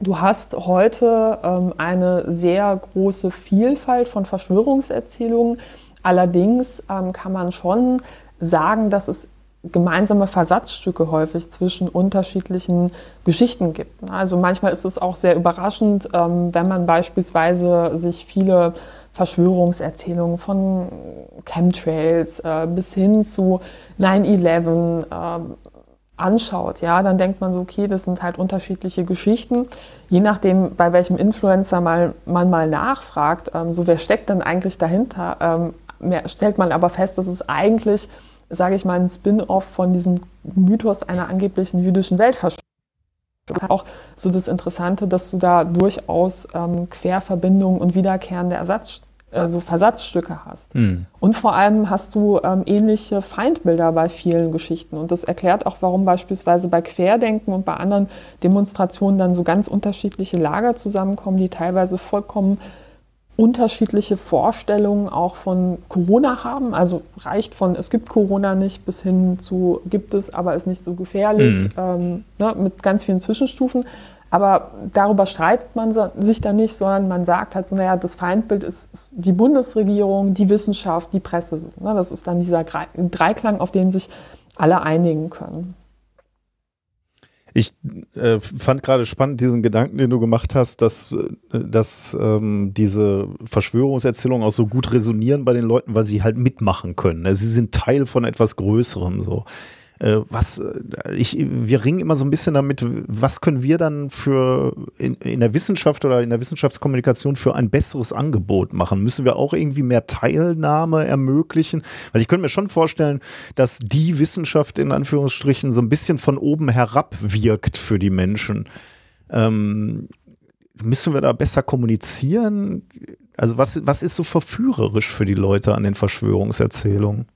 [SPEAKER 5] Du hast heute ähm, eine sehr große Vielfalt von Verschwörungserzählungen. Allerdings ähm, kann man schon sagen, dass es gemeinsame Versatzstücke häufig zwischen unterschiedlichen Geschichten gibt. Also manchmal ist es auch sehr überraschend, ähm, wenn man beispielsweise sich viele Verschwörungserzählungen von Chemtrails äh, bis hin zu 9-11 äh, anschaut, ja, dann denkt man so, okay, das sind halt unterschiedliche Geschichten. Je nachdem, bei welchem Influencer mal, man mal nachfragt, ähm, so wer steckt denn eigentlich dahinter, ähm, mehr, stellt man aber fest, dass es eigentlich, sage ich mal, ein Spin-off von diesem Mythos einer angeblichen jüdischen Weltverschwörung auch so das Interessante, dass du da durchaus ähm, Querverbindungen und wiederkehrende Ersatz, äh, so Versatzstücke hast. Mhm. Und vor allem hast du ähm, ähnliche Feindbilder bei vielen Geschichten. Und das erklärt auch, warum beispielsweise bei Querdenken und bei anderen Demonstrationen dann so ganz unterschiedliche Lager zusammenkommen, die teilweise vollkommen unterschiedliche Vorstellungen auch von Corona haben. Also reicht von es gibt Corona nicht bis hin zu gibt es, aber ist nicht so gefährlich, mhm. ähm, ne, mit ganz vielen Zwischenstufen. Aber darüber streitet man sich dann nicht, sondern man sagt halt so, naja, das Feindbild ist die Bundesregierung, die Wissenschaft, die Presse. Ne? Das ist dann dieser Dreiklang, auf den sich alle einigen können.
[SPEAKER 2] Ich äh, fand gerade spannend diesen Gedanken, den du gemacht hast, dass, äh, dass ähm, diese Verschwörungserzählungen auch so gut resonieren bei den Leuten, weil sie halt mitmachen können. Also sie sind Teil von etwas Größerem. So. Äh, was äh, ich, wir ringen immer so ein bisschen damit, was können wir dann für in, in der Wissenschaft oder in der Wissenschaftskommunikation für ein besseres Angebot machen? Müssen wir auch irgendwie mehr Teilnahme ermöglichen? Weil ich könnte mir schon vorstellen, dass die Wissenschaft in Anführungsstrichen so ein bisschen von oben herab wirkt für die Menschen. Ähm, müssen wir da besser kommunizieren? Also was, was ist so verführerisch für die Leute an den Verschwörungserzählungen?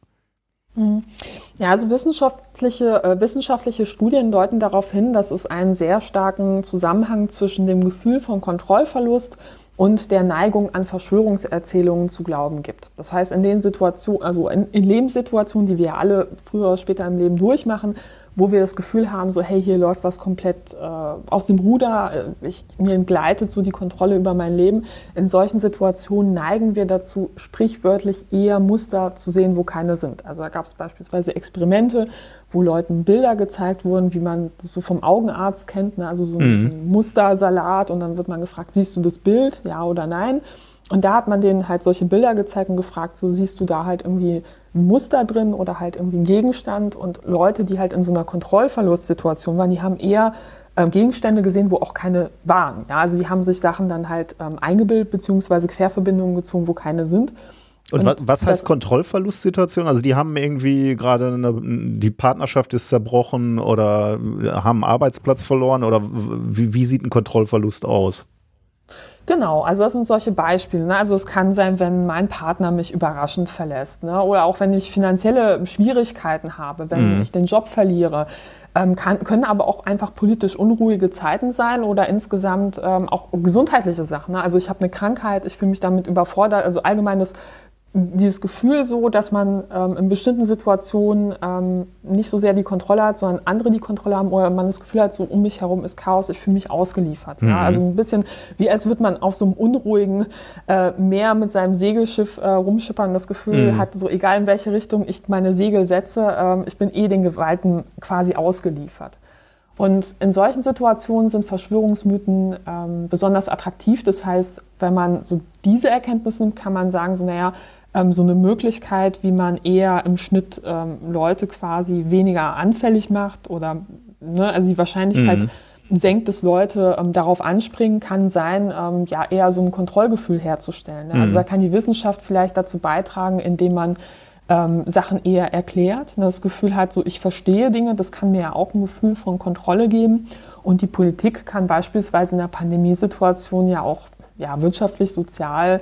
[SPEAKER 5] Ja, also wissenschaftliche, äh, wissenschaftliche Studien deuten darauf hin, dass es einen sehr starken Zusammenhang zwischen dem Gefühl von Kontrollverlust und der Neigung an Verschwörungserzählungen zu glauben gibt. Das heißt, in den Situationen, also in, in Lebenssituationen, die wir alle früher oder später im Leben durchmachen, wo wir das Gefühl haben, so hey, hier läuft was komplett äh, aus dem Ruder, äh, ich, mir entgleitet so die Kontrolle über mein Leben. In solchen Situationen neigen wir dazu, sprichwörtlich eher Muster zu sehen, wo keine sind. Also da gab es beispielsweise Experimente, wo Leuten Bilder gezeigt wurden, wie man das so vom Augenarzt kennt, ne? also so ein, mhm. Mustersalat und dann wird man gefragt, siehst du das Bild, ja oder nein? Und da hat man denen halt solche Bilder gezeigt und gefragt, so siehst du da halt irgendwie Muster drin oder halt irgendwie ein Gegenstand. Und Leute, die halt in so einer Kontrollverlustsituation waren, die haben eher ähm, Gegenstände gesehen, wo auch keine waren. Ja, also die haben sich Sachen dann halt ähm, eingebildet, beziehungsweise Querverbindungen gezogen, wo keine sind.
[SPEAKER 2] Und, und was, was heißt Kontrollverlustsituation? Also die haben irgendwie gerade die Partnerschaft ist zerbrochen oder haben einen Arbeitsplatz verloren oder wie, wie sieht ein Kontrollverlust aus?
[SPEAKER 5] Genau, also das sind solche Beispiele. Ne? Also es kann sein, wenn mein Partner mich überraschend verlässt ne? oder auch wenn ich finanzielle Schwierigkeiten habe, wenn mhm. ich den Job verliere. Ähm, kann, können aber auch einfach politisch unruhige Zeiten sein oder insgesamt ähm, auch gesundheitliche Sachen. Ne? Also ich habe eine Krankheit, ich fühle mich damit überfordert. Also allgemeines dieses Gefühl so, dass man ähm, in bestimmten Situationen ähm, nicht so sehr die Kontrolle hat, sondern andere die Kontrolle haben oder man das Gefühl hat, so um mich herum ist Chaos, ich fühle mich ausgeliefert. Ja? Also ein bisschen wie als würde man auf so einem unruhigen äh, Meer mit seinem Segelschiff äh, rumschippern, das Gefühl hat, so egal in welche Richtung ich meine Segel setze, ähm, ich bin eh den Gewalten quasi ausgeliefert. Und in solchen Situationen sind Verschwörungsmythen ähm, besonders attraktiv. Das heißt, wenn man so diese Erkenntnis nimmt, kann man sagen, so naja, ähm, so eine Möglichkeit, wie man eher im Schnitt ähm, Leute quasi weniger anfällig macht oder ne, also die Wahrscheinlichkeit senkt, dass Leute ähm, darauf anspringen, kann sein, ähm, ja eher so ein Kontrollgefühl herzustellen. Ne? Also da kann die Wissenschaft vielleicht dazu beitragen, indem man ähm, Sachen eher erklärt. ne, Das Gefühl hat, so ich verstehe Dinge, das kann mir ja auch ein Gefühl von Kontrolle geben. Und die Politik kann beispielsweise in der Pandemiesituation ja auch ja, wirtschaftlich, sozial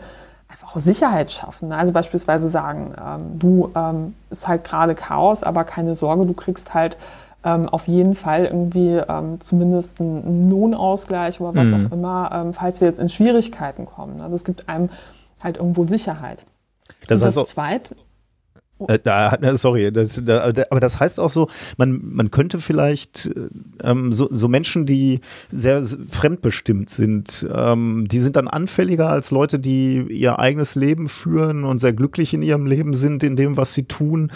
[SPEAKER 5] auch Sicherheit schaffen. ne? Also beispielsweise sagen, ähm, du ähm, ist halt gerade Chaos, aber keine Sorge, du kriegst halt ähm, auf jeden Fall irgendwie ähm, zumindest einen Lohnausgleich oder was auch immer, ähm, falls wir jetzt in Schwierigkeiten kommen. Also es gibt einem halt irgendwo Sicherheit.
[SPEAKER 2] Das heißt auch,
[SPEAKER 5] das Zweite,
[SPEAKER 2] Äh, da, sorry, das, da, aber das heißt auch so, man, man könnte vielleicht äh, ähm, so, so Menschen, die sehr fremdbestimmt sind, ähm, die sind dann anfälliger als Leute, die ihr eigenes Leben führen und sehr glücklich in ihrem Leben sind, in dem, was sie tun.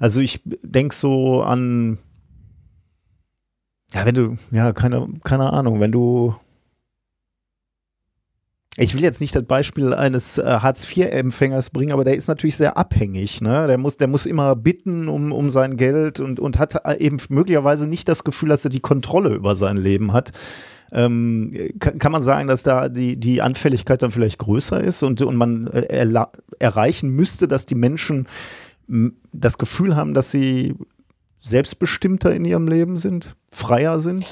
[SPEAKER 2] Also ich denke so an, ja, wenn du, ja, keine, keine Ahnung, wenn du ich will jetzt nicht das Beispiel eines äh, Hartz-IV-Empfängers bringen, aber der ist natürlich sehr abhängig. Ne? Der, muss, der muss immer bitten um, um sein Geld und, und hat äh, eben möglicherweise nicht das Gefühl, dass er die Kontrolle über sein Leben hat. Ähm, kann, kann man sagen, dass da die, die Anfälligkeit dann vielleicht größer ist und, und man äh, erreichen müsste, dass die Menschen das Gefühl haben, dass sie selbstbestimmter in ihrem Leben sind, freier sind?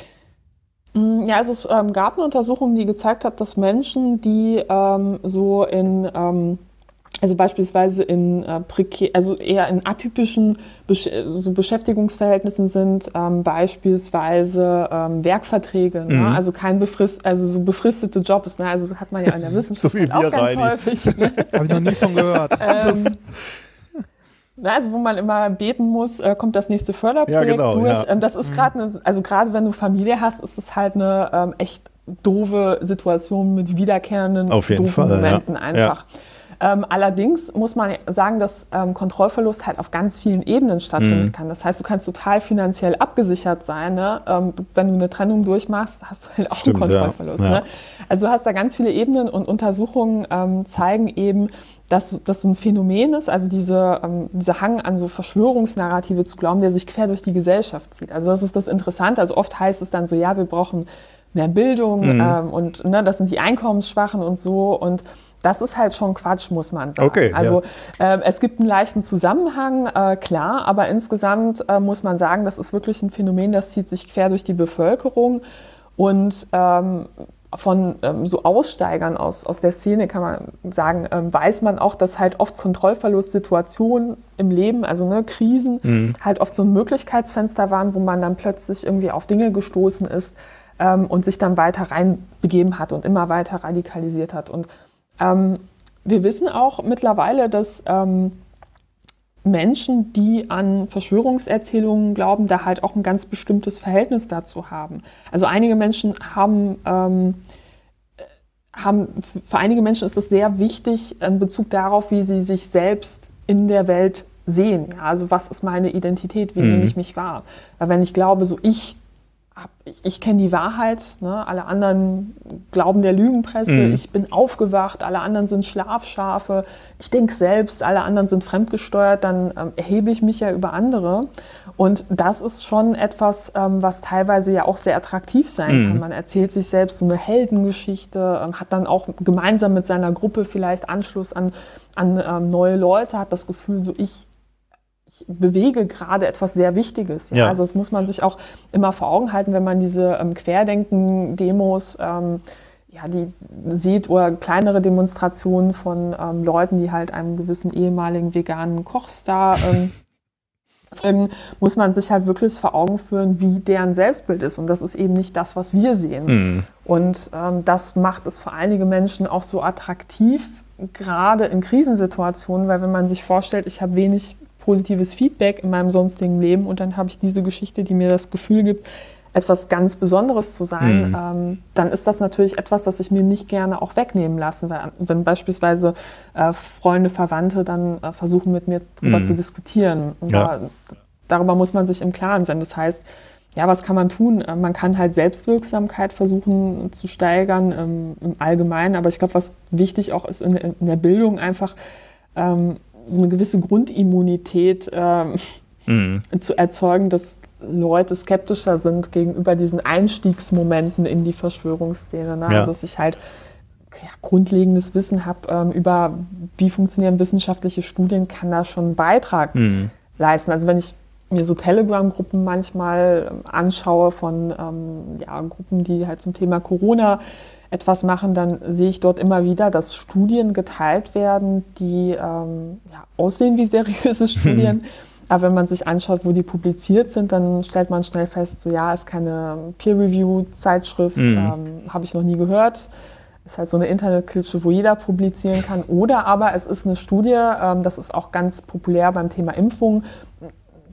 [SPEAKER 5] Mm, Ja, also es ähm, gab eine Untersuchung, die gezeigt hat, dass Menschen, die ähm, so in, ähm, also beispielsweise in äh, prekä also eher in atypischen Besch so Beschäftigungsverhältnissen sind, ähm, beispielsweise ähm, Werkverträge, ne? also kein befrist, also so befristete Jobs, ne? also das hat man ja in der Wissenschaft
[SPEAKER 2] So wie wir,
[SPEAKER 5] auch ganz
[SPEAKER 2] Reini.
[SPEAKER 5] häufig. Ne?
[SPEAKER 1] Habe ich noch nie von gehört.
[SPEAKER 5] na, also wo man immer beten muss, äh, kommt das nächste Förderprojekt
[SPEAKER 2] Ja, genau,
[SPEAKER 5] durch.
[SPEAKER 2] ja.
[SPEAKER 5] Ähm, das ist gerade, eine, also gerade wenn du Familie hast, ist es halt eine ähm, echt doofe Situation mit wiederkehrenden
[SPEAKER 2] Auf jeden
[SPEAKER 5] doofen
[SPEAKER 2] Fall, ja.
[SPEAKER 5] Momenten einfach. Ähm, allerdings muss man sagen, dass ähm, Kontrollverlust halt auf ganz vielen Ebenen stattfinden
[SPEAKER 2] Mhm.
[SPEAKER 5] kann. Das heißt, du kannst total finanziell abgesichert sein. Ne? Ähm, du, wenn du eine Trennung durchmachst, hast du halt auch
[SPEAKER 2] Stimmt, ja.
[SPEAKER 5] einen Kontrollverlust.
[SPEAKER 2] Ja.
[SPEAKER 5] Ne? Also du hast da ganz viele Ebenen und Untersuchungen ähm, zeigen eben, dass das ein Phänomen ist, also diese, ähm, dieser Hang an so Verschwörungsnarrative zu glauben, der sich quer durch die Gesellschaft zieht. Also das ist das Interessante. Also oft heißt es dann so, ja, wir brauchen mehr Bildung
[SPEAKER 2] Mhm.
[SPEAKER 5] ähm, und ne, das sind die Einkommensschwachen und so und das ist halt schon Quatsch, muss man sagen.
[SPEAKER 2] Okay,
[SPEAKER 5] also ähm, es gibt einen leichten Zusammenhang, äh, klar, aber insgesamt äh, muss man sagen, das ist wirklich ein Phänomen, das zieht sich quer durch die Bevölkerung und ähm, von ähm, so Aussteigern aus, aus der Szene kann man sagen, ähm, weiß man auch, dass halt oft Kontrollverlustsituationen im Leben, also ne, Krisen, halt oft so ein Möglichkeitsfenster waren, wo man dann plötzlich irgendwie auf Dinge gestoßen ist ähm, und sich dann weiter reinbegeben hat und immer weiter radikalisiert hat. Und ähm, wir wissen auch mittlerweile, dass ähm, Menschen, die an Verschwörungserzählungen glauben, da halt auch ein ganz bestimmtes Verhältnis dazu haben. Also einige Menschen haben, ähm, äh, haben, für einige Menschen ist es sehr wichtig in Bezug darauf, wie sie sich selbst in der Welt sehen. Ja, also was ist meine Identität, wie nehme ich mich wahr? Weil wenn ich glaube, so ich ich, ich kenne die Wahrheit, ne? alle anderen glauben der Lügenpresse, ich bin aufgewacht, alle anderen sind Schlafschafe, ich denke selbst, alle anderen sind fremdgesteuert, dann ähm, erhebe ich mich ja über andere. Und das ist schon etwas, ähm, was teilweise ja auch sehr attraktiv sein kann. Man erzählt sich selbst so eine Heldengeschichte, ähm, hat dann auch gemeinsam mit seiner Gruppe vielleicht Anschluss an, an ähm, neue Leute, hat das Gefühl, so ich bewege gerade etwas sehr Wichtiges. Ja?
[SPEAKER 2] Ja.
[SPEAKER 5] Also das muss man sich auch immer vor Augen halten, wenn man diese ähm, Querdenken-Demos ähm, ja, die sieht oder kleinere Demonstrationen von ähm, Leuten, die halt einem gewissen ehemaligen veganen Kochstar ähm, muss man sich halt wirklich vor Augen führen, wie deren Selbstbild ist. Und das ist eben nicht das, was wir sehen. Und ähm, das macht es für einige Menschen auch so attraktiv, gerade in Krisensituationen, weil wenn man sich vorstellt, ich habe wenig positives Feedback in meinem sonstigen Leben und dann habe ich diese Geschichte, die mir das Gefühl gibt, etwas ganz Besonderes zu sein,
[SPEAKER 2] Mhm.
[SPEAKER 5] ähm, dann ist das natürlich etwas, das ich mir nicht gerne auch wegnehmen lasse. Weil, wenn beispielsweise äh, Freunde, Verwandte dann äh, versuchen, mit mir darüber
[SPEAKER 2] Mhm.
[SPEAKER 5] zu diskutieren. Und
[SPEAKER 2] Ja.
[SPEAKER 5] da, darüber muss man sich im Klaren sein. Das heißt, ja, was kann man tun? Äh, Man kann halt Selbstwirksamkeit versuchen zu steigern ähm, im Allgemeinen. Aber ich glaube, was wichtig auch ist in, in der Bildung einfach ähm, so eine gewisse Grundimmunität ähm,
[SPEAKER 2] Mhm.
[SPEAKER 5] zu erzeugen, dass Leute skeptischer sind gegenüber diesen Einstiegsmomenten in die Verschwörungsszene. Ne?
[SPEAKER 2] Ja.
[SPEAKER 5] Also dass ich halt ja, grundlegendes Wissen habe ähm, über, wie funktionieren wissenschaftliche Studien, kann da schon einen Beitrag
[SPEAKER 2] Mhm.
[SPEAKER 5] leisten. Also wenn ich mir so Telegram-Gruppen manchmal ähm, anschaue von ähm, ja, Gruppen, die halt zum Thema Corona etwas machen, dann sehe ich dort immer wieder, dass Studien geteilt werden, die ähm, ja, aussehen wie seriöse Studien. Aber wenn man sich anschaut, wo die publiziert sind, dann stellt man schnell fest, so ja, ist keine Peer-Review-Zeitschrift,
[SPEAKER 2] Mhm.
[SPEAKER 5] ähm, habe ich noch nie gehört. Ist halt so eine Internetklitsche, wo jeder publizieren kann. Oder aber es ist eine Studie, ähm, das ist auch ganz populär beim Thema Impfung.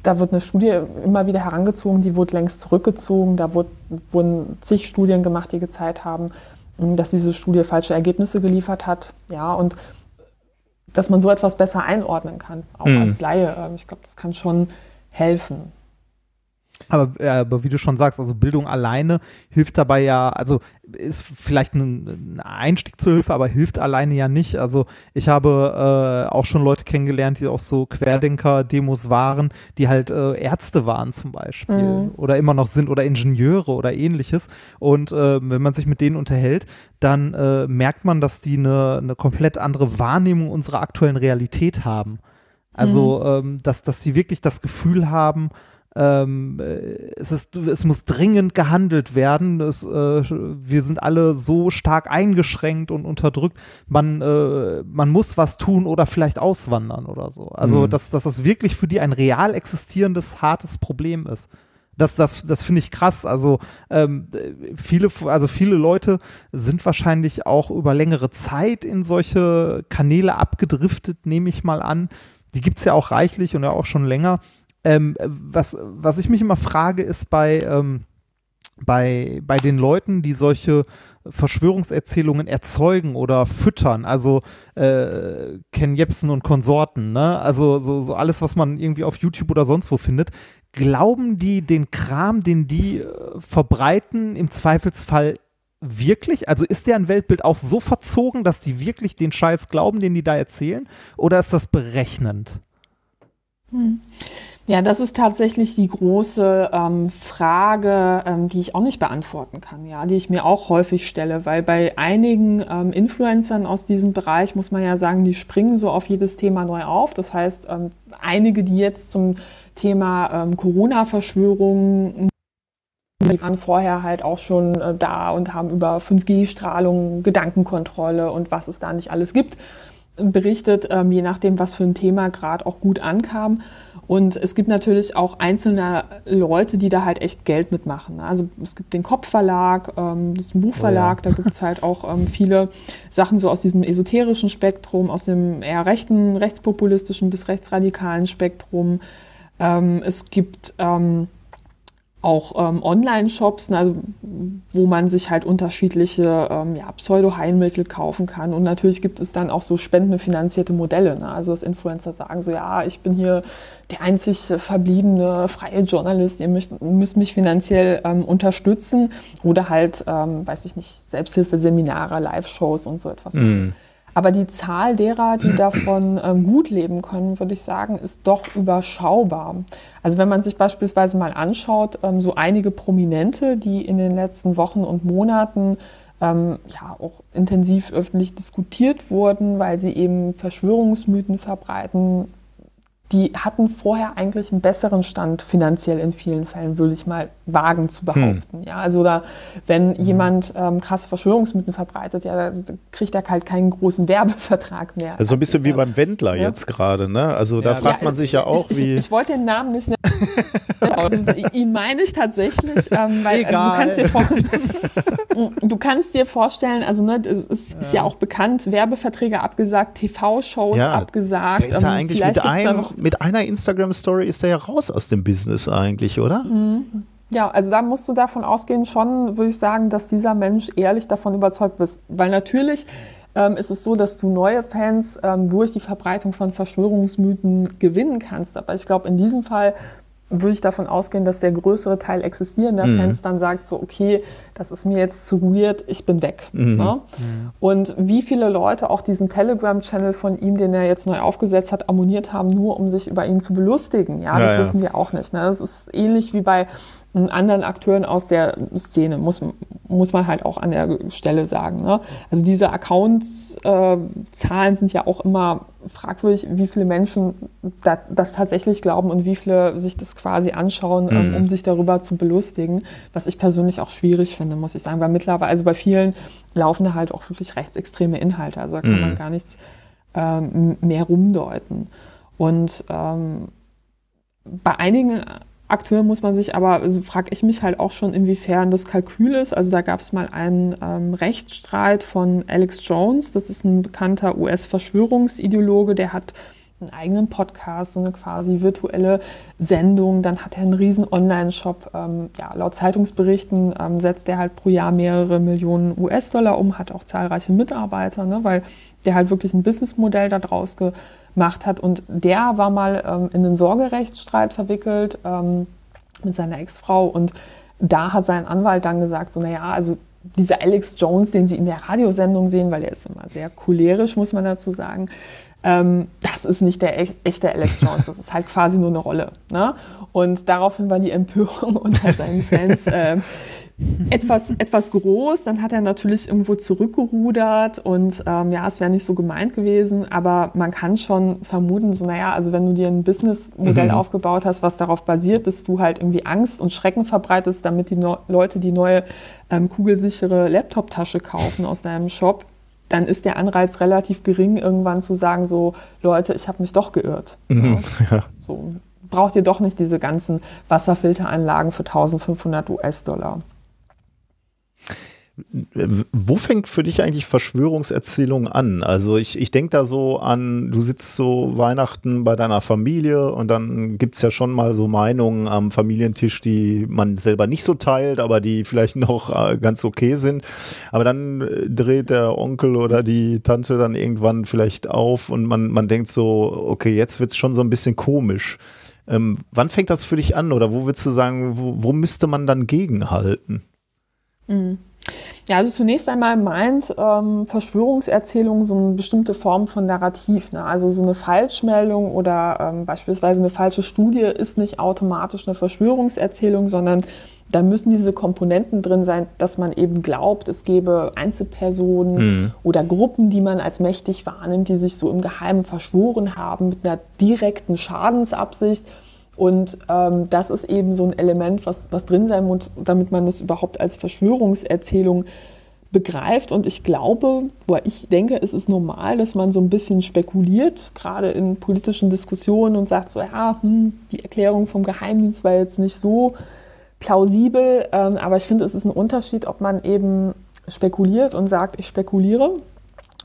[SPEAKER 5] Da wird eine Studie immer wieder herangezogen, die wurde längst zurückgezogen. Da wurde, wurden zig Studien gemacht, die gezeigt haben, dass diese Studie falsche Ergebnisse geliefert hat. Ja, und dass man so etwas besser einordnen kann, auch
[SPEAKER 2] Mhm.
[SPEAKER 5] als Laie. Ähm, Ich glaube, das kann schon helfen.
[SPEAKER 1] Aber, äh, aber wie du schon sagst, also Bildung alleine hilft dabei ja, also ist vielleicht ein, ein Einstieg zur Hilfe, aber hilft alleine ja nicht. Also ich habe äh, auch schon Leute kennengelernt, die auch so Querdenker-Demos waren, die halt äh, Ärzte waren zum Beispiel
[SPEAKER 5] Mhm.
[SPEAKER 1] oder immer noch sind oder Ingenieure oder ähnliches. Und äh, wenn man sich mit denen unterhält, dann äh, merkt man, dass die eine, eine komplett andere Wahrnehmung unserer aktuellen Realität haben. Also, ähm, dass, dass sie wirklich das Gefühl haben, ähm, äh, es, ist, es muss dringend gehandelt werden. Es, äh, wir sind alle so stark eingeschränkt und unterdrückt. Man, äh, man muss was tun oder vielleicht auswandern oder so. Also,
[SPEAKER 2] Mhm.
[SPEAKER 1] dass, dass das wirklich für die ein real existierendes, hartes Problem ist. Das, das, das finde ich krass. Also ähm, viele, also viele Leute sind wahrscheinlich auch über längere Zeit in solche Kanäle abgedriftet, nehme ich mal an. Die gibt es ja auch reichlich und ja auch schon länger. Ähm, was, was ich mich immer frage, ist bei, ähm, bei, bei den Leuten, die solche Verschwörungserzählungen erzeugen oder füttern, also äh, Ken Jebsen und Konsorten, ne? Also so, so alles, was man irgendwie auf YouTube oder sonst wo findet, glauben die den Kram, den die äh, verbreiten, im Zweifelsfall wirklich? Also ist deren Weltbild auch so verzogen, dass die wirklich den Scheiß glauben, den die da erzählen? Oder ist das berechnend?
[SPEAKER 5] Ja, das ist tatsächlich die große ähm, Frage, ähm, die ich auch nicht beantworten kann, ja, die ich mir auch häufig stelle, weil bei einigen ähm, Influencern aus diesem Bereich muss man ja sagen, die springen so auf jedes Thema neu auf. Das heißt, ähm, einige, die jetzt zum Thema ähm, Corona-Verschwörungen die waren vorher halt auch schon äh, da und haben über 5G-Strahlung, Gedankenkontrolle und was es da nicht alles gibt berichtet, ähm, je nachdem, was für ein Thema gerade auch gut ankam. Und es gibt natürlich auch einzelne Leute, die da halt echt Geld mitmachen. ne? Also es gibt den Kopfverlag, ähm, das ist ein Buchverlag, da gibt es halt auch ähm, viele Sachen so aus diesem esoterischen Spektrum, aus dem eher rechten, rechtspopulistischen bis rechtsradikalen Spektrum. Ähm, es gibt ähm, auch ähm, Online-Shops, ne, also, wo man sich halt unterschiedliche ähm, ja, Pseudo-Heilmittel kaufen kann. Und natürlich gibt es dann auch so spendenfinanzierte Modelle. Ne? Also dass Influencer sagen so, ja, ich bin hier der einzig verbliebene freie Journalist, ihr müsst, müsst mich finanziell ähm, unterstützen. Oder halt, ähm, weiß ich nicht, Selbsthilfeseminare, Live-Shows und so etwas.
[SPEAKER 2] Mhm.
[SPEAKER 5] Aber die Zahl derer, die davon ähm, gut leben können, würde ich sagen, ist doch überschaubar. Also wenn man sich beispielsweise mal anschaut, ähm, so einige Prominente, die in den letzten Wochen und Monaten ähm, ja auch intensiv öffentlich diskutiert wurden, weil sie eben Verschwörungsmythen verbreiten, die hatten vorher eigentlich einen besseren Stand finanziell in vielen Fällen, würde ich mal wagen zu behaupten. Ja, also da, wenn jemand ähm, krasse Verschwörungsmythen verbreitet, ja, da kriegt er halt keinen großen Werbevertrag mehr.
[SPEAKER 2] Also so ein bisschen wie beim Wendler
[SPEAKER 5] Ja.
[SPEAKER 2] jetzt gerade, ne? Also da
[SPEAKER 1] Ja,
[SPEAKER 2] fragt man sich ja auch,
[SPEAKER 5] ich,
[SPEAKER 2] wie.
[SPEAKER 5] Ich, ich wollte den Namen nicht nennen. Ihn meine ich tatsächlich, ähm, weil also du, kannst dir du kannst dir vorstellen, also ne, es ist, ja auch bekannt, Werbeverträge abgesagt, TV-Shows
[SPEAKER 2] ja,
[SPEAKER 5] abgesagt.
[SPEAKER 2] der ist ja
[SPEAKER 5] ähm,
[SPEAKER 2] eigentlich mit,
[SPEAKER 5] da
[SPEAKER 2] einem, mit einer Instagram-Story ist der ja raus aus dem Business eigentlich, oder?
[SPEAKER 5] Ja, also da musst du davon ausgehen, schon würde ich sagen, dass dieser Mensch ehrlich davon überzeugt ist. Weil natürlich ähm, ist es so, dass du neue Fans ähm, durch die Verbreitung von Verschwörungsmythen gewinnen kannst. Aber ich glaube, in diesem Fall würde ich davon ausgehen, dass der größere Teil existierender Fans dann sagt so, okay, das ist mir jetzt zu weird, ich bin weg. Ne? Und wie viele Leute auch diesen Telegram-Channel von ihm, den er jetzt neu aufgesetzt hat, abonniert haben, nur um sich über ihn zu belustigen. Ja,
[SPEAKER 2] Ja,
[SPEAKER 5] das
[SPEAKER 2] ja.
[SPEAKER 5] wissen wir auch nicht. Ne? Das ist ähnlich wie bei anderen Akteuren aus der Szene, muss, muss man halt auch an der Stelle sagen. Ne? Also diese Accounts-Zahlen sind ja auch immer fragwürdig, wie viele Menschen da, das tatsächlich glauben und wie viele sich das quasi anschauen, ähm, um sich darüber zu belustigen, was ich persönlich auch schwierig finde, muss ich sagen, weil mittlerweile, also bei vielen laufen da halt auch wirklich rechtsextreme Inhalte, also da kann man gar nichts ähm, mehr rumdeuten. Und ähm, bei einigen Akteuren muss man sich aber, also frage ich mich halt auch schon, inwiefern das Kalkül ist. Also da gab es mal einen ähm, Rechtsstreit von Alex Jones, das ist ein bekannter US-Verschwörungsideologe, der hat einen eigenen Podcast, so eine quasi virtuelle Sendung. Dann hat er einen riesen Online-Shop. Ähm, ja, laut Zeitungsberichten ähm, setzt er halt pro Jahr mehrere Millionen US-Dollar um, hat auch zahlreiche Mitarbeiter, ne, weil der halt wirklich ein Businessmodell daraus gemacht hat. Und der war mal ähm, in einen Sorgerechtsstreit verwickelt ähm, mit seiner Ex-Frau. Und da hat sein Anwalt dann gesagt, so, naja, also dieser Alex Jones, den Sie in der Radiosendung sehen, weil der ist immer sehr cholerisch, muss man dazu sagen, ähm, das ist nicht der ech- echte Alex Jones, das ist halt quasi nur eine Rolle. Ne? Und daraufhin war die Empörung unter seinen Fans ähm, etwas, etwas groß. Dann hat er natürlich irgendwo zurückgerudert und ähm, ja, es wäre nicht so gemeint gewesen, aber man kann schon vermuten, so naja, also wenn du dir ein Businessmodell aufgebaut hast, was darauf basiert, dass du halt irgendwie Angst und Schrecken verbreitest, damit die no Leute die neue ähm, kugelsichere Laptop-Tasche kaufen aus deinem Shop, dann ist der Anreiz relativ gering, irgendwann zu sagen, so Leute, ich habe mich doch geirrt. Ja. So, braucht ihr doch nicht diese ganzen Wasserfilteranlagen für 1500 US-Dollar.
[SPEAKER 2] Wo fängt für dich eigentlich Verschwörungserzählung an? Also ich, ich denke da so an, du sitzt so Weihnachten bei deiner Familie und dann gibt's ja schon mal so Meinungen am Familientisch, die man selber nicht so teilt, aber die vielleicht noch äh, ganz okay sind. Aber dann äh, dreht der Onkel oder die Tante dann irgendwann vielleicht auf und man, man denkt so, okay, jetzt wird's schon so ein bisschen komisch. Ähm, wann fängt das für dich an oder wo würdest du sagen, wo, wo müsste man dann gegenhalten?
[SPEAKER 5] Ja, also zunächst einmal meint ähm, Verschwörungserzählung so eine bestimmte Form von Narrativ. Ne? Also so eine Falschmeldung oder ähm, beispielsweise eine falsche Studie ist nicht automatisch eine Verschwörungserzählung, sondern da müssen diese Komponenten drin sein, dass man eben glaubt, es gäbe Einzelpersonen oder Gruppen, die man als mächtig wahrnimmt, die sich so im Geheimen verschworen haben mit einer direkten Schadensabsicht. Und ähm, das ist eben so ein Element, was, was drin sein muss, damit man das überhaupt als Verschwörungserzählung begreift. Und ich glaube, oder ich denke, es ist normal, dass man so ein bisschen spekuliert, gerade in politischen Diskussionen und sagt so, ja, hm, die Erklärung vom Geheimdienst war jetzt nicht so plausibel. Ähm, aber ich finde, es ist ein Unterschied, ob man eben spekuliert und sagt, ich spekuliere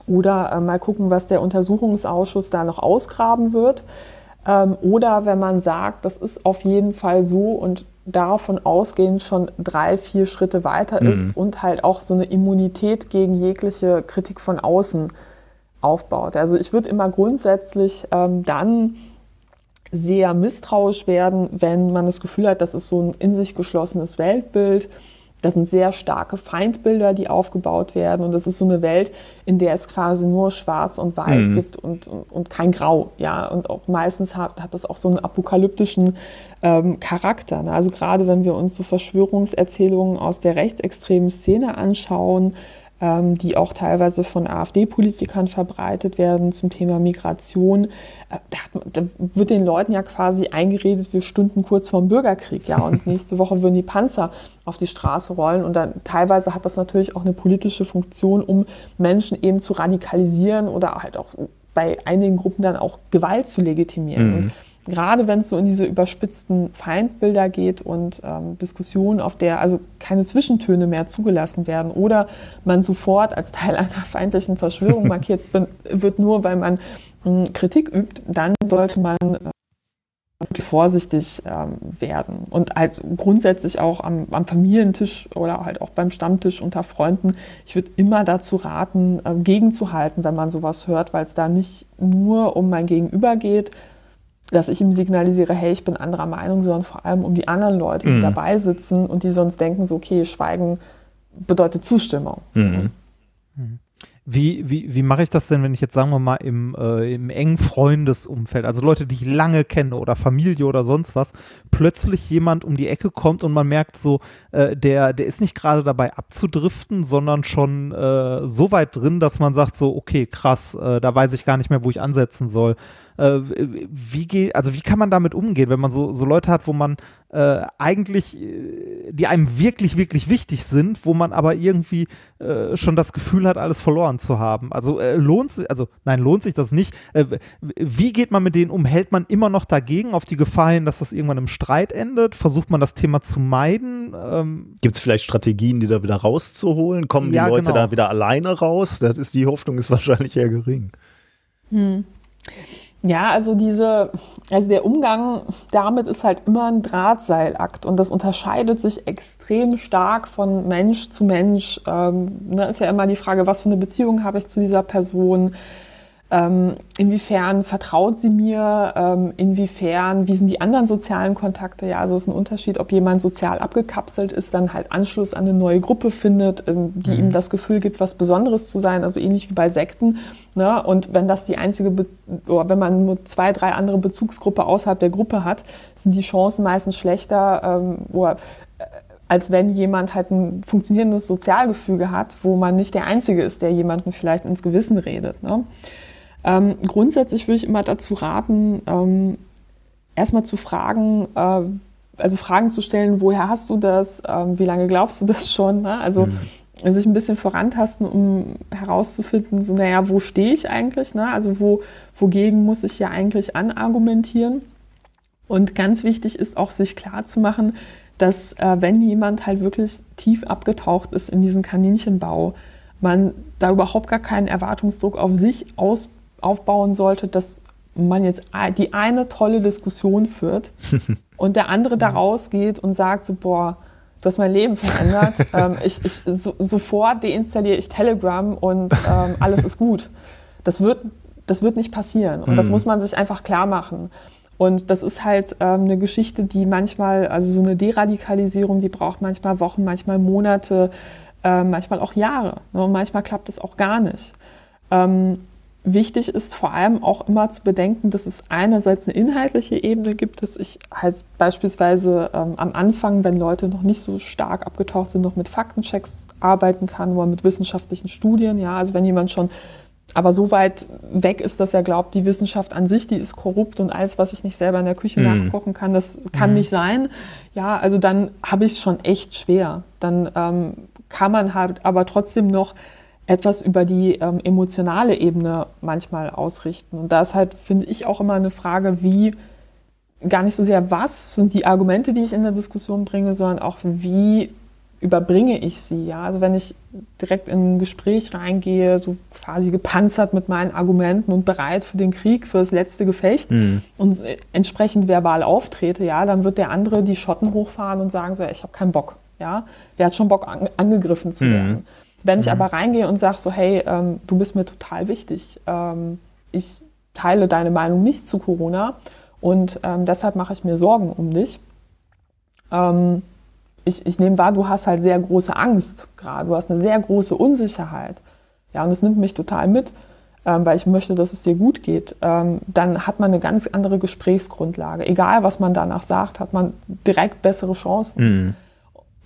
[SPEAKER 5] oder äh, mal gucken, was der Untersuchungsausschuss da noch ausgraben wird. Ähm, oder wenn man sagt, das ist auf jeden Fall so und davon ausgehend schon drei, vier Schritte weiter ist und halt auch so eine Immunität gegen jegliche Kritik von außen aufbaut. Also ich würde immer grundsätzlich ähm, dann sehr misstrauisch werden, wenn man das Gefühl hat, das ist so ein in sich geschlossenes Weltbild. Das sind sehr starke Feindbilder, die aufgebaut werden. Und das ist so eine Welt, in der es quasi nur Schwarz und Weiß gibt und, und, und kein Grau. Ja? Und auch meistens hat, hat das auch so einen apokalyptischen ähm, Charakter. Ne? Also gerade wenn wir uns so Verschwörungserzählungen aus der rechtsextremen Szene anschauen, die auch teilweise von AfD-Politikern verbreitet werden zum Thema Migration. Äh, da, hat, da, wird den Leuten ja quasi eingeredet, wir stünden kurz vorm Bürgerkrieg, ja, und nächste Woche würden die Panzer auf die Straße rollen. Und dann teilweise hat das natürlich auch eine politische Funktion, um Menschen eben zu radikalisieren oder halt auch bei einigen Gruppen dann auch Gewalt zu legitimieren. Mhm. Gerade wenn es so in diese überspitzten Feindbilder geht und ähm, Diskussionen, auf der also keine Zwischentöne mehr zugelassen werden oder man sofort als Teil einer feindlichen Verschwörung markiert wird, nur weil man äh, Kritik übt, dann sollte man äh, vorsichtig ähm, werden und halt grundsätzlich auch am, am, Familientisch oder halt auch beim Stammtisch unter Freunden. Ich würde immer dazu raten, äh, gegenzuhalten, wenn man sowas hört, weil es da nicht nur um mein Gegenüber geht, dass ich ihm signalisiere, hey, ich bin anderer Meinung, sondern vor allem um die anderen Leute, die mhm. dabei sitzen und die sonst denken, so, okay, Schweigen bedeutet Zustimmung. Mhm.
[SPEAKER 1] Wie, wie, wie mache ich das denn, wenn ich jetzt, sagen wir mal, im, äh, im engen Freundesumfeld, also Leute, die ich lange kenne oder Familie oder sonst was, plötzlich jemand um die Ecke kommt und man merkt so, äh, der, der ist nicht gerade dabei abzudriften, sondern schon äh, so weit drin, dass man sagt so, okay, krass, äh, da weiß ich gar nicht mehr, wo ich ansetzen soll. Äh, wie geht, also wie kann man damit umgehen, wenn man so, so Leute hat, wo man äh, eigentlich, äh, die einem wirklich, wirklich wichtig sind, wo man aber irgendwie äh, schon das Gefühl hat, alles verloren zu haben. Also äh, lohnt sich, also nein, lohnt sich das nicht. Äh, wie geht man mit denen um? Hält man immer noch dagegen auf die Gefahr hin, dass das irgendwann im Streit endet? Versucht man das Thema zu meiden? Ähm
[SPEAKER 2] Gibt es vielleicht Strategien, die da wieder rauszuholen? Kommen die ja, Leute genau. da wieder alleine raus? Das ist die Hoffnung ist wahrscheinlich eher gering.
[SPEAKER 5] Hm. Ja, also diese, also der Umgang damit ist halt immer ein Drahtseilakt und das unterscheidet sich extrem stark von Mensch zu Mensch. Ähm, ne, ist ja immer die Frage, was für eine Beziehung habe ich zu dieser Person? Ähm, inwiefern vertraut sie mir? Ähm, inwiefern, wie sind die anderen sozialen Kontakte? Ja, also es ist ein Unterschied, ob jemand sozial abgekapselt ist, dann halt Anschluss an eine neue Gruppe findet, ähm, die mhm. ihm das Gefühl gibt, was Besonderes zu sein, also ähnlich wie bei Sekten. Ne? Und wenn das die einzige, Be oder wenn man nur zwei, drei andere Bezugsgruppe außerhalb der Gruppe hat, sind die Chancen meistens schlechter, ähm, oder äh, als wenn jemand halt ein funktionierendes Sozialgefüge hat, wo man nicht der Einzige ist, der jemanden vielleicht ins Gewissen redet. Ne? Ähm, grundsätzlich würde ich immer dazu raten, ähm, erstmal zu fragen, äh, also Fragen zu stellen, woher hast du das, ähm, wie lange glaubst du das schon? Ne? Also mhm. sich ein bisschen vorantasten, um herauszufinden, so, naja, wo stehe ich eigentlich? Ne? Also wo, wogegen muss ich ja eigentlich anargumentieren? Und ganz wichtig ist auch, sich klar zu machen, dass äh, wenn jemand halt wirklich tief abgetaucht ist in diesen Kaninchenbau, man da überhaupt gar keinen Erwartungsdruck auf sich aus aufbauen sollte, dass man jetzt die eine tolle Diskussion führt und der andere da rausgeht und sagt so, boah, du hast mein Leben verändert. ähm, ich, ich, so, sofort deinstalliere ich Telegram und ähm, alles ist gut. Das wird, das wird nicht passieren. Und mhm. das muss man sich einfach klar machen. Und das ist halt ähm, eine Geschichte, die manchmal, also so eine Deradikalisierung, die braucht manchmal Wochen, manchmal Monate, äh, manchmal auch Jahre. Ne? Und manchmal klappt es auch gar nicht. Ähm, Wichtig ist vor allem auch immer zu bedenken, dass es einerseits eine inhaltliche Ebene gibt, dass ich halt beispielsweise ähm, am Anfang, wenn Leute noch nicht so stark abgetaucht sind, noch mit Faktenchecks arbeiten kann oder mit wissenschaftlichen Studien. Ja, also wenn jemand schon aber so weit weg ist, dass er glaubt, die Wissenschaft an sich, die ist korrupt und alles, was ich nicht selber in der Küche mhm. nachkochen kann, das kann mhm. nicht sein. Ja, also dann habe ich es schon echt schwer. Dann ähm, kann man halt aber trotzdem noch etwas über die ähm, emotionale Ebene manchmal ausrichten. Und da ist halt, finde ich, auch immer eine Frage, wie, gar nicht so sehr, was sind die Argumente, die ich in der Diskussion bringe, sondern auch, wie überbringe ich sie. Ja? Also wenn ich direkt in ein Gespräch reingehe, so quasi gepanzert mit meinen Argumenten und bereit für den Krieg, für das letzte Gefecht mhm. und entsprechend verbal auftrete, ja, dann wird der andere die Schotten hochfahren und sagen so, ich habe keinen Bock. Ja? Wer hat schon Bock, an, angegriffen zu mhm. Wenn ich mhm. aber reingehe und sage so, hey, ähm, du bist mir total wichtig, ähm, ich teile deine Meinung nicht zu Corona und ähm, deshalb mache ich mir Sorgen um dich. Ähm, ich, ich nehme wahr, du hast halt sehr große Angst gerade, du hast eine sehr große Unsicherheit. Ja, und es nimmt mich total mit, ähm, weil ich möchte, dass es dir gut geht. Ähm, dann hat man eine ganz andere Gesprächsgrundlage. Egal, was man danach sagt, hat man direkt bessere Chancen. Mhm.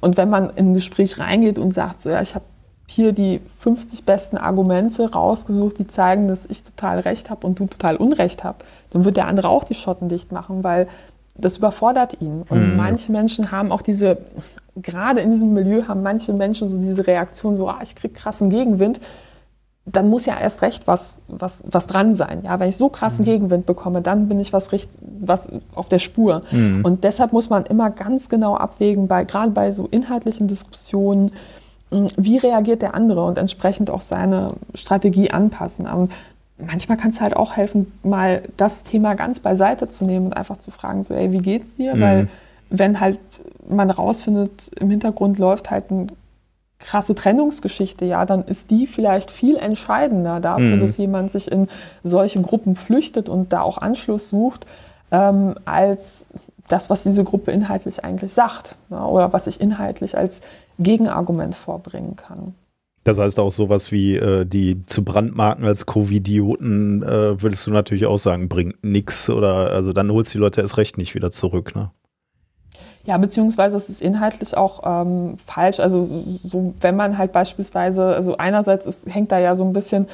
[SPEAKER 5] Und wenn man in ein Gespräch reingeht und sagt, so ja, ich habe hier die 50 besten Argumente rausgesucht, die zeigen, dass ich total recht habe und du total Unrecht habe, dann wird der andere auch die Schotten dicht machen, weil das überfordert ihn. Und
[SPEAKER 2] Mhm.
[SPEAKER 5] manche Menschen haben auch diese, gerade in diesem Milieu haben manche Menschen so diese Reaktion, so, ah, ich krieg krassen Gegenwind. Dann muss ja erst recht was, was, was dran sein. Ja, wenn ich so krassen Gegenwind bekomme, dann bin ich was, richt, was auf der Spur. Und deshalb muss man immer ganz genau abwägen, bei, gerade bei so inhaltlichen Diskussionen, wie reagiert der andere und entsprechend auch seine Strategie anpassen. Aber manchmal kann es halt auch helfen, mal das Thema ganz beiseite zu nehmen und einfach zu fragen, so, ey, wie geht's dir? Weil wenn halt man rausfindet, im Hintergrund läuft halt eine krasse Trennungsgeschichte, ja, dann ist die vielleicht viel entscheidender dafür, dass jemand sich in solche Gruppen flüchtet und da auch Anschluss sucht, ähm, als das, was diese Gruppe inhaltlich eigentlich sagt ja, oder was ich inhaltlich als Gegenargument vorbringen kann.
[SPEAKER 2] Das heißt auch sowas wie äh, die zu brandmarken als Covidioten, äh, würdest du natürlich auch sagen, bringt nix oder also dann holst du die Leute erst recht nicht wieder zurück, ne?
[SPEAKER 5] Ja, beziehungsweise es ist inhaltlich auch ähm, falsch. Also so, wenn man halt beispielsweise, also einerseits ist, hängt da ja so ein bisschen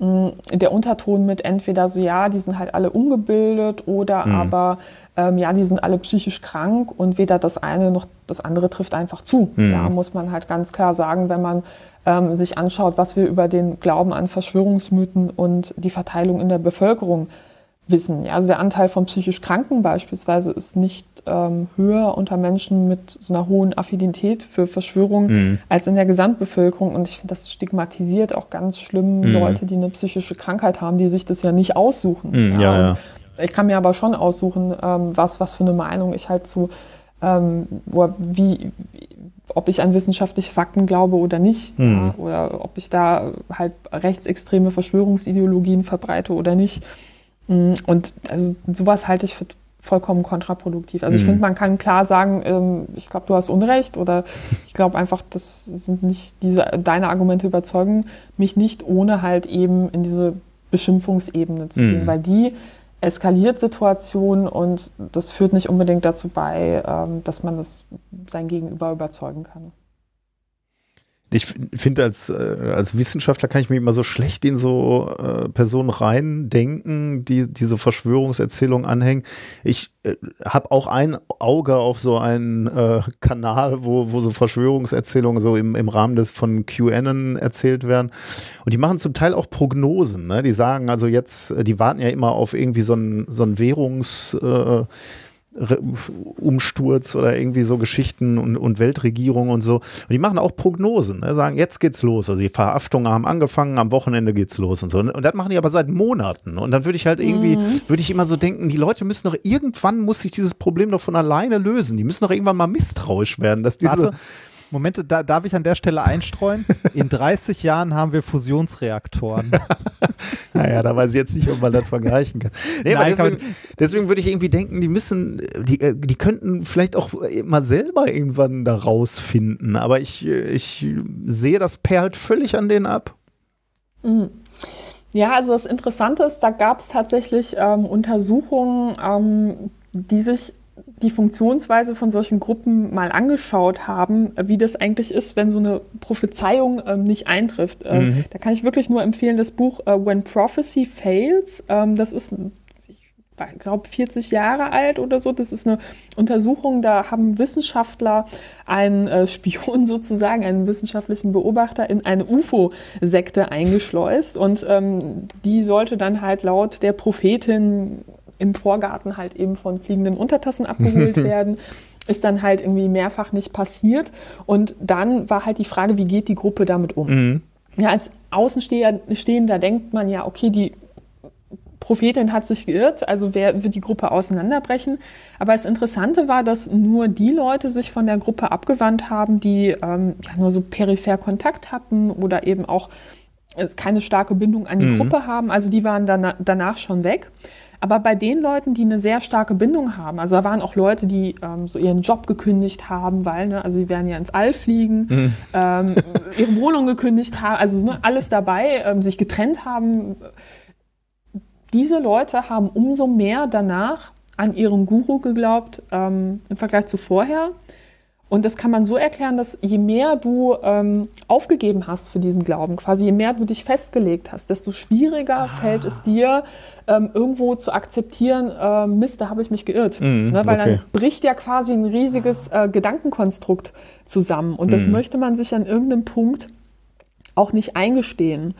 [SPEAKER 5] mh, der Unterton mit entweder so, ja, die sind halt alle ungebildet oder aber ähm, ja, die sind alle psychisch krank und weder das eine noch das andere trifft einfach zu. Ja, muss man halt ganz klar sagen, wenn man ähm, sich anschaut, was wir über den Glauben an Verschwörungsmythen und die Verteilung in der Bevölkerung wissen. Ja, also der Anteil von psychisch Kranken beispielsweise ist nicht ähm, höher unter Menschen mit so einer hohen Affinität für Verschwörungen als in der Gesamtbevölkerung. Und ich finde, das stigmatisiert auch ganz schlimm Leute, die eine psychische Krankheit haben, die sich das ja nicht aussuchen.
[SPEAKER 2] Mhm, ja, ja.
[SPEAKER 5] Ich kann mir aber schon aussuchen, ähm, was, was für eine Meinung ich halt zu, ähm, wo- wie, ob ich an wissenschaftliche Fakten glaube oder nicht. Ja, oder ob ich da halt rechtsextreme Verschwörungsideologien verbreite oder nicht. Mm, Und also sowas halte ich für vollkommen kontraproduktiv. Also ich finde, man kann klar sagen, ähm, ich glaube, du hast Unrecht oder ich glaube einfach, das sind nicht diese, deine Argumente überzeugen mich nicht, ohne halt eben in diese Beschimpfungsebene zu gehen, weil die eskaliert Situationen und das führt nicht unbedingt dazu bei, ähm, dass man das sein Gegenüber überzeugen kann.
[SPEAKER 2] Ich finde, als, äh, als Wissenschaftler kann ich mich immer so schlecht in so äh, Personen reindenken, die diese Verschwörungserzählungen anhängen. Ich äh, habe auch ein Auge auf so einen äh, Kanal, wo, wo so Verschwörungserzählungen so im, im Rahmen des von QAnon erzählt werden. Und die machen zum Teil auch Prognosen. Ne? Die sagen also jetzt, äh, die warten ja immer auf irgendwie so einen so einen Währungs... Äh, Umsturz oder irgendwie so Geschichten und, und Weltregierung und so. Und die machen auch Prognosen, ne? sagen, jetzt geht's los. Also die Verhaftungen haben angefangen, am Wochenende geht's los und so. Und, und das machen die aber seit Monaten. Und dann würde ich halt irgendwie, würde ich immer so denken, die Leute müssen doch irgendwann, muss sich dieses Problem doch von alleine lösen. Die müssen doch irgendwann mal misstrauisch werden, dass diese.
[SPEAKER 1] Warte, Moment, da, darf ich an der Stelle einstreuen? In 30 Jahren haben wir Fusionsreaktoren.
[SPEAKER 2] Naja, da weiß ich jetzt nicht, ob man das vergleichen kann. Nee,
[SPEAKER 1] Nein, kann
[SPEAKER 2] deswegen, deswegen würde ich irgendwie denken, die müssen, die, äh, die könnten vielleicht auch mal selber irgendwann da rausfinden. Aber ich, äh, ich sehe das perlt völlig an denen ab.
[SPEAKER 5] Ja, also das Interessante ist, da gab es tatsächlich ähm, Untersuchungen, ähm, die sich die Funktionsweise von solchen Gruppen mal angeschaut haben, wie das eigentlich ist, wenn so eine Prophezeiung ähm, nicht eintrifft. Ähm, Da kann ich wirklich nur empfehlen, das Buch äh, When Prophecy Fails. Ähm, das ist, ich glaube, 40 Jahre alt oder so. Das ist eine Untersuchung, da haben Wissenschaftler einen äh, Spion sozusagen, einen wissenschaftlichen Beobachter in eine UFO-Sekte eingeschleust und ähm, die sollte dann halt laut der Prophetin im Vorgarten halt eben von fliegenden Untertassen abgeholt werden. Ist dann halt irgendwie mehrfach nicht passiert. Und dann war halt die Frage, wie geht die Gruppe damit um? Ja, als Außenstehender denkt man ja, okay, die Prophetin hat sich geirrt, also wer wird die Gruppe auseinanderbrechen. Aber das Interessante war, dass nur die Leute sich von der Gruppe abgewandt haben, die ähm, ja, nur so peripher Kontakt hatten oder eben auch äh, keine starke Bindung an die Gruppe haben. Also die waren dann, danach schon weg. Aber bei den Leuten, die eine sehr starke Bindung haben, also da waren auch Leute, die ähm, so ihren Job gekündigt haben, weil, ne, also sie werden ja ins All fliegen, ähm, ihre Wohnung gekündigt haben, also ne, alles dabei, ähm, sich getrennt haben. Diese Leute haben umso mehr danach an ihren Guru geglaubt ähm, im Vergleich zu vorher. Und das kann man so erklären, dass je mehr du ähm, aufgegeben hast für diesen Glauben, quasi je mehr du dich festgelegt hast, desto schwieriger fällt es dir, ähm, irgendwo zu akzeptieren, äh, Mist, da habe ich mich geirrt.
[SPEAKER 2] Mhm,
[SPEAKER 5] ne, weil
[SPEAKER 2] okay.
[SPEAKER 5] dann bricht ja quasi ein riesiges äh, Gedankenkonstrukt zusammen. Und das möchte man sich an irgendeinem Punkt auch nicht eingestehen.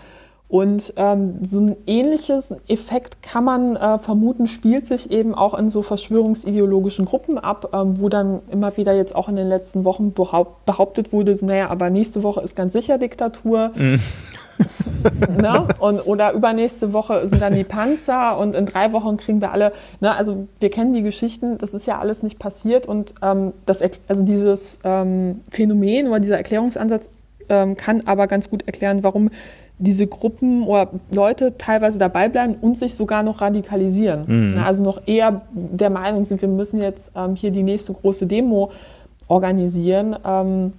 [SPEAKER 5] Und ähm, so ein ähnliches Effekt kann man äh, vermuten, spielt sich eben auch in so verschwörungsideologischen Gruppen ab, ähm, wo dann immer wieder jetzt auch in den letzten Wochen behaupt, behauptet wurde, so, naja, aber nächste Woche ist ganz sicher Diktatur. ne? und, oder übernächste Woche sind dann die Panzer und in drei Wochen kriegen wir alle, ne? also wir kennen die Geschichten, das ist ja alles nicht passiert und ähm, das, also dieses ähm, Phänomen oder dieser Erklärungsansatz ähm, kann aber ganz gut erklären, warum diese Gruppen oder Leute teilweise dabei bleiben und sich sogar noch radikalisieren. Na, also noch eher der Meinung sind, wir müssen jetzt ähm, hier die nächste große Demo organisieren. Ähm,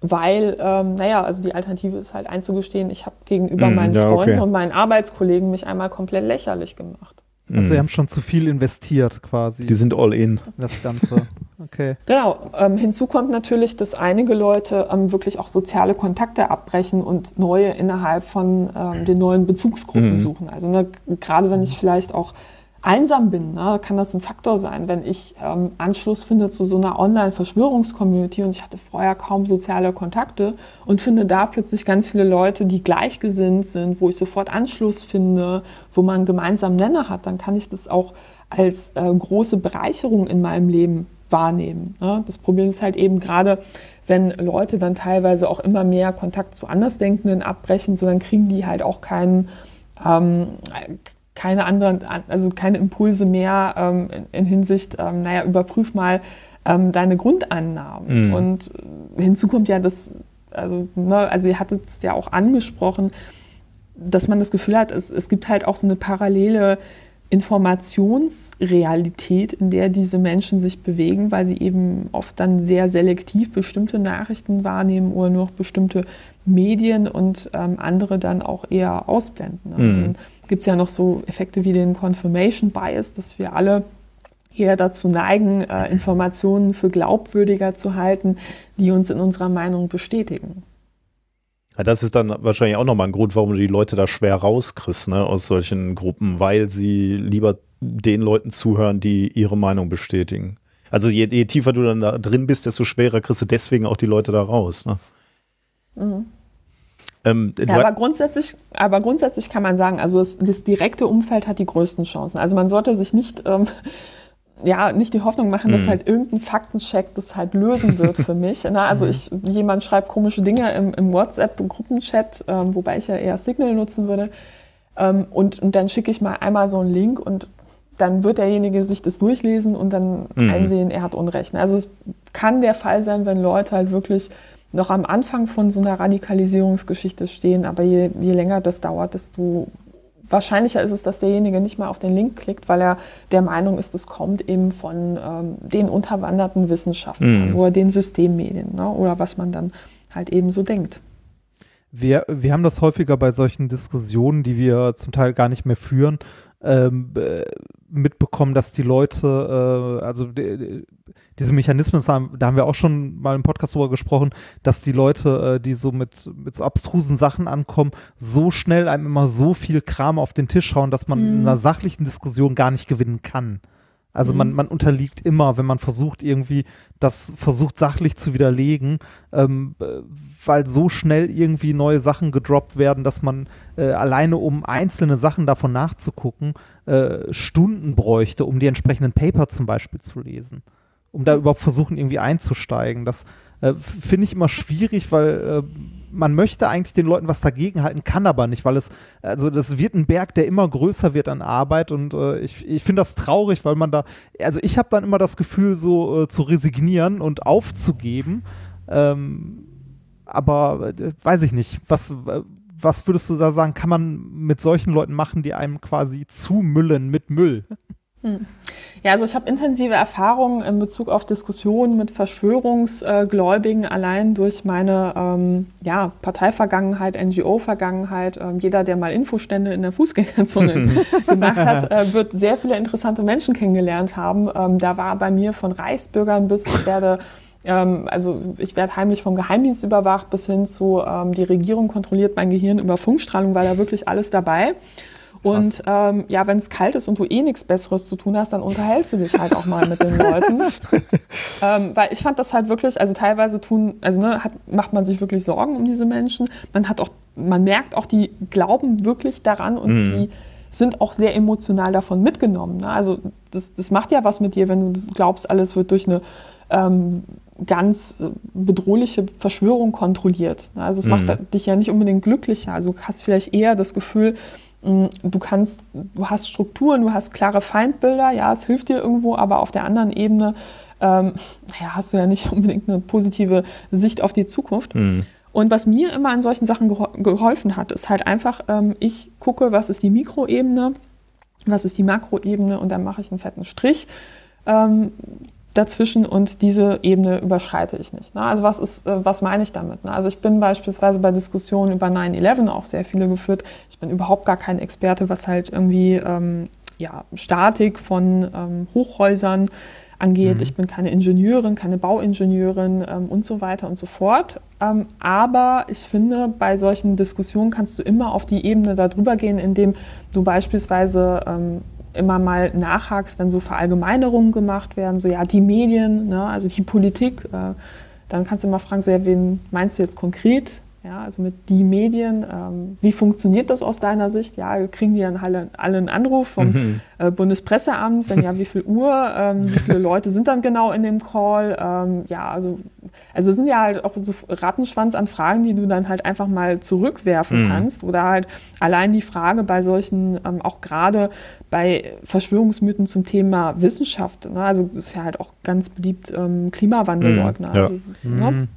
[SPEAKER 5] weil, ähm, naja, also die Alternative ist halt einzugestehen, ich habe gegenüber
[SPEAKER 2] Mm,
[SPEAKER 5] meinen
[SPEAKER 2] ja,
[SPEAKER 5] Freunden
[SPEAKER 2] okay.
[SPEAKER 5] und meinen Arbeitskollegen mich einmal komplett lächerlich gemacht.
[SPEAKER 1] Also sie haben schon zu viel investiert quasi
[SPEAKER 2] Die sind all in
[SPEAKER 1] das Ganze. Okay.
[SPEAKER 5] Genau. Ähm, hinzu kommt natürlich, dass einige Leute ähm, wirklich auch soziale Kontakte abbrechen und neue innerhalb von ähm, den neuen Bezugsgruppen suchen. Also ne, gerade wenn ich vielleicht auch einsam bin, ne, kann das ein Faktor sein, wenn ich ähm, Anschluss finde zu so einer Online-Verschwörungscommunity und ich hatte vorher kaum soziale Kontakte und finde da plötzlich ganz viele Leute, die gleichgesinnt sind, wo ich sofort Anschluss finde, wo man einen gemeinsamen Nenner hat, dann kann ich das auch als äh, große Bereicherung in meinem Leben wahrnehmen. Ne? Das Problem ist halt eben gerade, wenn Leute dann teilweise auch immer mehr Kontakt zu Andersdenkenden abbrechen, so dann kriegen die halt auch keinen ähm, keine anderen, also keine Impulse mehr ähm, in, in Hinsicht, ähm, naja, überprüf mal ähm, deine Grundannahmen. Und äh, hinzu kommt ja das, also, ne, also ihr hattet es ja auch angesprochen, dass man das Gefühl hat, es, es gibt halt auch so eine parallele Informationsrealität, in der diese Menschen sich bewegen, weil sie eben oft dann sehr selektiv bestimmte Nachrichten wahrnehmen oder nur noch bestimmte Medien und ähm, andere dann auch eher ausblenden. Ne?
[SPEAKER 2] Mhm.
[SPEAKER 5] Dann gibt es ja noch so Effekte wie den Confirmation Bias, dass wir alle eher dazu neigen, äh, Informationen für glaubwürdiger zu halten, die uns in unserer Meinung bestätigen.
[SPEAKER 2] Ja, das ist dann wahrscheinlich auch nochmal ein Grund, warum du die Leute da schwer rauskriegst, ne, aus solchen Gruppen, weil sie lieber den Leuten zuhören, die ihre Meinung bestätigen. Also je, je tiefer du dann da drin bist, desto schwerer kriegst du deswegen auch die Leute da raus. Ne? Ähm, du
[SPEAKER 5] Ja, aber grundsätzlich, aber grundsätzlich kann man sagen, also das, das direkte Umfeld hat die größten Chancen. Also man sollte sich nicht, ähm, ja, nicht die Hoffnung machen, dass halt irgendein Faktencheck das halt lösen wird für mich. Na, also ich, jemand schreibt komische Dinge im, im WhatsApp-Gruppenchat, ähm, wobei ich ja eher Signal nutzen würde. Ähm, und, und dann schicke ich mal einmal so einen Link und dann wird derjenige sich das durchlesen und dann einsehen, er hat Unrecht. Also es kann der Fall sein, wenn Leute halt wirklich noch am Anfang von so einer Radikalisierungsgeschichte stehen, aber je, je länger das dauert, desto wahrscheinlicher ist es, dass derjenige nicht mal auf den Link klickt, weil er der Meinung ist, es kommt eben von ähm, den unterwanderten Wissenschaftlern oder den Systemmedien ne? oder was man dann halt eben so denkt.
[SPEAKER 1] Wir, wir haben das häufiger bei solchen Diskussionen, die wir zum Teil gar nicht mehr führen, ähm, äh, mitbekommen, dass die Leute, äh, also die, diese Mechanismen, das haben, da haben wir auch schon mal im Podcast drüber gesprochen, dass die Leute, äh, die so mit, mit so abstrusen Sachen ankommen, so schnell einem immer so viel Kram auf den Tisch hauen, dass man in einer sachlichen Diskussion gar nicht gewinnen kann. Also man, man unterliegt immer, wenn man versucht, irgendwie das versucht sachlich zu widerlegen, ähm, äh, weil so schnell irgendwie neue Sachen gedroppt werden, dass man äh, alleine um einzelne Sachen davon nachzugucken, äh, Stunden bräuchte, um die entsprechenden Paper zum Beispiel zu lesen. Um da überhaupt versuchen, irgendwie einzusteigen. Das äh, finde ich immer schwierig, weil äh, man möchte eigentlich den Leuten was dagegen halten, kann aber nicht, weil es, also das wird ein Berg, der immer größer wird an Arbeit und äh, ich, ich finde das traurig, weil man da, also ich habe dann immer das Gefühl, so äh, zu resignieren und aufzugeben, ähm, aber äh, weiß ich nicht, was, was würdest du da sagen, kann man mit solchen Leuten machen, die einem quasi zumüllen mit Müll?
[SPEAKER 5] Ja, also ich habe intensive Erfahrungen in Bezug auf Diskussionen mit Verschwörungsgläubigen allein durch meine ähm, ja, Parteivergangenheit, NGO-Vergangenheit. Ähm, jeder, der mal Infostände in der Fußgängerzone gemacht hat, äh, wird sehr viele interessante Menschen kennengelernt haben. Ähm, da war bei mir von Reichsbürgern bis ich werde Ähm, also ich werde heimlich vom Geheimdienst überwacht bis hin zu ähm, die Regierung kontrolliert mein Gehirn über Funkstrahlung, weil da wirklich alles dabei. Und ähm, ja, wenn es kalt ist und du eh nichts Besseres zu tun hast, dann unterhältst du dich halt auch mal mit den Leuten. ähm, weil ich fand das halt wirklich, also teilweise tun, also ne, hat, macht man sich wirklich Sorgen um diese Menschen. Man hat auch, man merkt auch, die glauben wirklich daran und die sind auch sehr emotional davon mitgenommen. Ne? Also das, das macht ja was mit dir, wenn du glaubst, alles wird durch eine ähm, ganz bedrohliche Verschwörung kontrolliert. ne? Also es macht dich ja nicht unbedingt glücklicher. Also du hast vielleicht eher das Gefühl, du kannst, du hast Strukturen, du hast klare Feindbilder, ja, es hilft dir irgendwo, aber auf der anderen Ebene ähm, naja, hast du ja nicht unbedingt eine positive Sicht auf die Zukunft. Und was mir immer an solchen Sachen geho geholfen hat, ist halt einfach, ähm, ich gucke, was ist die Mikroebene, was ist die Makroebene und dann mache ich einen fetten Strich ähm, dazwischen und diese Ebene überschreite ich nicht. Ne? Also was ist, äh, was meine ich damit? Ne? Also ich bin beispielsweise bei Diskussionen über 9-11 auch sehr viele geführt. Ich bin überhaupt gar kein Experte, was halt irgendwie ähm, ja, Statik von ähm, Hochhäusern angeht. Ich bin keine Ingenieurin, keine Bauingenieurin ähm, und so weiter und so fort. Ähm, aber ich finde, bei solchen Diskussionen kannst du immer auf die Ebene darüber gehen, indem du beispielsweise ähm, immer mal nachhakst, wenn so Verallgemeinerungen gemacht werden, so ja, die Medien, ne, also die Politik, äh, dann kannst du immer fragen, so ja, wen meinst du jetzt konkret? Ja, also mit die Medien, ähm, wie funktioniert das aus deiner Sicht? Ja, kriegen die dann alle, alle einen Anruf vom äh, Bundespresseamt? Wenn ja, wie viel Uhr? Ähm, wie viele Leute sind dann genau in dem Call? Ähm, ja, also, also es sind ja halt auch so Rattenschwanz an Fragen, die du dann halt einfach mal zurückwerfen kannst. Oder halt allein die Frage bei solchen, ähm, auch gerade bei Verschwörungsmythen zum Thema Wissenschaft, ne? also ist ja halt auch ganz beliebt ähm, Klimawandelleugner.
[SPEAKER 2] Ja.
[SPEAKER 5] Also, ne?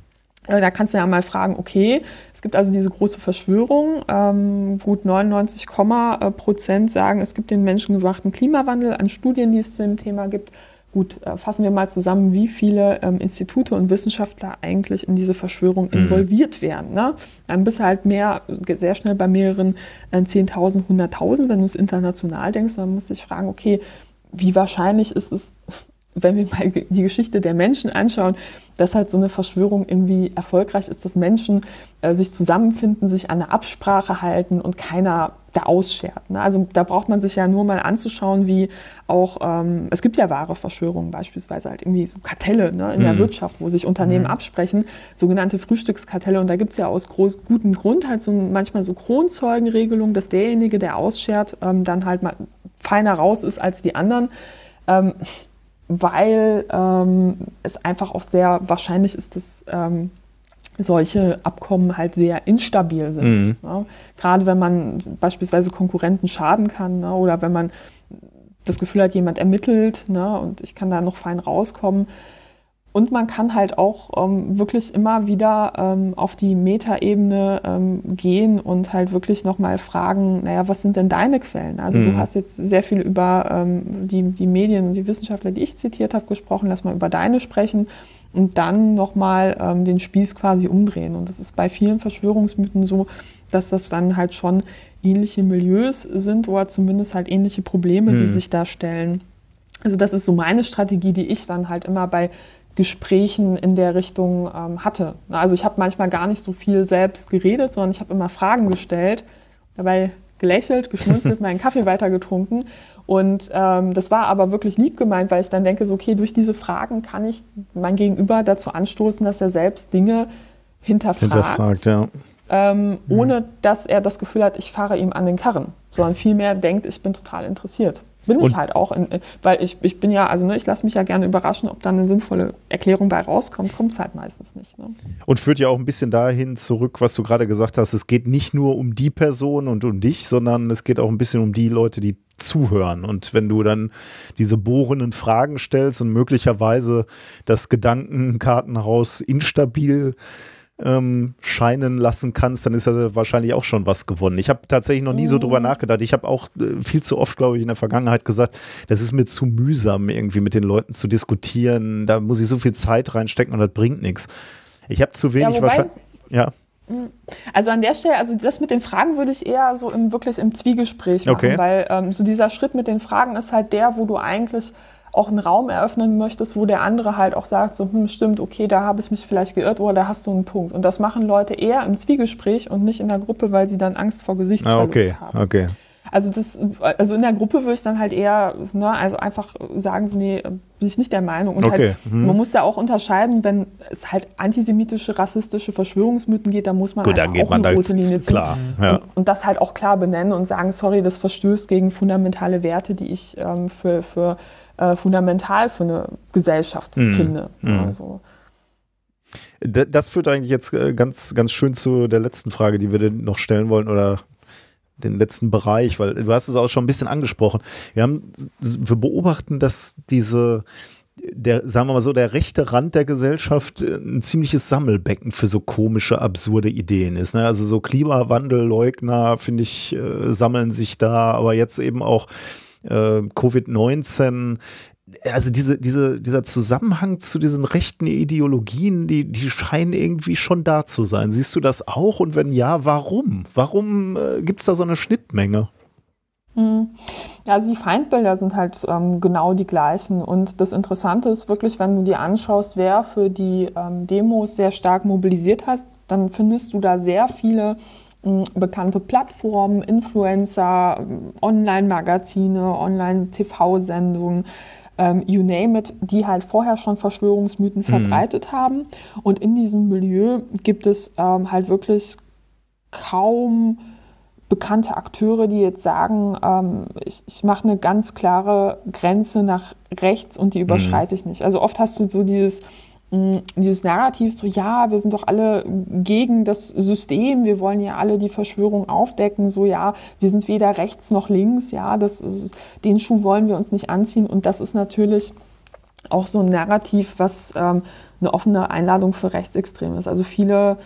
[SPEAKER 5] Äh, Da kannst du ja mal fragen, okay, es gibt also diese große Verschwörung. Ähm, gut 99, äh, Prozent sagen, es gibt den menschengemachten Klimawandel an Studien, die es zu dem Thema gibt. Gut, äh, fassen wir mal zusammen, wie viele ähm, Institute und Wissenschaftler eigentlich in diese Verschwörung involviert werden. Ne? Dann bist du halt mehr, sehr schnell bei mehreren äh, 10.000, 100.000, wenn du es international denkst. Dann musst du dich fragen, okay, wie wahrscheinlich ist es, wenn wir mal die Geschichte der Menschen anschauen, dass halt so eine Verschwörung irgendwie erfolgreich ist, dass Menschen äh, sich zusammenfinden, sich an eine Absprache halten und keiner da ausschert. Ne? Also da braucht man sich ja nur mal anzuschauen, wie auch, ähm, es gibt ja wahre Verschwörungen, beispielsweise halt irgendwie so Kartelle ne, in der Wirtschaft, wo sich Unternehmen absprechen, sogenannte Frühstückskartelle. Und da gibt es ja aus groß, gutem Grund halt so manchmal so Kronzeugenregelungen, dass derjenige, der ausschert, ähm, dann halt mal feiner raus ist als die anderen. Ähm, weil ähm, es einfach auch sehr wahrscheinlich ist, dass ähm, solche Abkommen halt sehr instabil sind. Ne? Gerade wenn man beispielsweise Konkurrenten schaden kann ne? oder wenn man das Gefühl hat, jemand ermittelt ne? und ich kann da noch fein rauskommen. Und man kann halt auch ähm, wirklich immer wieder ähm, auf die Metaebene ähm, gehen und halt wirklich nochmal fragen, naja, was sind denn deine Quellen? Also du hast jetzt sehr viel über ähm, die, die Medien und die Wissenschaftler, die ich zitiert habe, gesprochen. Lass mal über deine sprechen und dann nochmal ähm, den Spieß quasi umdrehen. Und das ist bei vielen Verschwörungsmythen so, dass das dann halt schon ähnliche Milieus sind oder zumindest halt ähnliche Probleme, die sich da stellen. Also das ist so meine Strategie, die ich dann halt immer bei Gesprächen in der Richtung ähm, hatte. Also ich habe manchmal gar nicht so viel selbst geredet, sondern ich habe immer Fragen gestellt, dabei gelächelt, geschmunzelt, meinen Kaffee weitergetrunken. Und ähm, das war aber wirklich lieb gemeint, weil ich dann denke, so, okay, durch diese Fragen kann ich mein Gegenüber dazu anstoßen, dass er selbst Dinge hinterfragt,
[SPEAKER 2] Hinterfragt, ja.
[SPEAKER 5] ähm, ohne dass er das Gefühl hat, ich fahre ihm an den Karren, sondern vielmehr denkt, ich bin total interessiert. Bin ich
[SPEAKER 2] Und-
[SPEAKER 5] halt auch, in, weil ich, ich bin ja, also ne, ich lasse mich ja gerne überraschen, ob da eine sinnvolle Erklärung bei rauskommt, kommt es halt meistens nicht. Ne?
[SPEAKER 2] Und führt ja auch ein bisschen dahin zurück, was du gerade gesagt hast. Es geht nicht nur um die Person und um dich, sondern es geht auch ein bisschen um die Leute, die zuhören. Und wenn du dann diese bohrenden Fragen stellst und möglicherweise das Gedankenkartenhaus instabil ähm, scheinen lassen kannst, dann ist ja wahrscheinlich auch schon was gewonnen. Ich habe tatsächlich noch nie so drüber nachgedacht. Ich habe auch äh, viel zu oft, glaube ich, in der Vergangenheit gesagt, das ist mir zu mühsam, irgendwie mit den Leuten zu diskutieren. Da muss ich so viel Zeit reinstecken und das bringt nichts. Ich habe zu wenig
[SPEAKER 5] wobei-
[SPEAKER 2] wahrscheinlich. Ja,
[SPEAKER 5] Also an der Stelle, also das mit den Fragen würde ich eher so im, wirklich im Zwiegespräch machen,
[SPEAKER 2] Okay.
[SPEAKER 5] weil ähm, so dieser Schritt mit den Fragen ist halt der, wo du eigentlich auch einen Raum eröffnen möchtest, wo der andere halt auch sagt, so, hm, stimmt, okay, da habe ich mich vielleicht geirrt oder da hast du einen Punkt. Und das machen Leute eher im Zwiegespräch und nicht in der Gruppe, weil sie dann Angst vor
[SPEAKER 2] Ah,
[SPEAKER 5] Gesichtsverlust
[SPEAKER 2] okay,
[SPEAKER 5] haben.
[SPEAKER 2] okay.
[SPEAKER 5] Also das, also in der Gruppe würde ich dann halt eher, ne, also einfach sagen, so, nee, bin ich nicht der Meinung. Und
[SPEAKER 2] Okay,
[SPEAKER 5] halt,
[SPEAKER 2] mhm.
[SPEAKER 5] man muss da auch unterscheiden, wenn es halt antisemitische, rassistische Verschwörungsmythen geht, dann muss man
[SPEAKER 2] Gut, dann geht
[SPEAKER 5] auch
[SPEAKER 2] man
[SPEAKER 5] eine rote Linie ziehen.
[SPEAKER 2] Ja.
[SPEAKER 5] Und, und das halt auch klar benennen und sagen, sorry, das verstößt gegen fundamentale Werte, die ich ähm, für, für äh, fundamental für eine Gesellschaft
[SPEAKER 2] Mhm.
[SPEAKER 5] finde.
[SPEAKER 2] Mhm.
[SPEAKER 5] Also,
[SPEAKER 2] Das führt eigentlich jetzt äh, ganz, ganz schön zu der letzten Frage, die wir noch stellen wollen oder den letzten Bereich, weil du hast es auch schon ein bisschen angesprochen. Wir haben, wir beobachten, dass diese, der, sagen wir mal so, der rechte Rand der Gesellschaft äh, ein ziemliches Sammelbecken für so komische, absurde Ideen ist. Ne? Also so Klimawandelleugner, finde ich, äh, sammeln sich da, aber jetzt eben auch äh, Covid-19 also diese, diese, dieser Zusammenhang zu diesen rechten Ideologien, die, die scheinen irgendwie schon da zu sein. Siehst du das auch? Und wenn ja, warum? Warum äh, gibt es da so eine Schnittmenge?
[SPEAKER 5] Ja, Also die Feindbilder sind halt ähm, genau die gleichen. Und das Interessante ist wirklich, wenn du dir anschaust, wer für die ähm, Demos sehr stark mobilisiert hat, dann findest du da sehr viele bekannte Plattformen, Influencer, Online-Magazine, Online-TV-Sendungen. ähm, You name it, die halt vorher schon Verschwörungsmythen verbreitet haben. Und in diesem Milieu gibt es ähm, halt wirklich kaum bekannte Akteure, die jetzt sagen, ähm, ich, ich mache eine ganz klare Grenze nach rechts und die überschreite ich nicht. Also oft hast du so dieses, dieses Narrativ, so ja, wir sind doch alle gegen das System, wir wollen ja alle die Verschwörung aufdecken, so ja, wir sind weder rechts noch links, ja, das ist, den Schuh wollen wir uns nicht anziehen und das ist natürlich auch so ein Narrativ, was ähm, eine offene Einladung für Rechtsextreme ist. Also viele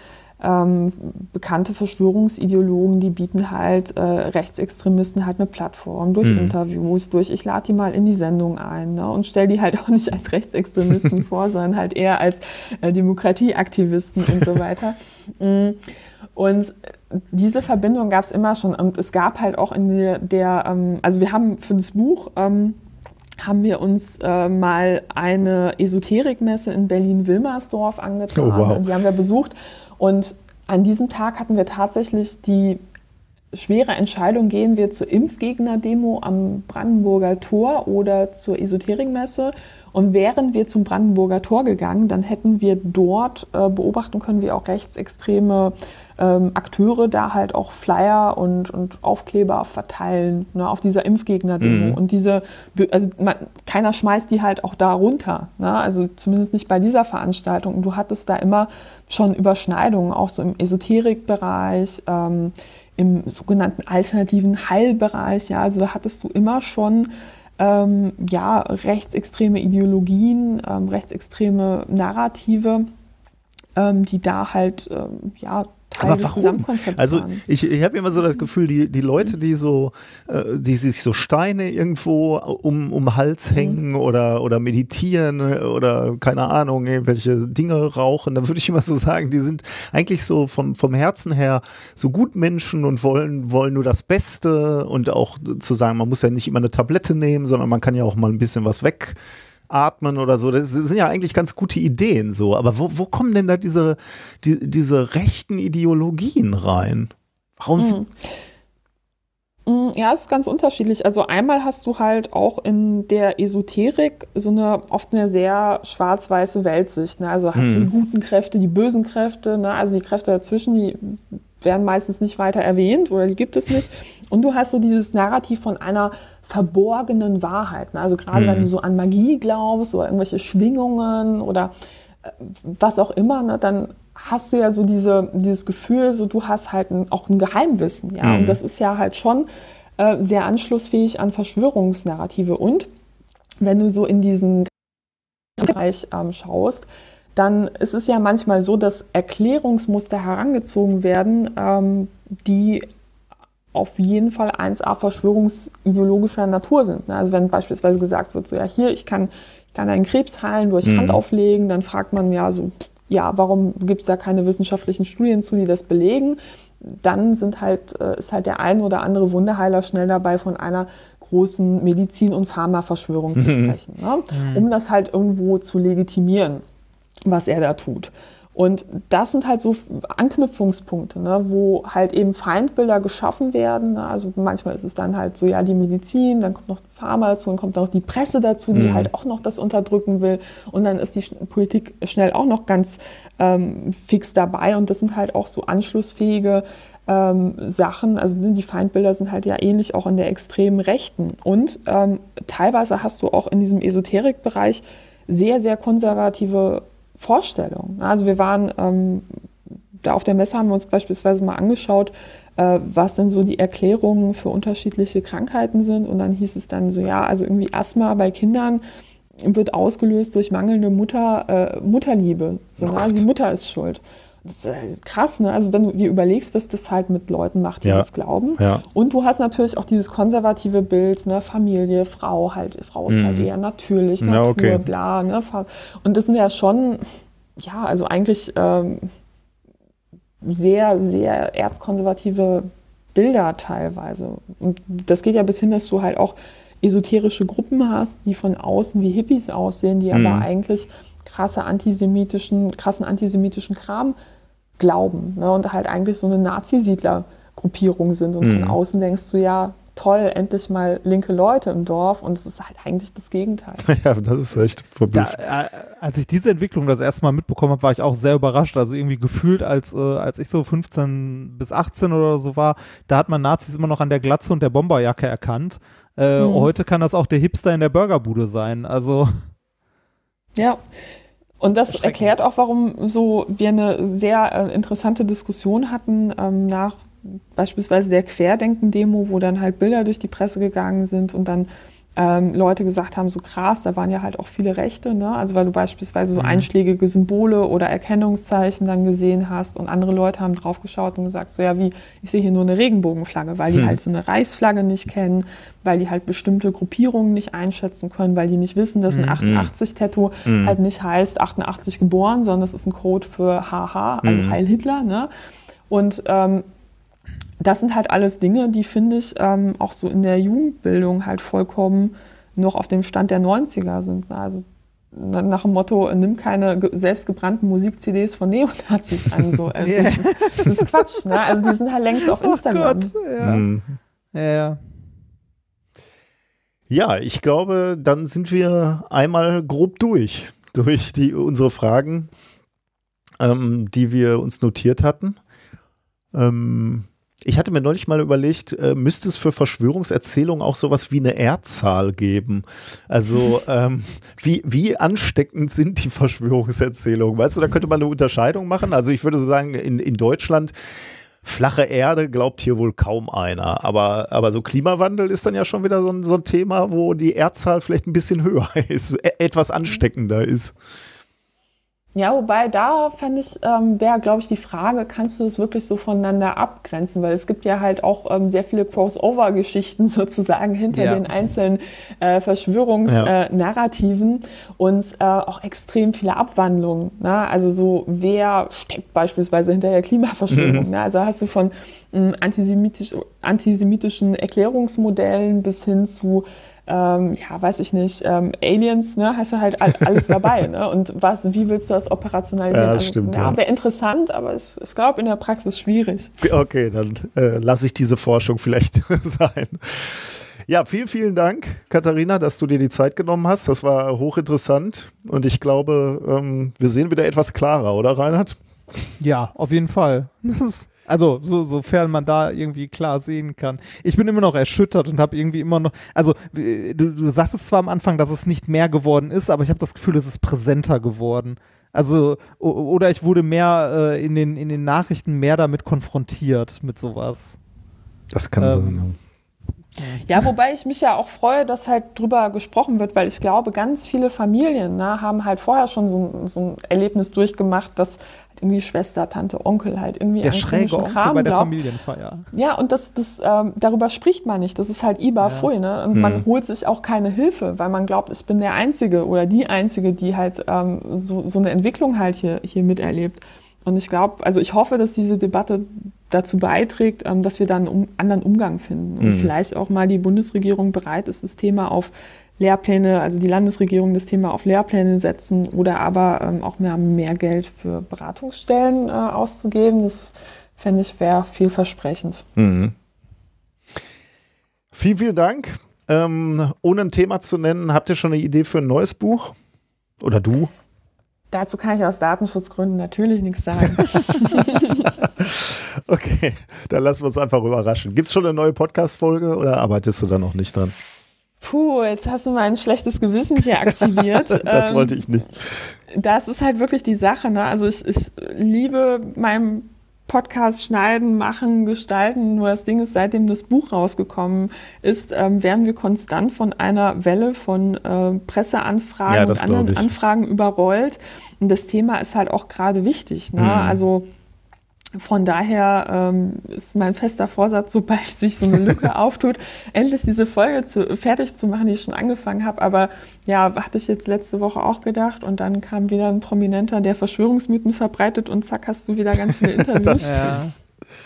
[SPEAKER 5] ähm, bekannte Verschwörungsideologen, die bieten halt äh, Rechtsextremisten halt eine Plattform durch Interviews, durch ich lade die mal in die Sendung ein ne, und stelle die halt auch nicht als Rechtsextremisten vor, sondern halt eher als äh, Demokratieaktivisten und so weiter. Mm. Und diese Verbindung gab es immer schon und es gab halt auch in der, der ähm, also wir haben für das Buch ähm, haben wir uns äh, mal eine Esoterikmesse in Berlin-Wilmersdorf angetan.
[SPEAKER 2] Oh, wow.
[SPEAKER 5] Und Die haben wir besucht. Und an diesem Tag hatten wir tatsächlich die schwere Entscheidung, gehen wir zur Impfgegner-Demo am Brandenburger Tor oder zur Esoterikmesse. Und wären wir zum Brandenburger Tor gegangen, dann hätten wir dort äh, beobachten können, wie auch rechtsextreme ähm, Akteure da halt auch Flyer und, und Aufkleber verteilen ne, auf dieser Impfgegner-Demo. Und diese, also man, keiner schmeißt die halt auch da runter. Ne? Also zumindest nicht bei dieser Veranstaltung. Und du hattest da immer schon Überschneidungen, auch so im Esoterikbereich, ähm, im sogenannten alternativen Heilbereich. Ja, also da hattest du immer schon ähm, ja, rechtsextreme Ideologien, ähm, rechtsextreme Narrative, ähm, die da halt ähm, ja,
[SPEAKER 2] Aber warum? Also ich, ich habe immer so das Gefühl, die, die Leute, die so, äh, die sich so Steine irgendwo um, um Hals
[SPEAKER 5] Mhm.
[SPEAKER 2] hängen oder, oder meditieren oder keine Ahnung, irgendwelche Dinge rauchen, da würde ich immer so sagen, die sind eigentlich so vom, vom Herzen her so gut Menschen und wollen, wollen nur das Beste und auch zu sagen, man muss ja nicht immer eine Tablette nehmen, sondern man kann ja auch mal ein bisschen was weg atmen oder so. Das sind ja eigentlich ganz gute Ideen so. Aber wo, wo kommen denn da diese, die, diese rechten Ideologien rein? Warum?
[SPEAKER 5] Mhm. Mm, Ja, es ist ganz unterschiedlich. Also einmal hast du halt auch in der Esoterik so eine oft eine sehr schwarz-weiße Weltsicht. Ne? Also hast du die guten Kräfte, die bösen Kräfte, ne? also die Kräfte dazwischen, die werden meistens nicht weiter erwähnt oder die gibt es nicht. Und du hast so dieses Narrativ von einer verborgenen Wahrheit. Ne? Also gerade wenn du so an Magie glaubst oder irgendwelche Schwingungen oder äh, was auch immer, ne, dann hast du ja so diese, dieses Gefühl, so du hast halt ein, auch ein Geheimwissen, ja. Und das ist ja halt schon äh, sehr anschlussfähig an Verschwörungsnarrative. Und wenn du so in diesen Bereich ähm, schaust, dann ist es ja manchmal so, dass Erklärungsmuster herangezogen werden, ähm, die auf jeden Fall 1a verschwörungsideologischer Natur sind. ne? Also wenn beispielsweise gesagt wird, so ja hier, ich kann, ich kann einen Krebs heilen durch Hand auflegen, dann fragt man ja so, ja, warum gibt es da keine wissenschaftlichen Studien zu, die das belegen? Dann sind halt, äh, ist halt der ein oder andere Wunderheiler schnell dabei, von einer großen Medizin- und Pharmaverschwörung zu sprechen, ne? um das halt irgendwo zu legitimieren, was er da tut. Und das sind halt so Anknüpfungspunkte, ne, wo halt eben Feindbilder geschaffen werden. Ne? Also manchmal ist es dann halt so, ja, die Medizin, dann kommt noch Pharma dazu, dann kommt noch die Presse dazu, die halt auch noch das unterdrücken will. Und dann ist die Politik schnell auch noch ganz ähm, fix dabei. Und das sind halt auch so anschlussfähige ähm, Sachen. Also ne, die Feindbilder sind halt ja ähnlich auch in der extremen Rechten. Und ähm, teilweise hast du auch in diesem Esoterikbereich sehr, sehr konservative Vorstellungen. Also wir waren ähm, da auf der Messe haben wir uns beispielsweise mal angeschaut, äh, was denn so die Erklärungen für unterschiedliche Krankheiten sind. Und dann hieß es dann so, ja, also irgendwie Asthma bei Kindern wird ausgelöst durch mangelnde Mutter, äh, Mutterliebe. So, ne? Also die Mutter ist schuld. Das ist äh, krass, ne? Also wenn du dir überlegst, was das halt mit Leuten macht, die
[SPEAKER 2] Ja.
[SPEAKER 5] das glauben.
[SPEAKER 2] Ja.
[SPEAKER 5] Und du hast natürlich auch dieses konservative Bild, ne, Familie, Frau, halt, Frau ist halt eher natürlich,
[SPEAKER 2] Mhm. Ja,
[SPEAKER 5] Natur,
[SPEAKER 2] okay.
[SPEAKER 5] bla, ne? Und das sind ja schon, ja, also eigentlich ähm, sehr, sehr erzkonservative Bilder teilweise. Und das geht ja bis hin, dass du halt auch esoterische Gruppen hast, die von außen wie Hippies aussehen, die
[SPEAKER 2] Mhm.
[SPEAKER 5] aber eigentlich krasse antisemitischen, krassen antisemitischen Kram glauben. Ne? Und halt eigentlich so eine Nazi-Siedler-Gruppierung sind. Und
[SPEAKER 2] Mhm.
[SPEAKER 5] von außen denkst du, ja, toll, endlich mal linke Leute im Dorf. Und es ist halt eigentlich das Gegenteil.
[SPEAKER 2] Ja, das ist echt
[SPEAKER 1] Da,
[SPEAKER 2] verblüffend.
[SPEAKER 1] äh, als ich diese Entwicklung das erste Mal mitbekommen habe, war ich auch sehr überrascht. Also irgendwie gefühlt, als, äh, als ich so 15 bis 18 oder so war, da hat man Nazis immer noch an der Glatze und der Bomberjacke erkannt. Äh,
[SPEAKER 5] Mhm.
[SPEAKER 1] Heute kann das auch der Hipster in der Burgerbude sein. Also
[SPEAKER 5] Ja. Und das erklärt auch, warum so wir eine sehr äh, interessante Diskussion hatten ähm, nach beispielsweise der Querdenken-Demo, wo dann halt Bilder durch die Presse gegangen sind und dann ähm, Leute gesagt haben, so krass, da waren ja halt auch viele Rechte, ne? Also weil du beispielsweise so einschlägige Symbole oder Erkennungszeichen dann gesehen hast und andere Leute haben drauf geschaut und gesagt, so ja, wie, ich sehe hier nur eine Regenbogenflagge, weil die halt so eine Reichsflagge nicht kennen, weil die halt bestimmte Gruppierungen nicht einschätzen können, weil die nicht wissen, dass ein 88-Tattoo halt nicht heißt 88 geboren, sondern das ist ein Code für HH, also Heil Hitler, ne? Und ähm, das sind halt alles Dinge, die finde ich ähm, auch so in der Jugendbildung halt vollkommen noch auf dem Stand der 90er sind. ne? Also na- nach dem Motto, nimm keine ge- selbstgebrannten Musik-CDs von Neonazis an. So. Also, Das ist Quatsch. Ne? Also die sind halt längst auf Instagram.
[SPEAKER 1] ja.
[SPEAKER 2] Mhm.
[SPEAKER 1] ja, ja.
[SPEAKER 2] Ja, ich glaube, dann sind wir einmal grob durch, durch die, unsere Fragen, ähm, die wir uns notiert hatten. Ähm, ich hatte mir neulich mal überlegt, äh, müsste es für Verschwörungserzählungen auch sowas wie eine R-Zahl geben? Also ähm, wie, wie ansteckend sind die Verschwörungserzählungen? Weißt du, da könnte man eine Unterscheidung machen. Also ich würde so sagen, in, in Deutschland flache Erde glaubt hier wohl kaum einer. Aber, aber so Klimawandel ist dann ja schon wieder so ein, so ein Thema, wo die Erdzahl vielleicht ein bisschen höher ist, e etwas ansteckender ist.
[SPEAKER 5] Ja, wobei da fände ich, ähm, wäre, glaube ich, die Frage, kannst du das wirklich so voneinander abgrenzen? Weil es gibt ja halt auch ähm, sehr viele Crossover-Geschichten sozusagen hinter
[SPEAKER 1] Ja.
[SPEAKER 5] den einzelnen äh, Verschwörungsnarrativen und äh, auch extrem viele Abwandlungen. Ne? Also so, wer steckt beispielsweise hinter der Klimaverschwörung? Ne? Also hast du von ähm, antisemitisch, antisemitischen Erklärungsmodellen bis hin zu ähm, ja, weiß ich nicht, ähm, Aliens, ne, hast du halt all, alles dabei, ne? Und was, wie willst du das operationalisieren?
[SPEAKER 2] Ja, das stimmt, ja.
[SPEAKER 5] wäre interessant, aber es, ich glaube in der Praxis schwierig.
[SPEAKER 2] Okay, dann äh, lasse ich diese Forschung vielleicht sein. Ja, vielen, vielen Dank, Katharina, dass du dir die Zeit genommen hast. Das war hochinteressant und ich glaube, ähm, wir sehen wieder etwas klarer, oder Reinhard?
[SPEAKER 1] Ja, auf jeden Fall. Das, also, so, sofern man da irgendwie klar sehen kann. Ich bin immer noch erschüttert und habe irgendwie immer noch, also du, du sagtest zwar am Anfang, dass es nicht mehr geworden ist, aber ich habe das Gefühl, es ist präsenter geworden. Also, oder ich wurde mehr äh, in, den, in den Nachrichten mehr damit konfrontiert, mit sowas.
[SPEAKER 2] Das kann
[SPEAKER 1] Ähm,
[SPEAKER 2] sein.
[SPEAKER 5] Ja, wobei ich mich ja auch freue, dass halt drüber gesprochen wird, weil ich glaube, ganz viele Familien ne, haben halt vorher schon so, ein- so ein Erlebnis durchgemacht, dass irgendwie Schwester, Tante, Onkel halt irgendwie
[SPEAKER 1] Der
[SPEAKER 5] an
[SPEAKER 1] schräge Onkel
[SPEAKER 5] Kram
[SPEAKER 1] bei der
[SPEAKER 5] glaubt.
[SPEAKER 1] Familienfeier.
[SPEAKER 5] Ja, und das, das, ähm, darüber spricht man nicht. Das ist halt Iba Pfui, ne? Und man holt sich auch keine Hilfe, weil man glaubt, ich bin der Einzige oder die Einzige, die halt ähm, so, so eine Entwicklung halt hier, hier miterlebt. Und ich glaube, also ich hoffe, dass diese Debatte dazu beiträgt, ähm, dass wir dann einen um, anderen Umgang finden und
[SPEAKER 2] Mhm.
[SPEAKER 5] vielleicht auch mal die Bundesregierung bereit ist, das Thema auf Lehrpläne, also die Landesregierung das Thema auf Lehrpläne setzen oder aber ähm, auch mehr, mehr Geld für Beratungsstellen äh, auszugeben. Das fände ich wäre vielversprechend.
[SPEAKER 2] Mhm. Vielen, vielen Dank. Ähm, ohne ein Thema zu nennen, habt ihr schon eine Idee für ein neues Buch? Oder du?
[SPEAKER 5] Dazu kann ich aus Datenschutzgründen natürlich nichts sagen.
[SPEAKER 2] Okay, dann lassen wir uns einfach überraschen. Gibt es schon eine neue Podcast-Folge oder arbeitest du da noch nicht dran?
[SPEAKER 5] Puh, jetzt hast du mein schlechtes Gewissen hier aktiviert.
[SPEAKER 2] Das
[SPEAKER 5] Ähm,
[SPEAKER 2] wollte ich nicht.
[SPEAKER 5] das ist halt wirklich die Sache. Ne? Also ich, ich liebe meinem Podcast schneiden, machen, gestalten. Nur das Ding ist, seitdem das Buch rausgekommen ist, ähm, werden wir konstant von einer Welle von äh, Presseanfragen
[SPEAKER 2] Ja,
[SPEAKER 5] und anderen. Anfragen überrollt. Und das Thema ist halt auch gerade wichtig. Ne?
[SPEAKER 2] Mhm.
[SPEAKER 5] Also von daher ähm, ist mein fester Vorsatz, sobald sich so eine Lücke auftut, endlich diese Folge zu, fertig zu machen, die ich schon angefangen habe. Aber ja, hatte ich jetzt letzte Woche auch gedacht. Und dann kam wieder ein Prominenter, der Verschwörungsmythen verbreitet und zack, hast du wieder ganz viele Interviews.
[SPEAKER 1] Ja.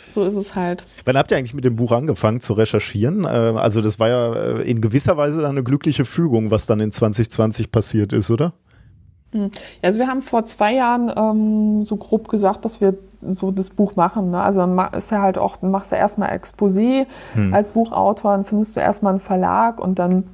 [SPEAKER 5] so ist es halt.
[SPEAKER 2] Wann habt ihr eigentlich mit dem Buch angefangen zu recherchieren? Äh, also das war ja äh, in gewisser Weise dann eine glückliche Fügung, was dann in 2020 passiert ist, oder?
[SPEAKER 5] Also wir haben vor zwei Jahren ähm, so grob gesagt, dass wir so das Buch machen. Ne? Also ist ja halt auch, machst du erstmal Exposé als Buchautor, dann findest du erstmal einen Verlag und dann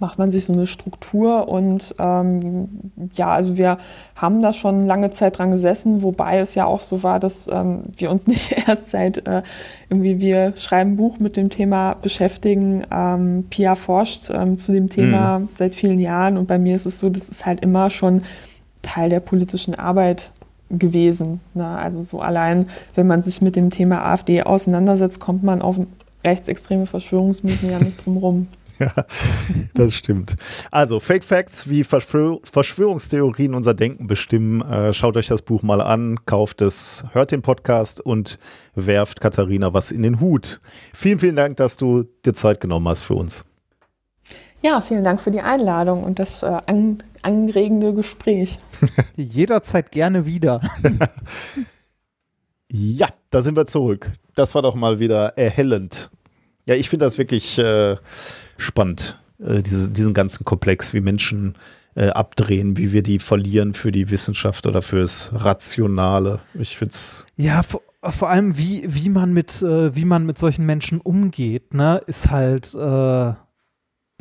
[SPEAKER 5] macht man sich so eine Struktur und ähm, ja, also wir haben da schon lange Zeit dran gesessen, wobei es ja auch so war, dass ähm, wir uns nicht erst seit äh, irgendwie wir schreiben Buch mit dem Thema beschäftigen. Ähm, Pia forscht ähm, zu dem Thema seit vielen Jahren und bei mir ist es so, das ist halt immer schon Teil der politischen Arbeit gewesen. Ne? Also so allein, wenn man sich mit dem Thema AfD auseinandersetzt, kommt man auf rechtsextreme Verschwörungsmythen ja nicht drum rum.
[SPEAKER 2] Ja, das stimmt. Also, Fake Facts, wie Verschwör Verschwörungstheorien unser Denken bestimmen. Äh, schaut euch das Buch mal an, kauft es, hört den Podcast und werft Katharina was in den Hut. Vielen, vielen Dank, dass du dir Zeit genommen hast für uns.
[SPEAKER 5] Ja, vielen Dank für die Einladung und das äh, an, anregende Gespräch.
[SPEAKER 1] Jederzeit gerne wieder.
[SPEAKER 2] Ja, da sind wir zurück. Das war doch mal wieder erhellend. Ja, ich finde das wirklich äh, spannend, äh, diese, diesen ganzen Komplex, wie Menschen äh, abdrehen, wie wir die verlieren für die Wissenschaft oder fürs Rationale. Ich finde es.
[SPEAKER 1] Ja, vor, vor allem, wie, wie, man mit, äh, wie man mit solchen Menschen umgeht, ne, ist halt äh,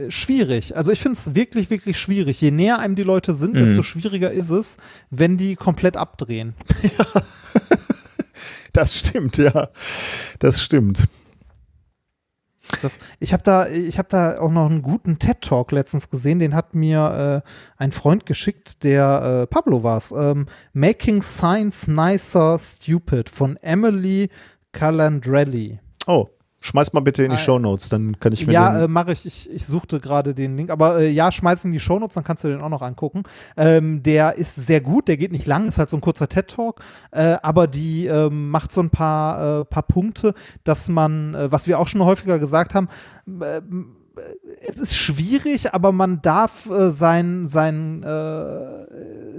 [SPEAKER 1] schwierig. Also ich finde es wirklich, wirklich schwierig. Je näher einem die Leute sind,
[SPEAKER 2] Mhm.
[SPEAKER 1] desto schwieriger ist es, wenn die komplett abdrehen.
[SPEAKER 2] Das stimmt, ja. Das stimmt.
[SPEAKER 1] Das, ich habe da, ich habe da auch noch einen guten TED Talk letztens gesehen. Den hat mir äh, ein Freund geschickt, der äh, Pablo war's. Ähm, Making Science Nicer Stupid von Emily Calandrelli.
[SPEAKER 2] Oh, schmeiß mal bitte in die
[SPEAKER 1] Äh,
[SPEAKER 2] Shownotes, dann kann ich mir
[SPEAKER 1] Ja, äh, mache ich. ich. Ich suchte gerade den Link, aber äh, ja, schmeiß in die Shownotes, dann kannst du den auch noch angucken. Ähm, der ist sehr gut, der geht nicht lang, ist halt so ein kurzer TED-Talk, äh, aber die ähm, macht so ein paar, äh, paar Punkte, dass man, äh, was wir auch schon häufiger gesagt haben, äh, es ist schwierig, aber man darf äh, sein, sein äh,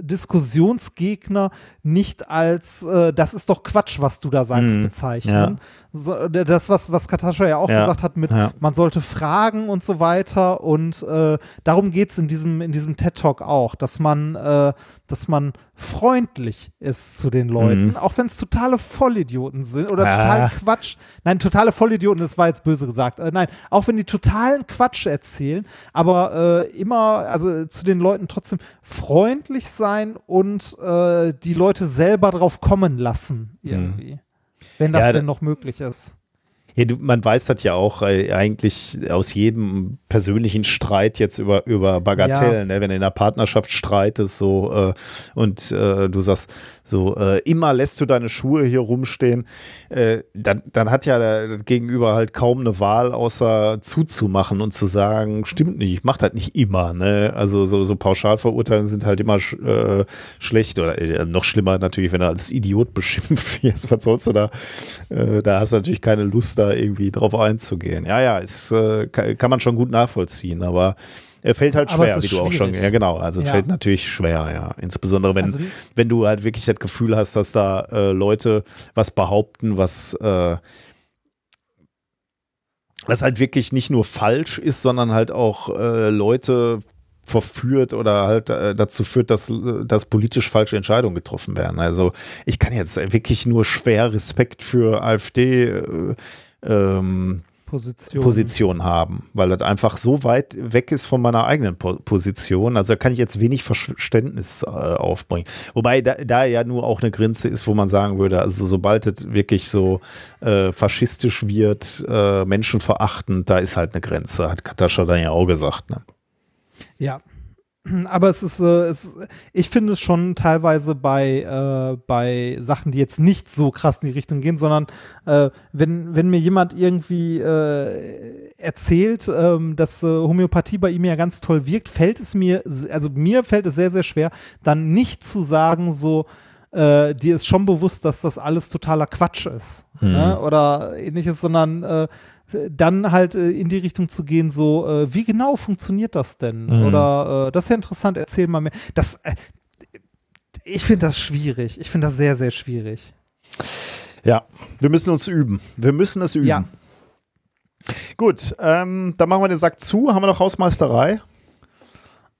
[SPEAKER 1] Diskussionsgegner nicht als äh, das ist doch Quatsch, was du da sagst,
[SPEAKER 2] Mhm.
[SPEAKER 1] bezeichnen. So, d- das, was, was Katascha ja auch
[SPEAKER 2] Ja.
[SPEAKER 1] gesagt hat, mit
[SPEAKER 2] Ja.
[SPEAKER 1] man sollte fragen und so weiter. Und äh, darum geht es in diesem, in diesem TED-Talk auch, dass man, äh, dass man freundlich ist zu den Leuten,
[SPEAKER 2] Mhm.
[SPEAKER 1] auch wenn es totale Vollidioten sind oder
[SPEAKER 2] Ah.
[SPEAKER 1] total Quatsch. Nein, totale Vollidioten, das war jetzt böse gesagt. Äh, nein, auch wenn die totalen Quatsch erzählen, aber äh, immer, also zu den Leuten trotzdem freundlich sein und äh, die Leute selber drauf kommen lassen, irgendwie. Wenn das
[SPEAKER 2] Mhm. Ja,
[SPEAKER 1] denn noch möglich ist.
[SPEAKER 2] Ja, du, man weiß das ja auch äh, eigentlich aus jedem persönlichen Streit jetzt über, über Bagatellen, ne? wenn du in der Partnerschaft streitest so äh, und äh, du sagst so, äh, immer lässt du deine Schuhe hier rumstehen, äh, dann, dann hat ja der Gegenüber halt kaum eine Wahl, außer zuzumachen und zu sagen, stimmt nicht, ich mach das nicht immer. Ne? Also so, so Pauschalverurteilungen sind halt immer sch äh, schlecht oder äh, noch schlimmer natürlich, wenn du als Idiot beschimpft wirst, was sollst du da? Da hast du natürlich keine Lust, da irgendwie drauf einzugehen. Ja, ja, ist, kann, kann man schon gut nachvollziehen, aber Er fällt halt schwer, wie du auch schon,
[SPEAKER 1] schwierig.
[SPEAKER 2] ja genau, also
[SPEAKER 1] Ja.
[SPEAKER 2] fällt natürlich schwer, ja. Insbesondere wenn,
[SPEAKER 1] Also-
[SPEAKER 2] wenn du halt wirklich das Gefühl hast, dass da äh, Leute was behaupten, was, äh, was halt wirklich nicht nur falsch ist, sondern halt auch äh, Leute verführt oder halt äh, dazu führt, dass, dass politisch falsche Entscheidungen getroffen werden. Also ich kann jetzt wirklich nur schwer Respekt für AfD äh, ähm,
[SPEAKER 1] Position.
[SPEAKER 2] Position haben, weil das einfach so weit weg ist von meiner eigenen po Position. Also da kann ich jetzt wenig Verständnis äh, aufbringen. Wobei da, da ja nur auch eine Grenze ist, wo man sagen würde, also sobald es wirklich so äh, faschistisch wird, äh, menschenverachtend, da ist halt eine Grenze, hat Katascha dann ja auch gesagt. Ne?
[SPEAKER 1] Ja. Aber es ist, äh, es, ich finde es schon teilweise bei, äh, bei Sachen, die jetzt nicht so krass in die Richtung gehen, sondern äh, wenn, wenn mir jemand irgendwie äh, erzählt, ähm, dass äh, Homöopathie bei ihm ja ganz toll wirkt, fällt es mir, also mir fällt es sehr, sehr schwer, dann nicht zu sagen, so, äh, dir ist schon bewusst, dass das alles totaler Quatsch ist. Ne? Oder ähnliches, sondern äh, dann halt äh, in die Richtung zu gehen, so, äh, wie genau funktioniert das denn? Oder äh, das ist ja interessant, erzähl mal mehr. Das, ich finde das schwierig. Ich finde das sehr, sehr schwierig.
[SPEAKER 2] Ja, wir müssen uns üben. Wir müssen es üben.
[SPEAKER 1] Ja.
[SPEAKER 2] Gut, ähm, dann machen wir den Sack zu. Haben wir noch Hausmeisterei?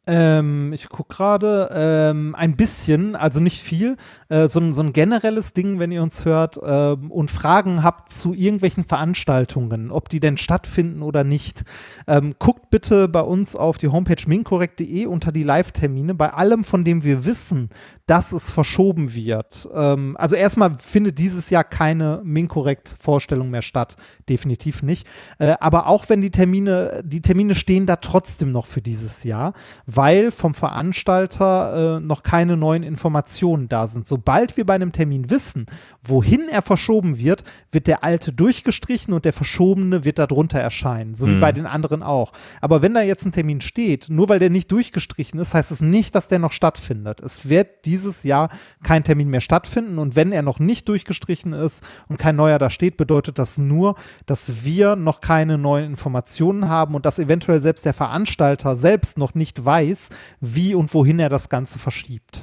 [SPEAKER 1] Ähm, ich gucke gerade, ähm, ein bisschen, also nicht viel, äh, so, ein- so ein generelles Ding, wenn ihr uns hört ähm, und Fragen habt zu irgendwelchen Veranstaltungen, ob die denn stattfinden oder nicht. Ähm, guckt bitte bei uns auf die Homepage minkorrekt.de unter die Live-Termine. Bei allem, von dem wir wissen, dass es verschoben wird. Ähm, also erstmal findet dieses Jahr keine Minkorrekt-Vorstellung mehr statt. Definitiv nicht. Äh, aber auch wenn die Termine, die Termine stehen da trotzdem noch für dieses Jahr, weil vom Veranstalter äh, noch keine neuen Informationen da sind. Sobald wir bei einem Termin wissen, wohin er verschoben wird, wird der alte durchgestrichen und der verschobene wird darunter erscheinen. So wie bei den anderen auch. Aber wenn da jetzt ein Termin steht, nur weil der nicht durchgestrichen ist, heißt es nicht, dass der noch stattfindet. Es wird dieses Jahr kein Termin mehr stattfinden und wenn er noch nicht durchgestrichen ist und kein neuer da steht, bedeutet das nur, dass wir noch keine neuen Informationen haben und dass eventuell selbst der Veranstalter selbst noch nicht weiß, wie und wohin er das Ganze verschiebt.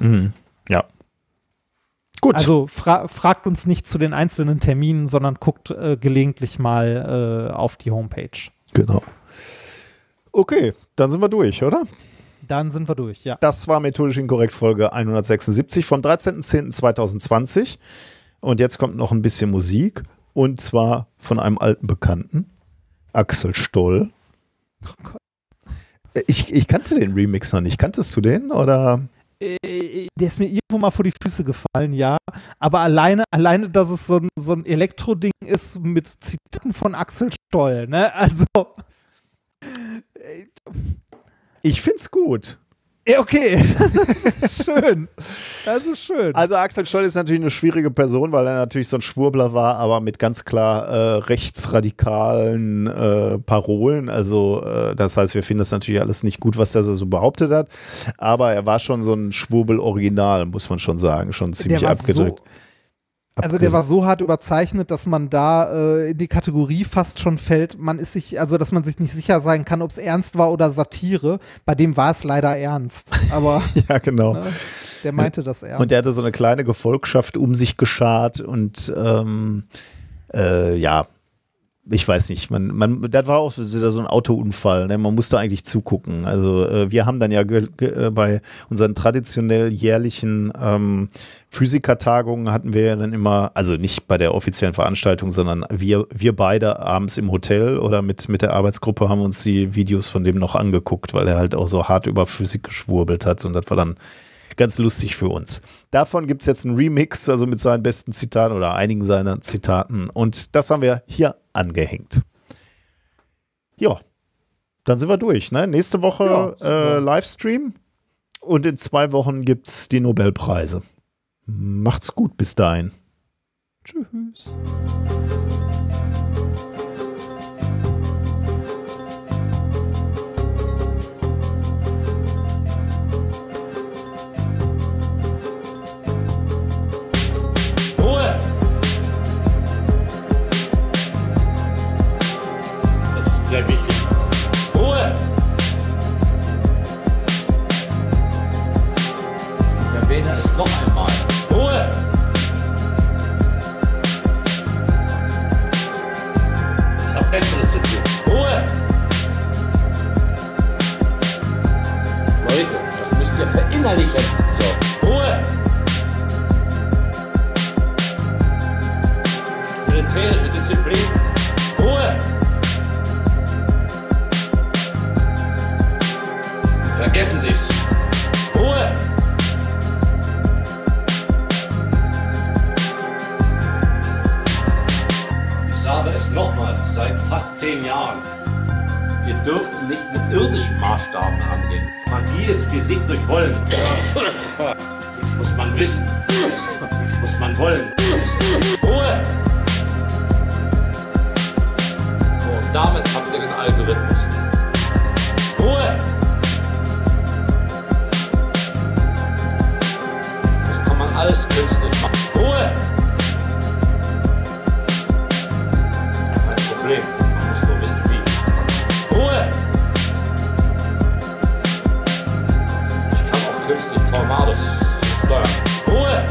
[SPEAKER 2] Ja. Gut.
[SPEAKER 1] Also fra fragt uns nicht zu den einzelnen Terminen, sondern guckt äh, gelegentlich mal äh, auf die Homepage.
[SPEAKER 2] genau. Okay, dann sind wir durch, oder?
[SPEAKER 1] Dann sind wir durch, ja.
[SPEAKER 2] Das war methodisch inkorrekt Folge 176 vom 13.10.2020. Und jetzt kommt noch ein bisschen Musik. Und zwar von einem alten Bekannten, Axel Stoll. Ich, ich kannte den Remix noch nicht. Kanntest du den? Oder?
[SPEAKER 1] Äh, der ist mir irgendwo mal vor die Füße gefallen, ja. Aber alleine, alleine, dass es so ein, so ein Elektro-Ding ist mit Zitaten von Axel Stoll, ne? Also.
[SPEAKER 2] Ich find's gut.
[SPEAKER 1] Ja, okay. Das ist schön. Das ist schön.
[SPEAKER 2] Also Axel Stoll ist natürlich eine schwierige Person, weil er natürlich so ein Schwurbler war, aber mit ganz klar äh, rechtsradikalen äh, Parolen. Also äh, das heißt, wir finden das natürlich alles nicht gut, was der so behauptet hat. Aber er war schon so ein Schwurbel-Original, muss man schon sagen, schon ziemlich abgedrückt.
[SPEAKER 1] So, also der war so hart überzeichnet, dass man da äh, in die Kategorie fast schon fällt. Man ist sich, also dass man sich nicht sicher sein kann, ob es ernst war oder Satire. Bei dem war es leider ernst. Aber
[SPEAKER 2] ja, genau.
[SPEAKER 1] ne, der meinte das ernst.
[SPEAKER 2] Und der hatte so eine kleine Gefolgschaft um sich geschart und ähm, äh, ja, ich weiß nicht, man, man, das war auch wieder so ein Autounfall, ne? man musste eigentlich zugucken. Also äh, wir haben dann ja äh, bei unseren traditionell jährlichen ähm, Physikertagungen hatten wir ja dann immer, also nicht bei der offiziellen Veranstaltung, sondern wir, wir beide abends im Hotel oder mit, mit der Arbeitsgruppe haben uns die Videos von dem noch angeguckt, weil er halt auch so hart über Physik geschwurbelt hat und das war dann ganz lustig für uns. Davon gibt es jetzt einen Remix, also mit seinen besten Zitaten oder einigen seiner Zitaten. Und das haben wir hier angehängt. Ja, dann sind wir durch. Ne? Nächste Woche
[SPEAKER 1] Ja,
[SPEAKER 2] äh, Livestream und in zwei Wochen gibt es die Nobelpreise. Macht's gut bis dahin.
[SPEAKER 1] Tschüss. sehr wichtig.
[SPEAKER 6] Ruhe! Ich erwähne es noch einmal. Ruhe! Ich habe Besseres zu tun. Ruhe! Leute, das müsst ihr verinnerlichen. So, Ruhe! Militärische Disziplin. Ruhe! Vergessen Sie es. Ruhe! Ich sage es nochmals, seit fast zehn Jahren. Wir dürfen nicht mit irdischen Maßstaben angehen. Magie ist Physik durch Wollen. Muss man wissen. Muss man wollen. Ruhe! Und damit habt ihr den Algorithmus. Ruhe! Alles künstlich machen. Ruhe! Kein Problem. Man muss nur wissen, wie. Ruhe! Ich kann auch künstlich Tornados steuern. Ruhe!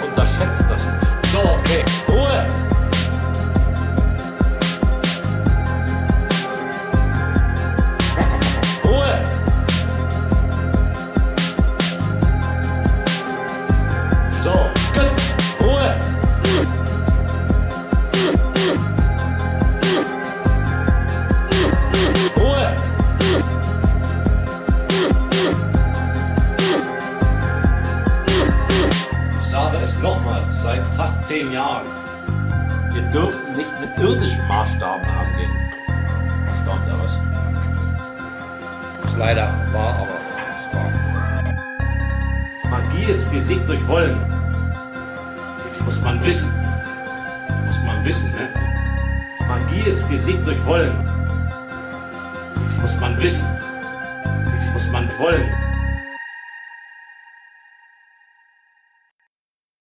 [SPEAKER 6] Äh, Unterschätzt das nicht. So, okay. Zehn Jahren. Wir dürfen nicht mit irdischen Maßstaben angehen. Erstaunt er was? Ist leider wahr, aber es war. Magie ist Physik durch Wollen. Muss man wissen. Muss man wissen, ne? Magie ist Physik durch Wollen. Muss man wissen. Muss man wollen.